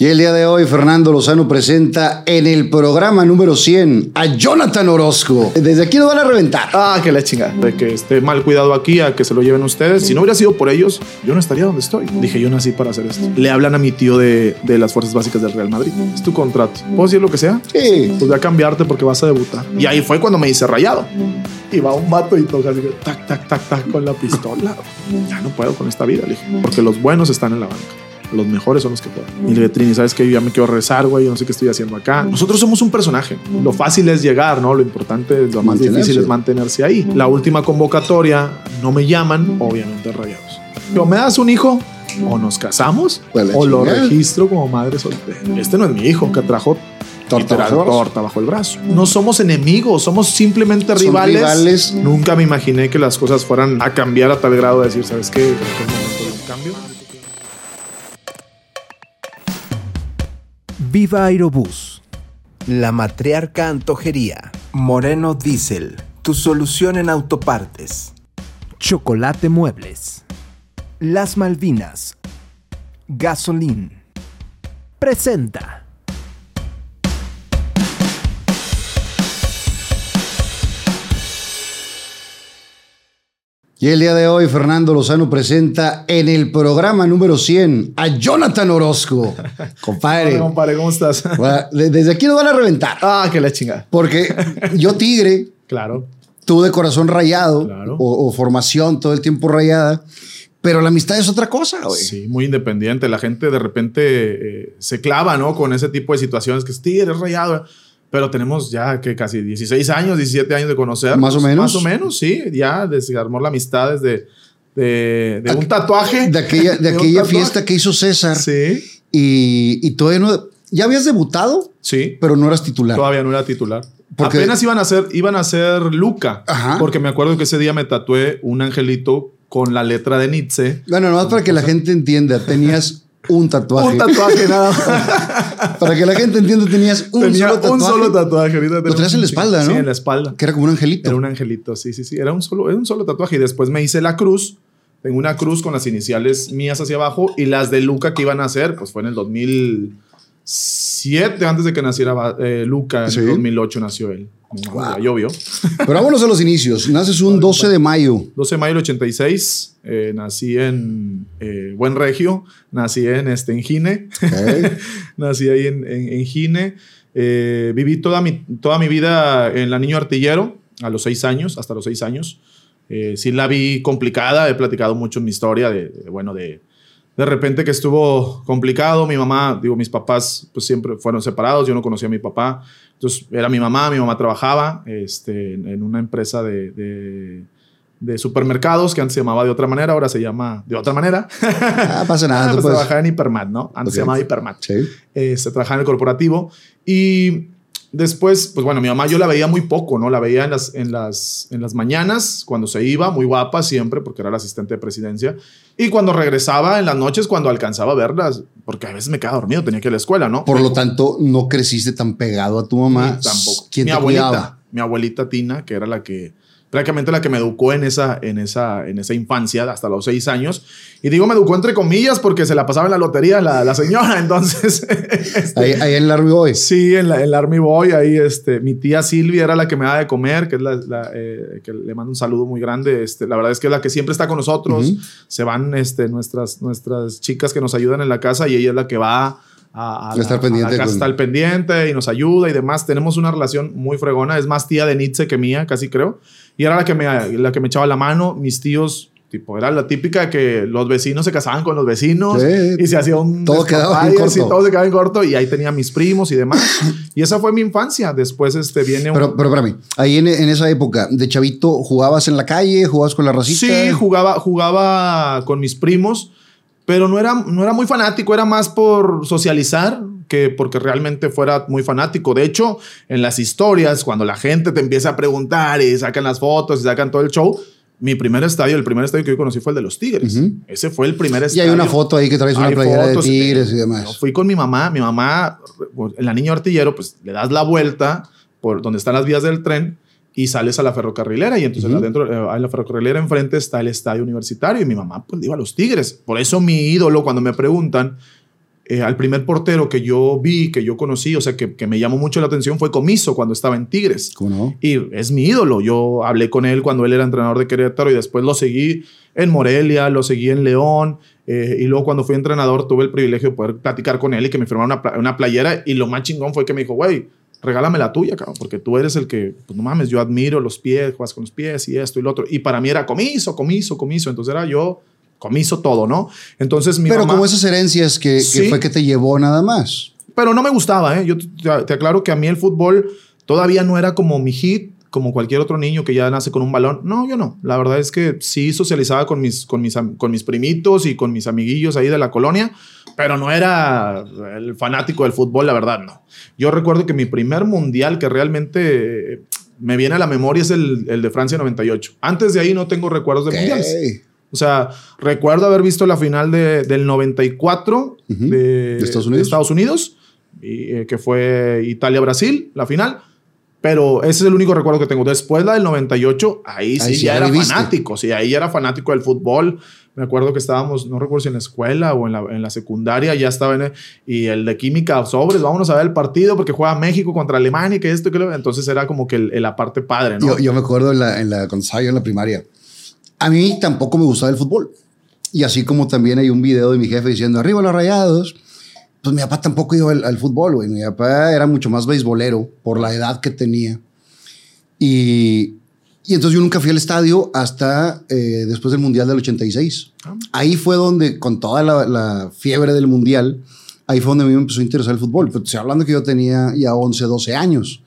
Y el día de hoy Fernando Lozano presenta en el programa número 100 a Jonathan Orozco. Desde aquí lo van a reventar. Ah, que la chingada. De que esté mal cuidado aquí, a que se lo lleven ustedes. Si no hubiera sido por ellos, yo no estaría donde estoy. Dije, yo nací para hacer esto. Le hablan a mi tío de, de las fuerzas básicas del Real Madrid. Es tu contrato. ¿Puedo decir lo que sea? Sí. Pues voy a cambiarte porque vas a debutar. Y ahí fue cuando me hice rayado. Y va un vato y toca así, tac, tac, tac, tac, con la pistola. Ya no puedo con esta vida, le dije. Porque los buenos están en la banca. Los mejores son los que juegan. Y le Trini, ¿sabes qué? Yo ya me quiero rezar, güey. Yo no sé qué estoy haciendo acá. Nosotros somos un personaje. Lo fácil es llegar, ¿no? Lo importante, lo más Mantenerse. difícil es mantenerse ahí. La última convocatoria, no me llaman, obviamente rayados. Pero me das un hijo, o nos casamos, Pues o lo registro como madre soltera. Este no es mi hijo que trajo Torta literal, bajo el brazo. torta bajo el brazo. No somos enemigos, somos simplemente Son rivales. rivales. Nunca me imaginé que las cosas fueran a cambiar a tal grado de decir, ¿sabes qué? Que es momento de un cambio. Viva Aerobús. La Matriarca Antojería. Moreno Diesel. Tu solución en autopartes. Chocolate Muebles. Las Malvinas. Gasolín. Presenta. Y el día de hoy Fernando Lozano presenta en el programa número 100 a Jonathan Orozco. Compadre. Hola, compadre, ¿cómo estás? Desde aquí lo van a reventar. ah, que la chingada. Porque yo tigre, Claro. tú de corazón rayado Claro. o, o formación todo el tiempo rayada, pero la amistad es otra cosa, güey. Sí, muy independiente. La gente de repente eh, se clava, ¿no? Con ese tipo de situaciones que sí, eres rayado. Pero tenemos ya que casi 16 años, 17 años de conocer. Más o menos. Más o menos, sí. Ya desarmó la amistad desde de, de un tatuaje. De aquella, de aquella fiesta que hizo César Sí, y, y todavía no... Ya habías debutado, sí. pero no eras titular. Todavía no era titular. Porque- Apenas iban a ser, iban a ser Luca. Ajá. Porque me acuerdo que ese día me tatué un angelito con la letra de Nietzsche. Bueno, nomás para que la gente entienda, tenías un tatuaje. Un tatuaje nada más. Para que la gente entienda, tenías un Tenía solo tatuaje. un solo tatuaje. Ahorita Lo traes en la espalda, ¿no? Sí, en la espalda. Que era como un angelito. Era un angelito, sí, sí, sí. Era un solo, era un solo tatuaje. Y después me hice la cruz. Tengo una cruz con las iniciales mías hacia abajo y las de Luca que iban a hacer, pues fue en el 2007, antes de que naciera eh, Luca. En Sí. el 2008 nació él. Wow. Ya llovió. Pero vámonos a los inicios. Naces un 12 de mayo. 12 de mayo del 86, eh, nací en eh, Buen Regio, nací en, este, en Gine, nací ahí en, en, en Gine. Eh, viví toda mi, toda mi vida en la niño artillero, a los seis años, hasta los seis años. Eh, sí la vi complicada, he platicado mucho en mi historia de, de, bueno, de, de repente que estuvo complicado. Mi mamá, digo, mis papás pues siempre fueron separados, yo no conocía a mi papá. Entonces era mi mamá, mi mamá trabajaba este, en una empresa de, de, de supermercados que antes se llamaba de otra manera, ahora se llama de otra manera. Ah, pasa nada. Pues puedes- trabajaba en Hipermat, ¿no? Antes se Ok. llamaba Hipermat Sí. eh, se trabajaba en el corporativo y después, pues bueno, mi mamá yo la veía muy poco, ¿no? La veía en las, en las, en las mañanas, cuando se iba, muy guapa siempre, porque era la asistente de presidencia, y cuando regresaba en las noches, cuando alcanzaba a verlas, porque a veces me quedaba dormido, tenía que ir a la escuela, ¿no? Por lo tanto, no creciste tan pegado a tu mamá. Ni tampoco. ¿Quién mi te abuelita, cuidaba? mi abuelita Tina, que era la que prácticamente la que me educó en esa, en esa, en esa infancia hasta los seis años. Y digo me educó entre comillas porque se la pasaba en la lotería la, la señora. Entonces, este, Ahí, ahí en el Army Boy. Sí, en, la, en el Army Boy, ahí este, mi tía Silvia era la que me daba de comer, que es la, la, eh, que le mando un saludo muy grande. Este, la verdad es que es la que siempre está con nosotros. Se van este, nuestras, nuestras chicas que nos ayudan en la casa y ella es la que va a, a la, Estar pendiente a la casa, con- está al pendiente y nos ayuda y demás. Tenemos una relación muy fregona. Es más tía de Nietzsche que mía, casi creo. Y era la que me, la que me echaba la mano. Mis tíos, tipo, era la típica que los vecinos se casaban con los vecinos Sí. y se hacía un Todo quedaba en corto. todo se quedaba en corto y ahí tenía mis primos y demás. y esa fue mi infancia. Después este, viene un... Pero, pero espérame, ahí en, en esa época, de chavito, ¿jugabas en la calle? ¿Jugabas con la racita? Sí, jugaba, jugaba con mis primos, pero no era, no era muy fanático, era más por socializar que porque realmente fuera muy fanático. De hecho, en las historias, cuando la gente te empieza a preguntar y sacan las fotos y sacan todo el show, mi primer estadio, el primer estadio que yo conocí fue el de los Tigres. Ese fue el primer Y estadio. hay una foto ahí que traes una Hay playera fotos, de tigres y demás. fui con mi mamá. Mi mamá, en la niño artillero, pues le das la vuelta por donde están las vías del tren y sales a la ferrocarrilera. Y entonces Ujú. adentro, eh, en la ferrocarrilera enfrente está el estadio universitario. Y mi mamá, pues, iba a los Tigres. Por eso mi ídolo, cuando me preguntan, eh, al primer portero que yo vi, que yo conocí, o sea, que, que, me llamó mucho la atención fue Comiso cuando estaba en Tigres. ¿Cómo no? Y es mi ídolo. Yo hablé con él cuando él era entrenador de Querétaro y después lo seguí en Morelia, lo seguí en León. Eh, y luego cuando fui entrenador tuve el privilegio de poder platicar con él y que me firmara una, una playera. Y lo más chingón fue que me dijo, güey, regálame la tuya, cabrón, porque tú eres el que, pues no mames, yo admiro los pies, juegas con los pies y esto y lo otro. Y para mí era comiso, comiso, comiso. Entonces era yo comiso todo, ¿no? Entonces mi Pero mamá, como esas herencias que, que fue que te llevó nada más. Pero no me gustaba, ¿eh? Yo te, te aclaro que a mí el fútbol todavía no era como mi hit, como cualquier otro niño que ya nace con un balón. No, yo no. La verdad es que sí socializaba con mis, con mis, con mis primitos y con mis amiguillos ahí de la colonia, pero no era el fanático del fútbol, la verdad, no. Yo recuerdo que mi primer mundial que realmente me viene a la memoria es el, el de Francia 98. Antes de ahí no tengo recuerdos de mundiales. O sea, recuerdo haber visto la final de- del 94 Ujú. de, ¿De Estados Unidos? Estados Unidos, y, eh, que fue Italia-Brasil, la final. Pero ese es el único recuerdo que tengo. Después la del 98, ahí sí, Ahí sí ya ya era viste. fanático. Sí, ahí ya era fanático del fútbol. Me acuerdo que estábamos, no recuerdo si en la escuela o en la, en la secundaria, ya estaba en el- y el de química sobres, vámonos a ver el partido porque juega México contra Alemania y que esto que lo Entonces era como que el- el- la parte padre, ¿no? Yo, yo me acuerdo en la, en la, cuando estaba yo en la primaria. A mí tampoco me gustaba el fútbol. Y así como también hay un video de mi jefe diciendo, arriba los rayados. Pues mi papá tampoco iba al, al fútbol, güey. Mi papá era mucho más beisbolero por la edad que tenía. Y, y entonces yo nunca fui al estadio hasta eh, después del Mundial del 86. Ah. Ahí fue donde, con toda la, la fiebre del Mundial, ahí fue donde a mí me empezó a interesar el fútbol. Pero estoy hablando que yo tenía ya 11, 12 años.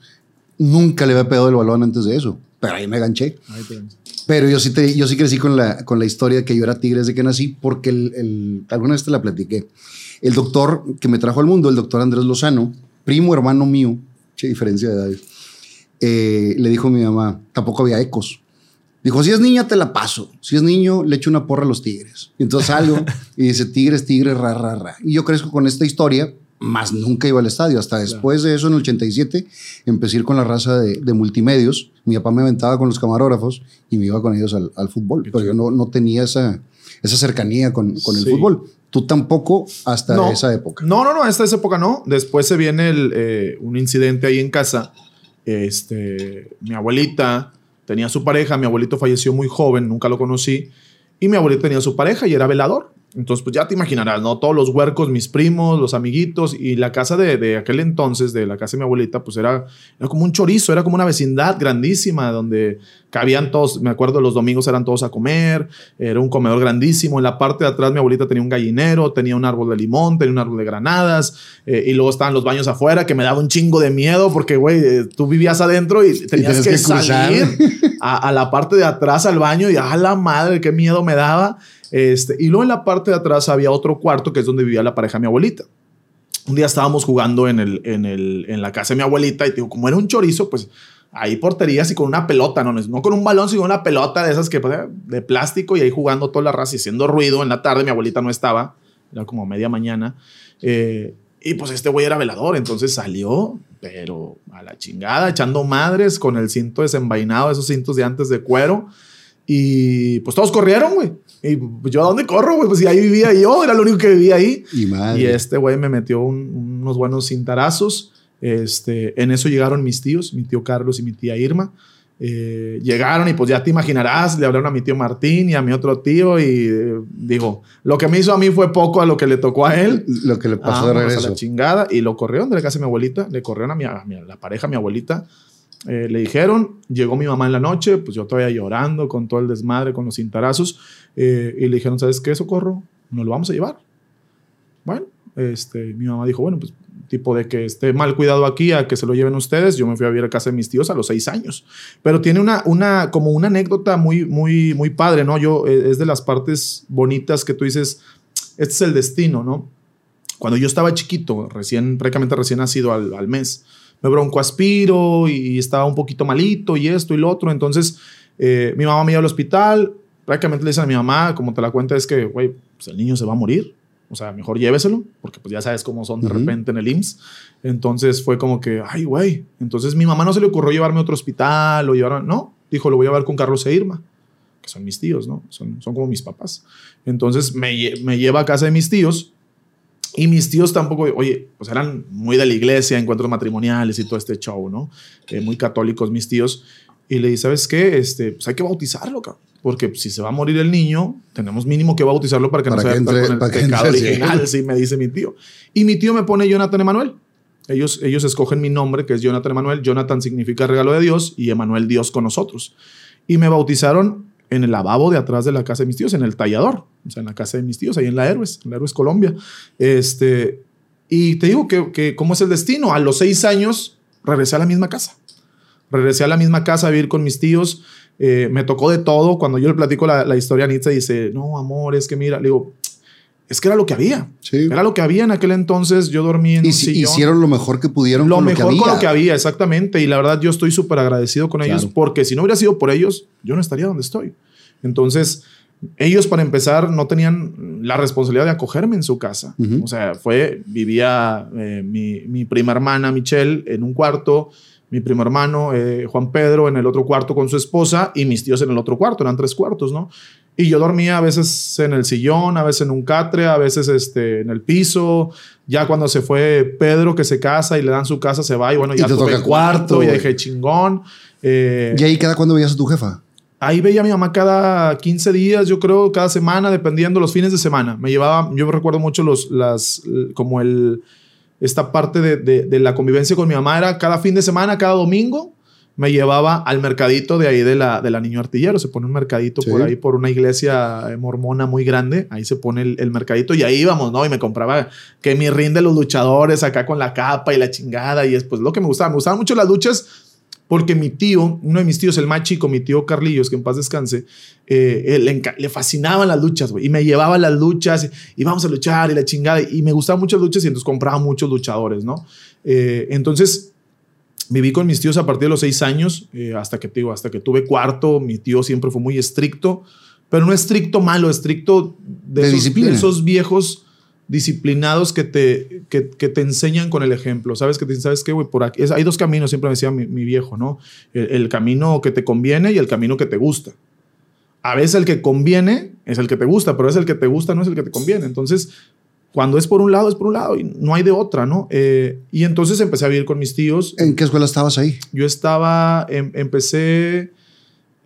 Nunca le había pegado el balón antes de eso, pero ahí me ganché. Ahí Pero yo sí, te, yo sí crecí con la, con la historia de que yo era tigre desde que nací, porque el, el- alguna vez te la platiqué. El doctor que me trajo al mundo, el doctor Andrés Lozano, primo hermano mío, qué diferencia de edades, eh, le dijo a mi mamá, tampoco había ecos. Dijo, si es niña, te la paso. Si es niño, le echo una porra a los tigres. Y entonces salgo y dice, tigres, tigres, ra, ra, ra. Y yo crezco con esta historia, más nunca iba al estadio. Hasta después de eso, en el 87, empecé a ir con la raza de, de multimedios. Mi papá me aventaba con los camarógrafos y me iba con ellos al, al fútbol. Pero yo no, no tenía esa, esa cercanía con, con el Sí. fútbol. Tú tampoco hasta No. esa época. No, no, no, hasta esa época no. Después se viene el, eh, un incidente ahí en casa. Este, mi abuelita tenía su pareja, mi abuelito falleció muy joven, nunca lo conocí, y mi abuelita tenía su pareja y era velador. Entonces, pues ya te imaginarás, ¿no? Todos los huercos, mis primos, los amiguitos, y la casa de, de aquel entonces, de la casa de mi abuelita, pues era, era como un chorizo, era como una vecindad grandísima, donde cabían todos, me acuerdo, los domingos eran todos a comer, era un comedor grandísimo, en la parte de atrás mi abuelita tenía un gallinero, tenía un árbol de limón, tenía un árbol de granadas, eh, y luego estaban los baños afuera, que me daba un chingo de miedo, porque, güey, eh, tú vivías adentro y tenías tenías que, que salir a, a la parte de atrás al baño y a la madre, qué miedo me daba. Este, y luego en la parte de atrás había otro cuarto que es donde vivía la pareja de mi abuelita. Un día estábamos jugando en, el, en, el, en la casa de mi abuelita y digo, como era un chorizo, pues ahí porterías y con una pelota, no, no con un balón, sino una pelota de esas que pues, de plástico y ahí jugando toda la raza y haciendo ruido en la tarde. Mi abuelita no estaba, era como media mañana. Eh, y pues este güey era velador, entonces salió, pero a la chingada, echando madres con el cinto desenvainado, esos cintos de antes de cuero. Y pues todos corrieron, güey. Y yo a dónde corro, güey, pues si ahí vivía yo, era lo único que vivía ahí. Y madre. Y este güey me metió un- unos buenos cintarazos. Este, en eso llegaron mis tíos, mi tío Carlos y mi tía Irma. Eh, llegaron y pues ya te imaginarás, le hablaron a mi tío Martín y a mi otro tío y eh, digo, lo que me hizo a mí fue poco a lo que le tocó a él. Lo que le pasó de Vámonos a regreso. la chingada y lo corrieron de la casa de mi abuelita, le corrieron a, mi, a mi- a la pareja, a mi abuelita. Eh, le dijeron, llegó mi mamá en la noche, pues yo todavía llorando con todo el desmadre, con los cintarazos, eh, y le dijeron, ¿sabes qué, Socorro? Nos lo vamos a llevar. Bueno, este, mi mamá dijo, bueno, pues tipo de que esté mal cuidado aquí a que se lo lleven ustedes. Yo me fui a vivir a casa de mis tíos a los seis años. Pero tiene una, una como una anécdota muy, muy, muy padre, ¿no? Yo, eh, es de las partes bonitas que tú dices, este es el destino, ¿no? Cuando yo estaba chiquito, recién, prácticamente recién nacido al, al mes, me broncoaspiro y estaba un poquito malito y esto y lo otro. Entonces, eh, mi mamá me iba al hospital. Prácticamente le dicen a mi mamá, como te la cuenta, es que, güey, pues el niño se va a morir. O sea, mejor lléveselo, porque pues ya sabes cómo son de repente en el IMSS. Entonces fue como que, ay, güey. Entonces mi mamá no se le ocurrió llevarme a otro hospital o llevar, no, dijo, lo voy a llevar con Carlos e Irma, que son mis tíos, ¿no? Son, son como mis papás. Entonces me lleva a casa de mis tíos Y mis tíos tampoco, oye, pues eran muy de la iglesia, encuentros matrimoniales y todo este show, ¿no? Eh, muy católicos mis tíos. Y le dije, ¿sabes qué? Este, pues hay que bautizarlo, cabrón. Porque si se va a morir el niño, tenemos mínimo que bautizarlo para que Para no se vaya con el pecado original, sí, me dice mi tío. Y mi tío me pone Jonathan Emanuel. Ellos, ellos escogen mi nombre, que es Jonathan Emanuel. Jonathan significa regalo de Dios y Emanuel Dios con nosotros. Y me bautizaron en el lavabo de atrás de la casa de mis tíos, en el tallador, o sea, en la casa de mis tíos, ahí en la Héroes, en la Héroes Colombia. Este, y te digo que, que cómo es el destino. A los seis años regresé a la misma casa. Regresé a la misma casa a vivir con mis tíos. Eh, me tocó de todo. Cuando yo le platico la, la historia a Nitza, dice, no, amor, es que mira, le digo, es que era lo que había. Sí. Era lo que había en aquel entonces. Yo dormí en Y un si- sillón. hicieron lo mejor que pudieron lo con mejor lo que había. con lo que había, exactamente. Y la verdad, yo estoy súper agradecido con ellos Claro. porque si no hubiera sido por ellos, yo no estaría donde estoy. Entonces, ellos para empezar no tenían la responsabilidad de acogerme en su casa. Ujú. O sea, fue, vivía eh, mi, mi prima hermana Michelle en un cuarto, mi primo hermano eh, Juan Pedro en el otro cuarto con su esposa y mis tíos en el otro cuarto, eran tres cuartos, ¿no? Y yo dormía a veces en el sillón, a veces en un catre, a veces este, en el piso. Ya cuando se fue Pedro, que se casa y le dan su casa, se va y bueno, Y ya te tuve toca cuarto, ya güey. dije chingón. Eh, ¿Y ahí cada cuándo veías a tu jefa? Ahí veía a mi mamá cada 15 días, yo creo, cada semana, dependiendo los fines de semana. Me llevaba, yo recuerdo mucho los, las, como el, esta parte de, de- de la convivencia con mi mamá era cada fin de semana, cada domingo, me llevaba al mercadito de ahí de la, de la Niño Artillero. Se pone un mercadito Sí. por ahí, por una iglesia eh, mormona muy grande. Ahí se pone el, el mercadito y ahí íbamos, ¿no? Y me compraba que mi ring de los luchadores acá con la capa y la chingada. Y es pues lo que me gustaba. Me gustaban mucho las luchas porque mi tío, uno de mis tíos, el más chico, mi tío Carlillos, que en paz descanse, eh, le, fascinaban las luchas, güey. Y me llevaba a las luchas y vamos a luchar y la chingada. Y me gustaban mucho las luchas y entonces compraba muchos luchadores, ¿no? Eh, entonces viví con mis tíos a partir de los seis años, eh, hasta que digo, hasta que tuve cuarto. Mi tío siempre fue muy estricto, pero no estricto malo, estricto de, De esos, disciplina. de esos viejos disciplinados que te, que, que te enseñan con el ejemplo. ¿Sabes? Que te ¿sabes qué, güey? Por aquí. es- hay dos caminos, siempre me decía mi, mi viejo, ¿no? El, el camino que te conviene y el camino que te gusta. A veces el que conviene es el que te gusta, pero es el que te gusta, no es el que te conviene. Entonces, cuando es por un lado, es por un lado y no hay de otra, ¿no? Eh, y entonces empecé a vivir con mis tíos. ¿En qué escuela estabas ahí? Yo estaba, em- empecé,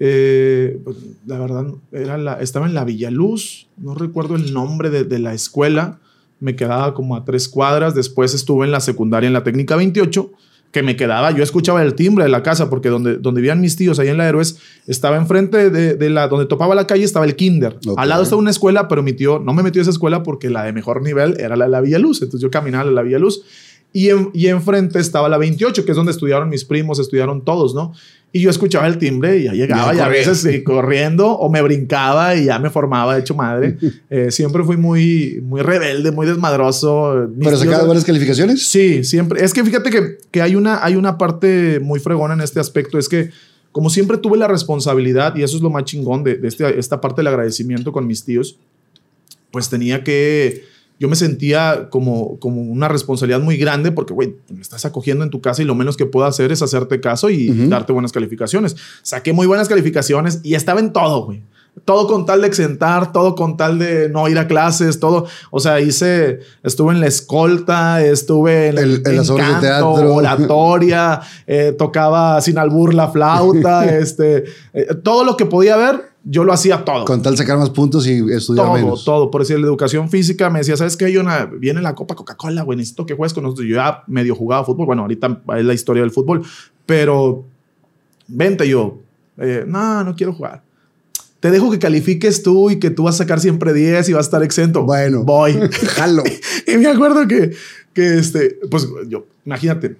eh, pues, la verdad, era la, estaba en la Villaluz, no recuerdo el nombre de, de la escuela, me quedaba como a tres cuadras, después estuve en la secundaria en la técnica 28, que me quedaba, yo escuchaba el timbre de la casa, porque donde, donde vivían mis tíos, ahí en la Héroes, estaba enfrente de, de la, donde topaba la calle, estaba el kinder. Al lado estaba una escuela, pero mi tío no me metió a esa escuela porque la de mejor nivel era la de la Villaluz, entonces yo caminaba a la Villaluz. Y, en, y enfrente estaba la 28, que es donde estudiaron mis primos, estudiaron todos, ¿no? Y yo escuchaba el timbre y ya llegaba Ya y a veces sí, corriendo o me brincaba y ya me formaba hecho madre. Eh, siempre fui muy, muy rebelde, muy desmadroso. Mis ¿Pero sacabas buenas calificaciones? Sí, siempre. Es que fíjate que, que hay, una, hay una parte muy fregona en este aspecto. Es que como siempre tuve la responsabilidad, y eso es lo más chingón de, de este- esta parte del agradecimiento con mis tíos, pues tenía que... Yo me sentía como, como una responsabilidad muy grande porque, güey, me estás acogiendo en tu casa y lo menos que puedo hacer es hacerte caso y darte buenas calificaciones. Saqué muy buenas calificaciones y estaba en todo, güey. Todo con tal de exentar, todo con tal de no ir a clases, todo. O sea, hice, estuve en la escolta, estuve en, El- en canto, teatro. oratoria, eh, tocaba sin albur la flauta, este, eh, todo lo que podía ver, yo lo hacía todo. Con tal sacar más puntos y estudiar todo, menos. todo. Por decir, la educación física me decía, ¿sabes qué? Yona? Viene la Copa Coca-Cola, güey, necesito que juegues con nosotros. Yo ya medio jugaba fútbol. Bueno, ahorita es la historia del fútbol, pero vente yo. eh, no, no quiero jugar. Te dejo que califiques tú y que tú vas a sacar siempre 10 y vas a estar exento. Bueno. Voy. Jalo. y me acuerdo que, que este, pues yo, imagínate,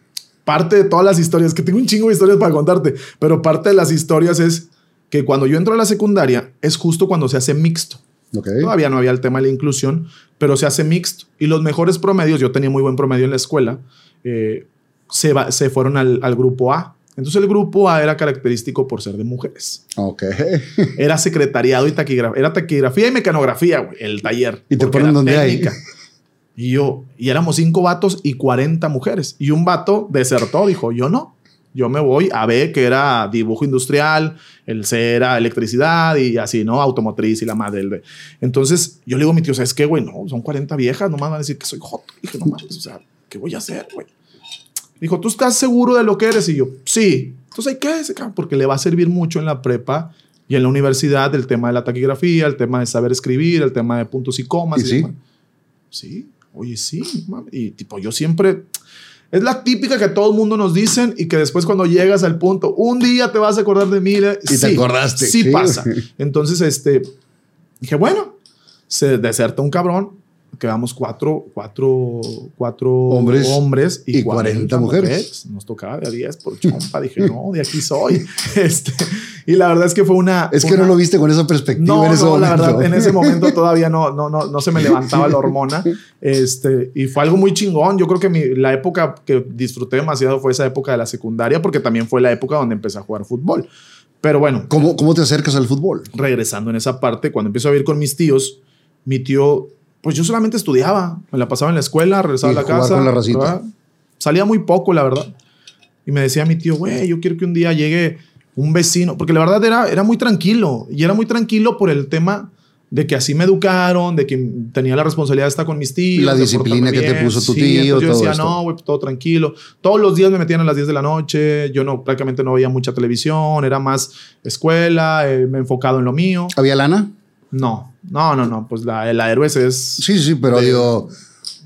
parte de todas las historias, que tengo un chingo de historias para contarte, pero parte de las historias es que cuando yo entro a la secundaria es justo cuando se hace mixto. Ok. Todavía no había el tema de la inclusión, pero se hace mixto. Y los mejores promedios, yo tenía muy buen promedio en la escuela, eh, se, va- se fueron al, al grupo A. Entonces el grupo A era característico por ser de mujeres. Ok. Era secretariado y taquigrafía. Era taquigrafía y mecanografía, güey, el taller. Y te ponen donde hay. Y yo, y éramos cinco vatos y 40 mujeres. Y un vato desertó, dijo, yo no. Yo me voy a B, que era dibujo industrial, el C era electricidad y así, ¿no? Automotriz y la madre del B. Entonces yo le digo a mi tío, ¿sabes qué, güey? No, son 40 viejas, nomás van a decir que soy hot. dije, no mames, o sea, ¿qué voy a hacer, güey? Dijo, ¿tú estás seguro de lo que eres? Y yo, sí. Entonces, ¿hay qué? Porque le va a servir mucho en la prepa y en la universidad el tema de la taquigrafía, el tema de saber escribir, el tema de puntos y comas. ¿Y sí? demás. Sí, oye, sí. mami. Y tipo, yo siempre... Es la típica que todo el mundo nos dicen y que después cuando llegas al punto, un día te vas a acordar de mí. Y te acordaste, Sí, sí. pasa. Entonces, este, dije, bueno, se deserta un cabrón. Quedamos cuatro, cuatro, cuatro Hombres hombres y, y 40 mujeres. Nos tocaba de a 10 por chompa. Dije, no, de aquí soy. Este, y la verdad es que fue una. Es fue que no una- lo viste con esa perspectiva no, en ese no, momento. la verdad, en ese momento todavía no, no, no, no se me levantaba la hormona. Este, y fue algo muy chingón. Yo creo que mi- la época que disfruté demasiado fue esa época de la secundaria, porque también fue la época donde empecé a jugar fútbol. Pero bueno, ¿Cómo, ¿Cómo te acercas al fútbol? regresando en esa parte, cuando empiezo a vivir con mis tíos, mi tío, pues yo solamente estudiaba, me la pasaba en la escuela, regresaba Y a la casa. con la racita. Salía muy poco, la verdad. Y me decía mi tío, güey, yo quiero que un día llegue un vecino, porque la verdad era, era muy tranquilo, y era muy tranquilo por el tema de que así me educaron, de que tenía la responsabilidad de estar con mis tíos. La disciplina que te bien. puso tu Sí, tío, Yo todo decía, esto. no, güey, todo tranquilo. Todos los días me metían a las 10 de la noche, yo no, prácticamente no veía mucha televisión, era más escuela, eh, me he enfocado en lo mío. ¿Había lana? No, no, no, no. Pues la, la Héroes es. Sí, sí, pero De- digo,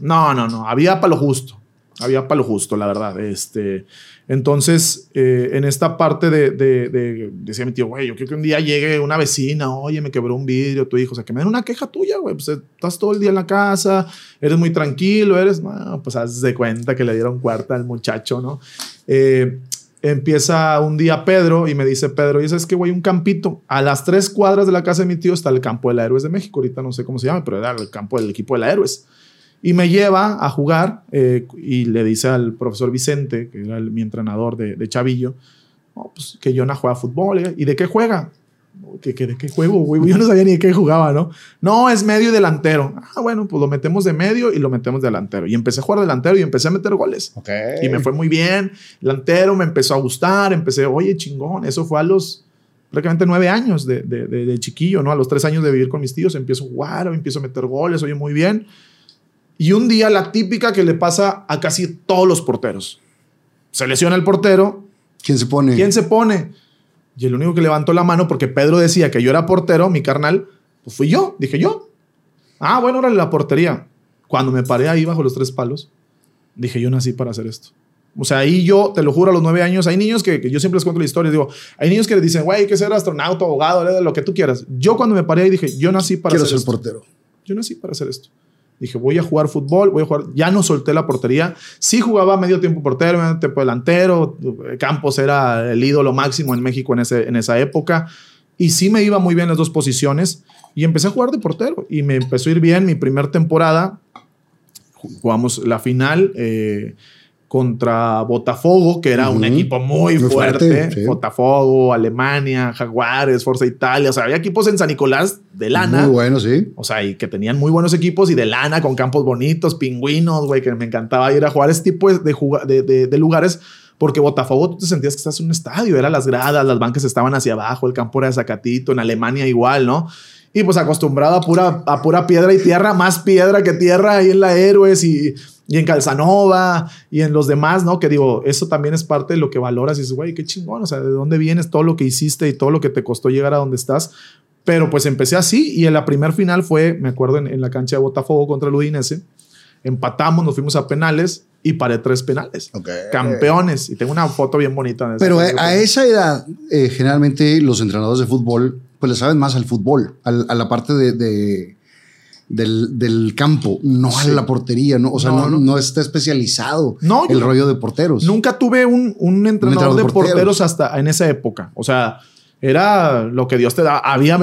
No, no, no. Había para lo justo. Había para lo justo, la verdad. Este, entonces, eh, en esta parte de, de- de- Decía mi tío, güey, yo quiero que un día llegue una vecina, oye, me quebró un vidrio, tu hijo. O sea, que me den una queja tuya, güey. Pues estás todo el día en la casa, eres muy tranquilo, eres. No, pues haz de cuenta que le dieron cuarta al muchacho, ¿no? Eh, empieza un día Pedro y me dice Pedro, y sabes que güey, un campito. A las tres cuadras de la casa de mi tío está el campo de la Héroes de México. Ahorita no sé cómo se llama, pero era el campo del equipo de la Héroes. Y me lleva a jugar eh, y le dice al profesor Vicente, que era mi entrenador de, Chavillo, "No, pues, que Jonah juega fútbol. ¿eh? ¿Y de qué juega? ¿Que, que, ¿De qué juego, güey? Yo no sabía ni de qué jugaba, ¿no? No, es medio y delantero. Ah, bueno, pues lo metemos de medio y lo metemos de delantero. Y empecé a jugar delantero y empecé a meter goles. ok. Y me fue muy bien. Delantero me empezó a gustar. Empecé, oye, chingón. Eso fue a los prácticamente nueve años de, de, de- de chiquillo, ¿no? A los tres años de vivir con mis tíos. Empiezo a jugar, empiezo a meter goles, oye, muy bien. Y un día la típica que le pasa a casi todos los porteros. Se lesiona el portero. ¿Quién se pone? ¿Quién se pone? Y el único que levantó la mano, porque Pedro decía que yo era portero, mi carnal, pues fui yo. Dije yo. Ah, bueno, órale, la portería. Cuando me paré ahí bajo los tres palos, dije yo nací para hacer esto. O sea, ahí yo, te lo juro, a los nueve años, hay niños que, que yo siempre les cuento la historia. Digo, hay niños que le dicen, güey, hay que ser astronauta, abogado, lo que tú quieras. Yo cuando me paré ahí dije, yo nací para Quiero hacer ser esto. portero. Yo nací para hacer esto. Dije, voy a jugar fútbol, voy a jugar. Ya no solté la portería. Sí jugaba medio tiempo portero, medio tiempo delantero. Campos era el ídolo máximo en México en, ese, en esa época. Y sí me iba muy bien las dos posiciones. Y empecé a jugar de portero. Y me empezó a ir bien mi primera temporada. Jugamos la final eh, contra Botafogo, que era un equipo muy, Muy fuerte. fuerte, sí. Botafogo, Alemania, Jaguares, Forza Italia. O sea, había equipos en San Nicolás de lana. Muy bueno, sí. O sea, y que tenían muy buenos equipos y de lana, con campos bonitos, pingüinos, güey, que me encantaba ir a jugar ese tipo de, de, de- de lugares. Porque Botafogo tú te sentías que estás en un estadio, eran las gradas, las bancas estaban hacia abajo, el campo era de Zacatito, en Alemania igual, ¿no? Y pues acostumbrado a pura, a pura piedra y tierra, más piedra que tierra ahí en la Héroes y, y en Calzanova y en los demás, ¿no? Que digo, eso también es parte de lo que valoras y dices, güey, qué chingón, o sea, de dónde vienes todo lo que hiciste y todo lo que te costó llegar a donde estás. Pero pues empecé así y en la primer final fue, me acuerdo, en, en la cancha de Botafogo contra el Udinese. Empatamos, nos fuimos a penales y paré tres penales. Ok. Campeones. Y tengo una foto bien bonita. de Pero a, película. a esa edad, eh, generalmente los entrenadores de fútbol, pues le saben más al fútbol, al- a la parte de, de- del, del campo, no Sí. a la portería, ¿no? O sea, No, no, está especializado No, el rollo de porteros. Nunca tuve un, un entrenador entrenador de porteros. porteros hasta en esa época. O sea, era lo que Dios te da. Había,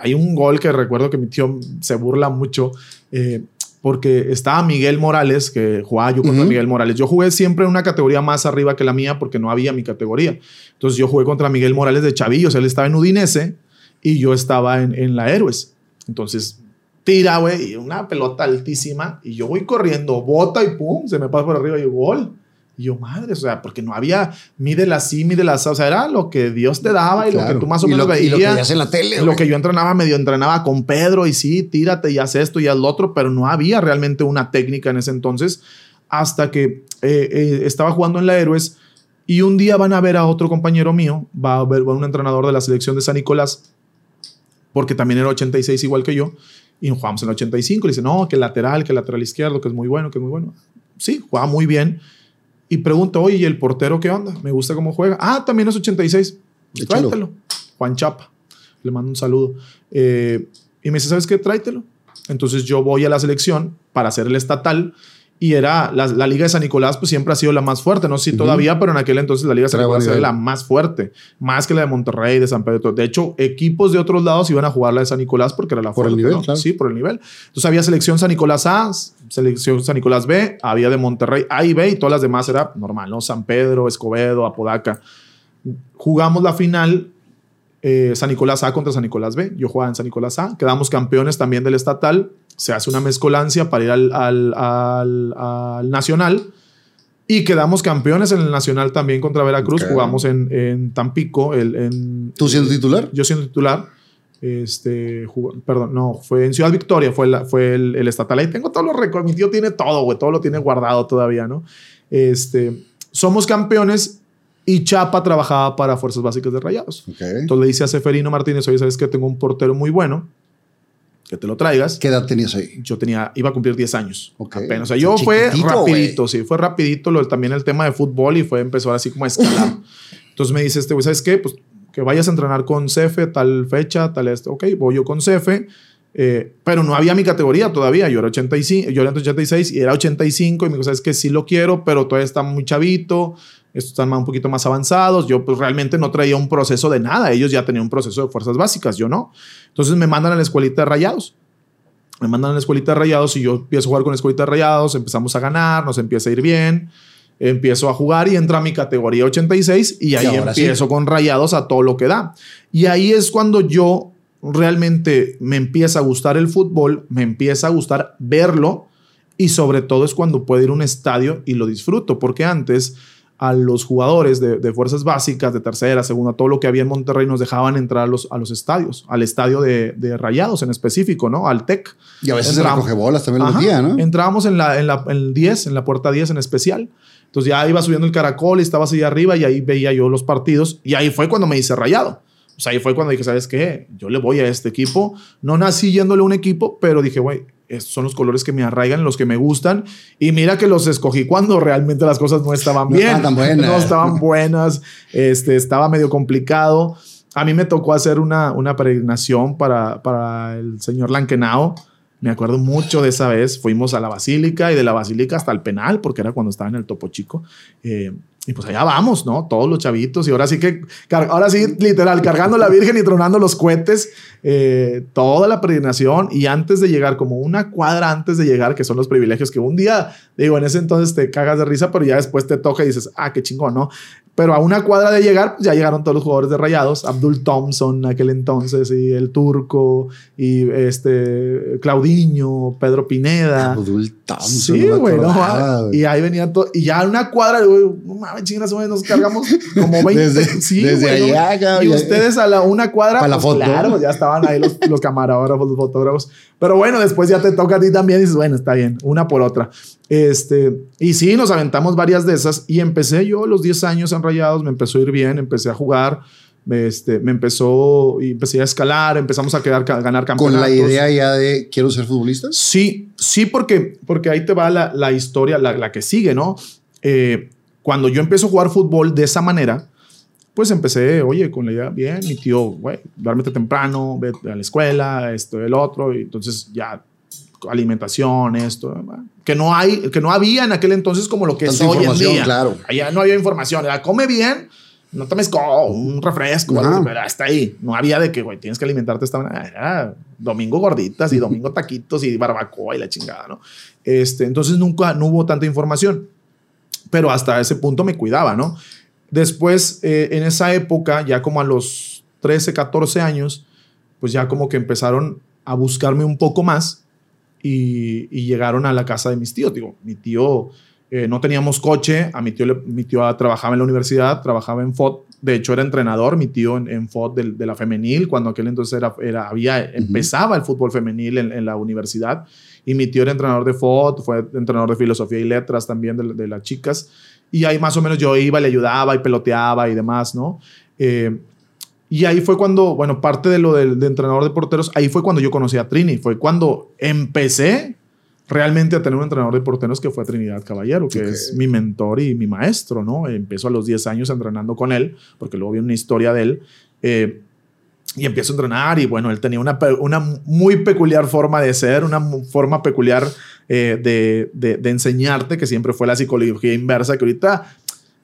hay un gol que recuerdo que mi tío se burla mucho eh, porque estaba Miguel Morales, que jugaba yo contra. Miguel Morales. Yo jugué siempre en una categoría más arriba que la mía porque no había mi categoría. Entonces yo jugué contra Miguel Morales de Chavillos. Él estaba en Udinese y yo estaba en, en la Héroes. Entonces tira, güey, y una pelota altísima y yo voy corriendo, bota y pum, se me pasa por arriba y gol. Y yo, madre, o sea, porque no había, mídela así, mídela así, o sea, era lo que Dios te daba y lo que tú más o menos lo, y veías. lo que veías en la tele. Lo güey. que yo entrenaba, medio entrenaba con Pedro y sí, tírate y haz esto y haz lo otro, pero no había realmente una técnica en ese entonces hasta que eh, eh, estaba jugando en la Héroes y un día van a ver a otro compañero mío, va a ver va un entrenador de la selección de San Nicolás, porque también era 86 igual que yo, y jugamos en el 85, le dice, no, que lateral, que lateral izquierdo, que es muy bueno, que es muy bueno. Sí, juega muy bien. Y pregunto, oye, ¿y el portero qué onda? Me gusta cómo juega. Ah, también es 86. Pues tráetelo. Juan Chapa. Le mando un saludo. Eh, y me dice, ¿sabes qué? Tráetelo. Entonces yo voy a la selección para hacer el estatal y era la, la Liga de San Nicolás, pues siempre ha sido la más fuerte. No sé si todavía, pero en aquel entonces la Liga de San Trae Nicolás era nivel. la más fuerte, más que la de Monterrey, de San Pedro. De hecho, equipos de otros lados iban a jugar la de San Nicolás porque era la Por el fuerte, nivel, ¿no? claro. Sí, por el nivel. Entonces había selección San Nicolás A, selección San Nicolás B, había de Monterrey A y B y todas las demás era normal, ¿no? San Pedro, Escobedo, Apodaca. Jugamos la final eh, San Nicolás A contra San Nicolás B. Yo jugaba en San Nicolás A. Quedamos campeones también del estatal. Se hace una mezcolancia para ir al, al- al- al nacional. Y quedamos campeones en el nacional también contra Veracruz. Ok. Jugamos en, en Tampico. el- en, ¿Tú siendo titular? yo siendo titular. Este, jugó- perdón, no, fue en Ciudad Victoria, fue, la- fue el, el estatal. Ahí tengo todos los récords. Mi tío tiene todo, güey, todo lo tiene guardado todavía, ¿no? Este, somos campeones y Chapa trabajaba para Fuerzas Básicas de Rayados. Ok. Entonces le dice a Seferino Martínez, oye, ¿sabes que Tengo un portero muy bueno, que te lo traigas. ¿Qué edad tenías ahí? Yo tenía, iba a cumplir 10 años. Ok. Apenas. O sea, yo fue rapidito, sí, fue rapidito lo, también el tema de fútbol y fue, empezó así como a escalar. Entonces me dice este güey, ¿sabes qué? Pues que vayas a entrenar con Cefe, tal fecha, tal esto. Ok, voy yo con Cefe. eh, pero no había mi categoría todavía. Yo era 85, yo era 86 y era 85. Y me dijo, ¿sabes qué? Sí lo quiero, pero todavía está muy chavito. Estos están un poquito más avanzados. Yo pues realmente no traía un proceso de nada. Ellos ya tenían un proceso de fuerzas básicas, yo no. Entonces me mandan a la escuelita de rayados me mandan a la escuelita de rayados y yo empiezo a jugar con la escuelita de rayados, empezamos a ganar, nos empieza a ir bien, empiezo a jugar y entra a mi categoría 86 y ahí sí. empiezo con rayados a todo lo que da. Y ahí es cuando yo realmente me empieza a gustar el fútbol, me empieza a gustar verlo y sobre todo es cuando puedo ir a un estadio y lo disfruto, porque antes a los jugadores de, de fuerzas básicas, de tercera, segunda, todo lo que había en Monterrey nos dejaban entrar a los, a los estadios, al estadio de, de Rayados en específico, ¿no? Al TEC. Y a veces se Entramos- recoge bolas también lo Ajá. metía, ¿no? Entrábamos en la, en, la, en el 10, en la puerta 10 en especial. Entonces ya iba subiendo el caracol y estaba así arriba y ahí veía yo los partidos. Y ahí fue cuando me hice rayado. O sea, ahí fue cuando dije, ¿sabes qué? Yo le voy a este equipo. No nací yéndole a un equipo, pero dije, güey, son los colores que me arraigan, los que me gustan. Y mira que los escogí cuando realmente las cosas no estaban No bien. estaban tan buenas. No estaban buenas. Este, estaba medio complicado. A mí me tocó hacer una, una peregrinación para, para el señor Lankenau. Me acuerdo mucho de esa vez. Fuimos a la basílica y de la basílica hasta el penal, porque era cuando estaba en el Topo Chico. Eh, y pues allá vamos, ¿no? Todos los chavitos. Y ahora sí que, ahora sí, literal, cargando la Virgen y tronando los cohetes. eh, toda la peregrinación. Y antes de llegar, como una cuadra antes de llegar, que son los privilegios que un día, digo, en ese entonces te cagas de risa, pero ya después te toca y dices, ah, qué chingón, ¿no? Pero a una cuadra de llegar, pues ya llegaron todos los jugadores de Rayados. Abdul Thompson, aquel entonces, y el Turco, y este, Claudiño, Pedro Pineda. Abdul Thompson, Sí, no güey, no güey. Y ahí venían todos. Y ya una cuadra, güey, no mames, chingas, nos cargamos como 20. Desde- sí, desde ¿no? allá, cabrón, Y ustedes a la una cuadra. Pa' la pues, foto. Claro, ya estaban ahí los, los camarógrafos, los fotógrafos. Pero bueno, después ya te toca a ti también y dices, bueno, está bien, una por otra. Este, y sí, nos aventamos varias de esas. Y empecé yo a los 10 años en Rayados, me empezó a ir bien, empecé a jugar. me, Este, me empezó y empecé a escalar, empezamos a quedar, a ganar Con campeonatos. la idea ya de quiero ser futbolista. Sí, sí, porque, porque ahí te va la, la historia, la, la que sigue, ¿no? Eh, cuando yo empiezo a jugar fútbol de esa manera, pues empecé, oye, con la idea, bien, mi tío, güey, duérmete temprano, ve a la escuela, esto, el otro, y entonces ya alimentación, esto, ¿verdad? que no hay, que no había en aquel entonces como lo que es Tanta hoy en día. claro. Allá no había información, era come bien, no tomes co- un refresco, así, pero hasta ahí. No había de que, güey, tienes que alimentarte esta manera. Era domingo gorditas y domingo taquitos y barbacoa y la chingada, ¿no? Este, entonces nunca, no hubo tanta información. Pero hasta ese punto me cuidaba, ¿no? Después, eh, en esa época, ya como a los 13, 14 años, pues ya como que empezaron a buscarme un poco más y, y llegaron a la casa de mis tíos. Digo, mi tío eh, no teníamos coche, a mi tío, le, mi tío trabajaba en la universidad, trabajaba en FOD, de hecho era entrenador, mi tío en, en FOD de, de, la femenil, cuando aquel entonces era, era había, empezaba el fútbol femenil en, en, la universidad, y mi tío era entrenador de FOD, fue entrenador de filosofía y letras también de, de las chicas, y ahí más o menos yo iba, le ayudaba y peloteaba y demás, ¿no? Eh, y ahí fue cuando, bueno, parte de lo del de entrenador de porteros, ahí fue cuando yo conocí a Trini, fue cuando empecé realmente a tener un entrenador de porteros que fue Trinidad Caballero, que okay. es mi mentor y mi maestro, ¿no? Empezó a los 10 años entrenando con él, porque luego vi una historia de él. Eh, y empiezo a entrenar y bueno, él tenía una, una muy peculiar forma de ser, una forma peculiar eh, de, de, de, enseñarte, que siempre fue la psicología inversa, que ahorita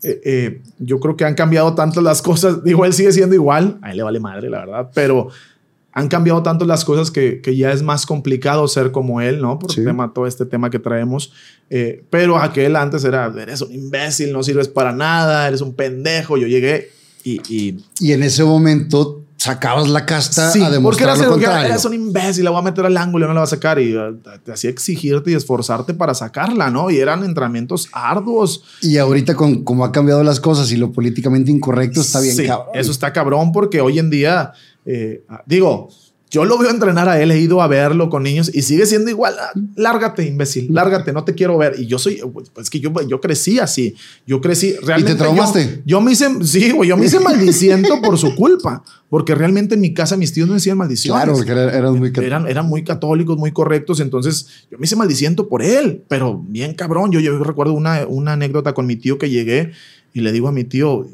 eh, eh, yo creo que han cambiado tanto las cosas, digo, él sigue siendo igual, a él le vale madre, la verdad, pero han cambiado tanto las cosas que, que, ya es más complicado ser como él, ¿no? Por sí. tema, todo este tema que traemos. Eh, pero aquel antes era, eres un imbécil, no sirves para nada, eres un pendejo. Yo llegué y... Y, y en ese momento sacabas la casta sí, a demostrar porque lo contrario. Eres un imbécil, la voy a meter al ángulo, no la va a sacar. Y uh, te hacía exigirte y esforzarte para sacarla, ¿no? Y eran entrenamientos arduos. Y ahorita con cómo ha cambiado las cosas y lo políticamente incorrecto está bien sí, cabrón. Eso está cabrón porque hoy en día, eh, digo, yo lo veo entrenar a él, he ido a verlo con niños y sigue siendo igual. Lárgate, imbécil, lárgate, no te quiero ver. Y yo soy, pues que yo, yo crecí así. Yo crecí realmente. ¿Y te traumaste? Yo, yo me hice, sí, güey, yo me hice maldiciendo por su culpa. Porque realmente en mi casa mis tíos no decían maldiciones. Claro, porque eran, muy eran, eran muy católicos, muy correctos. Entonces yo me hice maldiciendo por él, pero bien cabrón. Yo, yo recuerdo una, una anécdota con mi tío que llegué y le digo a mi tío,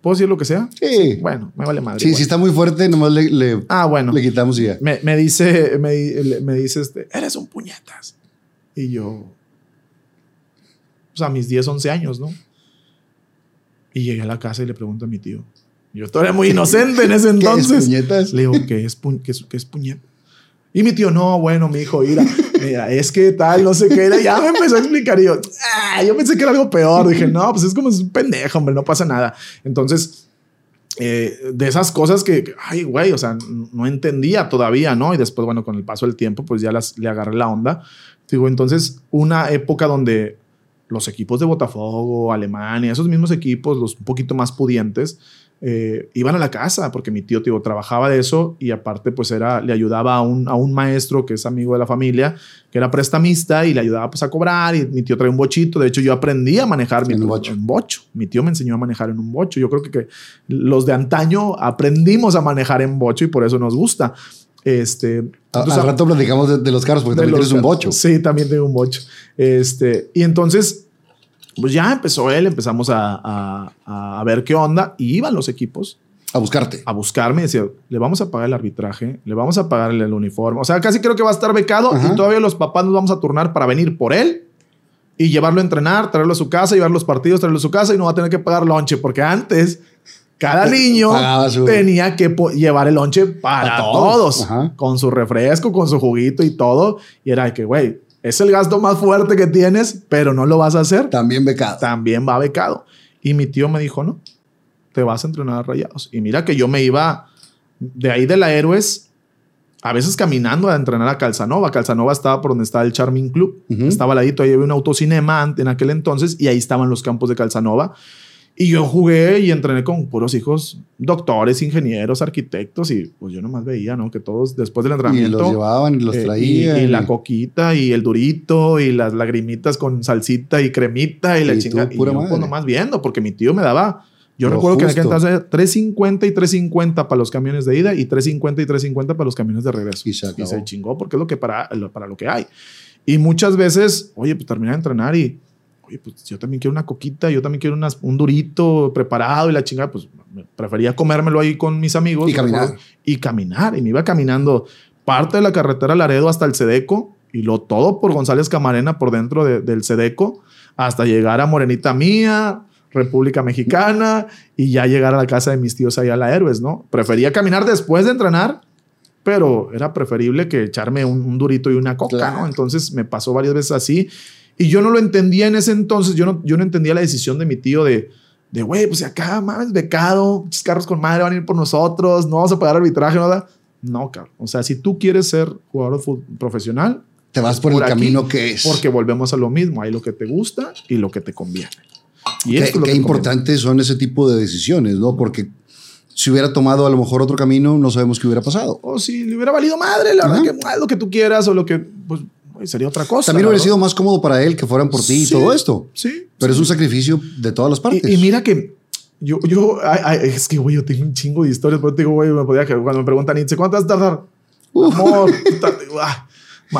¿Puedo decir lo que sea? Sí. Bueno, me vale madre. Sí, si está muy fuerte, nomás le, le, ah, bueno. le quitamos y ya. Me, me dice, me, me, dice este, eres un puñetas. Y yo, pues a mis 10, 11 años, ¿no? Y llegué a la casa y le pregunto a mi tío. Yo todavía muy inocente en ese entonces. ¿Qué es puñetas? Le digo, ¿qué es, pu qué es, qué es puñetas? Y mi tío, no, bueno, mi hijo, mira, mira, es que tal, no sé qué era. Ya me empezó a explicar. Y yo, ah, yo pensé que era algo peor. Dije, no, pues es como es un pendejo, hombre, no pasa nada. Entonces, eh, de esas cosas que, ay, güey, o sea, no entendía todavía, ¿no? Y después, bueno, con el paso del tiempo, pues ya las, le agarré la onda. Digo, entonces, una época donde los equipos de Botafogo, Alemania, esos mismos equipos, los un poquito más pudientes, eh, iban a la casa porque mi tío, tío trabajaba de eso y aparte pues era, le ayudaba a un, a un maestro que es amigo de la familia, que era prestamista y le ayudaba pues a cobrar y mi tío traía un bochito. De hecho yo aprendí a manejar mi, En bocho. en bocho. Mi tío me enseñó a manejar en un bocho. Yo creo que, que los de antaño aprendimos a manejar en bocho y por eso nos gusta. Este, A- Al rato platicamos de, de los carros porque también tienes un bocho. Sí, también tengo un bocho. Este, y entonces, pues ya empezó él, empezamos a, a, a ver qué onda y iban los equipos A buscarte. a buscarme y decía, le vamos a pagar el arbitraje, le vamos a pagar el, uniforme. O sea, casi creo que va a estar becado Ajá. y todavía los papás nos vamos a turnar para venir por él y llevarlo a entrenar, traerlo a su casa, llevar los partidos, traerlo a su casa y no va a tener que pagar lonche porque antes cada niño su- tenía que llevar el lonche para todos, con su refresco, con su juguito y todo. Y era que, güey, es el gasto más fuerte que tienes, pero no lo vas a hacer También becado. también va becado. Y mi tío me dijo, no, te vas a entrenar a rayados. Y mira que yo me iba de ahí de la Héroes, a veces caminando a entrenar a Calzanova. Calzanova estaba por donde estaba el Charming Club. Estaba al ladito, ahí había un autocinema en aquel entonces y ahí estaban los campos de Calzanova. Y yo jugué y entrené con puros hijos, doctores, ingenieros, arquitectos y pues yo nomás veía, ¿no? Que todos después del Y entrenamiento... los llevaban y los Eh, y- traían. y, la coquita y el durito y las lagrimitas con salsita y cremita y la Y tú, chingada. Y yo pues madre. nomás viendo, porque mi tío me daba. Yo Lo recuerdo que en justo. entonces 350 y 350 para los camiones de ida y 350 y 350 para los camiones de regreso. Y se acabó. chingó porque es lo que para, lo- para lo que hay. Y muchas veces, oye, pues terminé de entrenar y, oye, pues yo también quiero una coquita, yo también quiero unas- un durito preparado y la chingada, pues prefería comérmelo ahí con mis amigos. Y caminar. y caminar. Y me iba caminando parte de la carretera Laredo hasta el Sedeco y lo todo por González Camarena por dentro de- del Sedeco hasta llegar a Morenita Mía, República Mexicana y ya llegar a la casa de mis tíos allá a la Héroes, ¿no? Prefería caminar después de entrenar, pero era preferible que echarme un, un durito y una coca, Claro. ¿no? Entonces me pasó varias veces así y yo no lo entendía en ese entonces, yo no, yo no entendía la decisión de mi tío de, de güey, pues acá, mames, becado, muchos carros con madre van a ir por nosotros, no vamos a pagar arbitraje, nada. No, cabrón. O sea, si tú quieres ser jugador profesional, Te vas por, el aquí, camino que es. Porque volvemos a lo mismo. Hay lo que te gusta y lo que te conviene. Y qué, esto es qué importantes son ese tipo de decisiones, ¿no? Porque si hubiera tomado a lo mejor otro camino, no sabemos qué hubiera pasado. O si le hubiera valido madre, la Ajá. verdad que lo que tú quieras o lo que pues, sería otra cosa. También hubiera sido más cómodo para él que fueran por ti y Sí, todo esto. Sí. Pero sí. es un sacrificio de todas las partes. Y, y mira que yo, yo, ay, ay, es que, güey, yo tengo un chingo de historias, pero te digo, güey, me podía que cuando me preguntan, Nietzsche, ¿cuánto vas a tardar? Uf. Amor, ah.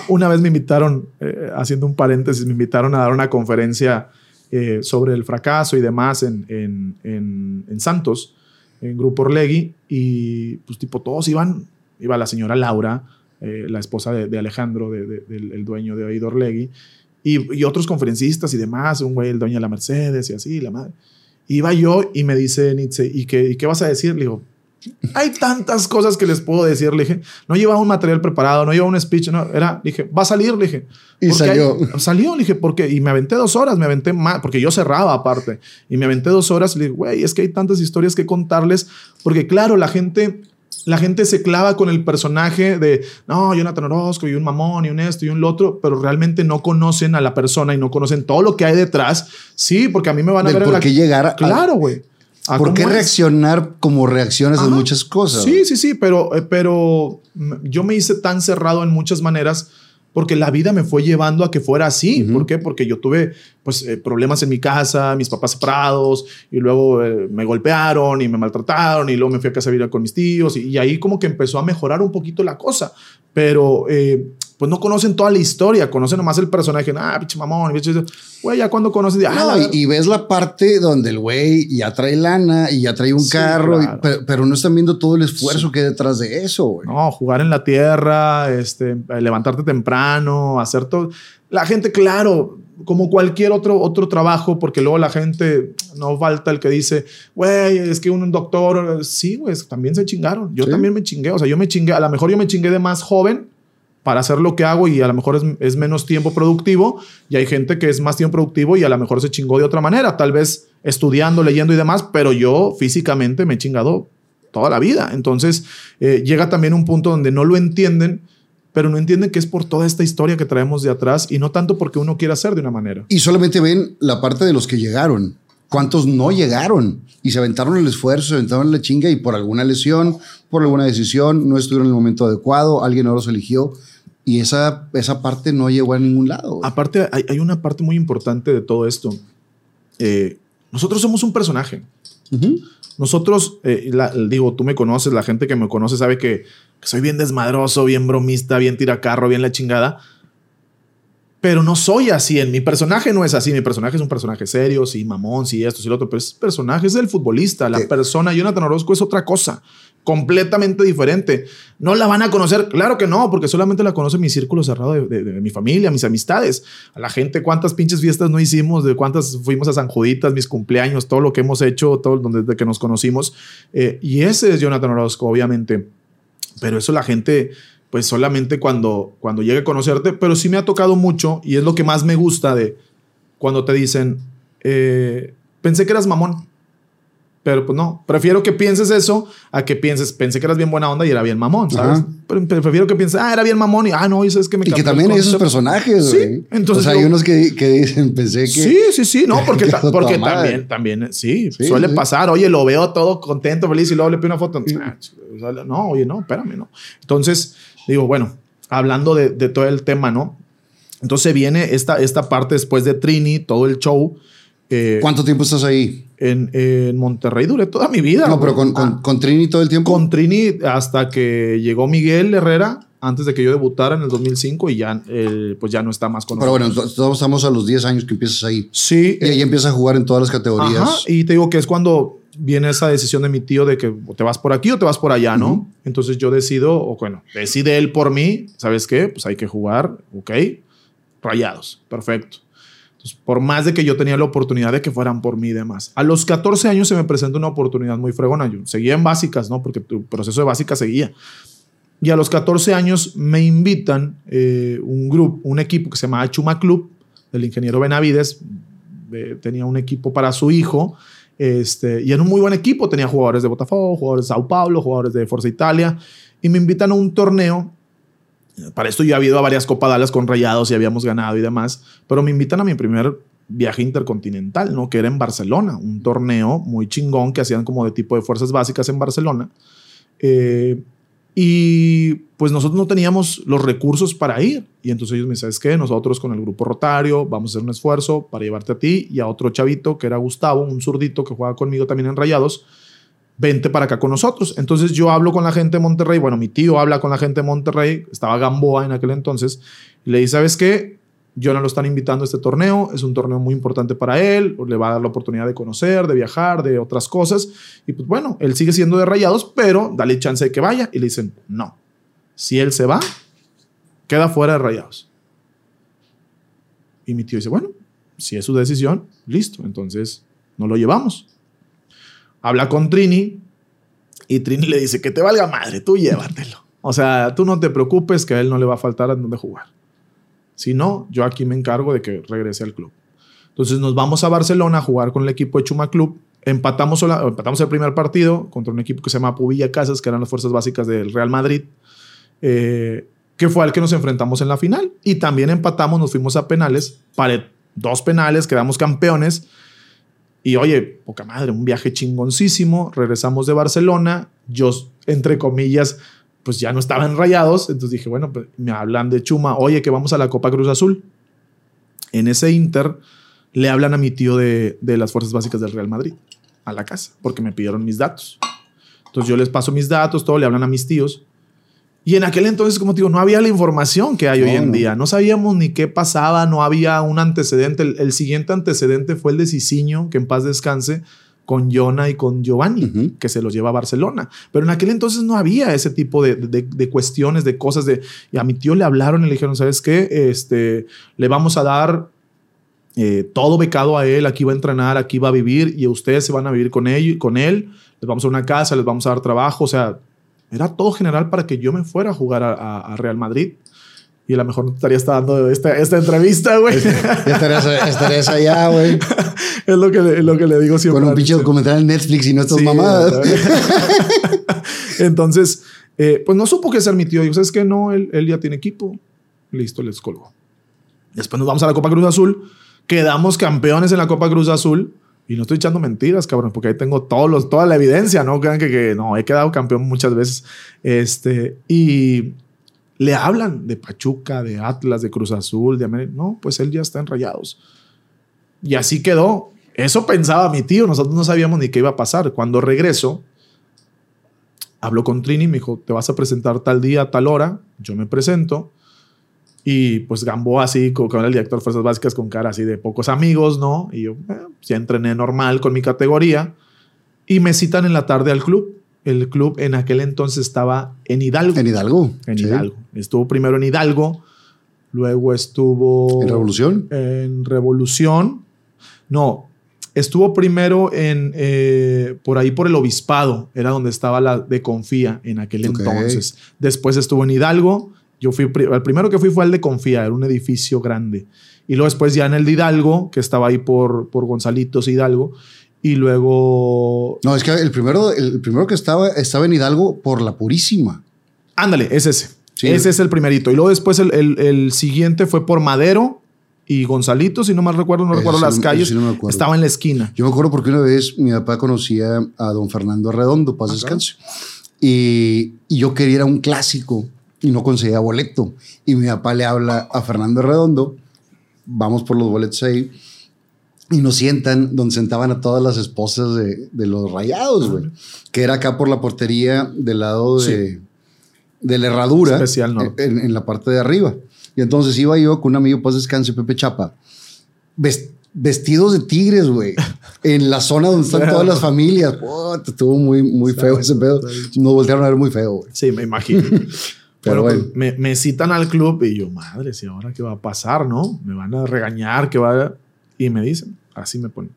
Una vez me invitaron, eh, haciendo un paréntesis, me invitaron a dar una conferencia eh, sobre el fracaso y demás en, en, en, en Santos, en Grupo Orlegui, y pues tipo todos iban, iba la señora Laura, eh, la esposa de, de Alejandro, de- de- del el dueño de Oído Orlegui, y, y otros conferencistas y demás, un güey, el dueño de la Mercedes y así, la madre. Iba yo y me dice Nietzsche, ¿y qué, ¿y qué vas a decir? Le digo, hay tantas cosas que les puedo decir. Le dije, no llevaba un material preparado, no llevaba un speech, no, era, le dije, va a salir, le dije. Y "Porque salió. hay-". salió, le dije, porque, y me aventé dos horas, me aventé más, porque yo cerraba aparte, y me aventé dos horas, le dije, güey, es que hay tantas historias que contarles, porque claro, la gente, la gente se clava con el personaje de, no, Jonathan Orozco, y un mamón, y un esto, y un lo otro, pero realmente no conocen a la persona y no conocen todo lo que hay detrás. Sí, porque a mí me van a ver por la... qué llegar a- Claro, güey. ¿Por qué es. reaccionar como reaccionas en Ajá. muchas cosas? Sí, sí, sí, pero, eh, pero yo me hice tan cerrado en muchas maneras porque la vida me fue llevando a que fuera así. ¿Por qué? Porque yo tuve pues, eh, problemas en mi casa, mis papás separados, y luego eh, me golpearon y me maltrataron, y luego me fui a casa a vivir con mis tíos, y, y ahí como que empezó a mejorar un poquito la cosa. Pero eh, pues no conocen toda la historia, conocen nomás el personaje, ah, pinche mamón. Güey, ya cuando conoces, ah, No, y, y ves la parte donde el güey ya trae lana y ya trae un Sí, carro, y- claro. pero, pero no están viendo todo el esfuerzo que hay detrás de eso, güey. No, jugar en la tierra, este, eh, levantarte temprano, hacer todo. La gente, claro, como cualquier otro, otro trabajo, porque luego la gente, no falta el que dice, güey, es que un doctor, sí, güey, también se chingaron. Yo Sí. también me chingué, o sea, yo me chingué, a lo mejor yo me chingué de más joven para hacer lo que hago y a lo mejor es, es menos tiempo productivo y hay gente que es más tiempo productivo y a lo mejor se chingó de otra manera, tal vez estudiando, leyendo y demás, pero yo físicamente me he chingado toda la vida. Entonces eh, llega también un punto donde no lo entienden, pero no entienden que es por toda esta historia que traemos de atrás y no tanto porque uno quiera hacer de una manera. Y solamente ven la parte de los que llegaron. ¿Cuántos no llegaron? Y se aventaron el esfuerzo, se aventaron la chinga y por alguna lesión, por alguna decisión, no estuvieron en el momento adecuado, alguien no los eligió. Y esa, esa parte no llegó a ningún lado. Aparte, hay, hay una parte muy importante de todo esto. Eh, nosotros somos un personaje. Ujú. Nosotros, eh, la- digo, tú me conoces, la gente que me conoce sabe que, que soy bien desmadroso, bien bromista, bien tiracarro, bien la chingada. Pero no soy así. En mi personaje no es así. Mi personaje es un personaje serio, sí, mamón, sí, esto, sí, lo otro. Pero ese personaje es el futbolista. La Sí. persona, Jonathan Orozco, es otra cosa. Completamente diferente. No la van a conocer. Claro que no, porque solamente la conoce mi círculo cerrado de, mi familia, mis amistades. A la gente, cuántas pinches fiestas no hicimos, de cuántas fuimos a San Juditas, mis cumpleaños, todo lo que hemos hecho, todo donde, que nos conocimos. Eh, y ese es Jonathan Orozco, obviamente. Pero eso la gente, pues solamente cuando, cuando llegue a conocerte, pero sí me ha tocado mucho y es lo que más me gusta de cuando te dicen, eh, pensé que eras mamón. Pero pues no, prefiero que pienses eso a que pienses, pensé que eras bien buena onda y era bien mamón, ¿sabes? Ajá. Pero, pero prefiero que pienses, ah, era bien mamón y, ah, no, eso es que me Y que también hay esos concepto". personajes, Sí, güey. entonces o sea, hay yo- unos que, que dicen, pensé que. Sí, sí, sí, no, porque, que ta- porque también, también, sí, Sí, suele sí. pasar. Oye, lo veo todo contento, feliz y luego le pido una foto. No, oye, no, espérame, no. Entonces, digo, bueno, hablando de, de todo el tema, ¿no? Entonces viene esta, esta parte después de Trini, todo el show. Eh, ¿Cuánto tiempo estás ahí? en, en Monterrey duré toda mi vida. No, pero con, con, Ah, con Trini todo el tiempo. con Trini hasta que llegó Miguel Herrera, antes de que yo debutara en el 2005 y ya, eh, pues ya no está más con pero bueno, todos estamos a los 10 años que empiezas ahí. Sí, Y ahí empiezas a jugar en todas las categorías. Ajá, y te digo que es cuando viene esa decisión de mi tío de que te vas por aquí o te vas por allá, ¿no? Entonces yo decido, o bueno, decide él por mí, ¿sabes qué? Pues hay que jugar, ok, rayados, perfecto. Por más de que yo tenía la oportunidad de que fueran por mí y demás. A los 14 años se me presenta una oportunidad muy fregona. Yo seguía en básicas, ¿no? Porque tu proceso de básicas seguía. Y a los 14 años me invitan eh, un grupo, un equipo que se llamaba Chuma Club, del ingeniero Benavides. eh, tenía un equipo para su hijo. Este, y era un muy buen equipo. Tenía jugadores de Botafogo, jugadores de Sao Paulo, jugadores de Forza Italia. Y me invitan a un torneo Para esto yo había ido a varias Copa Dallas con Rayados y habíamos ganado y demás, pero me invitan a mi primer viaje intercontinental, ¿no? Que era en Barcelona, un torneo muy chingón que hacían como de tipo de fuerzas básicas en Barcelona. Eh, y pues nosotros no teníamos los recursos para ir. Y entonces ellos me dicen, ¿sabes qué? Nosotros con el grupo Rotario vamos a hacer un esfuerzo para llevarte a ti y a otro chavito que era Gustavo, un zurdito que juega conmigo también en Rayados. Vente para acá con nosotros. Entonces yo hablo con la gente de Monterrey. Bueno, mi tío habla con la gente de Monterrey. Estaba Gamboa en aquel entonces. Y le dice, ¿sabes qué? no lo están invitando a este torneo, es un torneo muy importante para él, le va a dar la oportunidad de conocer, de viajar, de otras cosas. Y pues bueno, él sigue siendo de rayados, pero dale chance de que vaya. Y le dicen, no, si él se va, queda fuera de rayados. Y mi tío dice, bueno, si es su decisión, listo, entonces no lo llevamos. Habla con Trini y Trini le dice, que te valga madre, tú llévatelo. O sea, tú no te preocupes que a él no le va a faltar a dónde jugar. Si no, yo aquí me encargo de que regrese al club. Entonces nos vamos a Barcelona a jugar con el equipo de Chuma Club. Empatamos, empatamos el primer partido contra un equipo que se llama Pubilla Casas, que eran las fuerzas básicas del Real Madrid, eh, que fue al que nos enfrentamos en la final. Y también empatamos, nos fuimos a penales, para dos penales, quedamos campeones. Y oye, poca madre, un viaje chingoncísimo. Regresamos de Barcelona. Yo, entre comillas, pues ya no estaban rayados. Entonces dije, bueno, pues me hablan de Chuma, oye, que vamos a la Copa Cruz Azul. En ese Inter le hablan a mi tío de, de las fuerzas básicas del Real Madrid a la casa, porque me pidieron mis datos. Entonces yo les paso mis datos, todo, le hablan a mis tíos. Y en aquel entonces, como te digo, no había la información que hay hoy en día. No sabíamos ni qué pasaba, no había un antecedente. El, el, siguiente antecedente fue el de Cicinho, que en paz descanse, con Jonah y con Giovanni, que se los lleva a Barcelona. Pero en aquel entonces no había ese tipo de, de, cuestiones, de cosas de... Y a mi tío le hablaron y le dijeron, ¿sabes qué? Este, le vamos a dar eh, todo becado a él, aquí va a entrenar, aquí va a vivir y ustedes se van a vivir con él, con él, les vamos a una casa, les vamos a dar trabajo, o sea, era todo general para que yo me fuera a jugar a Real Madrid y a lo mejor no te estaría dando esta, esta entrevista, güey. estarías, estarías, allá, güey. es lo que, le, lo que le digo siempre. Con un pinche documental en Netflix y no estas mamadas. Entonces, eh, pues no supo qué ser mi tío. Digo, ¿sabes qué? No, él, él ya tiene equipo. Listo, les colgó. Después nos vamos a la Copa Cruz Azul. Quedamos campeones en la Copa Cruz Azul. Y no estoy echando mentiras, cabrón, porque ahí tengo todos los, toda la evidencia, ¿no? Crean que, que no, he quedado campeón muchas veces. Este, y le hablan de Pachuca, de Atlas, de Cruz Azul, de América. No, pues él ya está en Rayados. Y así quedó. Eso pensaba mi tío. Nosotros no sabíamos ni qué iba a pasar. Cuando regreso, habló con Trini, me dijo, te vas a presentar tal día, tal hora. Yo me presento. Y pues Gamboa así, con, el director de Fuerzas Básicas, con cara así de pocos amigos, ¿no? Y yo eh, ya entrené normal con mi categoría. Y me citan en la tarde al club el club en aquel entonces estaba en Hidalgo. En Hidalgo. En Hidalgo. Estuvo primero en Hidalgo, luego estuvo... ¿En Revolución? En Revolución. No, estuvo primero en, eh, por ahí por el obispado, era donde estaba la de Confía en aquel entonces. Después estuvo en Hidalgo. Yo fui, el primero que fui fue el de Confía, era un edificio grande. Y luego después ya en el de Hidalgo, que estaba ahí por, por Gonzalitos Hidalgo. Y luego. No, es que el primero, el primero que estaba estaba en Hidalgo por la Purísima. Ándale, es ese. Ese es el primerito. Y luego después el, el, siguiente fue por Madero y Gonzalito, si no mal recuerdo, no recuerdo las calles. estaba en la esquina. Yo me acuerdo porque una vez mi papá conocía a don Fernando Redondo, paz descanse. Y, y, yo quería ir a un clásico y no conseguía boleto. Y mi papá le habla a Fernando Redondo, vamos por los boletos ahí y nos sientan donde sentaban a todas las esposas de, de los rayados, güey. Que era acá por la portería del lado de, de la herradura. Especial, ¿no? En, en, la parte de arriba. Y entonces iba yo con un amigo, pues descanse, Pepe Chapa, vestidos de tigres, güey. en la zona donde están todas las familias. estuvo muy, muy feo ese pedo. Nos voltearon a ver muy feo, güey. Sí, me imagino. Pero bueno, pues, me, me, citan al club y yo, madre, ¿y ahora qué va a pasar, no? Me van a regañar, que va a y me dicen, así me ponen,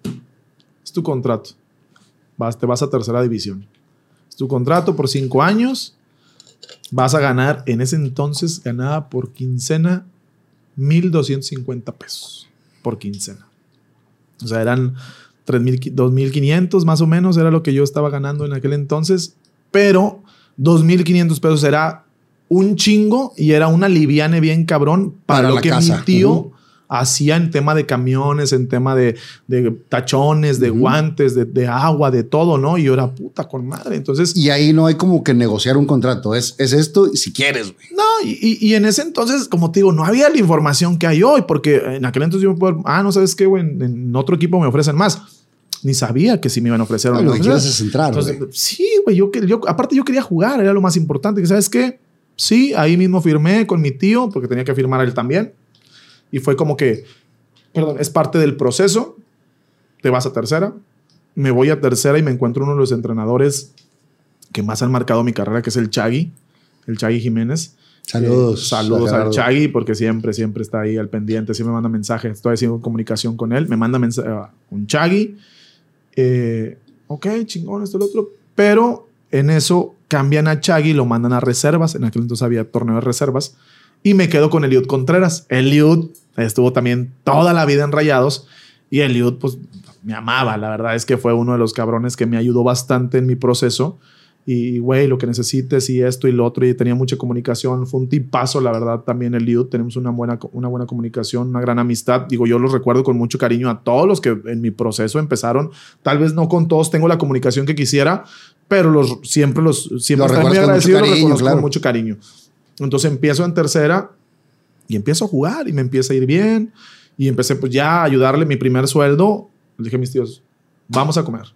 es tu contrato, vas, te vas a tercera división. Es tu contrato por cinco años, vas a ganar, en ese entonces ganaba por quincena 1.250 pesos por quincena. O sea, eran 2.500 más o menos, era lo que yo estaba ganando en aquel entonces, pero 2.500 pesos era un chingo y era una liviane bien cabrón para, Para lo la que casa. mi tío hacía en tema de camiones, en tema de, de tachones, de guantes, de, de agua, de todo, ¿no? Y yo era puta con madre. Entonces, Y ahí no hay como que negociar un contrato. Es, es esto si quieres, güey. no, y, y- en ese entonces, como te digo, no había la información que hay hoy, porque en aquel entonces yo me puedo, ah, no sabes qué, güey, en, en otro equipo me ofrecen más. Ni sabía que si me iban a ofrecer o No, lo que quieres es entrar, Entonces, sí, güey, yo, yo, aparte yo quería jugar, era lo más importante. Sabes qué, sí, ahí mismo firmé con mi tío, porque tenía que firmar él también. Y fue como que, perdón, es parte del proceso. Te vas a tercera, me voy a tercera y me encuentro uno de los entrenadores que más han marcado mi carrera, que es el Chagui, el Chagui Jiménez. Saludos. Eh, saludos al. Chagui, porque siempre, siempre está ahí al pendiente, siempre me manda mensajes, estoy haciendo comunicación con él, me manda mensaje, un Chagui, eh, ok, chingón, esto, lo otro, pero en eso cambian a Chagui, lo mandan a reservas, en aquel entonces había torneo de reservas, y me quedo con Eliud Contreras. Eliud estuvo también toda la vida en Rayados, y Eliud, pues, me amaba, la verdad es que fue uno de los cabrones que me ayudó bastante en mi proceso, y güey, lo que necesites y esto y lo otro, y tenía mucha comunicación, fue un tipazo, la verdad, también el Liud, tenemos una buena, una buena comunicación, una gran amistad, digo, yo los recuerdo con mucho cariño a todos los que en mi proceso empezaron, tal vez no con todos. Tengo la comunicación que quisiera, pero los, siempre los, siempre Los están muy agradecidos, los reconozco claro. con mucho cariño. Entonces empiezo en tercera y empiezo a jugar y me empieza a ir bien y empecé pues ya a ayudarle mi primer sueldo, le dije a mis tíos, vamos a comer.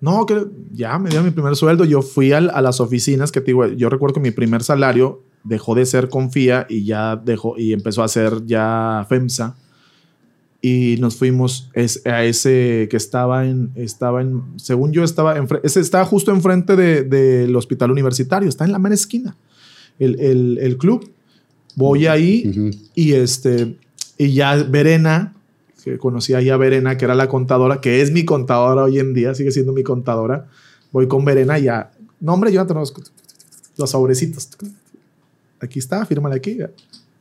No, que ya me dieron mi primer sueldo. Yo fui al- a las oficinas que te digo, yo recuerdo que mi primer salario dejó de ser Confía y ya dejó y empezó a ser ya FEMSA. Y nos fuimos es- a ese que estaba en, estaba en, según yo estaba, enfre- ese estaba justo enfrente de- del hospital universitario, está en la mera esquina, el, el- el club. Voy ahí Ujú. y este, y ya Verena, que conocí ahí a Verena, que era la contadora, que es mi contadora hoy en día, sigue siendo mi contadora. Voy con Verena y ya, no hombre, yo los, los sobrecitos. Aquí está, fírmale aquí.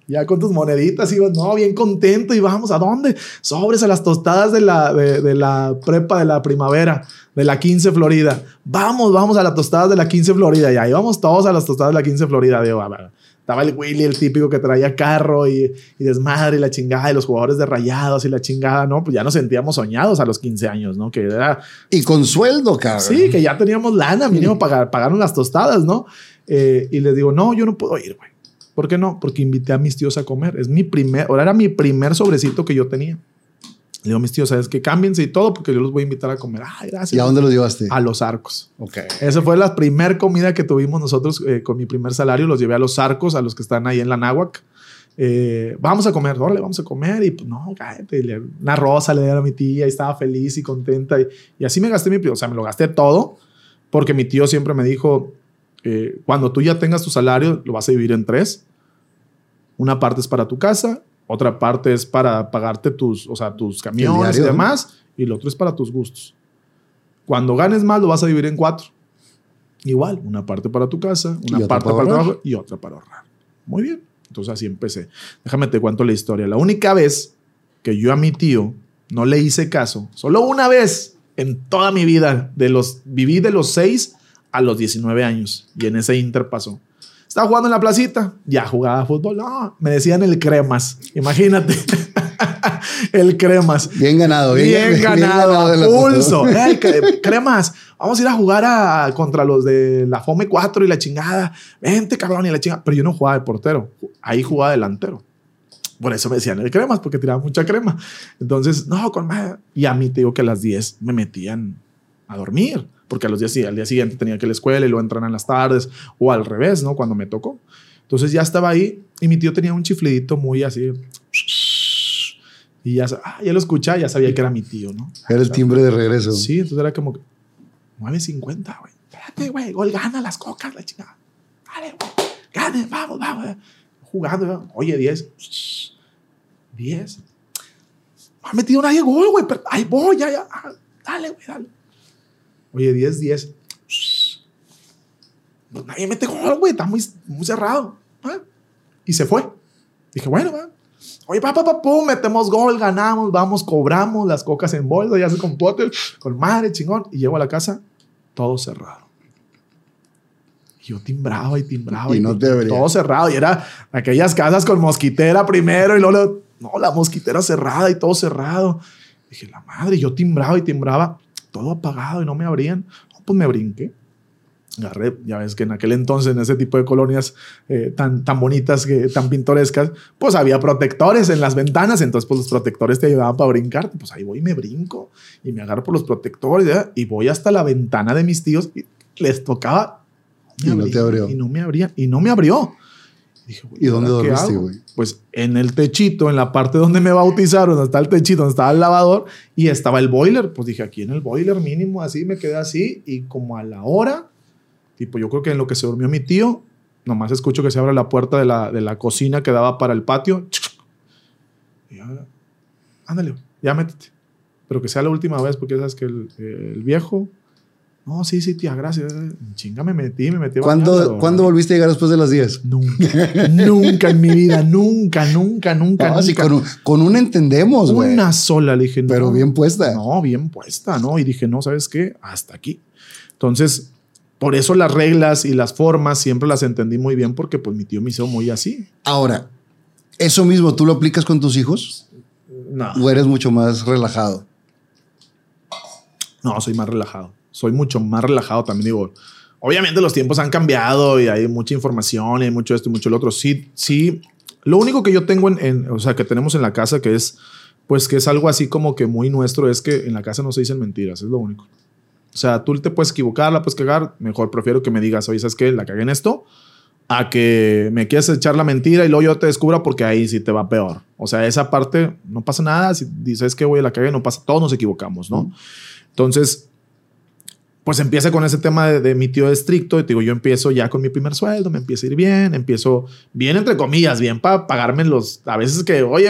Ya, con tus moneditas, iba, no, bien contento y vamos, ¿a dónde? Sobres a las tostadas de la, de, de la prepa de la primavera, de la 15 Florida. Vamos, vamos a las tostadas de la 15 Florida. Y ahí vamos todos a las tostadas de la 15 Florida. Digo, a ver, estaba el Willy, el típico que traía carro y, y desmadre y la chingada, y los jugadores de rayados y la chingada, ¿no? Pues ya nos sentíamos soñados a los 15 años, ¿no? Que era, Y con sueldo, cabrón. sí, que ya teníamos lana, mínimo pagar, pagaron las tostadas, ¿no? Eh, y les digo, no, yo no puedo ir, güey. ¿Por qué no? Porque invité a mis tíos a comer. Es mi primer, ahora era mi primer sobrecito que yo tenía. Le digo a mis tíos, ¿sabes qué? Cámbiense y todo porque yo los voy a invitar a comer. Ay, gracias. ¿Y a dónde los llevaste? A los arcos. Ok. Esa fue la primer comida que tuvimos nosotros eh, con mi primer salario. Los llevé a los arcos, a los que están ahí en la náhuac. Eh, vamos a comer, órale, vamos a comer. Y pues no, cállate. Le- Una rosa le dieron a mi tía y estaba feliz y contenta. Y, y así me gasté mi, o sea, me lo gasté todo porque mi tío siempre me dijo, eh, cuando tú ya tengas tu salario, lo vas a dividir en tres. Una parte es para tu casa, otra parte es para pagarte tus, o sea, tus camiones y demás, y el otro es para tus gustos. Cuando ganes más, lo vas a dividir en cuatro. Igual, una parte para tu casa, una parte para para el trabajo y otra para ahorrar. Muy bien. Entonces así empecé. Déjame te cuento la historia. La única vez que yo a mi tío no le hice caso, solo una vez en toda mi vida, de los, viví de los 6 a los 19 años y en ese inter pasó. Estaba jugando en la placita, ya jugaba fútbol. No, me decían el cremas. Imagínate. el cremas. Bien ganado, bien, Bien, ganado, foto. pulso. Cre- cremas, vamos a ir a jugar a, contra los de la FOME 4 y la chingada. Vente, cabrón, y la chingada. Pero yo no jugaba de portero, ahí jugaba delantero. Por eso me decían el cremas, porque tiraba mucha crema. Entonces, no, con madre. Y a mí te digo que a las 10 me metían a dormir, porque a los días, al día siguiente tenía que ir a la escuela y luego entrar en las tardes, o al revés, ¿no? Cuando me tocó. Entonces ya estaba ahí y mi tío tenía un chiflidito muy así. Y ya, ah, ya lo escuchaba, ya sabía que era mi tío, ¿no? Era el timbre de regreso. Sí, entonces era como que 9.50, güey. Espérate, güey, gol gana las cocas, la chingada. Dale, güey. Gane, vamos, vamos. Jugando, ¿no? oye, 10. 10. No ha metido nadie gol, güey. pero Ahí voy, ya, ya. Ah, Dale, güey, dale. Oye, 10, 10. No, nadie mete gol, güey. Está muy, muy cerrado. ¿eh? Y se fue. Dije, bueno, va. Oye, papá, papá, pum, metemos gol, ganamos, vamos, cobramos las cocas en bolsa, ya se compote, con madre, chingón. Y llego a la casa, todo cerrado. yo timbraba y timbraba. Y no te abría. Todo cerrado. Y era aquellas casas con mosquitera primero y luego, no, la mosquitera cerrada y todo cerrado. Dije, la madre, yo timbraba y timbraba, todo apagado y no me abrían. No, pues me brinqué. Agarré, ya ves que en aquel entonces, en ese tipo de colonias eh, tan, tan bonitas, que, tan pintorescas, pues había protectores en las ventanas, entonces pues los protectores te ayudaban para brincar, pues ahí voy y me brinco y me agarro por los protectores y voy hasta la ventana de mis tíos y les tocaba Y no te abrió. y no me abría y no me abrió. Dije, güey, ¿Y dónde ¿ahora dormiste, güey? Pues en el techito, en la parte donde me bautizaron, donde está el techito, donde estaba el lavador y estaba el boiler. Pues dije, aquí en el boiler mínimo, así me quedé así y como a la hora, tipo, yo creo que en lo que se durmió mi tío, nomás escucho que se abre la puerta de la, de la cocina que daba para el patio. Y ya, ándale, ya métete. Pero que sea la última vez, porque ya sabes que el, el viejo. No, sí, sí, tía, gracias. Chinga, me metí, me metí. ¿Cuándo, ¿Cuándo volviste a llegar después de las 10? Nunca, nunca en mi vida, nunca, nunca, nunca. No, sí, nunca. con, un- con una entendemos, güey. Una sola, le dije, no. Pero bien puesta. No, bien puesta, ¿no? Y dije, no, ¿sabes qué? Hasta aquí. Entonces, por eso las reglas y las formas siempre las entendí muy bien porque pues mi tío me hizo muy así. Ahora, ¿eso mismo tú lo aplicas con tus hijos? No, ¿O eres mucho más relajado? no, soy más relajado. Soy mucho más relajado también, digo. Obviamente los tiempos han cambiado y hay mucha información y hay mucho esto y mucho lo otro. Sí, sí. Lo único que yo tengo en, en- o sea, que tenemos en la casa que es, pues que es algo así como que muy nuestro, es que en la casa no se dicen mentiras, es lo único. O sea, tú te puedes equivocar, la puedes cagar. Mejor prefiero que me digas, oye, ¿sabes qué? La cagué en esto. A que me quieras echar la mentira y luego yo te descubra porque ahí sí te va peor. O sea, esa parte no pasa nada. Si dices que voy a la cagué, no pasa. Todos nos equivocamos, ¿no? Entonces, pues empieza con ese tema de, de mi tío estricto. Y te digo, yo empiezo ya con mi primer sueldo, me empieza a ir bien, empiezo bien, entre comillas, bien para pagarme los. A veces que, oye,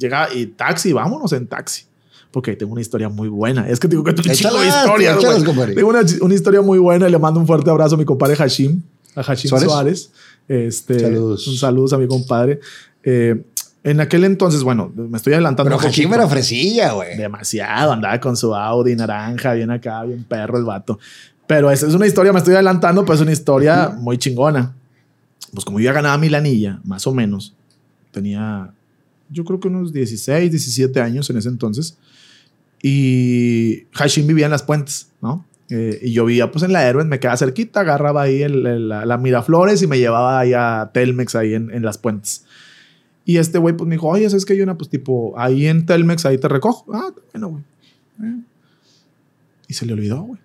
llega y taxi, vámonos en taxi. Porque tengo una historia muy buena. Es que tengo que un chico de Échalas, historias. Tengo una, una historia muy buena y le mando un fuerte abrazo a mi compadre Hashim, a Hashim ¿Suárez? Suárez. Este, Saludos. Un saludo a mi compadre. Eh, en aquel entonces, bueno, me estoy adelantando. Pero poquito. era fresilla, güey. Demasiado, andaba con su Audi naranja, bien acá, bien perro el vato. Pero esa es una historia, me estoy adelantando, pero es una historia muy chingona. Pues como yo ya ganaba mi lanilla, más o menos, tenía yo creo que unos 16, 17 años en ese entonces. Y Hashim vivía en las puentes, ¿no? Eh, y yo vivía pues en la Héroes, me quedaba cerquita, agarraba ahí el- el- la, la Miraflores y me llevaba ahí a Telmex ahí en, en las puentes. Y este güey pues me dijo, oye, ¿sabes que hay una? Pues tipo, ahí en Telmex, ahí te recojo. Ah, bueno, güey. Eh. Y se le olvidó, güey.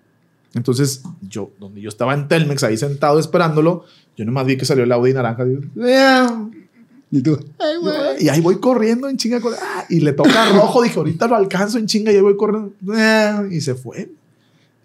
Entonces, yo, donde yo estaba en Telmex, ahí sentado esperándolo, yo nomás vi que salió el Audi naranja. digo, "Ah". Y tú, ay, güey. Y ahí voy corriendo en chinga. ah, y le toca rojo. Dije, ahorita lo alcanzo en chinga. Y ahí voy corriendo. Ah, Y se fue.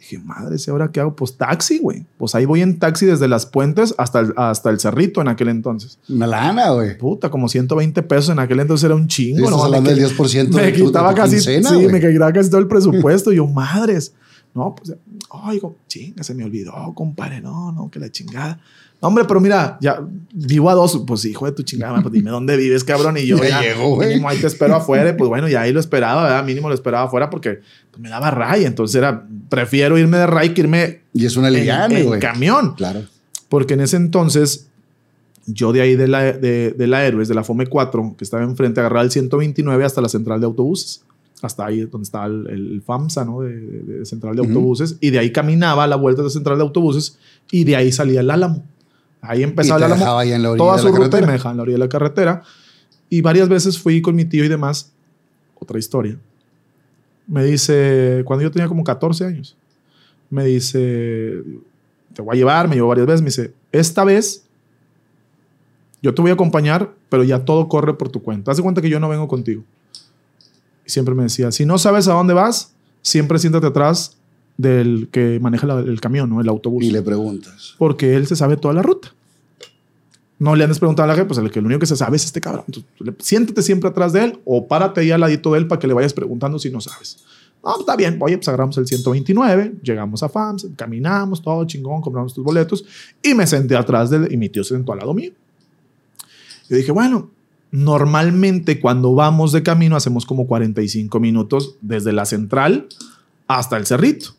Dije, madre, ¿y ahora qué hago? Pues taxi, güey. Pues ahí voy en taxi desde las puentes hasta el, hasta el cerrito en aquel entonces. Una lana, güey. Puta, como 120 pesos en aquel entonces era un chingo. Estás ¿no? hablando del qui- 10% me de tu casi, quincena, sí, me quitaba casi todo el presupuesto. y yo, madres. No, pues, ay, go- chinga, se me olvidó, compadre. No, no, que la chingada. Hombre, pero mira, ya vivo a dos. Pues hijo de tu chingada, pues dime dónde vives, cabrón. Y yo Ya ya, llegó, güey. mínimo ahí te espero afuera. Y pues bueno, y ahí lo esperaba, ¿verdad? Mínimo lo esperaba afuera porque pues, me daba ray. Entonces era, prefiero irme de ray que irme Y es una en, camión. Claro. Porque en ese entonces, yo de ahí de la, de, de la Héroes, de la FOME 4, que estaba enfrente, agarraba el 129 hasta la central de autobuses. Hasta ahí donde estaba el, el FAMSA, ¿no? De, de- de central de autobuses. Y de ahí caminaba a la vuelta de central de autobuses. Y de ahí salía el Álamo. Ahí la orilla Toda su la ruta y me en la orilla de la carretera. Y varias veces fui con mi tío y demás. Otra historia. Me dice, cuando yo tenía como 14 años, me dice, te voy a llevar, me llevó varias veces, me dice, esta vez yo te voy a acompañar, pero ya todo corre por tu cuenta. Haz de cuenta que yo no vengo contigo. Y siempre me decía, si no sabes a dónde vas, siempre siéntate atrás del que maneja la- el camión, ¿no? el autobús Y le preguntas. porque él se sabe toda la ruta. No le andes preguntando a la gente, pues el que lo único que se sabe es este cabrón. Entonces, le- siéntate siempre atrás de él o párate ahí al ladito de él para que le vayas preguntando si no sabes. No, está bien. Oye, pues agarramos el 129, llegamos a FAMS, caminamos, todo chingón, compramos tus boletos y me senté atrás de él y mi tío se sentó al lado mío. Yo dije, bueno, normalmente cuando vamos de camino hacemos como 45 minutos desde la central hasta el cerrito.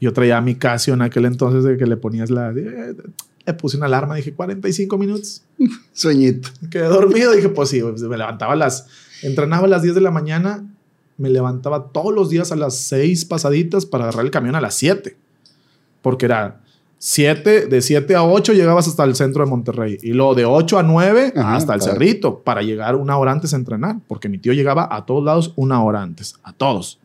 Yo traía mi Casio en aquel entonces de que le ponías la... Le puse una alarma, dije 45 minutos. Sueñito. Quedé dormido, dije, pues sí, pues me levantaba a las, entrenaba a las 10 de la mañana, me levantaba todos los días a las 6 pasaditas para agarrar el camión a las 7. Porque era 7, de 7 a 8 llegabas hasta el centro de Monterrey. Y luego de 8 a 9 Ajá, hasta el padre. Cerrito para llegar una hora antes a entrenar. Porque mi tío llegaba a todos lados una hora antes. A todos.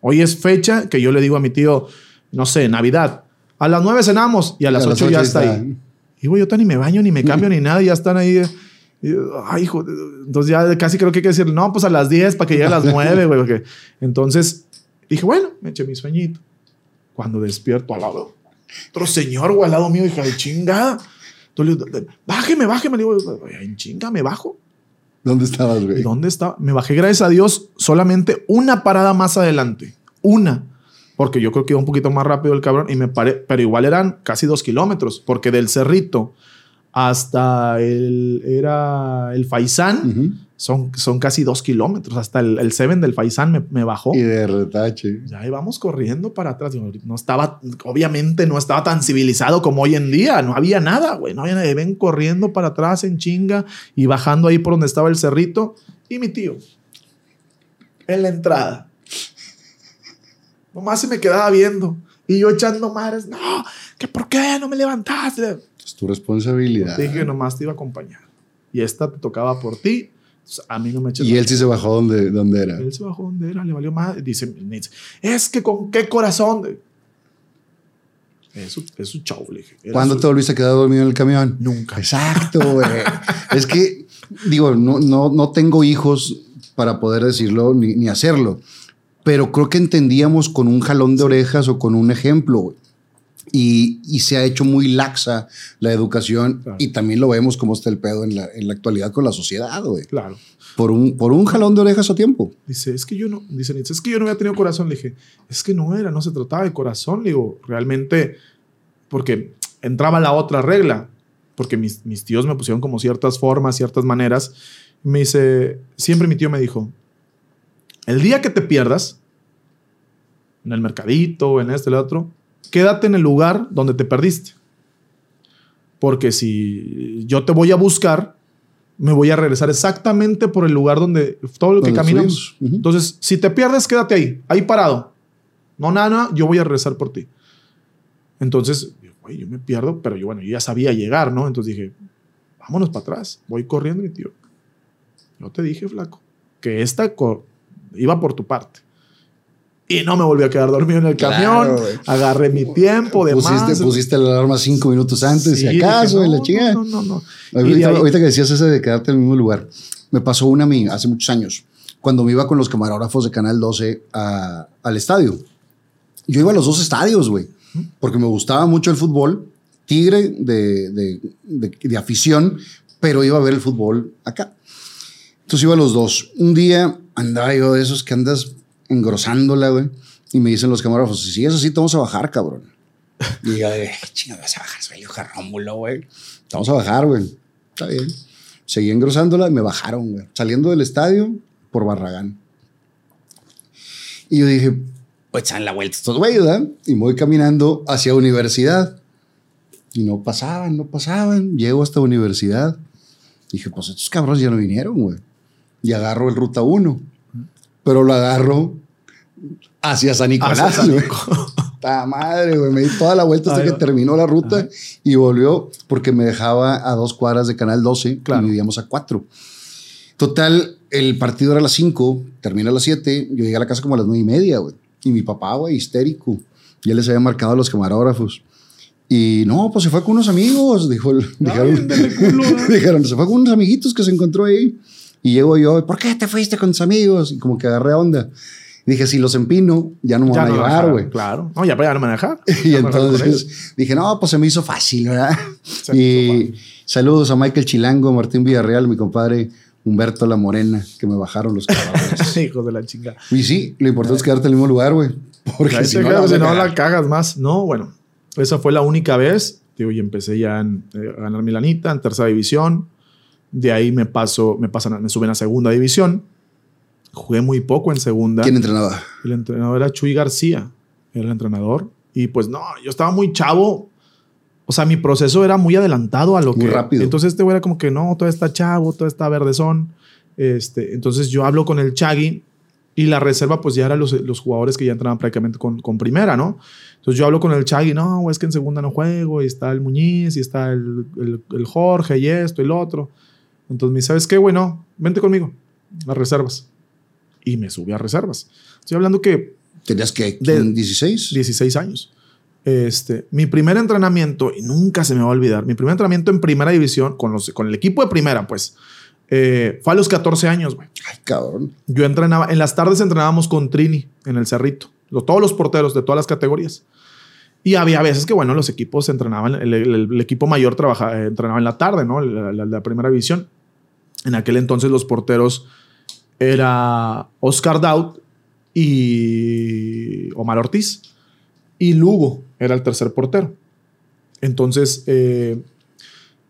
Hoy es fecha que yo le digo a mi tío, no sé, Navidad. A las 9 cenamos y a las A 8 ocho ya está ahí. Y güey, yo tan ni me baño, ni me cambio, ni nada, y ya están ahí. Y, ay, hijo. Entonces ya casi creo que hay que decir, no, pues a las 10 para que llegue a las 9, güey. porque- Entonces dije, bueno, me eché mi sueñito. Cuando despierto al lado, otro señor, güey, al lado mío, hija de chingada. Entonces le digo, bájeme, bájeme. Le digo, "Güey, en chinga, me bajo. ¿Dónde estabas, ¿Y güey? dónde estaba? Me bajé, gracias a Dios, solamente una parada más adelante. Una. Porque yo creo que iba un poquito más rápido el cabrón y me paré, pero igual eran casi dos kilómetros, porque del cerrito hasta el, era el Faisán Ujú. son, son casi dos kilómetros. Hasta el, el Seven del Faisán me, me bajó. Y de retache. Ya íbamos corriendo para atrás. No estaba, obviamente no estaba tan civilizado como hoy en día. No había nada, güey. No había nada. Ven corriendo para atrás en chinga y bajando ahí por donde estaba el cerrito. Y mi tío, en la entrada. Nomás se me quedaba viendo. Y yo echando madres. No, que por qué no me levantaste. Es tu responsabilidad. Te dije que nomás te iba a acompañar. Y esta te tocaba por ti. Entonces, a mí no me eches Y él sí se bajó donde, donde era. él se bajó donde era, le valió más. Dice, dice, es que con qué corazón. Es su, es su show, le dije. Era ¿Cuándo su- te volviste a quedar dormido en el camión? Nunca. Exacto, güey. es que, digo, no, no, no tengo hijos para poder decirlo ni, ni hacerlo, pero creo que entendíamos con un jalón de orejas o con un ejemplo. Y, y se ha hecho muy laxa la educación Claro. y también lo vemos como está el pedo en la, en la actualidad con la sociedad, güey. Claro. Por un, por un jalón de orejas a tiempo. Dice, es que yo no, dice Nietzsche, es que yo no había tenido corazón. Le dije, es que no era, no se trataba de corazón. Le digo, realmente, porque entraba la otra regla, porque mis, mis tíos me pusieron como ciertas formas, ciertas maneras. Me dice, siempre mi tío me dijo, el día que te pierdas, en el mercadito, en este, el otro, quédate en el lugar donde te perdiste. Porque si yo te voy a buscar, me voy a regresar exactamente por el lugar donde todo lo que caminamos. Entonces, si te pierdes, quédate ahí, ahí parado. No, nada, nada, yo voy a regresar por ti. Entonces, güey, yo me pierdo, pero yo, bueno, yo ya sabía llegar, ¿no? Entonces dije, vámonos para atrás. Voy corriendo, mi tío. Yo te dije, flaco, que esta iba por tu parte. Y no me volví a quedar dormido en el Claro, camión. güey. Agarré mi tiempo de Pusiste, más. pusiste la alarma cinco minutos antes, Sí, si dije, acaso, y la no, chingada. No, no, no. De Ahorita, ahí- ahorita que decías ese de quedarte en el mismo lugar, me pasó una a mí hace muchos años, cuando me iba con los camarógrafos de Canal 12 a- al estadio. Yo iba a los dos estadios, güey, porque me gustaba mucho el fútbol, tigre de, de- de- de afición, pero iba a ver el fútbol acá. Entonces iba a los dos. Un día andaba yo de esos que andas engrosándola, güey, y me dicen los camarógrafos, si sigues así, te vamos a bajar, cabrón. Y yo, de, chinga, vas a bajar, soy hijo Rómulo, güey. Te vamos a bajar, güey. Está bien. Seguí engrosándola y me bajaron, güey. Saliendo del estadio por Barragán. Y yo dije, pues dan la vuelta estos güeyes, ¿verdad? Y voy caminando hacia universidad. Y no pasaban, no pasaban. Llego hasta universidad. Dije, pues estos cabros ya no vinieron, güey. Y agarro el ruta 1. Pero lo agarro hacia San Nicolás, Hacia San güey. Ta madre, güey. Me di toda la vuelta hasta Ay, que terminó la ruta y volvió porque me dejaba a dos cuadras de Canal 12 Claro. y vivíamos a cuatro. Total, el partido era a las 5, termina a las 7. Yo llegué a la casa como a las nueve y media, güey. Y mi papá, güey, histérico. Ya les había marcado a los camarógrafos. Y no, pues se fue con unos amigos, dijo el, dijeron, culo, ¿eh? dijeron, se fue con unos amiguitos que se encontró ahí. Y llego yo, ¿por qué te fuiste con tus amigos? Y como que agarré onda. Dije, si los empino, ya no me Ya van a no me llevar, güey. Claro. No, ya, ya no me van a dejar. Y entonces dije, no, pues se me hizo fácil, ¿verdad? Se y saludos a Michael Chilango, Martín Villarreal, mi compadre Humberto La Morena, que me bajaron los cabrones. Hijos de la chingada. y sí, lo importante es quedarte en el mismo lugar, güey. Porque Ahí si no, la a si no la cagas más. No, bueno, esa fue la única vez. Digo, y empecé ya en, eh, a ganar mi lanita en tercera división. De ahí me paso, me pasan, me suben a segunda división. Jugué muy poco en segunda. ¿Quién entrenaba? El entrenador era Chuy García, era el entrenador. Y pues no, yo estaba muy chavo o sea, mi proceso era muy adelantado a lo Muy que. rápido. Entonces este güey era como que no, todo está chavo, todo está verdezón. Este, entonces yo hablo con el Chagui y la reserva, pues ya eran los, los jugadores que ya entraban prácticamente con, con primera, ¿no? Entonces yo hablo con el Chagui, no, es que en segunda no juego, y está el Muñiz, y está el, el, el Jorge, y esto, y lo otro. Entonces me dice, ¿sabes qué, güey? No, vente conmigo a reservas. Y me subí a reservas. Estoy hablando que ¿Tenías que De- 16? 16 años. Este, mi primer entrenamiento, y nunca se me va a olvidar, mi primer entrenamiento en primera división, con, los, con el equipo de primera, pues, eh, fue a los 14 años, güey. Ay, cabrón. Yo entrenaba, en las tardes entrenábamos con Trini en el Cerrito, lo- todos los porteros de todas las categorías. Y había veces que, bueno, los equipos entrenaban, el, equipo mayor trabajaba, eh, entrenaba en la tarde, ¿no? La, la- la primera división. En aquel entonces los porteros era Oscar Daut y Omar Ortiz. Y Lugo era el tercer portero. Entonces, eh,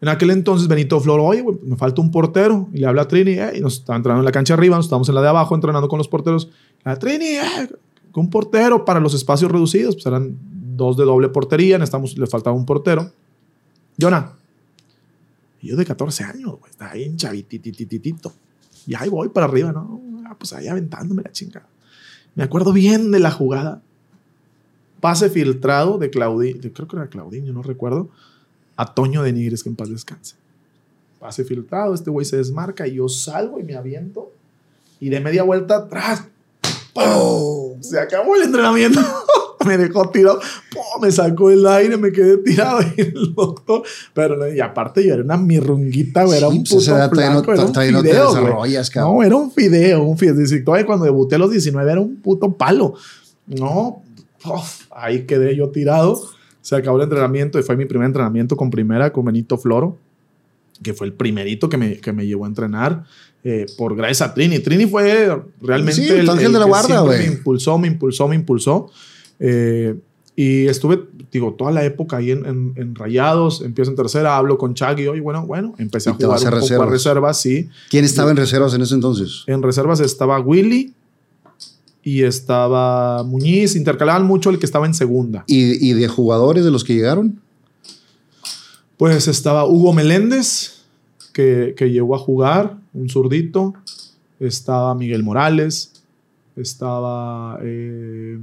en aquel entonces Benito Floro, oye, me falta un portero. Y le habla a Trini, eh, y nos estaba entrenando en la cancha arriba, nos estábamos en la de abajo entrenando con los porteros. La Trini, eh, un portero para los espacios reducidos, pues eran dos de doble portería, necesitamos, le faltaba un portero. Jonah. Yo de 14 años, güey, estaba ahí en chavititititito. Y ahí voy para arriba, ¿no? Ah, pues ahí aventándome la chingada. Me acuerdo bien de la jugada. Pase filtrado de Claudinho, creo que era Claudinho, no recuerdo, a Toño de Nigres, que en paz descanse. Pase filtrado, este güey se desmarca y yo salgo y me aviento. Y de media vuelta atrás, ¡pum! Se acabó el entrenamiento. me dejó tirado, ¡pum! me sacó el aire, me quedé tirado y el doctor. Pero, y aparte yo era una mirrunguita, güey, era Sí, un pues, puto no- flaco, era un fideo. No, era un fideo, un fideo. Todavía cuando debuté a los 19 era un puto palo. No, uf, ahí quedé yo tirado. Se acabó el entrenamiento y fue mi primer entrenamiento con primera con Benito Floro, que fue el primerito que me, que me llevó a entrenar. eh, por gracias a Trini. Trini fue realmente Sí, el ángel de la que guarda, güey. Me impulsó, me impulsó, me impulsó. Eh, y estuve, digo, toda la época ahí en, en- en Rayados, empiezo en tercera, hablo con Chagui, y bueno, bueno, empecé a jugar vas un a poco a reservas. reservas, sí. ¿Quién estaba en reservas en ese entonces? En reservas estaba Willy y estaba Muñiz. Intercalaban mucho el que estaba en segunda. ¿Y, y de jugadores de los que llegaron? Pues estaba Hugo Meléndez, que, que llegó a jugar, un zurdito. Estaba Miguel Morales. Estaba. eh,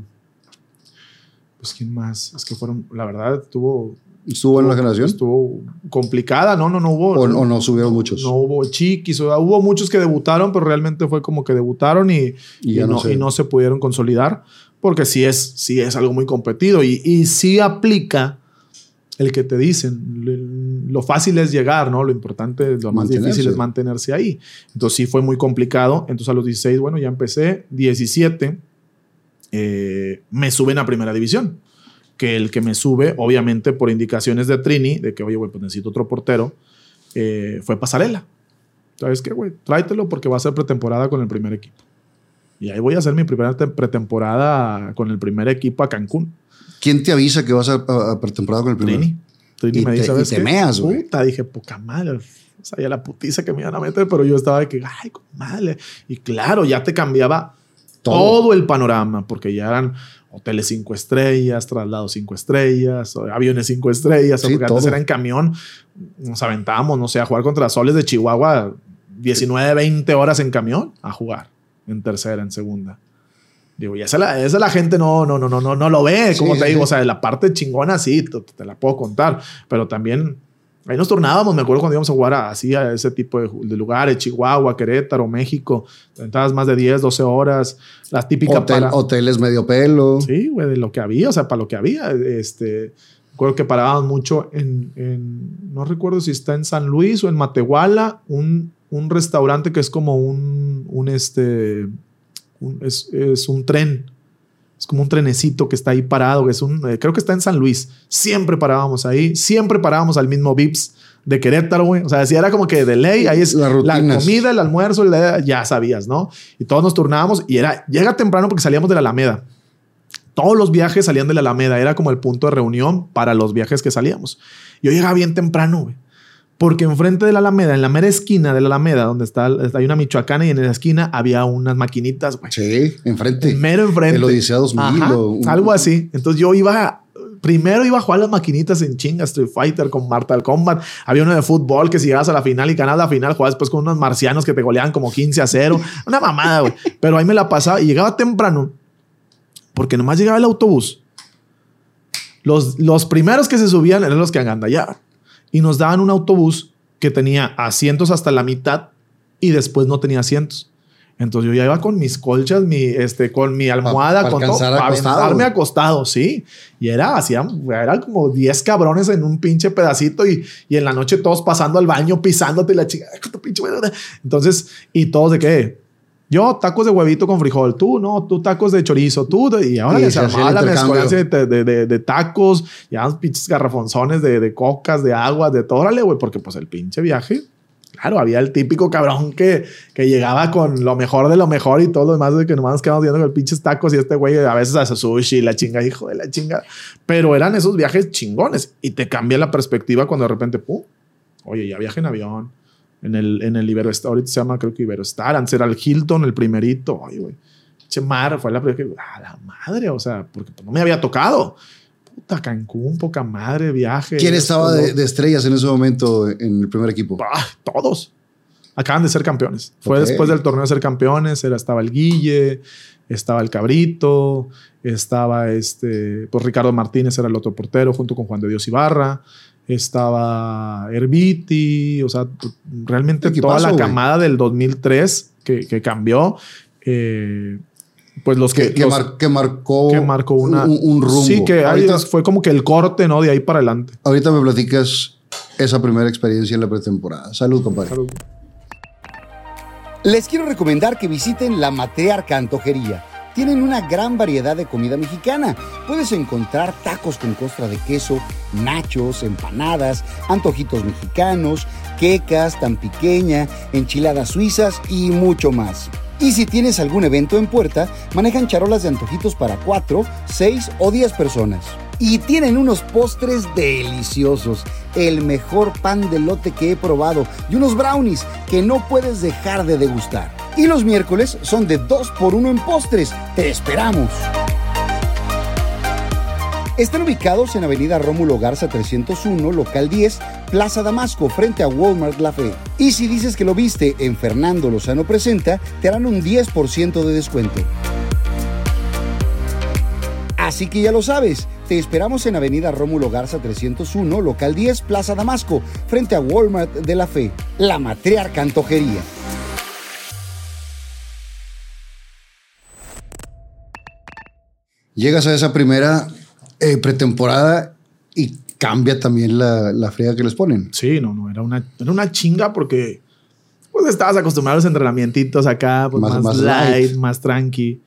pues, ¿quién más? Es que fueron. La verdad, estuvo. ¿Estuvo en la generación? Estuvo complicada. No, no, no hubo. ¿O, o no subieron muchos? No hubo chiquis, o hubo muchos que debutaron, pero realmente fue como que debutaron y, Y y, no no, y no se pudieron consolidar, porque sí es, sí es algo muy competido y, y sí aplica el que te dicen. Lo, lo fácil es llegar, ¿no? Lo importante, lo más Mantenerse. difícil es mantenerse ahí. Entonces sí fue muy complicado. Entonces a los 16, bueno, ya empecé. 17, eh, me suben a primera división. Que el que me sube, obviamente por indicaciones de Trini, de que, oye, güey, pues necesito otro portero, eh, fue Pasarela. ¿Sabes qué, güey? Tráetelo porque va a ser pretemporada con el primer equipo. Y ahí voy a hacer mi primera te- pretemporada con el primer equipo a Cancún. ¿Quién te avisa que vas a, a- a pretemporada con el primero? Trini. Trini Y me te- dice, ¿sabes y te meas, güey. Puta, dije, poca madre. O sea, ya la putiza que me iban a meter, pero yo estaba de que, ay, con madre. Y claro, ya te cambiaba Todo. todo. el panorama, porque ya eran hoteles cinco estrellas, traslados cinco estrellas, aviones cinco estrellas, Sí, porque antes era en camión, nos aventábamos, no sé, a jugar contra Soles de Chihuahua 19, 20 horas en camión a jugar, en tercera, en segunda. Digo, y esa la, esa la gente no, no, no, no, no, no lo ve, como Sí, te digo, sí. o sea, la parte chingona sí, te, te la puedo contar, pero también ahí nos turnábamos, me acuerdo cuando íbamos a jugar a- así a ese tipo de, lugares, Chihuahua, Querétaro, México, aventabas más de 10, 12 horas, las típicas Hotel- para... Hoteles medio pelo. Sí, güey, de lo que había, o sea, para lo que había. Este, recuerdo que parábamos mucho en, en- no recuerdo si está en San Luis o en Matehuala, un, un restaurante que es como un, un este, un- es, es un tren. Es como un trenecito que está ahí parado, que es un, eh, creo que está en San Luis. Siempre parábamos ahí, siempre parábamos al mismo Vips de Querétaro, güey. O sea, si era como que de ley, ahí es la rutinas. comida, el almuerzo, la- ya sabías, ¿no? Y todos nos turnábamos y era, llega temprano porque salíamos de la Alameda. Todos los viajes salían de la Alameda, era como el punto de reunión para los viajes que salíamos. Yo llegaba bien temprano, güey. Porque enfrente de la Alameda, en la mera esquina de la Alameda, donde está, hay una michoacana y en la esquina había unas maquinitas, güey. Sí, enfrente. Mero enfrente. El Odisea 2000 Ajá, o un- algo así. Entonces yo iba primero iba a jugar las maquinitas en chinga, Street Fighter con Mortal Kombat. Había uno de fútbol que si llegabas a la final y ganabas la final, jugabas después con unos marcianos que te goleaban como 15 a 0. Una mamada, güey. Pero ahí me la pasaba y llegaba temprano porque nomás llegaba el autobús. Los, los primeros que se subían eran los que agandallaban. Y nos daban un autobús que tenía asientos hasta la mitad y después no tenía asientos. Entonces yo ya iba con mis colchas, mi, este, con mi almohada, Pa- pa con todo, para acostado. acostado, sí. Y era, hacían, eran como 10 cabrones en un pinche pedacito y, y en la noche todos pasando al baño, pisándote y la chica, "Ay, tu pinche madre". Entonces, y todos de qué? Yo, tacos de huevito con frijol, tú, no, tú tacos de chorizo, tú, y ahora les armaba la de, de, de- de tacos, ya pinches garrafonzones de, de cocas, de agua, de todo, órale, güey, porque pues el pinche viaje, claro, había el típico cabrón que, que llegaba con lo mejor de lo mejor y todo lo demás, de que nomás quedamos viendo con el pinches tacos y este güey a veces hace sushi la chinga, hijo de la chinga. Pero eran esos viajes chingones y te cambia la perspectiva cuando de repente, pum, oye, ya viaje en avión. En el, en el Iberostar, ahorita se llama creo que Iberostar, antes era el Hilton, el primerito. Ay, güey. Che, mar, fue la primera que, a la madre, o sea, porque pues, no me había tocado. Puta, Cancún, poca madre, viaje. ¿Quién estaba de, de estrellas en ese momento en el primer equipo? Ah, todos. Acaban de ser campeones. Fue después del torneo de ser campeones. Era, estaba el Guille, estaba el Cabrito, estaba este, pues Ricardo Martínez era el otro portero junto con Juan de Dios Ibarra. Estaba Herbiti, o sea, realmente Equipazo, toda la camada del 2003 que, que cambió, eh, pues los que, Que, que los- mar- que marcó, que marcó una, un, un rumbo. Sí, que ahorita, fue como que el corte, ¿no? De ahí para adelante. ahorita me platicas esa primera experiencia en la pretemporada. Salud, compadre. Les quiero recomendar que visiten la Matriarca Antojería. Tienen una gran variedad de comida mexicana. Puedes encontrar tacos con costra de queso, nachos, empanadas, antojitos mexicanos, quecas tan pequeña, enchiladas suizas y mucho más. Y si tienes algún evento en puerta, manejan charolas de antojitos para 4, 6 o 10 personas. Y tienen unos postres deliciosos, el mejor pan de lote que he probado y unos brownies que no puedes dejar de degustar. Y los miércoles son de 2 por 1 en postres. ¡Te esperamos! Están ubicados en Avenida Rómulo Garza 301, local 10, Plaza Damasco, frente a Walmart La Fe. Y si dices que lo viste en Fernando Lozano Presenta, te harán un 10% de descuento. Así que ya lo sabes, te esperamos en Avenida Rómulo Garza 301, local 10, Plaza Damasco, frente a Walmart de la Fe, la matriarca antojería. Llegas a esa primera eh, pretemporada y cambia también la, la friega que les ponen. Sí, no, no, era una, era una chinga porque pues estabas acostumbrado a los entrenamientos acá, pues, Más- más, más light, light. más tranqui.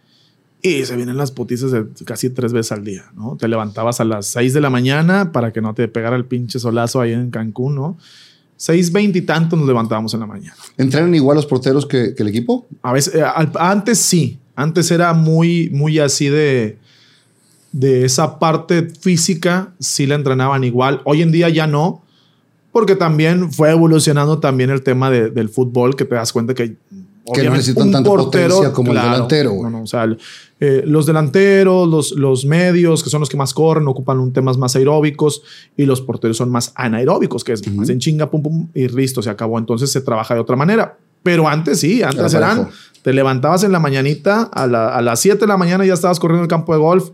Y se vienen las putizas de casi tres veces al día, ¿no? Te levantabas a las 6 de la mañana para que no te pegara el pinche solazo ahí en Cancún, ¿no? Seis veinte y tanto nos levantábamos en la mañana. ¿Entrenan igual los porteros que, que el equipo? A veces, eh, al- antes sí, antes era muy, muy así de, de esa parte física, sí la entrenaban igual. Hoy en día ya no, porque también fue evolucionando también el tema de- del fútbol, que te das cuenta que... obviamente, necesitan un tanta potencia como el delantero. No, no, o sea, eh, los delanteros, los, los medios, que son los que más corren, ocupan un temas más aeróbicos y los porteros son más anaeróbicos, que es más en chinga, pum, pum, y listo, se acabó. Entonces se trabaja de otra manera. Pero antes sí, antes Era eran, parejo. te levantabas en la mañanita, a, la- a las 7 de la mañana ya estabas corriendo el campo de golf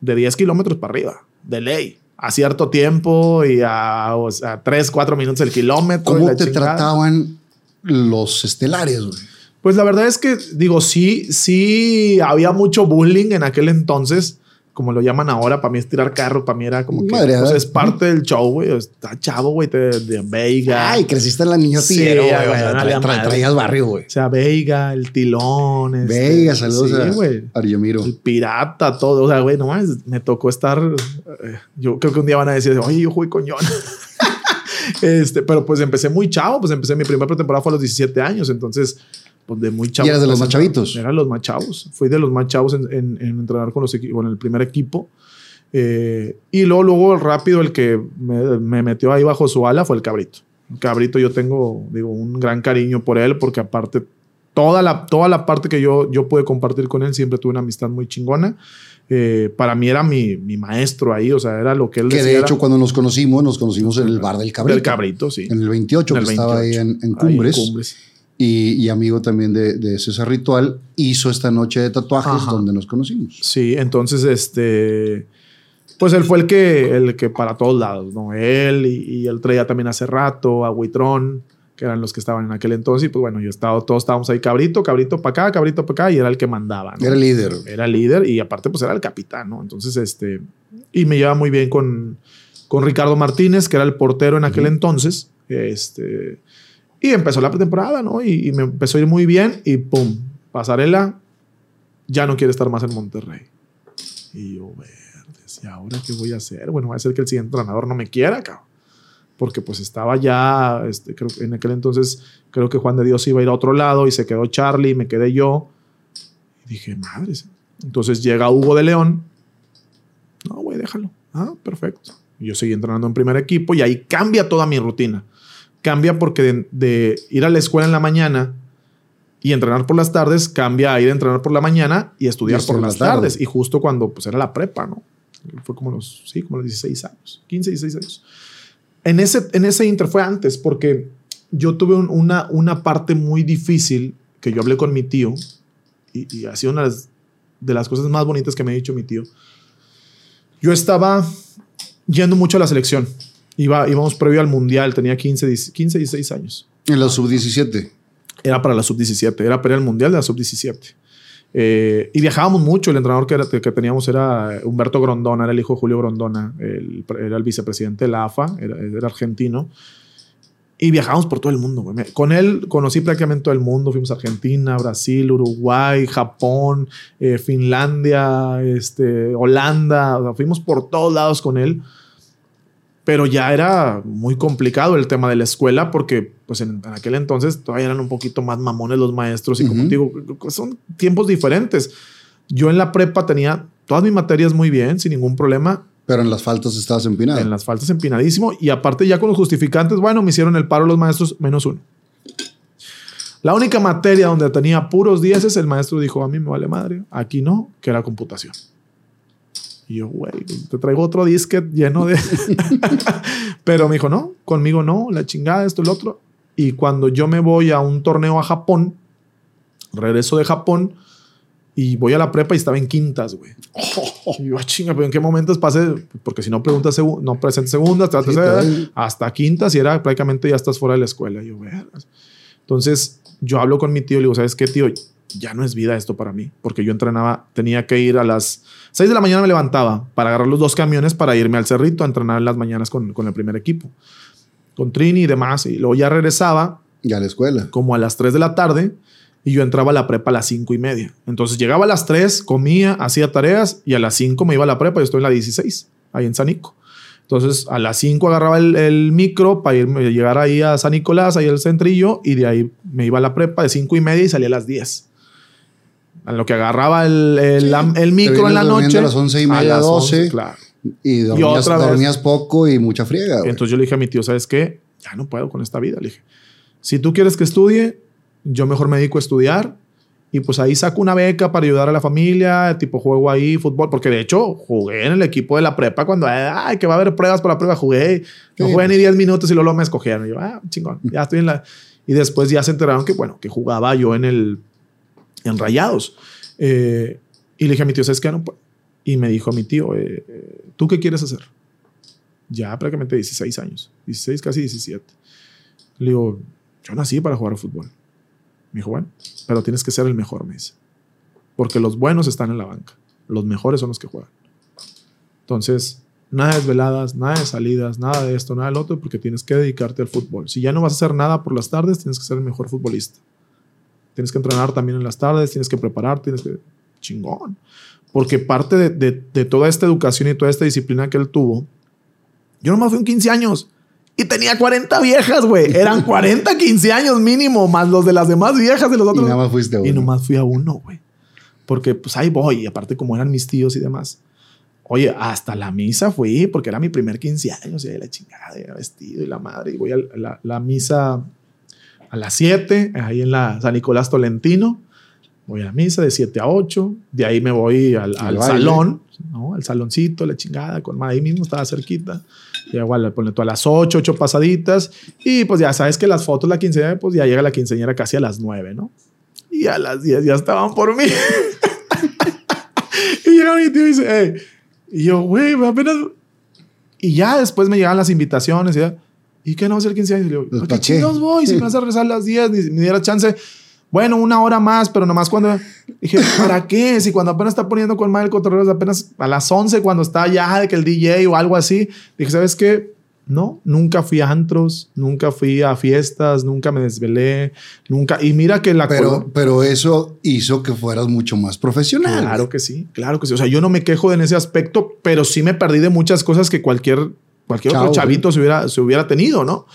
de 10 kilómetros para arriba, de ley, a cierto tiempo y a, o sea, 3, 4 minutos el kilómetro. ¿Cómo te chingada. trataban los estelares? güey? Pues la verdad es que, digo, sí, sí había mucho bullying en aquel entonces, como lo llaman ahora. Para mí es tirar carro, para mí era como que Madre, pues, ¿verdad? es parte del show, güey. Está chavo, güey, de, Veiga. Ay, creciste en la niña Sí, güey. tra- tra- traías barrio, güey. O sea, Veiga, el tilón. este, Vega, saludos sí, a güey. Argemiro. El pirata, todo. O sea, güey, no mames, me tocó estar. eh, yo creo que un día van a decir, oye, yo jugué coñón. este, pero pues empecé muy chavo, pues empecé mi primera pretemporada fue a los 17 años, entonces, pues de muy chavo. eras de los más chavitos? Era los más chavos. Fui de los más chavos en, en- en entrenar con, los con el primer equipo. Eh, y luego, luego, rápido, el que me, me metió ahí bajo su ala fue el cabrito. El cabrito, yo tengo, digo, un gran cariño por él, porque aparte toda la, toda la parte que yo, yo pude compartir con él, siempre tuve una amistad muy chingona. Eh, para mí era mi, mi, maestro ahí, o sea, era lo que él Que decía, de era hecho, cuando nos conocimos, nos conocimos en el bar del Cabrito. del cabrito, sí. En el 28, En el que estaba ahí 28, en, en ahí en Cumbres. Y, y amigo también de, de César Ritual, hizo esta noche de tatuajes Ajá. donde nos conocimos. Sí, entonces, este, pues él fue el que, el que para todos lados, ¿no? Él y, y él traía también hace rato a Huitrón, que eran los que estaban en aquel entonces. Y pues bueno, yo estaba, todos estábamos ahí, cabrito, cabrito para acá, cabrito para acá, y era el que mandaba, ¿no? Era el líder. Era líder y aparte pues era el capitán, ¿no? Entonces, este, y me llevaba muy bien con, con Ricardo Martínez, que era el portero en aquel entonces, este, y empezó la pretemporada, ¿no? Y, y me empezó a ir muy bien y pum, pasarela, ya no quiere estar más en Monterrey. Y yo, verdes, ¿y ahora qué voy a hacer? Bueno, va a ser que el siguiente entrenador no me quiera, cabrón. Porque pues estaba ya, este, creo en aquel entonces, creo que Juan de Dios iba a ir a otro lado y se quedó Charlie, me quedé yo. Y dije, madres. Entonces llega Hugo de León. No, güey, déjalo. Ah, perfecto. Y yo seguí entrenando en primer equipo y ahí cambia toda mi rutina. Cambia porque de, de ir a la escuela en la mañana y entrenar por las tardes, cambia a ir a entrenar por la mañana y estudiar Y por las tarde. tardes. Y justo cuando pues era la prepa, ¿no? Fue como los, sí, como los 16 años, 15, 16 años. En ese, en ese inter fue antes porque yo tuve un- una, una parte muy difícil que yo hablé con mi tío y, y ha sido una de las cosas más bonitas que me ha dicho mi tío. Yo estaba yendo mucho a la selección. Iba, íbamos previo al mundial, tenía 15, 10 15 16 años. En la sub-17. Era para la sub-17, era para el mundial de la sub-17. Eh, y viajábamos mucho. El entrenador que, era- que teníamos era Humberto Grondona, era el hijo de Julio Grondona, el- era el vicepresidente de la AFA, era, era argentino. Y viajábamos por todo el mundo. Con él conocí prácticamente todo el mundo. Fuimos a Argentina, Brasil, Uruguay, Japón, eh, Finlandia, este, Holanda. O sea, fuimos por todos lados con él. Pero ya era muy complicado el tema de la escuela porque pues en, en aquel entonces todavía eran un poquito más mamones los maestros y como Ujú. te digo, son tiempos diferentes. Yo en la prepa tenía todas mis materias muy bien, sin ningún problema, Pero en las faltas estabas empinado. en las faltas empinadísimo y aparte ya con los justificantes, bueno, me hicieron el paro los maestros menos uno. La única materia donde tenía puros dieces, el maestro dijo, a mí me vale madre, aquí no, que era computación. Y yo, güey, te traigo otro disquete lleno de... Pero me dijo, no, conmigo no, la chingada, esto lo otro. Y cuando yo me voy a un torneo a Japón, regreso de Japón y voy a la prepa y estaba en quintas, güey. Y yo, "Ah, chinga, pero ¿en qué momentos pasé? Porque si no preguntas, no presentes segundas, Sí, hasta quintas y era prácticamente ya estás fuera de la escuela. Y yo, "Vergas". Entonces, yo hablo con mi tío y le digo, ¿sabes qué, tío? Ya no es vida esto para mí, porque yo entrenaba, tenía que ir a las 6 de la mañana me levantaba para agarrar los dos camiones para irme al cerrito a entrenar en las mañanas con, con el primer equipo, con Trini y demás. Y luego ya regresaba Ya a la escuela. como a las 3 de la tarde y yo entraba a la prepa a las 5 y media. Entonces llegaba a las 3, comía, hacía tareas y a las 5 me iba a la prepa. Yo estoy en la 16, ahí en San Nico. Entonces a las 5 agarraba el, el micro para irme, llegar ahí a San Nicolás, ahí al centrillo, y de ahí me iba a la prepa de 5 y media y salía a las 10. A lo que agarraba el, el, la- el micro en la noche. a las 11 y media, las 12. claro. Y dormías, poco y mucha friega. güey. Entonces yo le dije a mi tío, ¿sabes qué? Ya no puedo con esta vida. Le dije, si tú quieres que estudie, yo mejor me dedico a estudiar y pues ahí saco una beca para ayudar a la familia, tipo juego ahí fútbol, porque de hecho jugué en el equipo de la prepa cuando, ay, que va a haber pruebas para la prueba, jugué, no Sí. jugué ni 10 minutos y luego me escogieron. Y yo, ah, chingón, ya estoy en la... Y después ya se enteraron que, bueno, que jugaba yo en el... en Rayados. Eh, y le dije a mi tío, ¿sabes qué? No. Y me dijo mi tío, eh, eh, ¿tú qué quieres hacer? Ya prácticamente 16 años, 16, casi 17. Le digo, yo nací para jugar fútbol. Me dijo, bueno, pero tienes que ser el mejor, me dice. Porque los buenos están en la banca. Los mejores son los que juegan. Entonces, nada de desveladas, nada de salidas, nada de esto, nada del otro, porque tienes que dedicarte al fútbol. Si ya no vas a hacer nada por las tardes, tienes que ser el mejor futbolista. Tienes que entrenar también en las tardes, tienes que prepararte, tienes que... Chingón. Porque parte de, de- de toda esta educación y toda esta disciplina que él tuvo, yo nomás fui un 15 años y tenía 40 viejas, güey. Eran 40, 15 años mínimo, más los de las demás viejas de los y otros. nada más fuiste a Y uno. nomás fui a uno, güey. Porque pues ahí voy. Y aparte, como eran mis tíos y demás. Oye, hasta la misa fui porque era mi primer 15 años y ahí la chingada, era vestido y la madre. Y voy a la, la misa, a las 7, ahí en la San Nicolás Tolentino. Voy a misa de 7 a 8. De ahí me voy al, al salón, ¿no? Al saloncito, la chingada, con ahí mismo estaba cerquita. Y igual, ponle tú a las 8, 8 pasaditas. Y pues ya sabes que las fotos, la quinceañera, pues ya llega la quinceañera casi a las 9, ¿no? Y a las 10 ya estaban por mí. y llega mi tío y dice, "Ey". Y yo, güey, apenas. Y ya después me llegan las invitaciones. Y, ya, ¿Y qué no va a ser 15 años? Y le digo, Pues, ¿por ¿pa' qué chingados voy? Si me vas a rezar las 10, ni me diera chance. Bueno, una hora más, pero nomás cuando. Dije, ¿para qué? Si cuando apenas está poniendo con mal el cotorreo es apenas a las 11, cuando está ya de que el DJ o algo así. Dije, ¿sabes qué? No, nunca fui a antros, nunca fui a fiestas, nunca me desvelé, nunca. Y mira que la Pero, pero eso hizo que fueras mucho más profesional. Claro que sí, claro que sí. O sea, yo no me quejo en ese aspecto, pero sí me perdí de muchas cosas que cualquier, cualquier Chao, otro chavito se hubiera, se hubiera tenido, ¿no?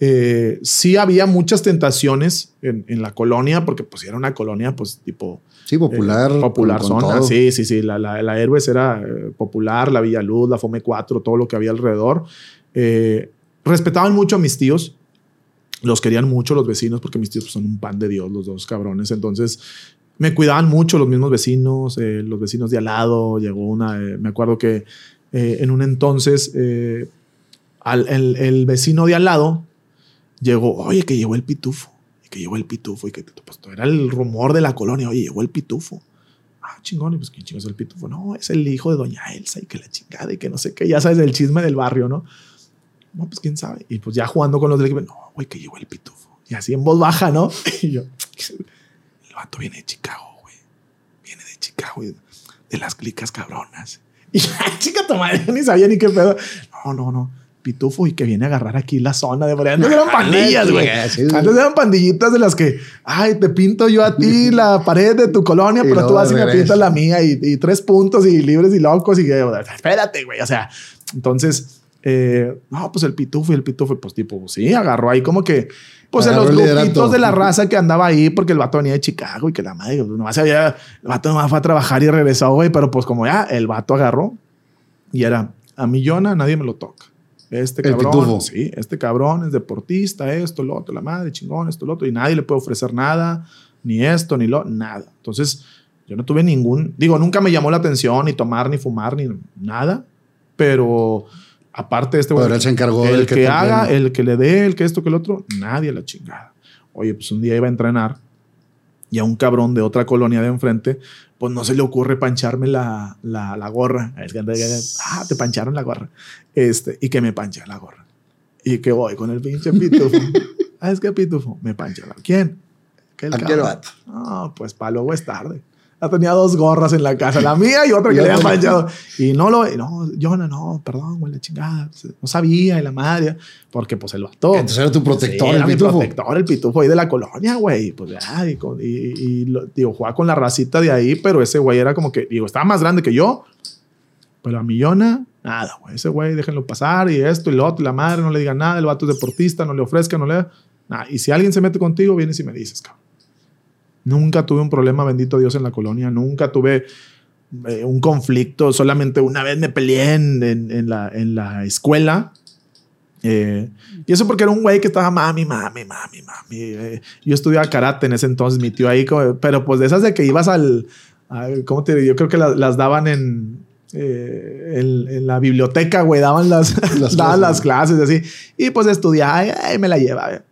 Eh, sí había muchas tentaciones en, en la colonia, porque pues era una colonia, pues tipo... Sí, popular. eh, popular con- con zona, sí, sí, sí. La, la, la Héroes era eh, popular, la Villaluz, la Fome 4, todo lo que había alrededor. Respetaban mucho a mis tíos, los querían mucho los vecinos, porque mis tíos pues, son un pan de Dios, los dos cabrones. Entonces, me cuidaban mucho los mismos vecinos, los vecinos de al lado. Llegó una, me acuerdo que eh, en un entonces, eh, al- el, el vecino de al lado llegó, oye, que llegó el pitufo, y que llegó el pitufo, y que pues, era el rumor de la colonia, oye, llegó el pitufo. Ah, chingón, y pues quién chingo es el pitufo. No, es el hijo de doña Elsa y que la chingada y que no sé qué, ya sabes, el chisme del barrio, ¿no? No, pues quién sabe. Y pues ya jugando con los del equipo, no, güey, que llegó el pitufo. Y así en voz baja, ¿no? Y yo, el vato viene de Chicago, güey. Viene de Chicago, y de las clicas cabronas. Y ya, chica, tu madre, ni sabía ni qué pedo. No, no, no. Pitufo y que viene a agarrar aquí la zona de por. Antes eran pandillas, güey. Sí. Antes eran pandillitas de las que, ay, te pinto yo a ti la pared de tu colonia, pero tú vas y me pintas la mía y, y tres puntos y libres y locos y que, espérate, güey. O sea, entonces, eh, no, pues el pitufo y el pitufo, pues tipo, sí, agarró ahí como que, pues en los grupitos de la raza que andaba ahí, porque el vato venía de Chicago y que la madre, pues, nomás había, el vato nomás fue a trabajar y regresó, güey, pero pues como ya, el vato agarró y era, a mi Yona nadie me lo toca. Este El cabrón, pitufo. sí, este cabrón es deportista, esto, lo otro, la madre, chingón, esto, lo otro, y nadie le puede ofrecer nada, ni esto, ni lo, nada. Entonces, yo no tuve ningún, digo, nunca me llamó la atención ni tomar, ni fumar, ni nada, pero aparte de este Pero güey, él se encargó el del que, que haga, el que le dé, el que esto, que el otro, nadie a la chingada. Oye, pues un día iba a entrenar y a un cabrón de otra colonia de enfrente, pues no se le ocurre pancharme la, la, la gorra. Es que, ah, te pancharon la gorra. Este, y que me pancha la gorra. Y que voy con el pinche pitufo. ah, es que pitufo me pancha la ¿Quién? Que el Aquel vato. No, pues para luego es tarde. Tenía dos gorras en la casa, la mía y otra Y que le habían manchado. Y no lo, no, Jonah, no, perdón, güey, la chingada. No sabía, y la madre, porque pues el vato. Entonces era tu protector, Sí, el era mi pitufo. protector, el pitufo ahí de la colonia, güey. Pues ya, y, con- y, y lo- digo, jugaba con la racita de ahí, pero ese güey era como que, digo, estaba más grande que yo. Pero a mi Jonah, nada, güey. Ese güey, déjenlo pasar y esto y lo otro, y la madre, no le digan nada. El vato es deportista, no le ofrezca, no le. Nada. Y si alguien se mete contigo, vienes y me dices, cabrón. Nunca tuve un problema, bendito Dios, en la colonia. Nunca tuve eh, un conflicto. Solamente una vez me peleé en, en- en la, en la escuela. Eh, y eso porque era un güey que estaba mami, mami, mami, mami. Eh, yo estudiaba karate en ese entonces, mi tío ahí, pero pues de esas de que ibas al, al- ¿cómo te digo? Yo creo que la- las daban en, eh, en, en la biblioteca, güey, daban las, Las daban clases. las clases así. Y pues estudiaba, y, ay, me la llevaba.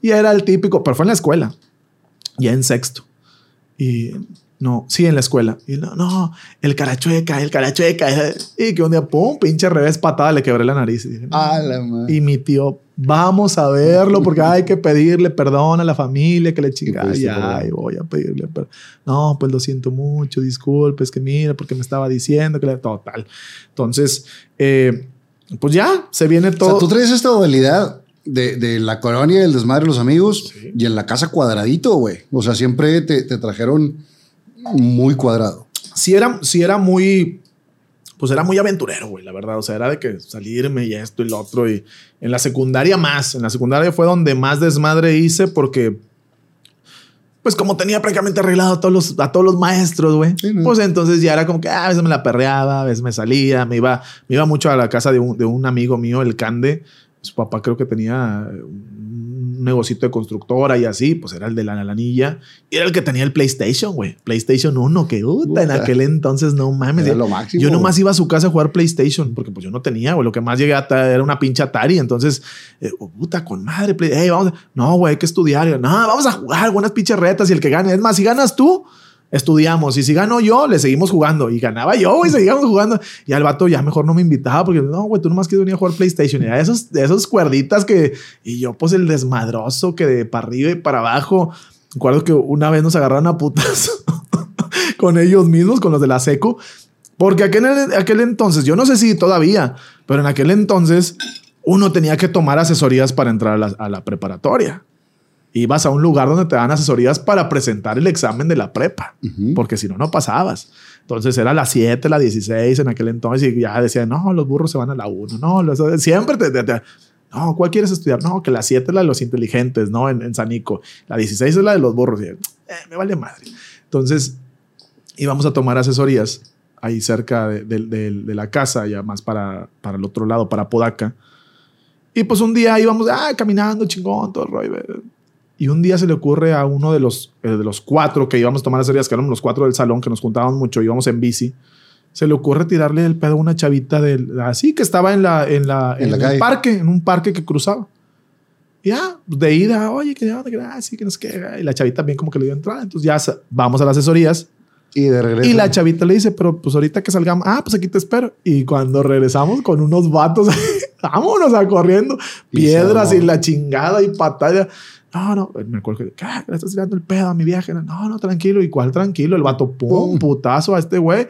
Y era el típico, pero fue en la escuela, ya en sexto. Y no, sí, en la escuela. Y no, no, el carachueca, el carachueca. Y que un día, pum, pinche revés patada, le quebré la nariz. Y, dije, no. La. Y mi tío, vamos a verlo porque hay que pedirle perdón a la familia que le chingada. Ya, y voy a pedirle perdón. No, pues lo siento mucho, disculpe, es que mira, porque me estaba diciendo que le... Total. Entonces, eh, pues ya, se viene O sea, todo. tú traes esta dualidad de, de la colonia, el desmadre de los amigos Sí. y en la casa cuadradito, güey. O sea, siempre te, te trajeron muy cuadrado. sí era, sí era muy, pues era muy aventurero, güey, la verdad. O sea, era de que salirme y esto y lo otro. Y en la secundaria más, en la secundaria fue donde más desmadre hice porque, pues como tenía prácticamente arreglado a todos los, a todos los maestros, güey. Sí, ¿no? Pues entonces ya era como que ah, a veces me la perreaba, a veces me salía, me iba, me iba mucho a la casa de un, de un amigo mío, el Cande. Su papá creo que tenía un negocito de constructora y así, pues era el de la, la anilla. Y era el que tenía el PlayStation, güey. PlayStation 1, que puta, en aquel entonces no mames. Era lo máximo. Yo nomás iba a su casa a jugar PlayStation, porque pues yo no tenía, güey. Lo que más llegué a era una pinche Atari. Entonces, eh, oh, puta, con madre, Play- vamos. a- No, güey, hay que estudiar. Yo, No, vamos a jugar buenas pinches retas y el que gane. Es más, si ganas tú, estudiamos. Y si gano yo, le seguimos jugando. Y ganaba yo, güey, seguíamos jugando. Y al vato ya mejor no me invitaba porque no, güey, tú nomás quieres venir a jugar PlayStation. Y a esos, esos cuerditas que. Y yo, pues el desmadroso que de para arriba y para abajo. Recuerdo que una vez nos agarraron a putas con ellos mismos, con los de la seco. Porque aquel, aquel entonces, yo no sé si todavía, pero en aquel entonces uno tenía que tomar asesorías para entrar a la preparatoria. Ibas a un lugar donde te dan asesorías para presentar el examen de la prepa, Ujú. porque si no, no pasabas. Entonces era la 7, la 16 en aquel entonces y ya decían, no, los burros se van a la 1, no, los- siempre te, te- te- no, ¿cuál quieres estudiar? No, que la 7 es la de los inteligentes, ¿no? En, en Sanico. La 16 es la de los burros. Y, eh, me vale madre. Entonces íbamos a tomar asesorías ahí cerca de, de- de- de la casa, ya más para, para el otro lado, para Podaca. Y pues un día íbamos ah, caminando, chingón, todo el rollo. Y un día se le ocurre a uno de los, eh, de los cuatro que íbamos a tomar asesorías, que éramos los cuatro del salón, que nos juntábamos mucho, íbamos en bici. Se le ocurre tirarle el pedo a una chavita del, así que estaba en la, en la, En la el calle. parque, en un parque que cruzaba. Y ya, de ida, oye, que ya, que ah, sí, que no sé qué. Y la chavita bien como que le dio entrada. Entonces ya vamos a las asesorías. Y de regreso. Y la chavita le dice, pero pues ahorita que salgamos, ah, pues aquí te espero. Y cuando regresamos con unos vatos, vámonos a corriendo, piedras y la chingada y patada. No, no, me acuerdo que, ¿qué? ¿Le estás tirando el pedo a mi viaje? No, no, tranquilo. ¿Y cuál tranquilo? El vato, pum, putazo a este güey.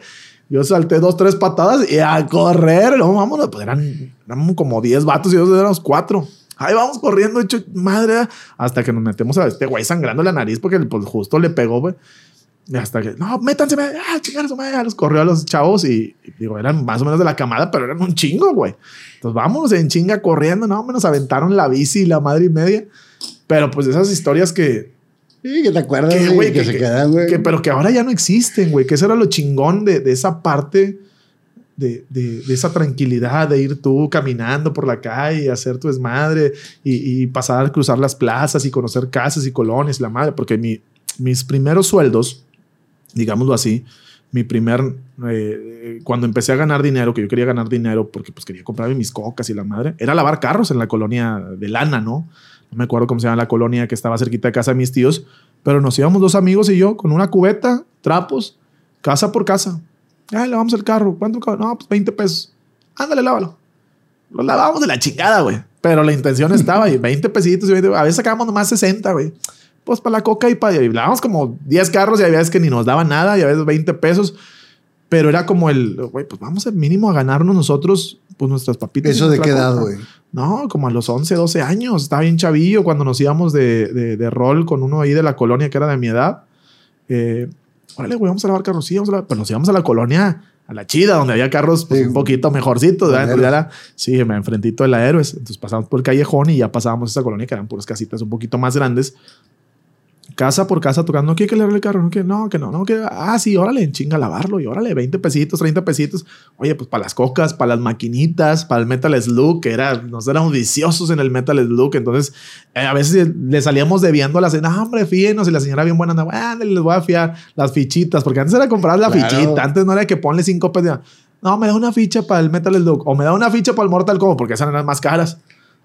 Yo salté dos, tres patadas y a correr. No, vámonos. Pues eran, eran como 10 vatos y nosotros éramos cuatro. Ahí vamos corriendo, hecho madre, hasta que nos metemos a este güey sangrando la nariz porque pues, justo le pegó, güey. Y hasta que, no, métanse, ah, chingar a. Los corrió a los chavos y, y, digo, eran más o menos de la camada, pero eran un chingo, güey. Entonces vámonos en chinga corriendo, no, me nos aventaron la bici y la madre y media. Pero pues esas historias que, Sí, que te acuerdas, que, güey, que, que, se que- quedan, güey. que- pero que ahora ya no existen, güey. Que eso era lo chingón de, de esa parte de, de- de esa tranquilidad de ir tú caminando por la calle, hacer tu desmadre y, y pasar, cruzar las plazas y conocer casas y colonias la madre. Porque mi- mis primeros sueldos, digámoslo así, mi primer, eh, cuando empecé a ganar dinero, que yo quería ganar dinero porque pues quería comprarme mis cocas y la madre, era lavar carros en la colonia de lana, ¿no? No me acuerdo cómo se llama la colonia que estaba cerquita de casa de mis tíos, pero nos íbamos dos amigos y yo con una cubeta, trapos, casa por casa. Ah, lavamos el carro. ¿Cuánto? No, pues 20 pesos. Ándale, lávalo. Lo lavábamos de la chingada, güey. Pero la intención estaba y 20 pesitos y 20, a veces sacábamos nomás 60, güey. Pues para la coca y para... Y lavábamos como 10 carros y había veces que ni nos daban nada y a veces 20 pesos. Pero era como el, güey, pues vamos al mínimo a ganarnos nosotros pues nuestras papitas. ¿Eso de qué edad, güey? No, como a los 11, 12 años. Estaba bien chavillo cuando nos íbamos de, de, de rol con uno ahí de la colonia que era de mi edad. Eh, órale, güey, vamos a lavar carros. Sí, vamos a lavar. Pero nos íbamos a la colonia, a la chida, donde había carros pues, Sí. un poquito mejorcitos. sí, me enfrentito de la Héroes. Entonces pasamos por el callejón y ya pasábamos esa colonia que eran puras casitas un poquito más grandes. Casa por casa tocando, no quiere que le el carro, no que no, que no, no, que ah, sí, órale, en chinga lavarlo y órale, 20 pesitos, 30 pesitos. Oye, pues para las cocas, para las maquinitas, para el Metal Slug, que era, nos éramos viciosos en el Metal Slug. Entonces, eh, a veces le salíamos debiendo a la cena, hombre, fíenos. Y la señora bien buena andaba, ah, les voy a fiar las fichitas, porque antes era comprar la Claro. fichita, antes no era que ponle cinco pesos. No, me da una ficha para el Metal Slug o me da una ficha para el Mortal Kombat, porque esas eran más caras.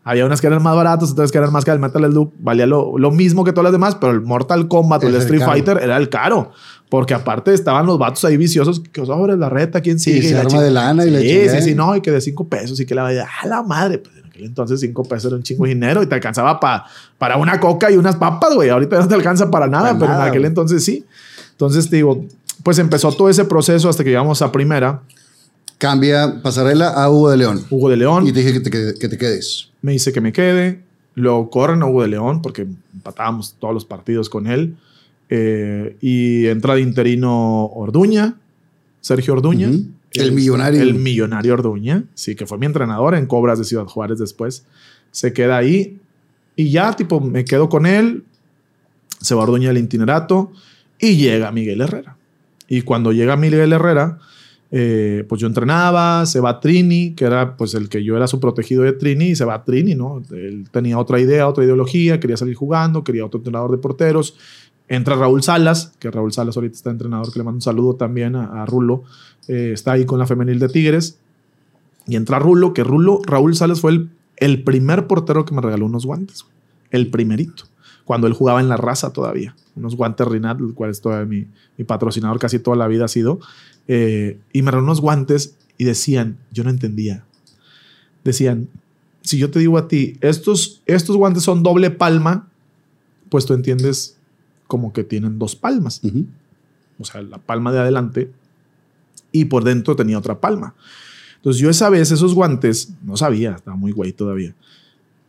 Había unas que eran más baratas, otras que eran más caras. El Metal Slug valía lo, lo mismo que todas las demás, pero el Mortal Kombat o el Ese Street caro. Fighter era el caro. Porque aparte estaban los vatos ahí viciosos que sobre la reta, quién Sí, sigue. se la arma de lana y la Sí, sí, sí, no, y que de cinco pesos y que la vaya, a la madre. Pues en aquel entonces cinco pesos era un chingo de dinero y te alcanzaba pa- para una coca y unas papas, güey. Ahorita no te alcanza para nada, Para pero nada, en aquel güey. entonces sí. Entonces te digo, pues empezó todo ese proceso hasta que llegamos a primera. Cambia pasarela a Hugo de León. Hugo de León Y te dije que te, que te quedes. Me dice que me quede. Lo corren a Hugo de León porque empatábamos todos los partidos con él. Eh, y entra de interino Orduña, Sergio Orduña. El millonario. El millonario Orduña, sí, que fue mi entrenador en Cobras de Ciudad Juárez después. Se queda ahí y ya, tipo, me quedo con él. Se va Orduña al itinerato y llega Miguel Herrera. Y cuando llega Miguel Herrera, eh, pues yo entrenaba, se va Trini, que era pues el que yo era su protegido de Trini, y se va Trini, ¿no? Él tenía otra idea, otra ideología, quería salir jugando, quería otro entrenador de porteros. Entra Raúl Salas, que Raúl Salas ahorita está entrenador, que le mando un saludo también a, Rulo, eh, está ahí con la femenil de Tigres. Y entra Rulo, que Rulo, Raúl Salas fue el, primer portero que me regaló unos guantes, el primerito, cuando él jugaba en la raza todavía, unos guantes Rinat, el cual es todavía mi, mi patrocinador casi toda la vida ha sido. Eh, y me unos guantes y decían, yo no entendía, decían, si yo te digo a ti, estos, estos guantes son doble palma, pues tú entiendes como que tienen dos palmas. O sea, la palma de adelante y por dentro tenía otra palma. Entonces yo esa vez esos guantes, no sabía, estaba muy güey todavía,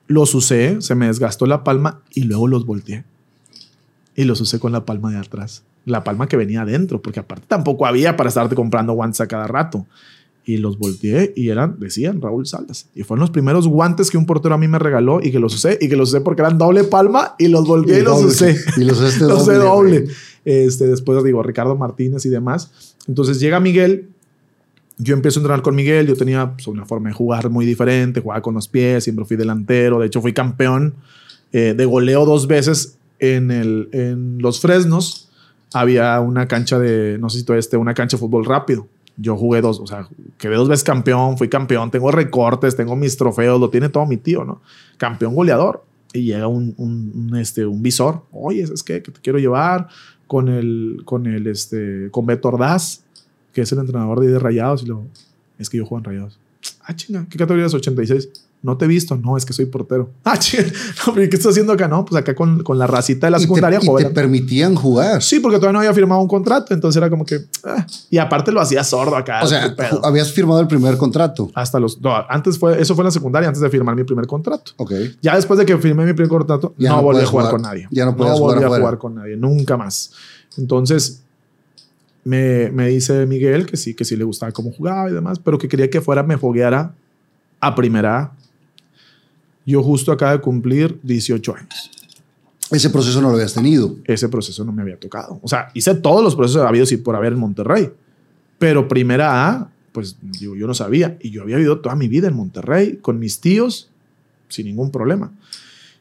los usé, se me desgastó la palma y luego los volteé. Y los usé con la palma de atrás la palma que venía adentro, porque aparte tampoco había para estarte comprando guantes a cada rato. Y los volteé y eran, decían Raúl Salas. Y fueron los primeros guantes que un portero a mí me regaló y que los usé y que los usé porque eran doble palma y los volteé y, los usé. Y los usé los doble. doble. Este, después digo, Ricardo Martínez y demás. Entonces llega Miguel. Yo empiezo a entrenar con Miguel. Yo tenía pues, una forma de jugar muy diferente. Jugaba con los pies, siempre fui delantero. De hecho, fui campeón eh, de goleo dos veces en, el, en los Fresnos había una cancha de, no sé si todo este, una cancha de fútbol rápido. Yo jugué dos, o sea, quedé dos veces campeón, fui campeón, tengo recortes, tengo mis trofeos, lo tiene todo mi tío, ¿no? Campeón goleador. Y llega un, un, este, un visor, oye, es que, que te quiero llevar con el, con el, este, con Beto Ordaz, que es el entrenador de, de Rayados, y lo, es que yo juego en Rayados. Ah, chinga, ¿qué categoría es 86? No te he visto, no, es que soy portero. Ah, ¿qué estás haciendo acá? No, pues acá con, con la racita de la secundaria. ¿Y te, permitían jugar? Sí, porque todavía no había firmado un contrato, entonces era como que. Ah, y aparte lo hacía sordo acá. O sea, habías firmado el primer contrato. Hasta los. No, antes fue. Eso fue en la secundaria, antes de firmar mi primer contrato. Ok. Ya después de que firmé mi primer contrato, no, volví a jugar, con nadie. Ya no no volví a jugar con nadie, nunca más. Entonces, me, me, dice Miguel que sí, que sí le gustaba cómo jugaba y demás, pero que quería que fuera, me fogueara a primera yo justo acabo de cumplir 18 años. Ese proceso no lo habías tenido. Ese proceso no me había tocado. O sea, hice todos los procesos habidos y por haber en Monterrey. Pero primera A, pues yo, yo no sabía. Y yo había vivido toda mi vida en Monterrey con mis tíos sin ningún problema.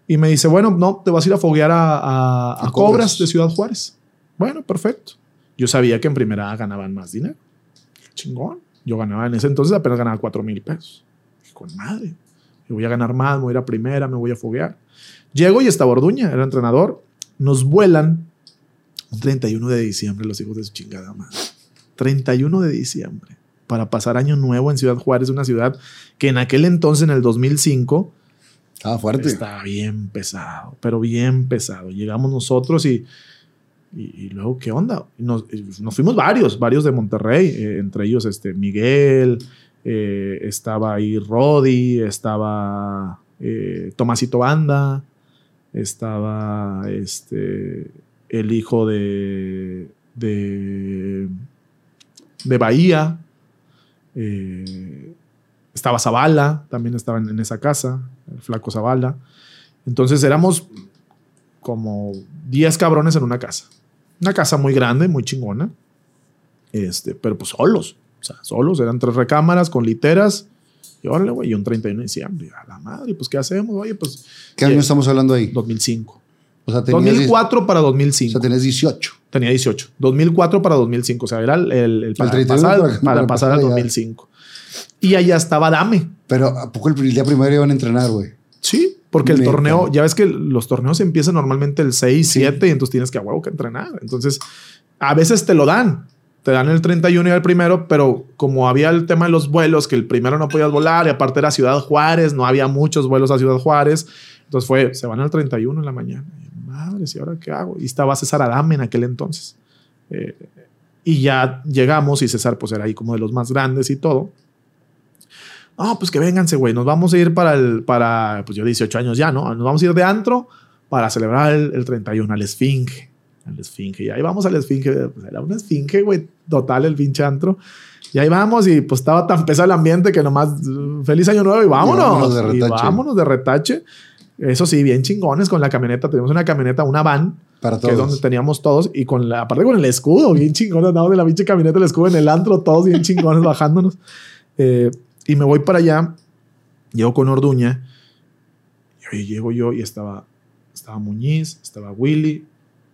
Y me dice, bueno, no, te vas a ir a foguear a, a, Cobras de Ciudad Juárez. Bueno, perfecto. Yo sabía que en primera A ganaban más dinero. Chingón. Yo ganaba en ese entonces apenas ganaba 4 mil pesos. Con madre me voy a ganar más, me voy a ir a primera, me voy a foguear. Llego y estaba Orduña, era entrenador. Nos vuelan un 31 de diciembre los hijos de su chingada madre. 31 de diciembre para pasar año nuevo en Ciudad Juárez, una ciudad que en aquel entonces, en el 2005, ah, fuerte. Estaba bien pesado, pero bien pesado. Llegamos nosotros y, y, luego, ¿qué onda? Nos, nos, fuimos varios, varios de Monterrey, eh, entre ellos este, Miguel, eh, estaba ahí Roddy, estaba eh, Tomasito Banda, estaba este, el hijo de, de, de Bahía, eh, estaba Zavala, también estaba en, esa casa, el flaco Zavala. Entonces éramos como 10 cabrones en una casa. Una casa muy grande, muy chingona. Este, pero pues solos. O sea, solos, eran tres recámaras con literas. Y órale, güey, y un 31 de diciembre. A la madre, pues, ¿qué hacemos? Oye, pues. ¿Qué año estamos hablando ahí? 2005. O sea, 2004 para 2005. O sea, tenés 18. Tenía 18. 2004 para 2005. O sea, era el, el, para, pasar, para, pasar al 2005. Y allá estaba Dame. Pero ¿a poco el día primero iban a entrenar, güey? Sí, porque el torneo, ya ves que los torneos empiezan normalmente el 6, 7 y entonces tienes que a huevo que entrenar. Entonces, a veces te lo dan, te dan el 31 y el primero, pero como había el tema de los vuelos, que el primero no podías volar y aparte era Ciudad Juárez, no había muchos vuelos a Ciudad Juárez, entonces fue, se van al 31 en la mañana. Madre, ¿y ahora qué hago? Y estaba César Adame en aquel entonces. Eh, y ya llegamos y César pues era ahí como de los más grandes y todo. No, pues que vénganse, güey, nos vamos a ir para el, para, pues yo 18 años ya, ¿no? Nos vamos a ir de antro para celebrar el, el 31 al Esfinge al esfinge. Y ahí vamos al esfinge. Pues era una esfinge, güey, total, el pinche antro. Y ahí vamos y pues estaba tan pesado el ambiente que nomás feliz año nuevo y vámonos. Y vámonos de retache. Eso sí, bien chingones con la camioneta. Tenemos una camioneta, una van Para que es todos. donde teníamos todos, y con la, aparte con el escudo, bien chingón, andamos de la pinche camioneta el escudo en el antro, todos bien chingones bajándonos. Eh, y me voy para allá, llego con Orduña, y ahí llego yo y estaba, estaba Muñiz, estaba Willy,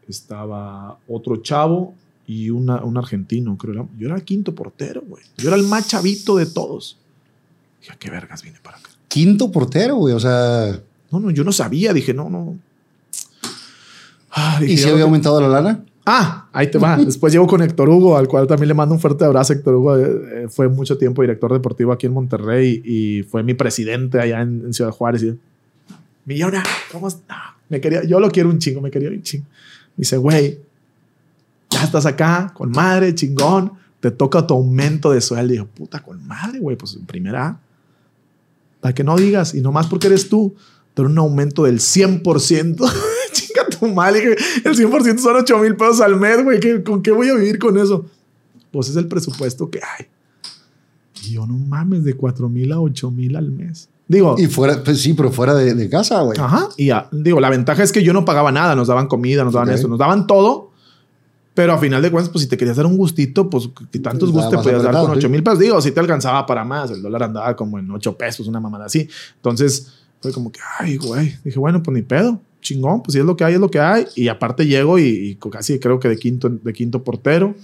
estaba otro chavo y una, un argentino, creo. Era, yo era el quinto portero, güey. Yo era el más chavito de todos. Dije, ¿a qué vergas vine para acá? Quinto portero, güey. O sea, No, no, yo no sabía. Dije, no, no. Ah, dije, ¿y si había no- aumentado la lana? Ah, ahí te va. Después llego con Héctor Hugo, al cual también le mando un fuerte abrazo. Héctor Hugo eh, eh, fue mucho tiempo director deportivo aquí en Monterrey y fue mi presidente allá en, en Ciudad Juárez. Y, Millona, ¿cómo está? Me quería, yo lo quiero un chingo, me quería un chingo. Dice, güey, ya estás acá, con madre, chingón. Te toca tu aumento de sueldo. Y digo, puta, con madre, güey, pues primera. Para que no digas, y nomás porque eres tú, te un aumento del 100%. Chinga tu madre, dije, el 100% son 8 mil pesos al mes, güey. ¿qué- ¿Con qué voy a vivir con eso? Pues es el presupuesto que hay. Y yo, no mames, de 4 mil a 8 mil al mes. Digo, Y fuera, pues sí, pero fuera de, de casa, güey. Ajá. Y ya, digo, la ventaja es que yo no pagaba nada, nos daban comida, nos daban Ok. esto, nos daban todo. Pero a final de cuentas, pues si te querías dar un gustito, pues que tantos Estaba gustos te podías dar con 8 sí. mil pesos. Digo, si te alcanzaba para más, el dólar andaba como en 8 pesos, una mamada así. Entonces fue como que, ay, güey. Dije, bueno, pues ni pedo, chingón, pues si es lo que hay, es lo que hay. Y aparte llego y, y casi creo que de quinto, de quinto portero.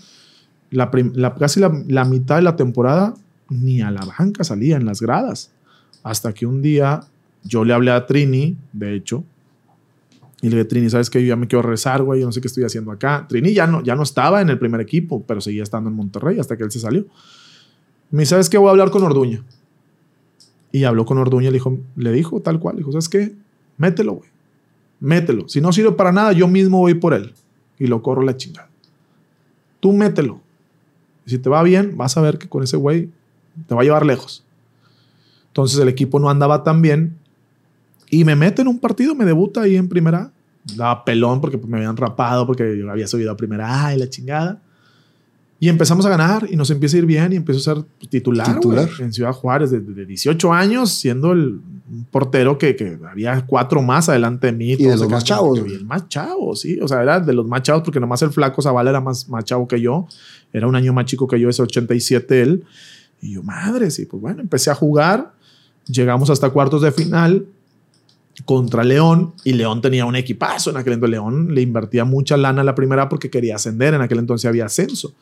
La, la- casi la, la mitad de la temporada ni a la banca salía en las gradas. Hasta que un día yo le hablé a Trini, de hecho, y le dije, Trini, ¿sabes qué? Yo ya me quiero rezar, güey, yo no sé qué estoy haciendo acá. Trini ya no, ya no estaba en el primer equipo, pero seguía estando en Monterrey hasta que él se salió. Me dice, ¿sabes qué? Voy a hablar con Orduña. Y habló con Orduña, le dijo, le dijo tal cual, le dijo, ¿sabes qué? Mételo, güey. Mételo. Si no sirve para nada, yo mismo voy por él. Y lo corro la chingada. Tú mételo. Si te va bien, vas a ver que con ese güey te va a llevar lejos. Entonces el equipo no andaba tan bien. Y me mete en un partido, me debuta ahí en primera. A. Daba pelón porque me habían rapado, porque yo había subido a primera A y la chingada. Y empezamos a ganar y nos empieza a ir bien y empiezo a ser titular, Titular. güey, en Ciudad Juárez de, de 18 años, siendo el portero que, que había cuatro más adelante de mí. Y de los más chavos, y el más chavo, sí. O sea, era de los más chavos porque nomás el flaco Zavala era más, más chavo que yo. Era un año más chico que yo, ese 87 él. Y yo, madre, sí, pues bueno, empecé a jugar. Llegamos hasta cuartos de final contra León y León tenía un equipazo en aquel entonces. León le invertía mucha lana a la primera porque quería ascender. En aquel entonces había ascenso.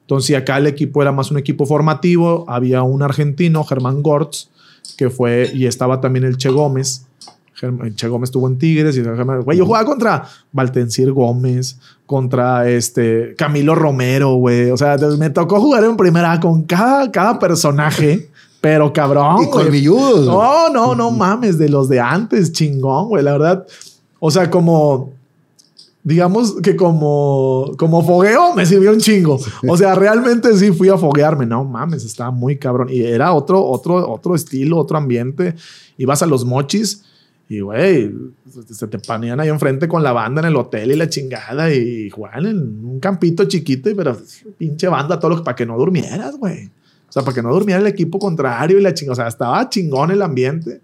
Entonces acá el equipo era más un equipo formativo. Había un argentino, Germán Gortz, que fue y estaba también el Che Gómez. Germ- Che Gómez estuvo en Tigres y güey, yo jugaba contra Valtencir Gómez, contra este Camilo Romero, güey. O sea, me tocó jugar en primera con cada, cada personaje, pero cabrón. y colmilludos. No, no, no mames, de los de antes, chingón, güey, la verdad. O sea, como, digamos que como, como fogueo me sirvió un chingo. O sea, realmente sí fui a foguearme. No mames, estaba muy cabrón. Y era otro, otro, otro estilo, otro ambiente. Ibas a los mochis y, güey, se te ponían ahí enfrente con la banda en el hotel y la chingada y jugaban en un campito chiquito, y pero pinche banda, todo lo que para que no durmieras, güey. Sea, para que no durmiera el equipo contrario y la chingada. O sea, estaba chingón el ambiente.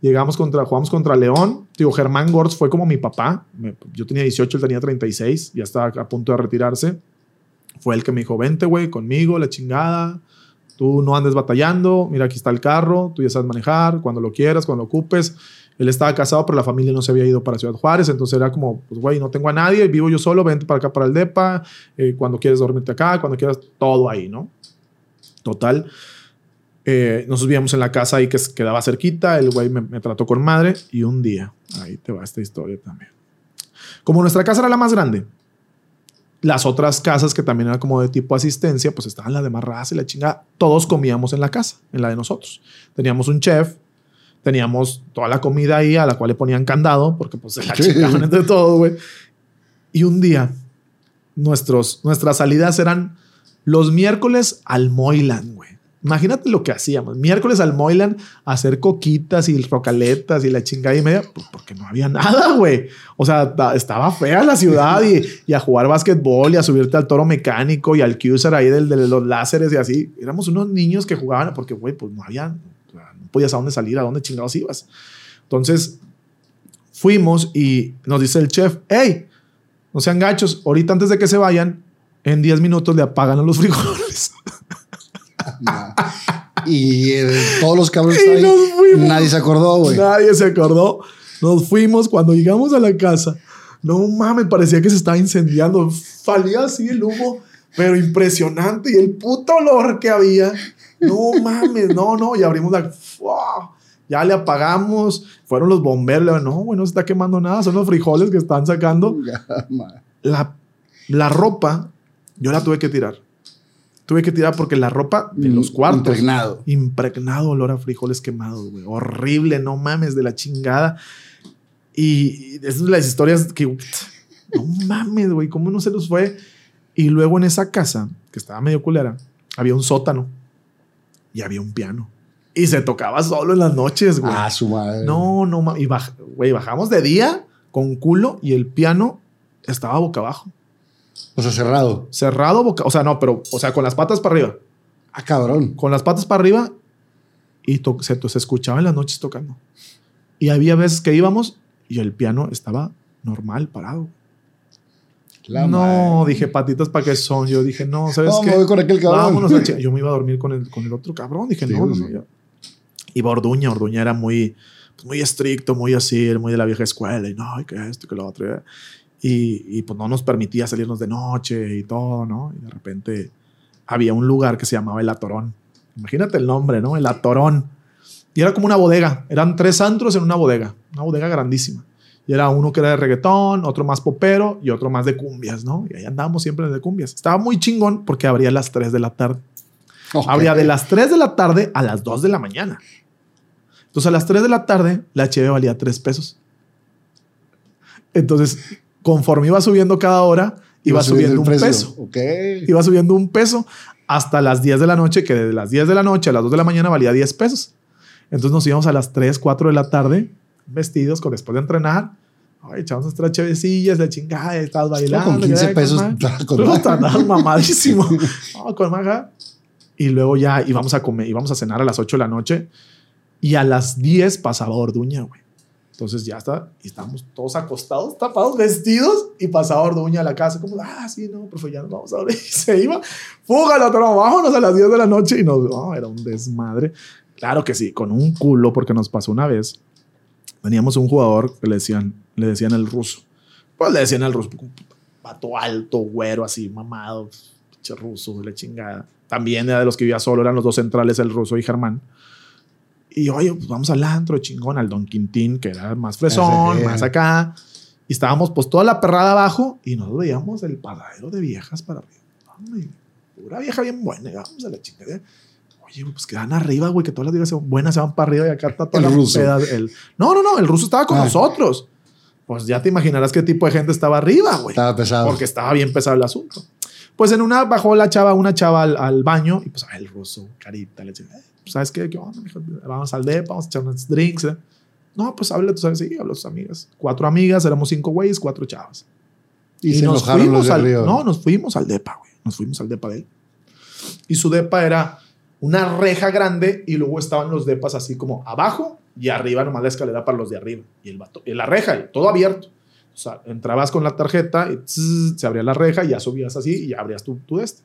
Llegamos contra, jugamos contra León. Digo, Germán Gortz fue como mi papá. Yo tenía 18, él tenía 36. Ya estaba a punto de retirarse. Fue el que me dijo, vente, güey, conmigo, la chingada. Tú no andes batallando. Mira, aquí está el carro. Tú ya sabes manejar. Cuando lo quieras, cuando lo ocupes. Él estaba casado, pero la familia no se había ido para Ciudad Juárez. Entonces era como, pues, güey, no tengo a nadie. Vivo yo solo. Vente para acá, para el DEPA. eh, cuando quieres dormirte acá. Cuando quieras, todo ahí, ¿no? Total. Eh, nos subíamos en la casa ahí que quedaba cerquita. El güey me, me trató con madre. Y un día, ahí te va esta historia también. Como nuestra casa era la más grande, las otras casas que también eran como de tipo asistencia, pues estaban la de más raza y la chingada. Todos comíamos en la casa, en la de nosotros. Teníamos un chef, teníamos toda la comida ahí a la cual le ponían candado, porque pues se la chingaban entre todos, güey. Y un día, nuestros, nuestras salidas eran los miércoles al Moylan, güey. Imagínate lo que hacíamos. Miércoles al Moylan a hacer coquitas y rocaletas y la chingada y media, pues porque no había nada, güey. O sea, ta- estaba fea la ciudad y, y a jugar básquetbol y a subirte al toro mecánico y al Cuser ahí del, de los láseres y así. Éramos unos niños que jugaban porque, güey, pues no había, no podías a dónde salir, a dónde chingados ibas. Entonces, fuimos y nos dice el chef, hey, no sean gachos. Ahorita antes de que se vayan, en 10 minutos le apagan a los frijoles. Y eh, todos los cabrones ahí. Nadie se acordó, güey. Nadie se acordó. Nos fuimos cuando llegamos a la casa. No mames, parecía que se estaba incendiando. Salía así el humo, pero impresionante. Y el puto olor que había. No mames, no, no. Y abrimos la. Ya le apagamos. Fueron los bomberos. No, güey, no se está quemando nada. Son los frijoles que están sacando. La, la ropa, yo la tuve que tirar. Tuve que tirar porque la ropa de los cuartos. Impregnado. Impregnado olor a frijoles quemados, güey. Horrible, no mames, de la chingada. Y, esas son las historias que. No mames, güey, ¿cómo no se los fue? Y luego en esa casa, que estaba medio culera, había un sótano y había un piano. Y se tocaba solo en las noches, güey. Ah, su madre. No, no mames. Y baj- güey, bajamos de día con culo y el piano estaba boca abajo. O sea, cerrado. Cerrado, boca. O sea, no, pero, o sea, con las patas para arriba. Ah, cabrón. Con las patas para arriba y to- se, se escuchaba en las noches tocando. Y había veces que íbamos y el piano estaba normal, parado. La no, madre. dije patitas para qué son. Yo dije, no, ¿sabes No, qué? me voy con aquel cabrón. Vámonos a. Yo me iba a dormir con el, con el otro cabrón. Dije, Sí, no, no, sí. no. Iba Orduña. Orduña era muy, pues, muy estricto, muy así, muy de la vieja escuela. Y no, que esto, que lo otro. Y, y pues no nos permitía salirnos de noche y todo, ¿no? Y de repente había un lugar que se llamaba El Atorón. Imagínate el nombre, ¿no? El Atorón. Y era como una bodega. Eran tres antros en una bodega. Una bodega grandísima. Y era uno que era de reggaetón, otro más popero y otro más de cumbias, ¿no? Y ahí andábamos siempre de cumbias. Estaba muy chingón porque abría a las 3 de la tarde. Ok. Abría de las 3 de la tarde a las 2 de la mañana. Entonces a las 3 de la tarde la HB valía 3 pesos. Entonces, conforme iba subiendo cada hora, iba, subiendo, el un peso. Ok. Iba subiendo un peso hasta las 10 de la noche, que de las 10 de la noche a las 2 de la mañana valía 10 pesos. Entonces nos íbamos a las 3, 4 de la tarde, vestidos, con después de entrenar. Ay, echamos nuestras chevecillas, la chingada, estabas bailando. con 15 ya, pesos, con andabas mamadísimo. No, con maga. Y luego ya íbamos a comer, íbamos a cenar a las 8 de la noche y a las 10 pasaba Orduña, güey. Entonces ya está, y estábamos todos acostados, tapados, vestidos, y pasaba Orduña a la casa, como, ah, sí, no, profe, ya nos vamos a ver. Y se iba, fúgalo, otro, vámonos a las 10 de la noche, y nos, no, era un desmadre. Claro que sí, con un culo, porque nos pasó una vez. Teníamos un jugador que le decían, le decían el ruso. Pues le decían el ruso, pato alto, güero, así, mamado, pinche ruso, la chingada. También era de los que vivía solo, eran los dos centrales, el ruso y Germán. Y oye, pues vamos al antro, chingón, al Don Quintín, que era más fresón, más acá. Y estábamos pues toda la perrada abajo y nos veíamos el paradero de viejas para arriba. Pura vieja bien buena, vamos a la chingada. Oye, pues quedan arriba, güey, que todas las viejas son buenas, se van para arriba y acá está toda El la ruso. peda, el- No, no, no, el ruso estaba con Ah. nosotros. Pues ya te imaginarás qué tipo de gente estaba arriba, güey. Estaba pesado. Porque estaba bien pesado el asunto. Pues en una bajó la chava, una chava al, al baño y pues el ruso, carita, le "Eh, pues, ¿sabes qué? ¿Qué onda, mijo? Vamos al depa, vamos a echar unos drinks. ¿eh?". No, pues habla, tú sabes, sí, habla a tus amigas. Cuatro amigas, éramos cinco güeyes, cuatro chavas. y, se enojaron los de al, arriba. No, nos fuimos al depa, güey. Nos fuimos al depa de él. Y su depa era una reja grande y luego estaban los depas así como abajo y arriba nomás la escalera para los de arriba. Y el vato, y la reja, y todo abierto. O sea, entrabas con la tarjeta y tss, se abría la reja y ya subías así y ya abrías tu, tu de este.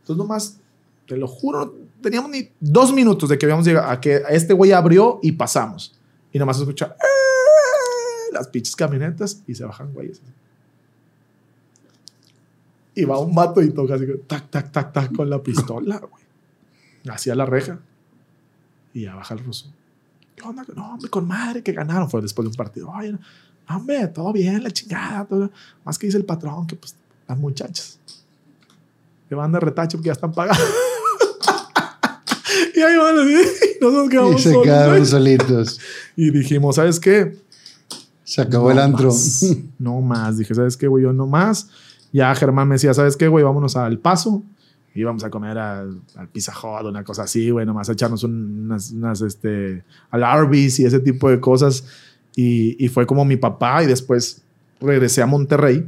Entonces nomás, te lo juro, teníamos ni dos minutos de que habíamos llegado a que este güey abrió y pasamos. Y nomás escucha "Eh", las pinches camionetas y se bajan güeyes. Y va un vato y toca así, tac, tac, tac, tac, con la pistola, güey. Hacia la reja. Y ya baja el ruso. ¿Qué onda? No, hombre, con madre que ganaron. Fue después de un partido. Hombre, todo bien, la chingada. Más que dice el patrón que pues las muchachas que van de retache porque ya están pagadas. Y ahí van. Y nosotros y quedamos se solos, quedaron solitos. Y dijimos, ¿sabes qué? Se acabó No el antro. más, no más. Dije, ¿sabes qué, güey? Yo no más. Ya Germán me decía, ¿sabes qué, güey? Vámonos al paso. Y íbamos a comer al, al Pizza Hut, una cosa así, güey. Nomás a echarnos un- unas, unas, este, al Arby's y ese tipo de cosas. Y, y fue como mi papá. Y después regresé a Monterrey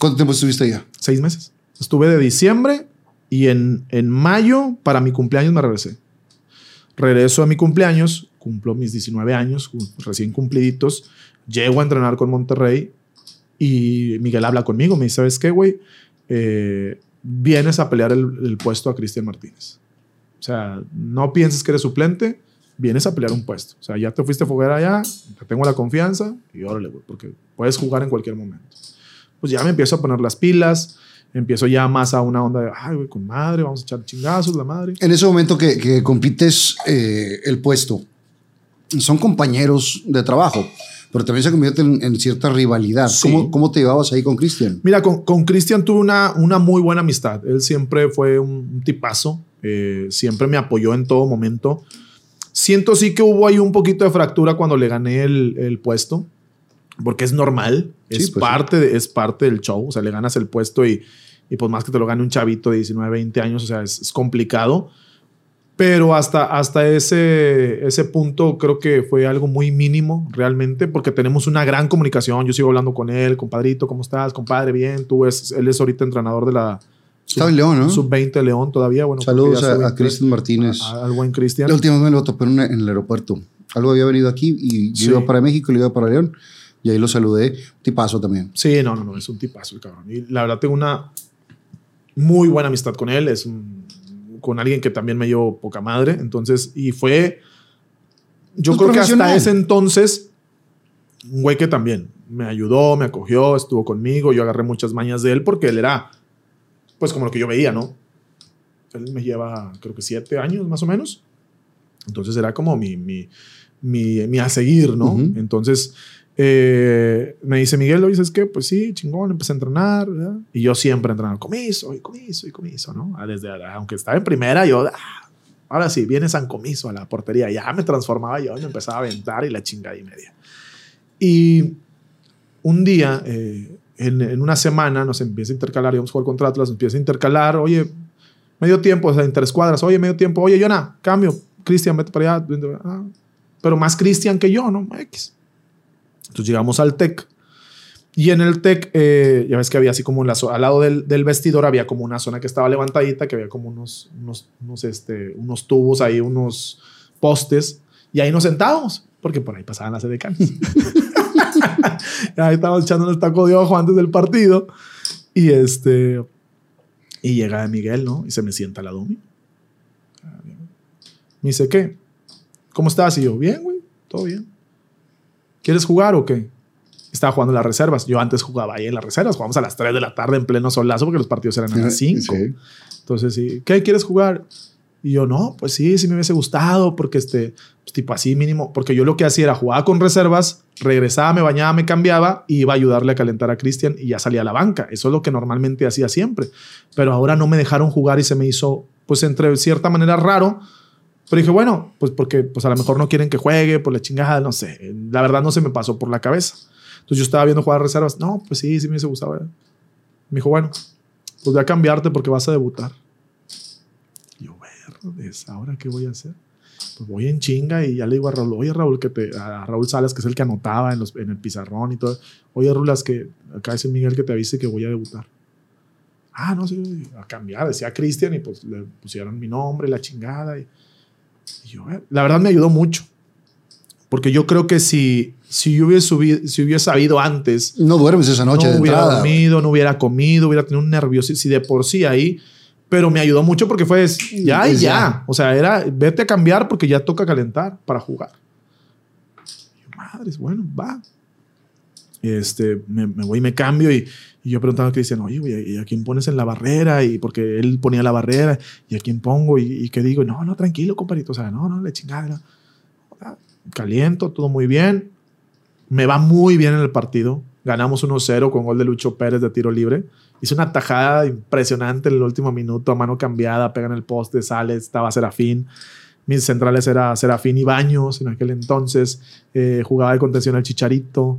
¿Cuánto tiempo estuviste allá? seis meses. Estuve de diciembre y en, en mayo, para mi cumpleaños, me regresé. Regreso a mi cumpleaños, cumplo mis 19 años, recién cumpliditos. Llego a entrenar con Monterrey Y Miguel habla conmigo, me dice, ¿sabes qué, güey? Eh, vienes a pelear el, el puesto a Cristian Martínez. O sea, no pienses que eres suplente, vienes a pelear un puesto. O sea, ya te fuiste a foguear allá, te tengo la confianza y órale, güey, porque puedes jugar en cualquier momento. Pues ya me empiezo a poner las pilas, empiezo ya más a una onda de, ay, güey, con madre, vamos a echar chingazos, la madre. En ese momento que, que compites eh, el puesto, son compañeros de trabajo, pero también se convierte en, en cierta rivalidad. Sí. ¿Cómo, ¿Cómo te llevabas ahí con Cristian? Mira, con, con Cristian tuve una, una muy buena amistad. Él siempre fue un, un tipazo, eh, siempre me apoyó en todo momento. Siento sí que hubo ahí un poquito de fractura cuando le gané el, el puesto, porque es normal, Sí, es, pues, parte de- es parte del show, o sea, le ganas el puesto y, y pues más que te lo gane un chavito de 19, 20 años, o sea, es, es complicado. Pero hasta, hasta ese, ese punto creo que fue algo muy mínimo realmente, porque tenemos una gran comunicación. Yo sigo hablando con él, compadrito, ¿cómo estás? Compadre, bien. Tú es, él es ahorita entrenador de la Estaba en León, ¿no? sub-20 León todavía. Bueno, Saludos a, a sub-23. Cristian Martínez. A- al buen Cristian. La última vez me lo topé en, el aeropuerto. Algo había venido aquí y yo Sí. iba para México y le iba para León. Y ahí lo saludé. Tipazo también. Sí, no, no, no, es un tipazo el cabrón. Y la verdad tengo una muy buena amistad con él. Es un- con alguien que también me llevo poca madre. Entonces, y fue. Yo Pues creo que hasta ese entonces, un güey que también me ayudó, me acogió, estuvo conmigo. Yo agarré muchas mañas de él porque él era, pues, como lo que yo veía, ¿no? Él me lleva, creo que siete años más o menos. Entonces era como mi, mi, mi, mi a seguir, ¿no? Ujú. Entonces eh, me dice Miguel, oye, ¿sabes qué? Pues sí, chingón, empecé a entrenar, ¿verdad? Y yo siempre entrenando, comiso, y comiso, y comiso, ¿no? Ah, Desde, aunque estaba en primera, yo, ah, ahora sí, viene San Comiso a la portería. Ya me transformaba yo me empezaba a aventar y la chingada y media. Y un día, eh, en, en una semana, nos empieza a intercalar, íbamos a jugar contra Atlas, nos empieza a intercalar, oye, medio tiempo, o sea, interescuadras, oye, medio tiempo, oye, Yona, cambio, Cristian, vete para allá. ah, pero más Cristian que yo, ¿no? X. Entonces llegamos al TEC. Y en el TEC, eh, ya ves que había así como en la al lado del, del vestidor había como una zona que estaba levantadita, que había como unos, unos, unos, este, unos tubos ahí, unos postes. Y ahí nos sentábamos, porque por ahí pasaban las edecanes. ahí estábamos echando el taco de ojo antes del partido. Y este. Y llega Miguel, ¿no? Y se me sienta. Ah, bien. Me dice, ¿qué? ¿Cómo estás? Y yo, bien, güey, todo bien. ¿Quieres jugar o qué? Estaba jugando en las reservas. Yo antes jugaba ahí en las reservas. Jugamos a las 3 de la tarde en pleno solazo porque los partidos eran a las 5. Sí. Entonces, sí, ¿qué quieres jugar? Y yo, no, pues sí, sí me hubiese gustado, porque este, pues, tipo así mínimo, porque yo lo que hacía era jugaba con reservas, regresaba, me bañaba, me cambiaba y iba a ayudarle a calentar a Cristian y ya salía a la banca. Eso es lo que normalmente hacía siempre. Pero ahora no me dejaron jugar y se me hizo, pues, entre cierta manera raro. Pero dije, bueno, pues porque pues a lo mejor no quieren que juegue, por la chingada, no sé. La verdad no se me pasó por la cabeza. Entonces yo estaba viendo jugar reservas. No, pues sí, sí me hubiese gustado. ¿eh? Me dijo, bueno, pues voy a cambiarte porque vas a debutar. Y yo, verdes, ¿ahora qué voy a hacer? Pues voy en chinga y ya le digo a Raúl, oye Raúl, que te, a Raúl Salas, que es el que anotaba en, los, en el pizarrón y todo. Oye Rulas, que acá dice Miguel que te avise que voy a debutar. Ah, no, sí, a cambiar, decía Cristian y pues le pusieron mi nombre, la chingada. Y, y yo, eh, la verdad me ayudó mucho. Porque yo creo que si, si yo hubiese, subido, si hubiese sabido antes No duermes esa noche no de hubiera entrada. dormido, no hubiera comido, hubiera tenido un nervioso, si de por sí ahí, pero me ayudó mucho porque fue ya y ya. ya. O sea, era vete a cambiar porque ya toca calentar para jugar. Y yo, madres, bueno, va. Este, me, voy y me cambio y, y yo preguntaba a Cristian, oye, ¿y a quién pones en la barrera? Y porque él ponía la barrera, ¿y a quién pongo? ¿Y, y qué digo? No, no, tranquilo, compadrito. O sea, no, no, le chingada. no. Caliento, todo muy bien. Me va muy bien en el partido. Ganamos 1-0 con gol de Lucho Pérez de tiro libre. Hizo una tajada impresionante en el último minuto, a mano cambiada, pega en el poste, sale, estaba Serafín. Mis centrales era Serafín y Baños en aquel entonces. Eh, jugaba de contención al Chicharito.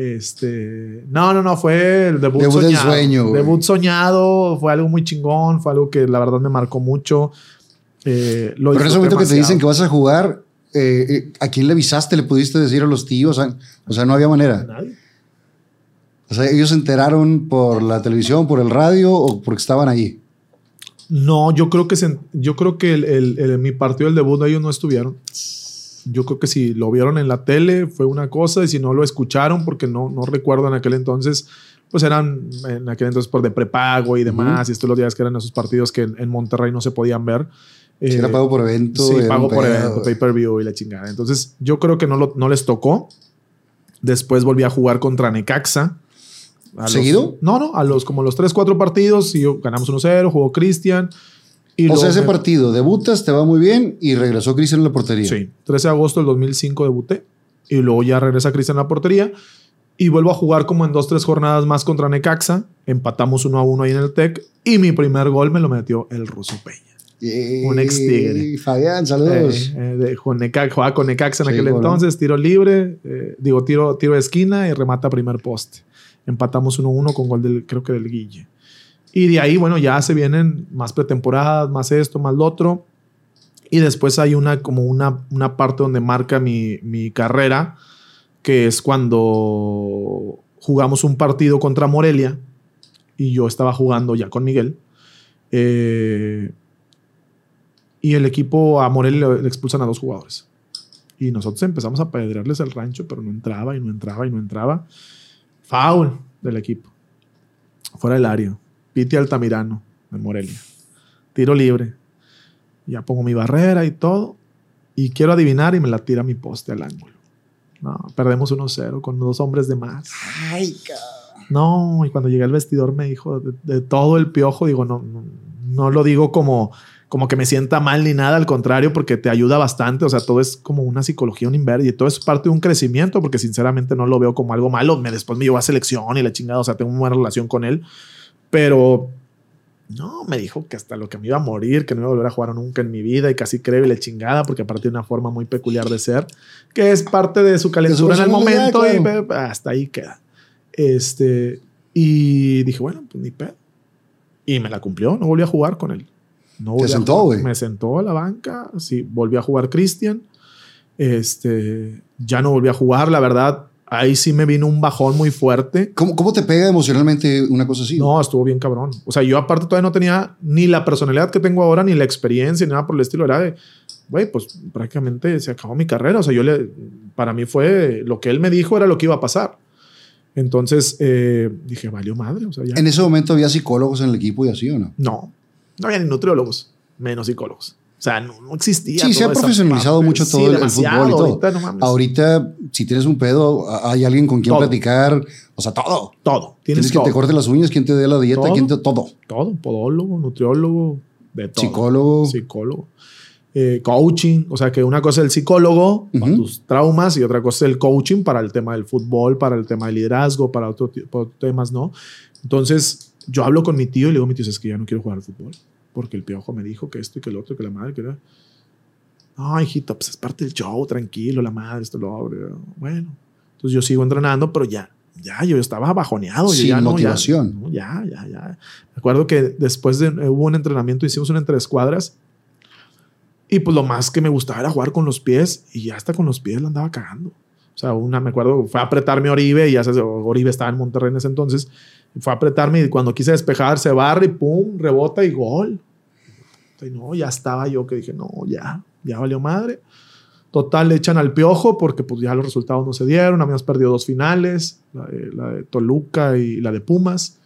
Este, no, no, no, fue el debut, Debut del soñado. sueño, debut soñado, fue algo muy chingón, fue algo que la verdad me marcó mucho. Eh, lo Pero en ese momento que te dicen que vas a jugar, eh, eh, ¿a quién le avisaste? ¿Le pudiste decir a los tíos? O sea, no había manera. Nadie. O sea, ellos se enteraron por la televisión, por el radio o porque estaban ahí. No, yo creo que, se- yo creo que el, el- el- mi partido del debut ellos no estuvieron. Yo creo que si lo vieron en la tele fue una cosa y si no lo escucharon, porque no, no recuerdo en aquel entonces, pues eran en aquel entonces por de prepago y demás, y estos los días que eran esos partidos que en, en Monterrey no se podían ver. Si era Eh, pago por evento. Sí, pago por evento, pay-per-view y la chingada. Entonces, yo creo que no, lo- no les tocó. Después volví a jugar contra Necaxa. Los- ¿Seguido? no, no, a los como los 3, 4 partidos y ganamos 1-0, jugó Cristian. Y O sea, ese me- partido, debutas, te va muy bien y regresó Cristian en la portería. Sí, 13 de agosto del 2005 debuté y luego ya regresa Cristian a la portería y vuelvo a jugar como en dos, tres jornadas más contra Necaxa. Empatamos 1 a 1 ahí en el TEC y mi primer gol me lo metió el Ruso Peña. Eh, Un ex tigre. Fabián, saludos. Eh, eh, de- con Necaxa, jugaba con Necaxa en Sí, aquel entonces, tiro libre, eh, digo, tiro, tiro de esquina y remata primer poste. Empatamos 1-1 con gol del, creo que del Guille. Y de ahí, bueno, ya se vienen más pretemporadas, más esto, más lo otro. Y después hay una, como una, una parte donde marca mi, mi carrera, que es cuando jugamos un partido contra Morelia y yo estaba jugando ya con Miguel. Eh, y el equipo a Morelia le, le expulsan a dos jugadores. Y nosotros empezamos a pedrearles el rancho, pero no entraba y no entraba y no entraba. Foul del equipo. Fuera del área. Piti Altamirano de Morelia. Tiro libre. Ya pongo mi barrera y todo. Y quiero adivinar y me la tira mi poste al ángulo. No, perdemos 1-0 con dos hombres de más. Ay, cabrón. No, y cuando llegué al vestidor me dijo de, de todo el piojo, digo, no, no, no lo digo como, como que me sienta mal ni nada, al contrario, porque te ayuda bastante, o sea, todo es como una psicología, un inverno, y todo es parte de un crecimiento, porque sinceramente no lo veo como algo malo, me después me llevó a selección y la chingada, o sea, tengo una buena relación con él, pero no, me dijo que hasta lo que me iba a morir, que no iba a volver a jugar nunca en mi vida y casi creo y la chingada, porque aparte de una forma muy peculiar de ser, que es parte de su calentura en el momento y claro. hasta ahí queda. Este, y dije, bueno, pues ni pedo. Y me la cumplió, no volví a jugar con él. No volví a sentó, jugar. güey. Me sentó a la banca, sí, volví a jugar Cristian. Este, ya no volví a jugar, la verdad, ahí sí me vino un bajón muy fuerte. ¿Cómo, ¿Cómo te pega emocionalmente una cosa así? No, estuvo bien cabrón. O sea, yo aparte todavía no tenía ni la personalidad que tengo ahora, ni la experiencia, ni nada por el estilo. Era de, güey, pues prácticamente se acabó mi carrera. O sea, yo le, para mí fue lo que él me dijo era lo que iba a pasar. Entonces eh, dije, valió madre. O sea, ya. En ese momento había psicólogos en el equipo y así o no. No, no había ni nutriólogos, menos psicólogos. O sea, no, no existía. Sí, se ha profesionalizado mucho todo Sí, el- fútbol y todo. Ahorita, no mames. Ahorita, si tienes un pedo, hay alguien con quien Todo. platicar. O sea, todo. todo. Tienes Tienes que te corte las uñas, quien te dé la dieta, Todo. quien te. Todo. todo. Podólogo, nutriólogo, de todo. Psicólogo. psicólogo. Eh, coaching, o sea que una cosa es el psicólogo para tus traumas y otra cosa es el coaching para el tema del fútbol, para el tema del liderazgo, para otros temas, ¿no? Entonces yo hablo con mi tío y le digo mi tío, es que ya no quiero jugar al fútbol porque el piojo me dijo que esto y que el otro, que la madre, que era... No, hijito, pues es parte del show, tranquilo, la madre, esto, lo otro. Bueno, entonces yo sigo entrenando, pero ya, ya, yo estaba bajoneado. yo Sin ya no, ya- motivación. no, ya, ya, ya. Me acuerdo que después de, hubo un entrenamiento, hicimos un entre escuadras y pues lo más que me gustaba era jugar con los pies y ya hasta con los pies la andaba cagando. O sea, una, me acuerdo, fue a apretarme Oribe y ya se, Oribe estaba en Monterrey en ese entonces. Fue a apretarme y cuando quise despejar se barre y pum, rebota y gol. Y no, ya estaba yo que dije, no, ya, ya valió madre. Total, le echan al piojo porque pues ya los resultados no se dieron. Habíamos perdido dos finales, la de, la de Toluca y la de Pumas.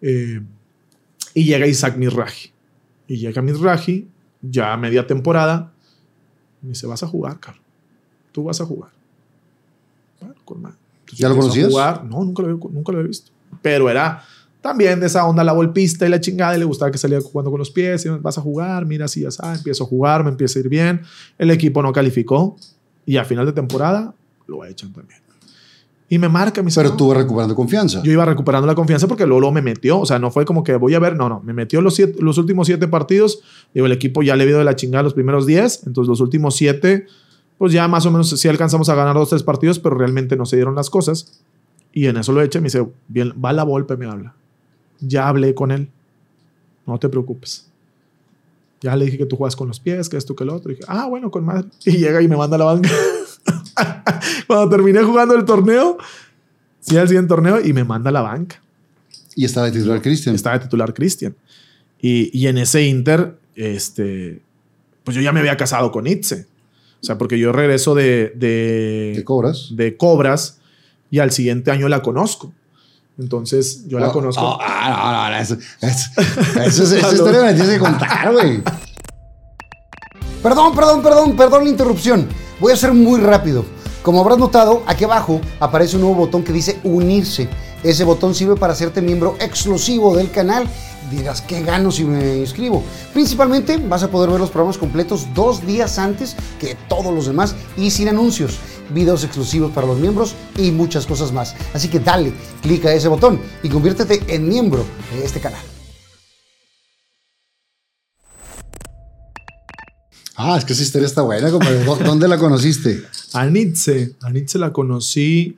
Eh, y llega Isaac Mizrahi. Y llega Mizrahi, ya a media temporada, me dice, vas a jugar, cabrón. Tú vas a jugar. Bueno, con ¿Ya lo conocías? jugar. No, nunca lo, había, nunca lo había visto. Pero era también de esa onda la golpista y la chingada. Y le gustaba que salía jugando con los pies. Y vas a jugar, mira, así, ya sabes. Empiezo a jugar, me empieza a ir bien. El equipo no calificó. Y a final de temporada lo echan también. Y me marca, dice, Pero tú vas recuperando confianza. Yo iba recuperando la confianza porque luego, luego me metió. O sea, no fue como que voy a ver. No, no. Me metió los, siete- los últimos siete partidos. Digo, el equipo ya le vio de la chingada los primeros diez. Entonces, los últimos siete, pues ya más o menos sí alcanzamos a ganar dos, tres partidos, pero realmente no se dieron las cosas. Y en eso lo echa y me dice, bien, va la Volpe, me habla. Ya hablé con él. No te preocupes. Ya le dije que tú juegas con los pies, que esto, que el otro. Y dije, ah, bueno, con madre. Y llega y me manda a la banca. Cuando terminé jugando el torneo, sí, al siguiente torneo, y me manda a la banca. Y estaba de titular Cristian. Estaba de titular Cristian. Y, y en ese Inter, este, pues yo ya me había casado con Itze. O sea, porque yo regreso de, de, ¿Qué cobras? de Cobras y al siguiente año la conozco. Entonces, yo la Oh, conozco. oh, ah, no, no, eso, eso, eso es- esa historia me tienes que contar, güey. Perdón, perdón, perdón, perdón la interrupción. Voy a ser muy rápido. Como habrás notado, aquí abajo aparece un nuevo botón que dice unirse. Ese botón sirve para hacerte miembro exclusivo del canal. Dirás, ¿qué gano si me inscribo? Principalmente vas a poder ver los programas completos dos días antes que todos los demás y sin anuncios, videos exclusivos para los miembros y muchas cosas más. Así que dale, clica ese botón y conviértete en miembro de este canal. Ah, es que esa historia está buena, compadre. ¿Dó- ¿Dónde la conociste? A Nietzsche. A Nietzsche la conocí.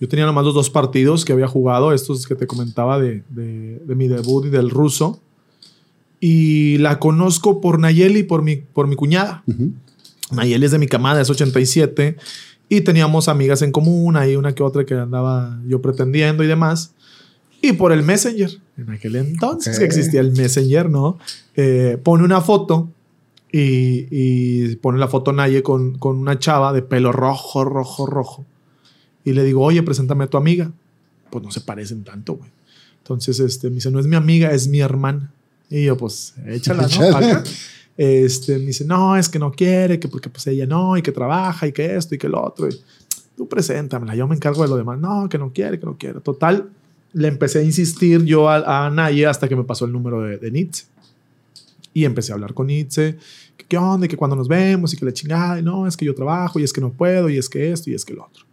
Yo tenía nomás los dos partidos que había jugado, estos que te comentaba de, de- de mi debut y del ruso. Y la conozco por Nayeli, por mi, por mi cuñada. Ujú. Nayeli es de mi camada, es 87. Y teníamos amigas en común, ahí una que otra que andaba yo pretendiendo y demás. Y por el Messenger, en aquel entonces Ok. que existía el Messenger, ¿no? Eh, pone una foto y, y pone la foto Naye con, con una chava de pelo rojo, rojo, rojo. Y le digo, oye, preséntame a tu amiga. Pues no se parecen tanto, güey. Entonces, este, me dice, no es mi amiga, es mi hermana. Y yo, pues, échala, ¿no? Acá. Este, me dice, no, es que no quiere, que porque pues ella no, y que trabaja, y que esto, y que lo otro. Y, Tú preséntamela, yo me encargo de lo demás. No, que no quiere, que no quiere. Total, le empecé a insistir yo a, a Naye hasta que me pasó el número de, de Nietzsche. Y empecé a hablar con Nietzsche, que qué onda, que cuando nos vemos, y que la chingada, y no, es que yo trabajo, y es que no puedo, y es que esto, y es que lo otro.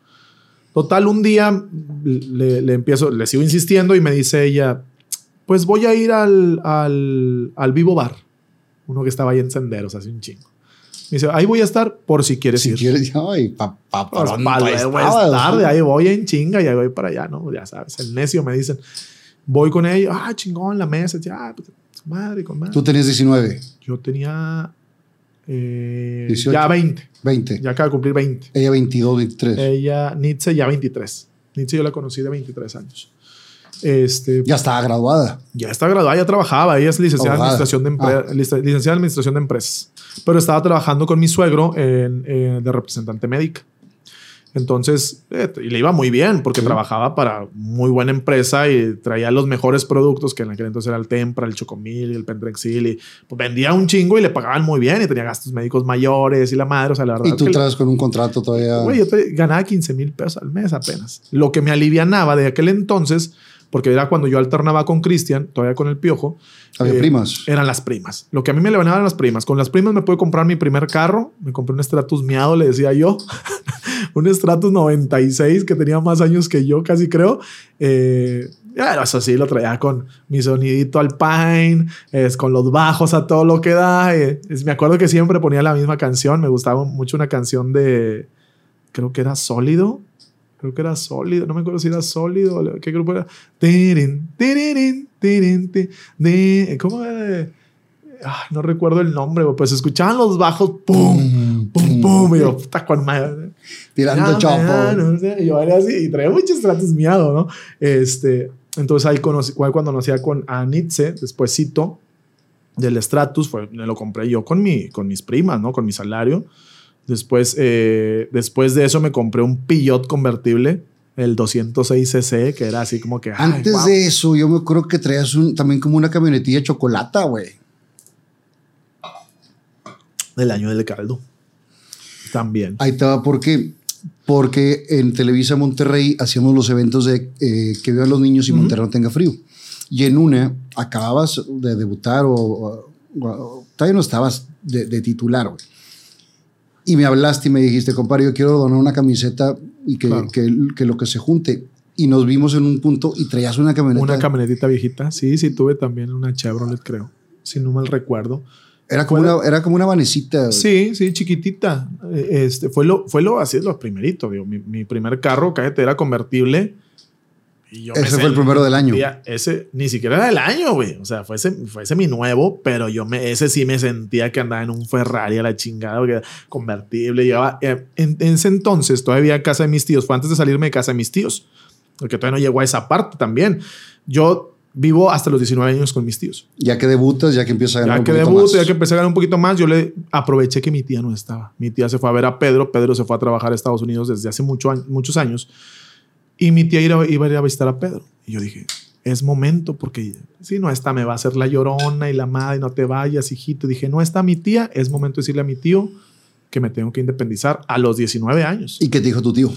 Total, un día le, le empiezo, le sigo insistiendo y me dice ella, pues voy a ir al, al, al Vivo Bar, uno que estaba ahí en Senderos hace un chingo. Me dice, ahí voy a estar por si quieres Si ir. quieres, ay, pa, pa, Pues, pa' luego es estabas, tarde, ahí voy en chinga y ahí voy para allá, ¿no? Ya sabes, el necio me dicen, voy con ellos, ah, chingón, la mesa, ya, pues, madre, con madre. Tú tenías 19, Yo tenía eh, 18. ya 20, 20. ya acaba de cumplir 20. Ella 22, 23. Ella, Nietzsche, ya 23. Nietzsche yo la conocí de 23 años. Este, Ya estaba graduada. ya está graduada, ya trabajaba. Ella es licenciada en administración, de Ah. lic- licenciada en administración de empresas. Pero estaba trabajando con mi suegro en- en- de representante médica. Entonces, eh, y le iba muy bien porque Sí. trabajaba para muy buena empresa y traía los mejores productos que en aquel entonces era el Tempra, el Chocomil, el Pentrexil y pues, vendía un chingo y le pagaban muy bien y tenía gastos médicos mayores y la madre, o sea, la verdad Y tú que- traes con un contrato todavía. Güey, yo te- ganaba 15 mil pesos al mes apenas. Lo que me alivianaba de aquel entonces, porque era cuando yo alternaba con Cristian, todavía con el piojo. Había eh, primas. Eran las primas. Lo que a mí me alivianaba eran las primas. Con las primas me pude comprar mi primer carro. Me compré un Stratus miado, le decía yo. un Stratus 96 que tenía más años que yo, casi creo. Eh, ya, eso sí, lo traía con mi sonidito alpine, es con los bajos a todo lo que da. eh, es- me acuerdo que siempre ponía la misma canción. Me gustaba mucho una canción de, creo que era Sólido. Creo que era Sólido. No me acuerdo si era Sólido. ¿Qué grupo era? Di- ¿Cómo era? Ay, no recuerdo el nombre, pues escuchaban los bajos, pum, pum, pum, y yo, puta con madre. Tirando chopo. yo era así, y traía muchos tratos miados, ¿no? Este, entonces ahí conocí, cuando conocí a, con, a Nietzsche, despuésito del Stratus, fue, me lo compré yo con, mi, con mis primas, ¿no? Con mi salario. Después, eh, después de eso me compré un Pillot convertible, el 206cc, que era así como que... ay, Antes de eso, yo me acuerdo que traías un, también como una camionetilla de chocolate, güey. Del año del caldo. También. Ahí estaba, ¿por qué? Porque en Televisa Monterrey hacíamos los eventos de eh, que vivan los niños y. Monterrey no tenga frío. Y en una acababas de debutar o, o- o- todavía no estabas de, de titular, güey. Y me hablaste y me dijiste, compadre, yo quiero donar una camiseta y que, Claro. que, que lo que se junte. Y nos vimos en un punto y traías una camioneta. Una camionetita viejita. Sí, sí, tuve también una Chevrolet, creo. Si no mal recuerdo. era, como una, era como una vanecita. Sí, sí, chiquitita. Eh, Este, fue lo, fue lo, así es lo primerito. Digo, mi, mi primer carro, cállate, era convertible. Y yo me Ese fue el primero del año. sentía- Ese ni siquiera era del año, güey. O sea, fue ese, fue ese mi nuevo, pero yo me, ese sí me sentía que andaba en un Ferrari a la chingada, porque convertible. Llevaba, eh, en, en ese entonces, todavía a casa de mis tíos, fue antes de salirme de casa de mis tíos, porque todavía no llegó a esa parte también. Yo vivo hasta los 19 años con mis tíos. Ya que debutas, ya que empiezas a ganar Ya un que poquito debuto, más. ya que empecé a ganar un poquito más, yo le aproveché que mi tía no estaba. Mi tía se fue a ver a Pedro, Pedro se fue a trabajar a Estados Unidos desde hace mucho, muchos años y mi tía iba, iba a ir a visitar a Pedro. Y yo dije, es momento porque si no está me va a hacer la llorona y la madre, no te vayas, hijito. dije, no está mi tía, es momento de decirle a mi tío que me tengo que independizar a los 19 años. ¿Y qué te dijo tu tío?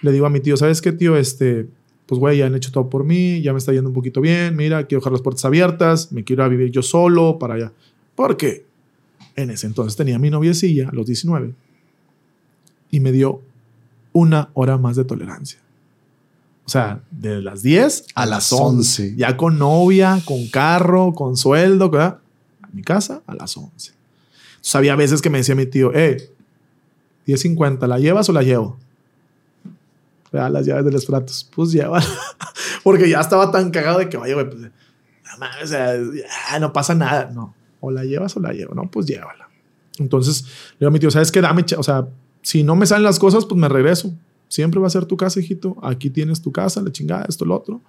Le digo a mi tío, ¿sabes qué, tío? Este, pues, güey, ya han hecho todo por mí, ya me está yendo un poquito bien, mira, quiero dejar las puertas abiertas, me quiero ir a vivir yo solo para allá. Porque en ese entonces tenía mi noviecilla, a los 19, y me dio una hora más de tolerancia. O sea, de las 10 a, A las las 11. 11. Ya con novia, con carro, con sueldo, ¿verdad? A mi casa a las 11. Entonces había veces que me decía mi tío, eh, 10.50, ¿la llevas o la llevo? Las llaves de los platos. Pues llévala. Porque ya estaba tan cagado de que, oye, güey, pues, no mames, o sea, ya no pasa nada. No, o la llevas o la llevo. No, pues llévala. Entonces le digo a mi tío, ¿sabes qué? Dame, o sea, si no me salen las cosas, pues me regreso. Siempre va a ser tu casa, hijito. Aquí tienes tu casa, la chingada, esto, lo otro.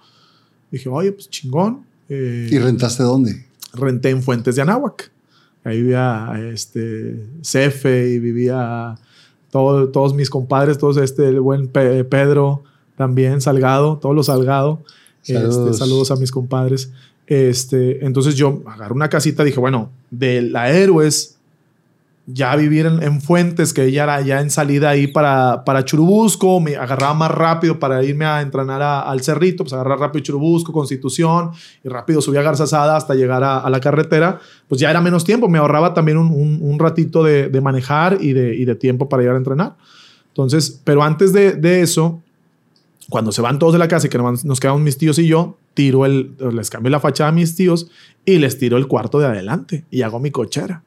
Dije, oye, pues chingón. Eh, ¿Y rentaste dónde? renté en Fuentes de Anáhuac. Ahí vivía este Cefe y vivía todo- todos mis compadres, todos este, el buen Pe- Pedro, también Salgado, todos los Salgado. Saludos. Saludos. saludos a mis compadres. Este, entonces yo agarré una casita, dije, bueno, de la Héroes, ya vivir en, en Fuentes, que ella era ya en salida ahí para, para Churubusco, me agarraba más rápido para irme a entrenar al Cerrito, pues agarrar rápido Churubusco, Constitución, y rápido subía a Garzasada hasta llegar a, la carretera, pues ya era menos tiempo, me ahorraba también un, un- ratito de, de manejar y de, y de tiempo para llegar a entrenar. Entonces, pero antes de, de eso, cuando se van todos de la casa y que nos quedamos mis tíos y yo, tiro el, les cambio la fachada a mis tíos y les tiro el cuarto de adelante y hago mi cochera.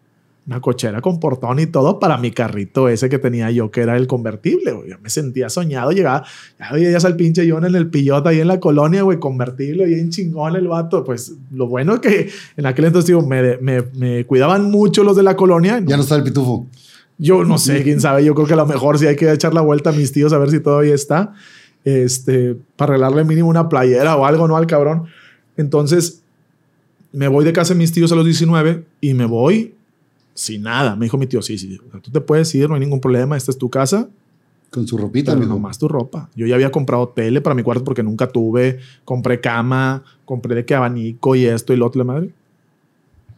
Una cochera con portón y todo para mi carrito ese que tenía yo, que era el convertible. güey. Yo me sentía soñado, llegaba, ya veías al pinche John en el pillote ahí en la colonia, güey, convertible, bien chingón el vato. Pues lo bueno es que en aquel entonces, digo, me, me, me cuidaban mucho los de la colonia. Ya no está el pitufo. Yo no sé, quién sabe. Yo creo que a lo mejor sí hay que echar la vuelta a mis tíos a ver si todavía está. Este, para arreglarle mínimo una playera o algo, ¿no? Al cabrón. Entonces, me voy de casa de mis tíos a los 19 y me voy sin nada. Me dijo mi tío, sí, sí, tú te puedes ir, no hay ningún problema, esta es tu casa, Con su ropita, pero nomás tu ropa. Yo ya había comprado tele para mi cuarto porque nunca tuve, compré cama, compré de que abanico y esto y lo otro, la madre.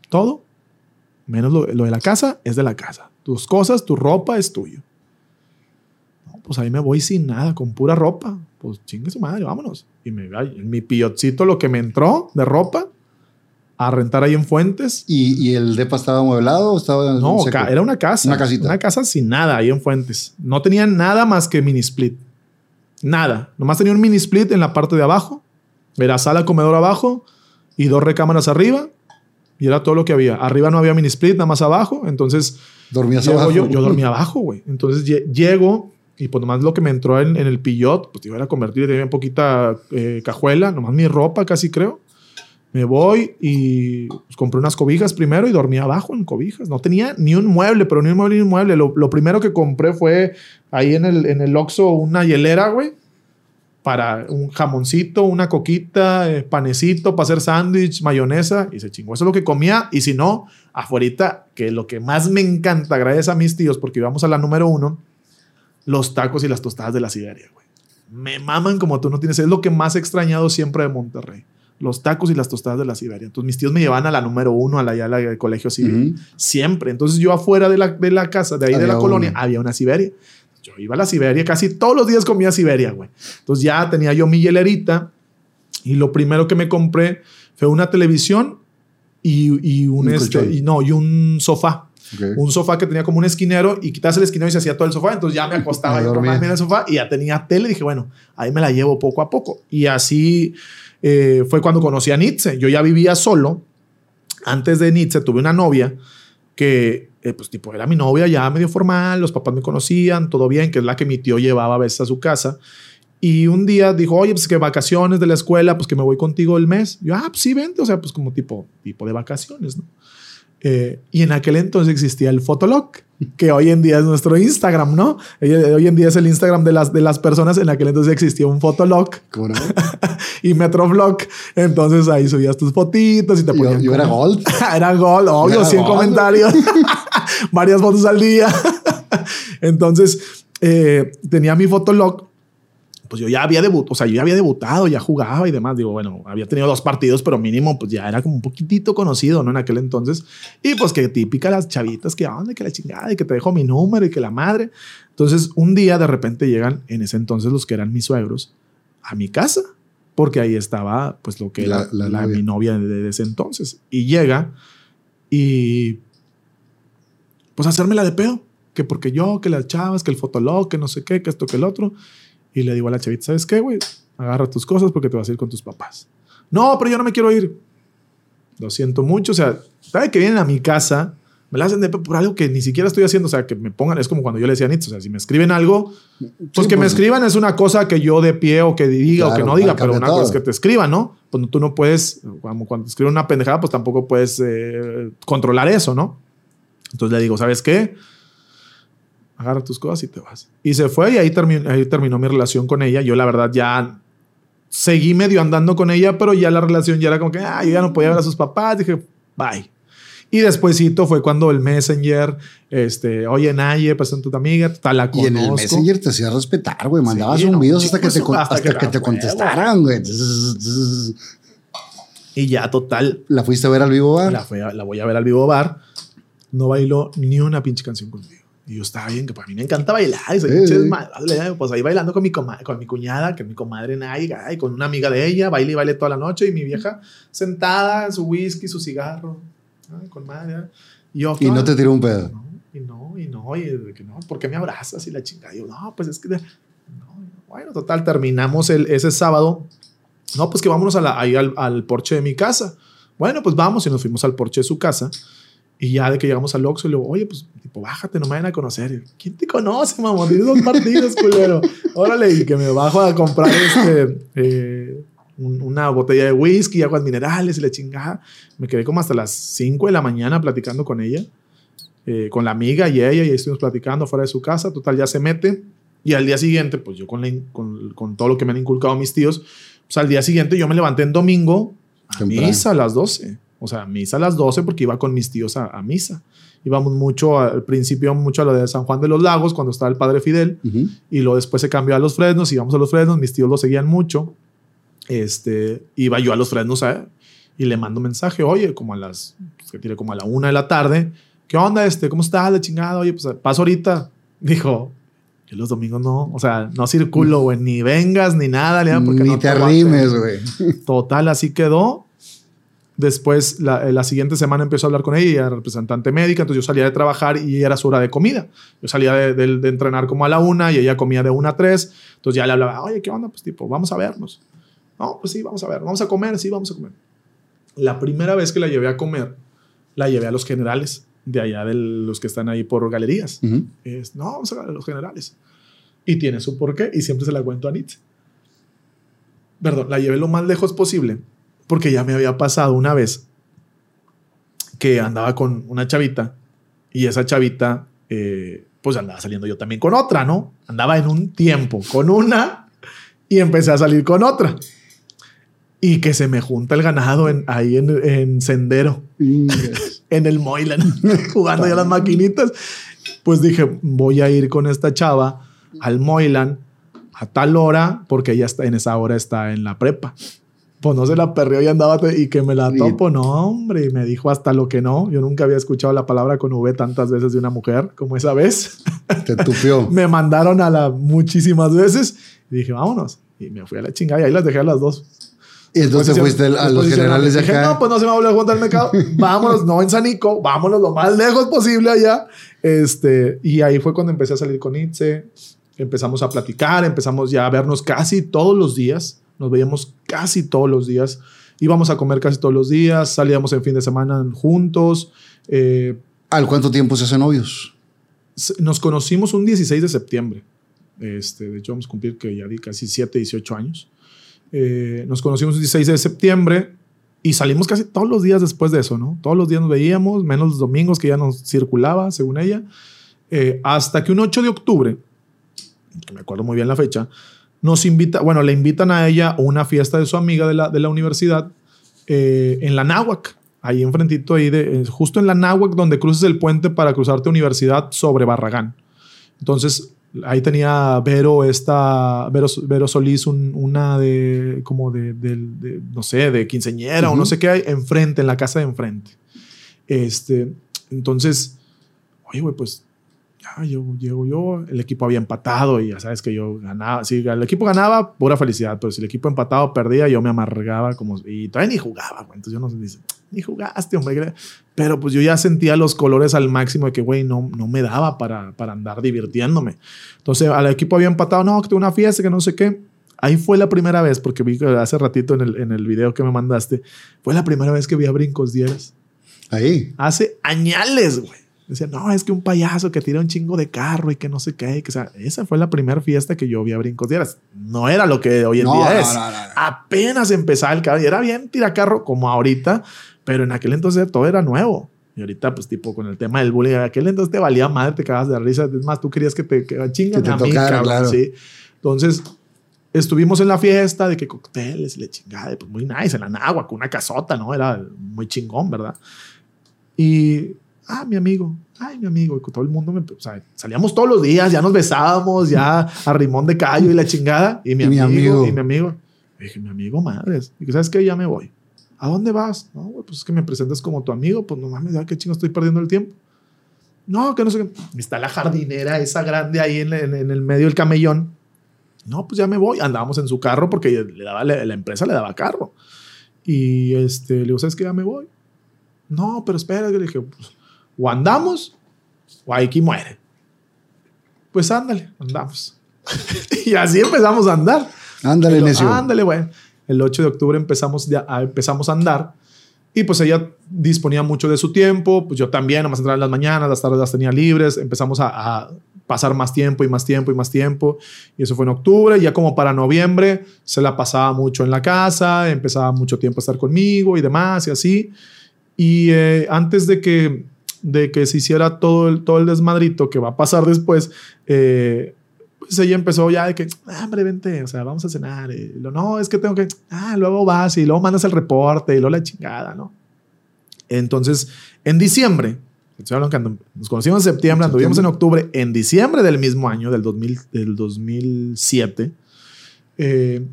Todo, menos lo, lo de la casa, es de la casa. Tus cosas, tu ropa es tuyo. No, pues ahí me voy sin nada, con pura ropa. Pues chingue su madre, vámonos. Y me mi pillotcito lo que me entró de ropa a rentar ahí en Fuentes. ¿Y, y el depa estaba amueblado o estaba No, seco? era una casa. Una casita. Una casa sin nada ahí en Fuentes. No tenía nada más que mini split. Nada. Nomás tenía un mini split en la parte de abajo. Era sala, comedor abajo y dos recámaras arriba. Y era todo lo que había. Arriba no había mini split, nada más abajo. Entonces, Dormías abajo. yo, yo dormía abajo, güey. Entonces lle- llego y pues nomás lo que me entró en, en el pillot, pues iba a convertir, tenía poquita eh, cajuela, nomás mi ropa casi creo. Me voy y pues, compré unas cobijas primero y dormía abajo en cobijas. No tenía ni un mueble, pero ni un mueble ni un mueble. Lo, lo primero que compré fue ahí en el, en el Oxxo una hielera, güey. Para un jamoncito, una coquita, eh, panecito para hacer sándwich, mayonesa. Y se chingó. Eso es lo que comía. Y si no, afuerita, que lo que más me encanta, gracias a mis tíos, porque íbamos a la número uno, los tacos y las tostadas de la Siberia, güey. Me maman como tú no tienes. Es lo que más he extrañado siempre de Monterrey. Los tacos y las tostadas de la Siberia. Entonces mis tíos me llevaban a la número uno, a la, ya la- al colegio civil. Siempre. Entonces yo afuera de la, de la casa, de ahí de la colonia, había una Siberia. Yo iba a la Siberia, casi todos los días comía Siberia, güey. Entonces ya tenía yo mi hielerita y lo primero que me compré fue una televisión y, y un, Un este, y no, y un sofá. Un sofá que tenía como un esquinero y quitas el esquinero y se hacía todo el sofá. Entonces ya me acostaba dormía. en el sofá y ya tenía tele. Dije, bueno, ahí me la llevo poco a poco. Y así eh, fue cuando conocí a Nietzsche. Yo ya vivía solo. Antes de Nietzsche tuve una novia que, eh, pues, tipo, era mi novia ya medio formal. Los papás me conocían, todo bien, que es la que mi tío llevaba a veces a su casa. Y un día dijo, oye, pues que vacaciones de la escuela, pues que me voy contigo el mes. Yo, ah, pues sí, vente. O sea, pues como tipo, tipo de vacaciones, ¿no? Eh, y en aquel entonces existía el Fotolog, que hoy en día es nuestro Instagram, ¿no? Hoy, hoy en día es el Instagram de las, de las personas. En aquel entonces existía un Fotolog ¿Cómo no? y Metroflog. Entonces ahí subías tus fotitos y te ponían. Yo, yo era Gold. era Gold, obvio, Era 100 Gold. comentarios, varias fotos al día. Entonces eh, tenía mi fotolog. Pues yo ya había debutado, o sea, yo ya había debutado, ya jugaba y demás. Digo, bueno, había tenido dos partidos, pero mínimo, pues ya era como un poquitito conocido, ¿no? En aquel entonces. Y pues que típica las chavitas que, ¿dónde? Que la chingada y que te dejo mi número y que la madre. Entonces, un día de repente llegan en ese entonces los que eran mis suegros a mi casa, porque ahí estaba, pues lo que La- era la la- novia. mi novia de, de ese entonces. Y llega y pues hacérmela de pedo. Que porque yo, que las chavas, que el fotolog, que no sé qué, que esto, que el otro. Y le digo a la chavita, ¿sabes qué, güey? Agarra tus cosas porque te vas a ir con tus papás. No, pero yo no me quiero ir. Lo siento mucho. O sea, ¿sabe que vienen a mi casa? Me la hacen de por algo que ni siquiera estoy haciendo. O sea, que me pongan, es como cuando yo le decía a o sea, si me escriben algo, pues Sí, que me pues, escriban es una cosa que yo de pie o que diga o que no diga, pero una cosa es todo. que te escriban, ¿no? Pues tú no puedes, como cuando te escriben una pendejada, pues tampoco puedes eh, controlar eso, ¿no? Entonces le digo, ¿sabes qué? Agarra tus cosas y te vas. Y se fue y ahí, termi- ahí terminó mi relación con ella. Yo la verdad ya seguí medio andando con ella, pero ya la relación ya era como que, ah, yo ya no podía ver a sus papás. Dije, bye. Y despuésito fue cuando el Messenger, este, oye, Naye, presenta a tu amiga, tal la Y conozco. en el Messenger te hacías respetar, güey. Mandabas Sí, no, zumbidos hasta que te, su- con- hasta hasta que que te contestaran, güey. Y ya, total, La fuiste a ver al vivo, bar? la, fui a- la voy a ver al vivo bar. No bailó ni una pinche canción conmigo. Y yo estaba bien, que para mí me encanta bailar. Y soy Sí, sí. desmadre, Pues ahí bailando con mi, con mi cuñada, que es mi comadre Nay, ay, con una amiga de ella, baile y baile toda la noche. Y mi vieja sentada, su whisky, su cigarro, con madre. Y, yo, Y no te "Ah, tiró un pedo. no, y no, y no, y que no, ¿por qué me abrazas? Y la chingada. Yo, no, pues es que. no, bueno, total, terminamos el, ese sábado. No, pues que vámonos a la- ahí al, al porche de mi casa. Bueno, pues vamos y nos fuimos al porche de su casa. Y ya de que llegamos al Oxxo, le digo, oye, pues, tipo, bájate, no me vayan a conocer. Yo, ¿Quién te conoce, mamón? Tienes dos partidos, culero. Órale, y que me bajo a comprar este, eh, un- una botella de whisky, aguas minerales y la chingada. Me quedé como hasta las 5 de la mañana platicando con ella, eh, con la amiga y ella, y ahí estuvimos platicando fuera de su casa. Total, ya se mete. Y al día siguiente, pues yo con, la con, con todo lo que me han inculcado mis tíos, pues al día siguiente yo me levanté en domingo a Temprano. misa a las 12. O sea, misa a las 12 porque iba con mis tíos a, a misa. Íbamos mucho, al principio mucho a lo de San Juan de los Lagos, cuando estaba el padre Fidel, y luego después se cambió a los Fresnos, íbamos a los Fresnos, mis tíos lo seguían mucho. Este, iba yo a los Fresnos a- y le mando mensaje, oye, como a las, pues, que tiene como a la una de la tarde, ¿qué onda este? ¿Cómo estás? De chingada, oye, pues paso ahorita. Dijo, yo los domingos no, o sea, no circulo, güey, ni vengas ni nada, le digo, porque Ni no te aguanto". arrimes, güey. Total, así quedó. Después, la, eh, la siguiente semana empezó a hablar con ella, ella era representante médica, entonces yo salía de trabajar y era su hora de comida. Yo salía de, de- de entrenar como a la una y ella comía de una a tres. Entonces ya le hablaba, oye, ¿qué onda? Pues tipo, vamos a vernos. No, pues sí, vamos a ver, vamos a comer, sí, vamos a comer. La primera vez que la llevé a comer, la llevé a los generales, de allá de los que están ahí por galerías. Es, no, vamos a los generales. Y tiene su porqué y siempre se la cuento a Nietzsche. Perdón, la llevé lo más lejos posible porque ya me había pasado una vez que andaba con una chavita y esa chavita, eh, pues andaba saliendo yo también con otra, ¿no? Andaba en un tiempo con una y empecé a salir con otra. Y que se me junta el ganado en, ahí en, en Sendero en el Moylan, jugando ya las maquinitas. Pues dije, voy a ir con esta chava al Moylan a tal hora, porque ella está en esa hora está en la prepa. Pues no se la perreó y andaba y que me la topo, no, hombre, y me dijo hasta lo que no. Yo nunca había escuchado la palabra con V tantas veces de una mujer como esa vez. Te tupió. me mandaron a la muchísimas veces y dije, vámonos. Y me fui a la chingada y ahí las dejé a las dos. Y entonces fuiste a los generales de dije, acá. no, pues no se me va a volver a juntar el mercado. Vámonos, no en Sanico, vámonos lo más lejos posible allá. Este, y ahí fue cuando empecé a salir con Itze. Empezamos a platicar, empezamos ya a vernos casi todos los días. Nos veíamos casi todos los días. Íbamos a comer casi todos los días. Salíamos en fin de semana juntos. Eh, ¿Al cuánto tiempo se hacen novios? nos conocimos un 16 de septiembre. Este, de hecho, vamos a cumplir que ya di casi 7, 18 años. Eh, nos conocimos el 16 de septiembre y salimos casi todos los días después de eso, ¿no? Todos los días nos veíamos, menos los domingos que ya nos circulaba, según ella. Eh, hasta que un 8 de octubre, que me acuerdo muy bien la fecha, nos invita, bueno, le invitan a ella a una fiesta de su amiga de la, de la universidad eh, en la Náhuac, ahí enfrentito, ahí de, justo en la Náhuac, donde cruces el puente para cruzarte a universidad sobre Barragán. Entonces, ahí tenía Vero, esta, Vero, Vero Solís, un- una de, como de, del- de, no sé, de quinceñera o no sé qué hay, enfrente, en la casa de enfrente. Este, entonces, oye, güey, pues ya yo, llego yo, el equipo había empatado y ya sabes que yo ganaba. Si el equipo ganaba, pura felicidad, pero si el equipo empatado perdía, yo me amargaba como. Y todavía ni jugaba, güey. Entonces yo no sé, dice, ni jugaste, hombre. Pero pues yo ya sentía los colores al máximo de que, güey, no, no me daba para, para andar divirtiéndome. Entonces al equipo había empatado, no, que tuve una fiesta, que no sé qué. Ahí fue la primera vez, porque vi que hace ratito en el, en el video que me mandaste, fue la primera vez que vi a Brincos Dieras. Ahí. Hace añales, güey. Decía, no, es que un payaso que tira un chingo de carro y que no sé qué. que, o sea, esa fue la primera fiesta que yo vi a Brincos Dieras. No era lo que hoy en No, día no, es. no, no, no. Apenas empezaba el carro y era bien tiracarro como ahorita, pero en aquel entonces todo era nuevo. Y ahorita, pues, tipo, con el tema del bullying, en aquel entonces te valía madre, te cagabas de risa. Es más, tú querías que te que, chingan Que te a mí, claro. sí. Entonces, estuvimos en la fiesta de que cócteles y le chingada, pues muy nice, en la nagua, con una casota, ¿no? Era muy chingón, ¿verdad? Y, ah, mi amigo, ay, mi amigo, y todo el mundo, me, o sea, salíamos todos los días, ya nos besábamos, ya a rimón de callo y la chingada, y mi, Y mi amigo, amigo. y mi amigo. Y dije, mi amigo, madres, y que sabes que ya me voy. ¿A dónde vas? No, güey, pues es que me presentas como tu amigo, pues no mames, ya qué chingo estoy perdiendo el tiempo. No, que no sé qué. Está la jardinera esa grande ahí en, en- en el medio del camellón. No, pues ya me voy. Andábamos en su carro porque le daba, la, la empresa le daba carro. Y este, le digo, ¿sabes qué? Ya me voy. No, pero espera, le dije, pues, o andamos o aquí muere. Pues ándale, andamos. y así empezamos a andar. Ándale, Pero, necio. Ándale, güey. El 8 de octubre empezamos, ya, a, empezamos a andar. Y pues ella disponía mucho de su tiempo. Pues yo también, nomás entraba en las mañanas, las tardes las tenía libres. Empezamos a, a pasar más tiempo y más tiempo y más tiempo. Y eso fue en octubre. Ya como para noviembre se la pasaba mucho en la casa. Empezaba mucho tiempo a estar conmigo y demás y así. Y eh, antes de que, de que se hiciera todo el, todo el desmadrito que va a pasar después, eh, pues ella empezó ya de que, ah, hombre, vente, o sea, vamos a cenar. Y lo, no, es que tengo que, ah, luego vas y luego mandas el reporte y luego la chingada, ¿no? Entonces, en diciembre, nos conocimos en septiembre, anduvimos en octubre, en diciembre del mismo año, del, 2000, del 2007, eh,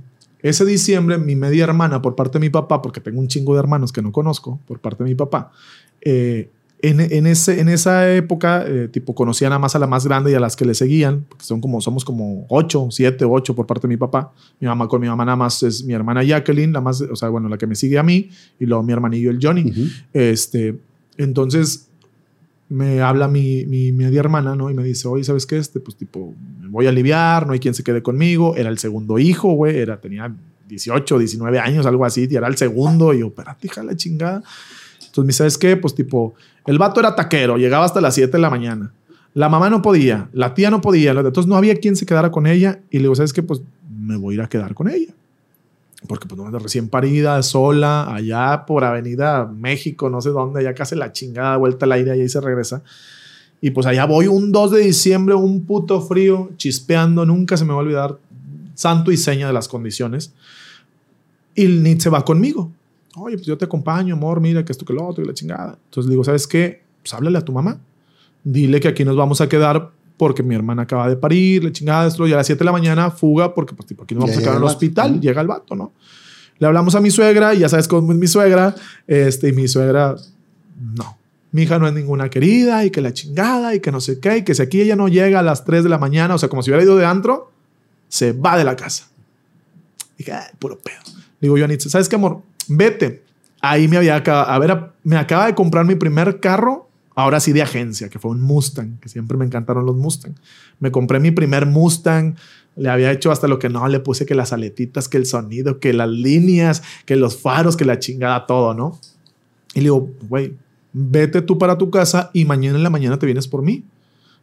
ese diciembre, mi media hermana, por parte de mi papá, porque tengo un chingo de hermanos que no conozco, por parte de mi papá, eh, en, en, ese, en esa época, eh, tipo, conocía nada más a la más grande y a las que le seguían, porque son como, somos como ocho, siete, ocho por parte de mi papá. Mi mamá con mi mamá nada más es mi hermana Jacqueline, la más, o sea, bueno, la que me sigue a mí, y luego mi hermanillo el Johnny. Este, entonces me habla mi, mi media hermana, ¿no? Y me dice, oye, ¿sabes qué? Este, pues tipo, me voy a aliviar, no hay quien se quede conmigo. Era el segundo hijo, güey, era, tenía 18, 19 años, algo así, y era el segundo. Y yo, espérate, hija la chingada. Entonces me dice, ¿sabes qué? Pues tipo, el vato era taquero, llegaba hasta las 7 de la mañana. La mamá no podía, la tía no podía, entonces no había quien se quedara con ella. Y le digo, ¿sabes qué? Pues me voy a ir a quedar con ella porque pues no anda recién parida, sola, allá por Avenida México, no sé dónde, allá casi la chingada vuelta al aire y ahí se regresa. Y pues allá voy un 2 de diciembre, un puto frío, chispeando, nunca se me va a olvidar, santo y seña de las condiciones. Y Nit se va conmigo. Oye, pues yo te acompaño, amor, mira que esto que lo otro y la chingada. Entonces le digo, ¿sabes qué? Pues háblale a tu mamá. Dile que aquí nos vamos a quedar porque mi hermana acaba de parir, la chingada, esto, y a las 7 de la mañana fuga porque pues tipo aquí nos Ya vamos a llega quedar al el vato. hospital, Ujú. llega el vato, ¿no? Le hablamos a mi suegra y ya sabes cómo es mi suegra, este, y mi suegra, no, mi hija no es ninguna querida y que la chingada y que no sé qué, y que si aquí ella no llega a las 3 de la mañana, o sea, como si hubiera ido de antro, se va de la casa. Dije, "Ay, puro pedo. Digo yo a ¿sabes qué, amor? Vete. Ahí me había acaba- a ver, me acaba de comprar mi primer carro, ahora sí de agencia, que fue un Mustang, que siempre me encantaron los Mustang. Me compré mi primer Mustang, le había hecho hasta lo que no, le puse que las aletitas, que el sonido, que las líneas, que los faros, que la chingada, todo, ¿no? Y le digo, güey, vete tú para tu casa y mañana en la mañana te vienes por mí.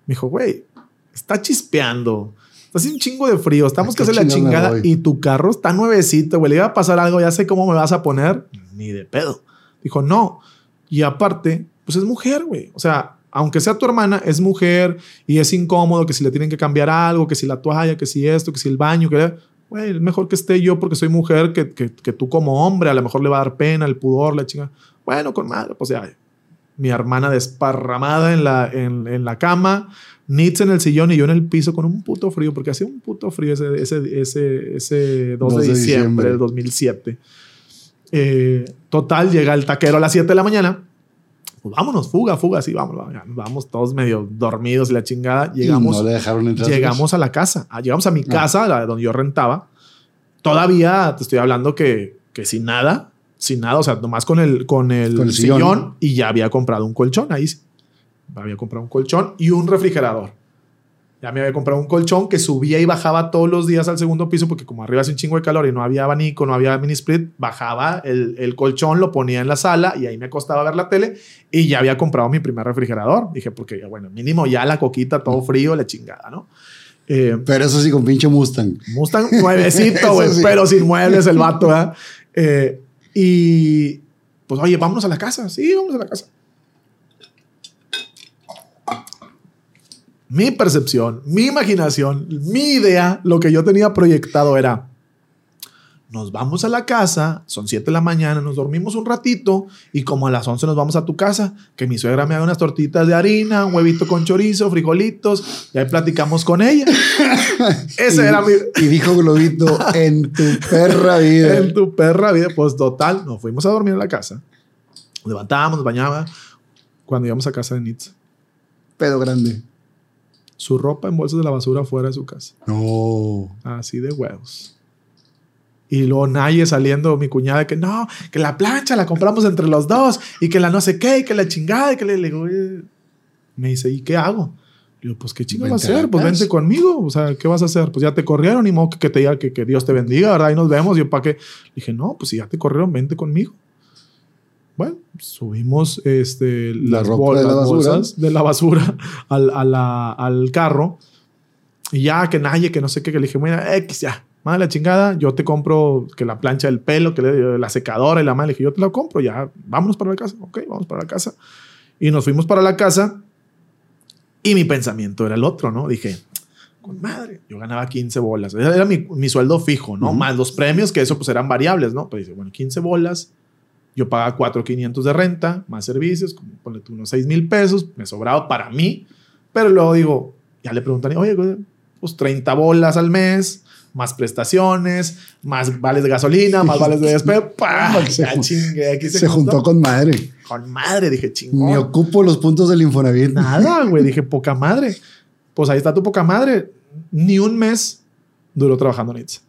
Me dijo, güey, está chispeando. Haciendo un chingo de frío. Estamos ¿A que hacer la chingada y tu carro está nuevecito, güey. Le iba a pasar algo, ya sé cómo me vas a poner. Ni de pedo. Dijo, no. Y aparte, pues es mujer, güey. O sea, aunque sea tu hermana, es mujer y es incómodo que si le tienen que cambiar algo, que si la toalla, que si esto, que si el baño, que güey, es mejor que esté yo porque soy mujer que, que, que tú como hombre, a lo mejor le va a dar pena, el pudor, la chinga. Bueno, con madre, pues ya, mi hermana desparramada en la, en, en la cama, Nitz en el sillón y yo en el piso con un puto frío, porque hacía un puto frío ese, ese, ese, ese 2 de, diciembre del 2007. Eh, total, llega el taquero a las 7 de la mañana. Pues vámonos, fuga, fuga, sí, vamos, vamos, todos medio dormidos y la chingada. Llegamos, no le dejaron entrar. llegamos a la casa. Ah, Llegamos a mi Ah. casa, la donde yo rentaba. Todavía te estoy hablando que, que sin nada, sin nada, o sea, nomás con el, con el, Con el sillón, sillón. y ya había comprado un colchón ahí. Había comprado un colchón y un refrigerador. Ya me había comprado un colchón que subía y bajaba todos los días al segundo piso porque como arriba hace un chingo de calor y no había abanico, no había mini split, bajaba el, el colchón, lo ponía en la sala y ahí me acostaba a ver la tele y ya había comprado mi primer refrigerador. Dije, porque bueno, mínimo ya la coquita, todo frío, la chingada, ¿no? Eh, Pero eso sí, con pinche Mustang. Mustang nuevecito, güey, sí. pero sin muebles el vato, ¿verdad? Eh, y pues, oye, vámonos a la casa. Sí, vamos a la casa. Mi percepción, mi imaginación, mi idea, lo que yo tenía proyectado era, nos vamos a la casa, son 7 de la mañana, nos dormimos un ratito y como a las 11 nos vamos a tu casa, que mi suegra me haga unas tortitas de harina, un huevito con chorizo, frijolitos, y ahí platicamos con ella. Ese Y- era mi... Y dijo Globito, en tu perra vida. En tu perra vida, pues total, nos fuimos a dormir en la casa. Nos levantábamos, nos bañaba. Cuando íbamos a casa de Nitz, Pedo grande. Su ropa en bolsas de la basura fuera de su casa. No. Así de huevos. Y luego Naye saliendo, mi cuñada, que no, que la plancha la compramos entre los dos y que la no sé qué y que la chingada y que le, le digo, me dice, ¿y qué hago? Le digo, pues qué chingo vas a hacer, pues vente conmigo, o sea, ¿qué vas a hacer? Pues ya te corrieron y modo que, te diga que, que Dios te bendiga, ¿verdad? Y nos vemos. Yo, ¿para qué? dije, no, pues si ya te corrieron, vente conmigo. Bueno, subimos este, La las, bol- de la las basura. bolsas de la basura al, a la- al carro. Y ya que nadie, que no sé qué, que le dije, mira, X ya, madre la chingada, yo te compro que la plancha del pelo, que le- la secadora y la madre, le dije, yo te la compro, ya, vámonos para la casa. Ok, vamos para la casa. Y nos fuimos para la casa y mi pensamiento era el otro, ¿no? Dije, con madre, yo ganaba 15 bolas. Era mi, mi sueldo fijo, ¿no? Ujú. Más los premios, que eso pues eran variables, ¿no? Pues dice, bueno, 15 bolas, yo pagaba 4,500 de renta, más servicios, como ponle tú unos 6 mil pesos, me sobraba para mí, pero luego digo, ya le preguntan, oye, pues 30 bolas al mes, más prestaciones, más vales de gasolina, más vales de ¡pah! Se chingué, aquí Se juntó con madre. con madre, dije, chingón. Ni ocupo los puntos del Infonavit. Nada, güey. Dije, poca madre. Pues ahí está tu poca madre. Ni un mes duró trabajando en Itza.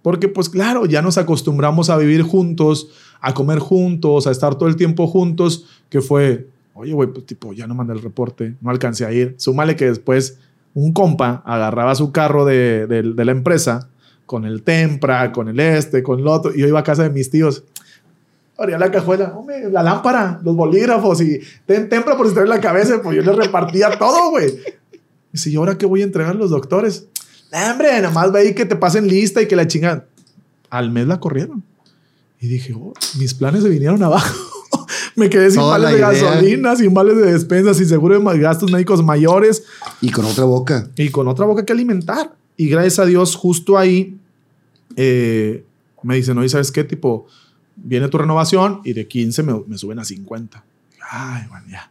Porque, pues claro, ya nos acostumbramos a vivir juntos, a comer juntos, a estar todo el tiempo juntos, que fue, oye, güey, pues tipo, ya no mandé el reporte, no alcancé a ir. Súmale que después un compa agarraba su carro de, de- la empresa con el Tempra, con el este, con el otro, y yo iba a casa de mis tíos. Abría la cajuela, hombre, la lámpara, los bolígrafos y ten tempra por si duele la cabeza, pues yo le repartía todo, güey. Y si yo ahora qué voy a entregar a los doctores? "Nah, hombre, nada más ve ahí que te pasen lista y que la chingan. Al mes la corrieron. Y dije, oh, mis planes se vinieron abajo. Me quedé sin Toda vales de idea. gasolina, sin vales de despensa, sin seguro de gastos médicos mayores Y con otra boca. y con otra boca que alimentar. Y gracias a Dios, justo ahí eh, me dicen, oye, ¿sabes qué? Tipo, viene tu renovación y de 15 me, me suben a 50. Ay, bueno, ya.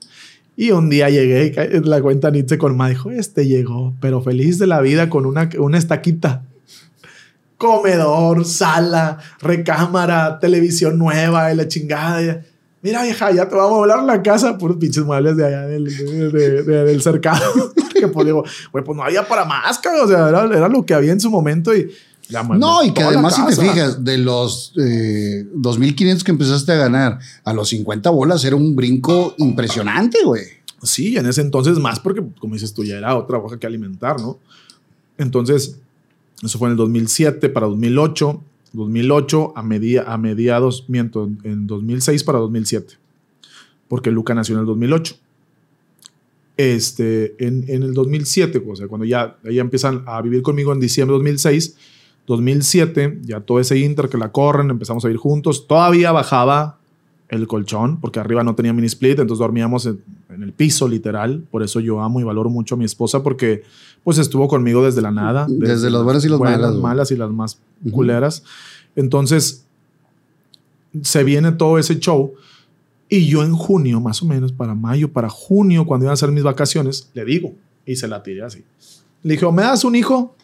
Y un día llegué la cuenta Nietzsche con más dijo, este llegó, pero feliz de la vida con una, una estaquita. Comedor, sala, recámara, televisión nueva y la chingada. Mira, vieja, ya te vamos a volar la casa. Puros pinches muebles de allá del, de- de- de- del cercado. que pues digo, güey, pues no había para más, cabrón. O sea, era, era lo que había en su momento y... la No, y que además, si te fijas, de los eh, 2.500 que empezaste a ganar a los 50 bolas, era un brinco impresionante, güey. Sí, en ese entonces más porque, como dices tú, ya era otra hoja que alimentar, ¿no? Entonces, eso fue en el 2007 para 2008, 2008 a, media, a mediados, miento, en 2006 para 2007, porque Luca nació en el 2008. Este, en, en el 2007, o sea, cuando ya, ya empiezan a vivir conmigo en diciembre de 2006, 2007, ya todo ese inter que la corren, empezamos a ir juntos, todavía bajaba el colchón, porque arriba no tenía mini split, entonces dormíamos en, en el piso literal. Por eso yo amo y valoro mucho a mi esposa porque pues estuvo conmigo desde la nada. Desde las buenas y las malas, güey. malas y las más Ujú. culeras. Entonces se viene todo ese show y yo en junio, más o menos, para mayo, para junio, cuando iban a hacer mis vacaciones, le digo y se la tiré así. Le dije, ¿o me das un hijo?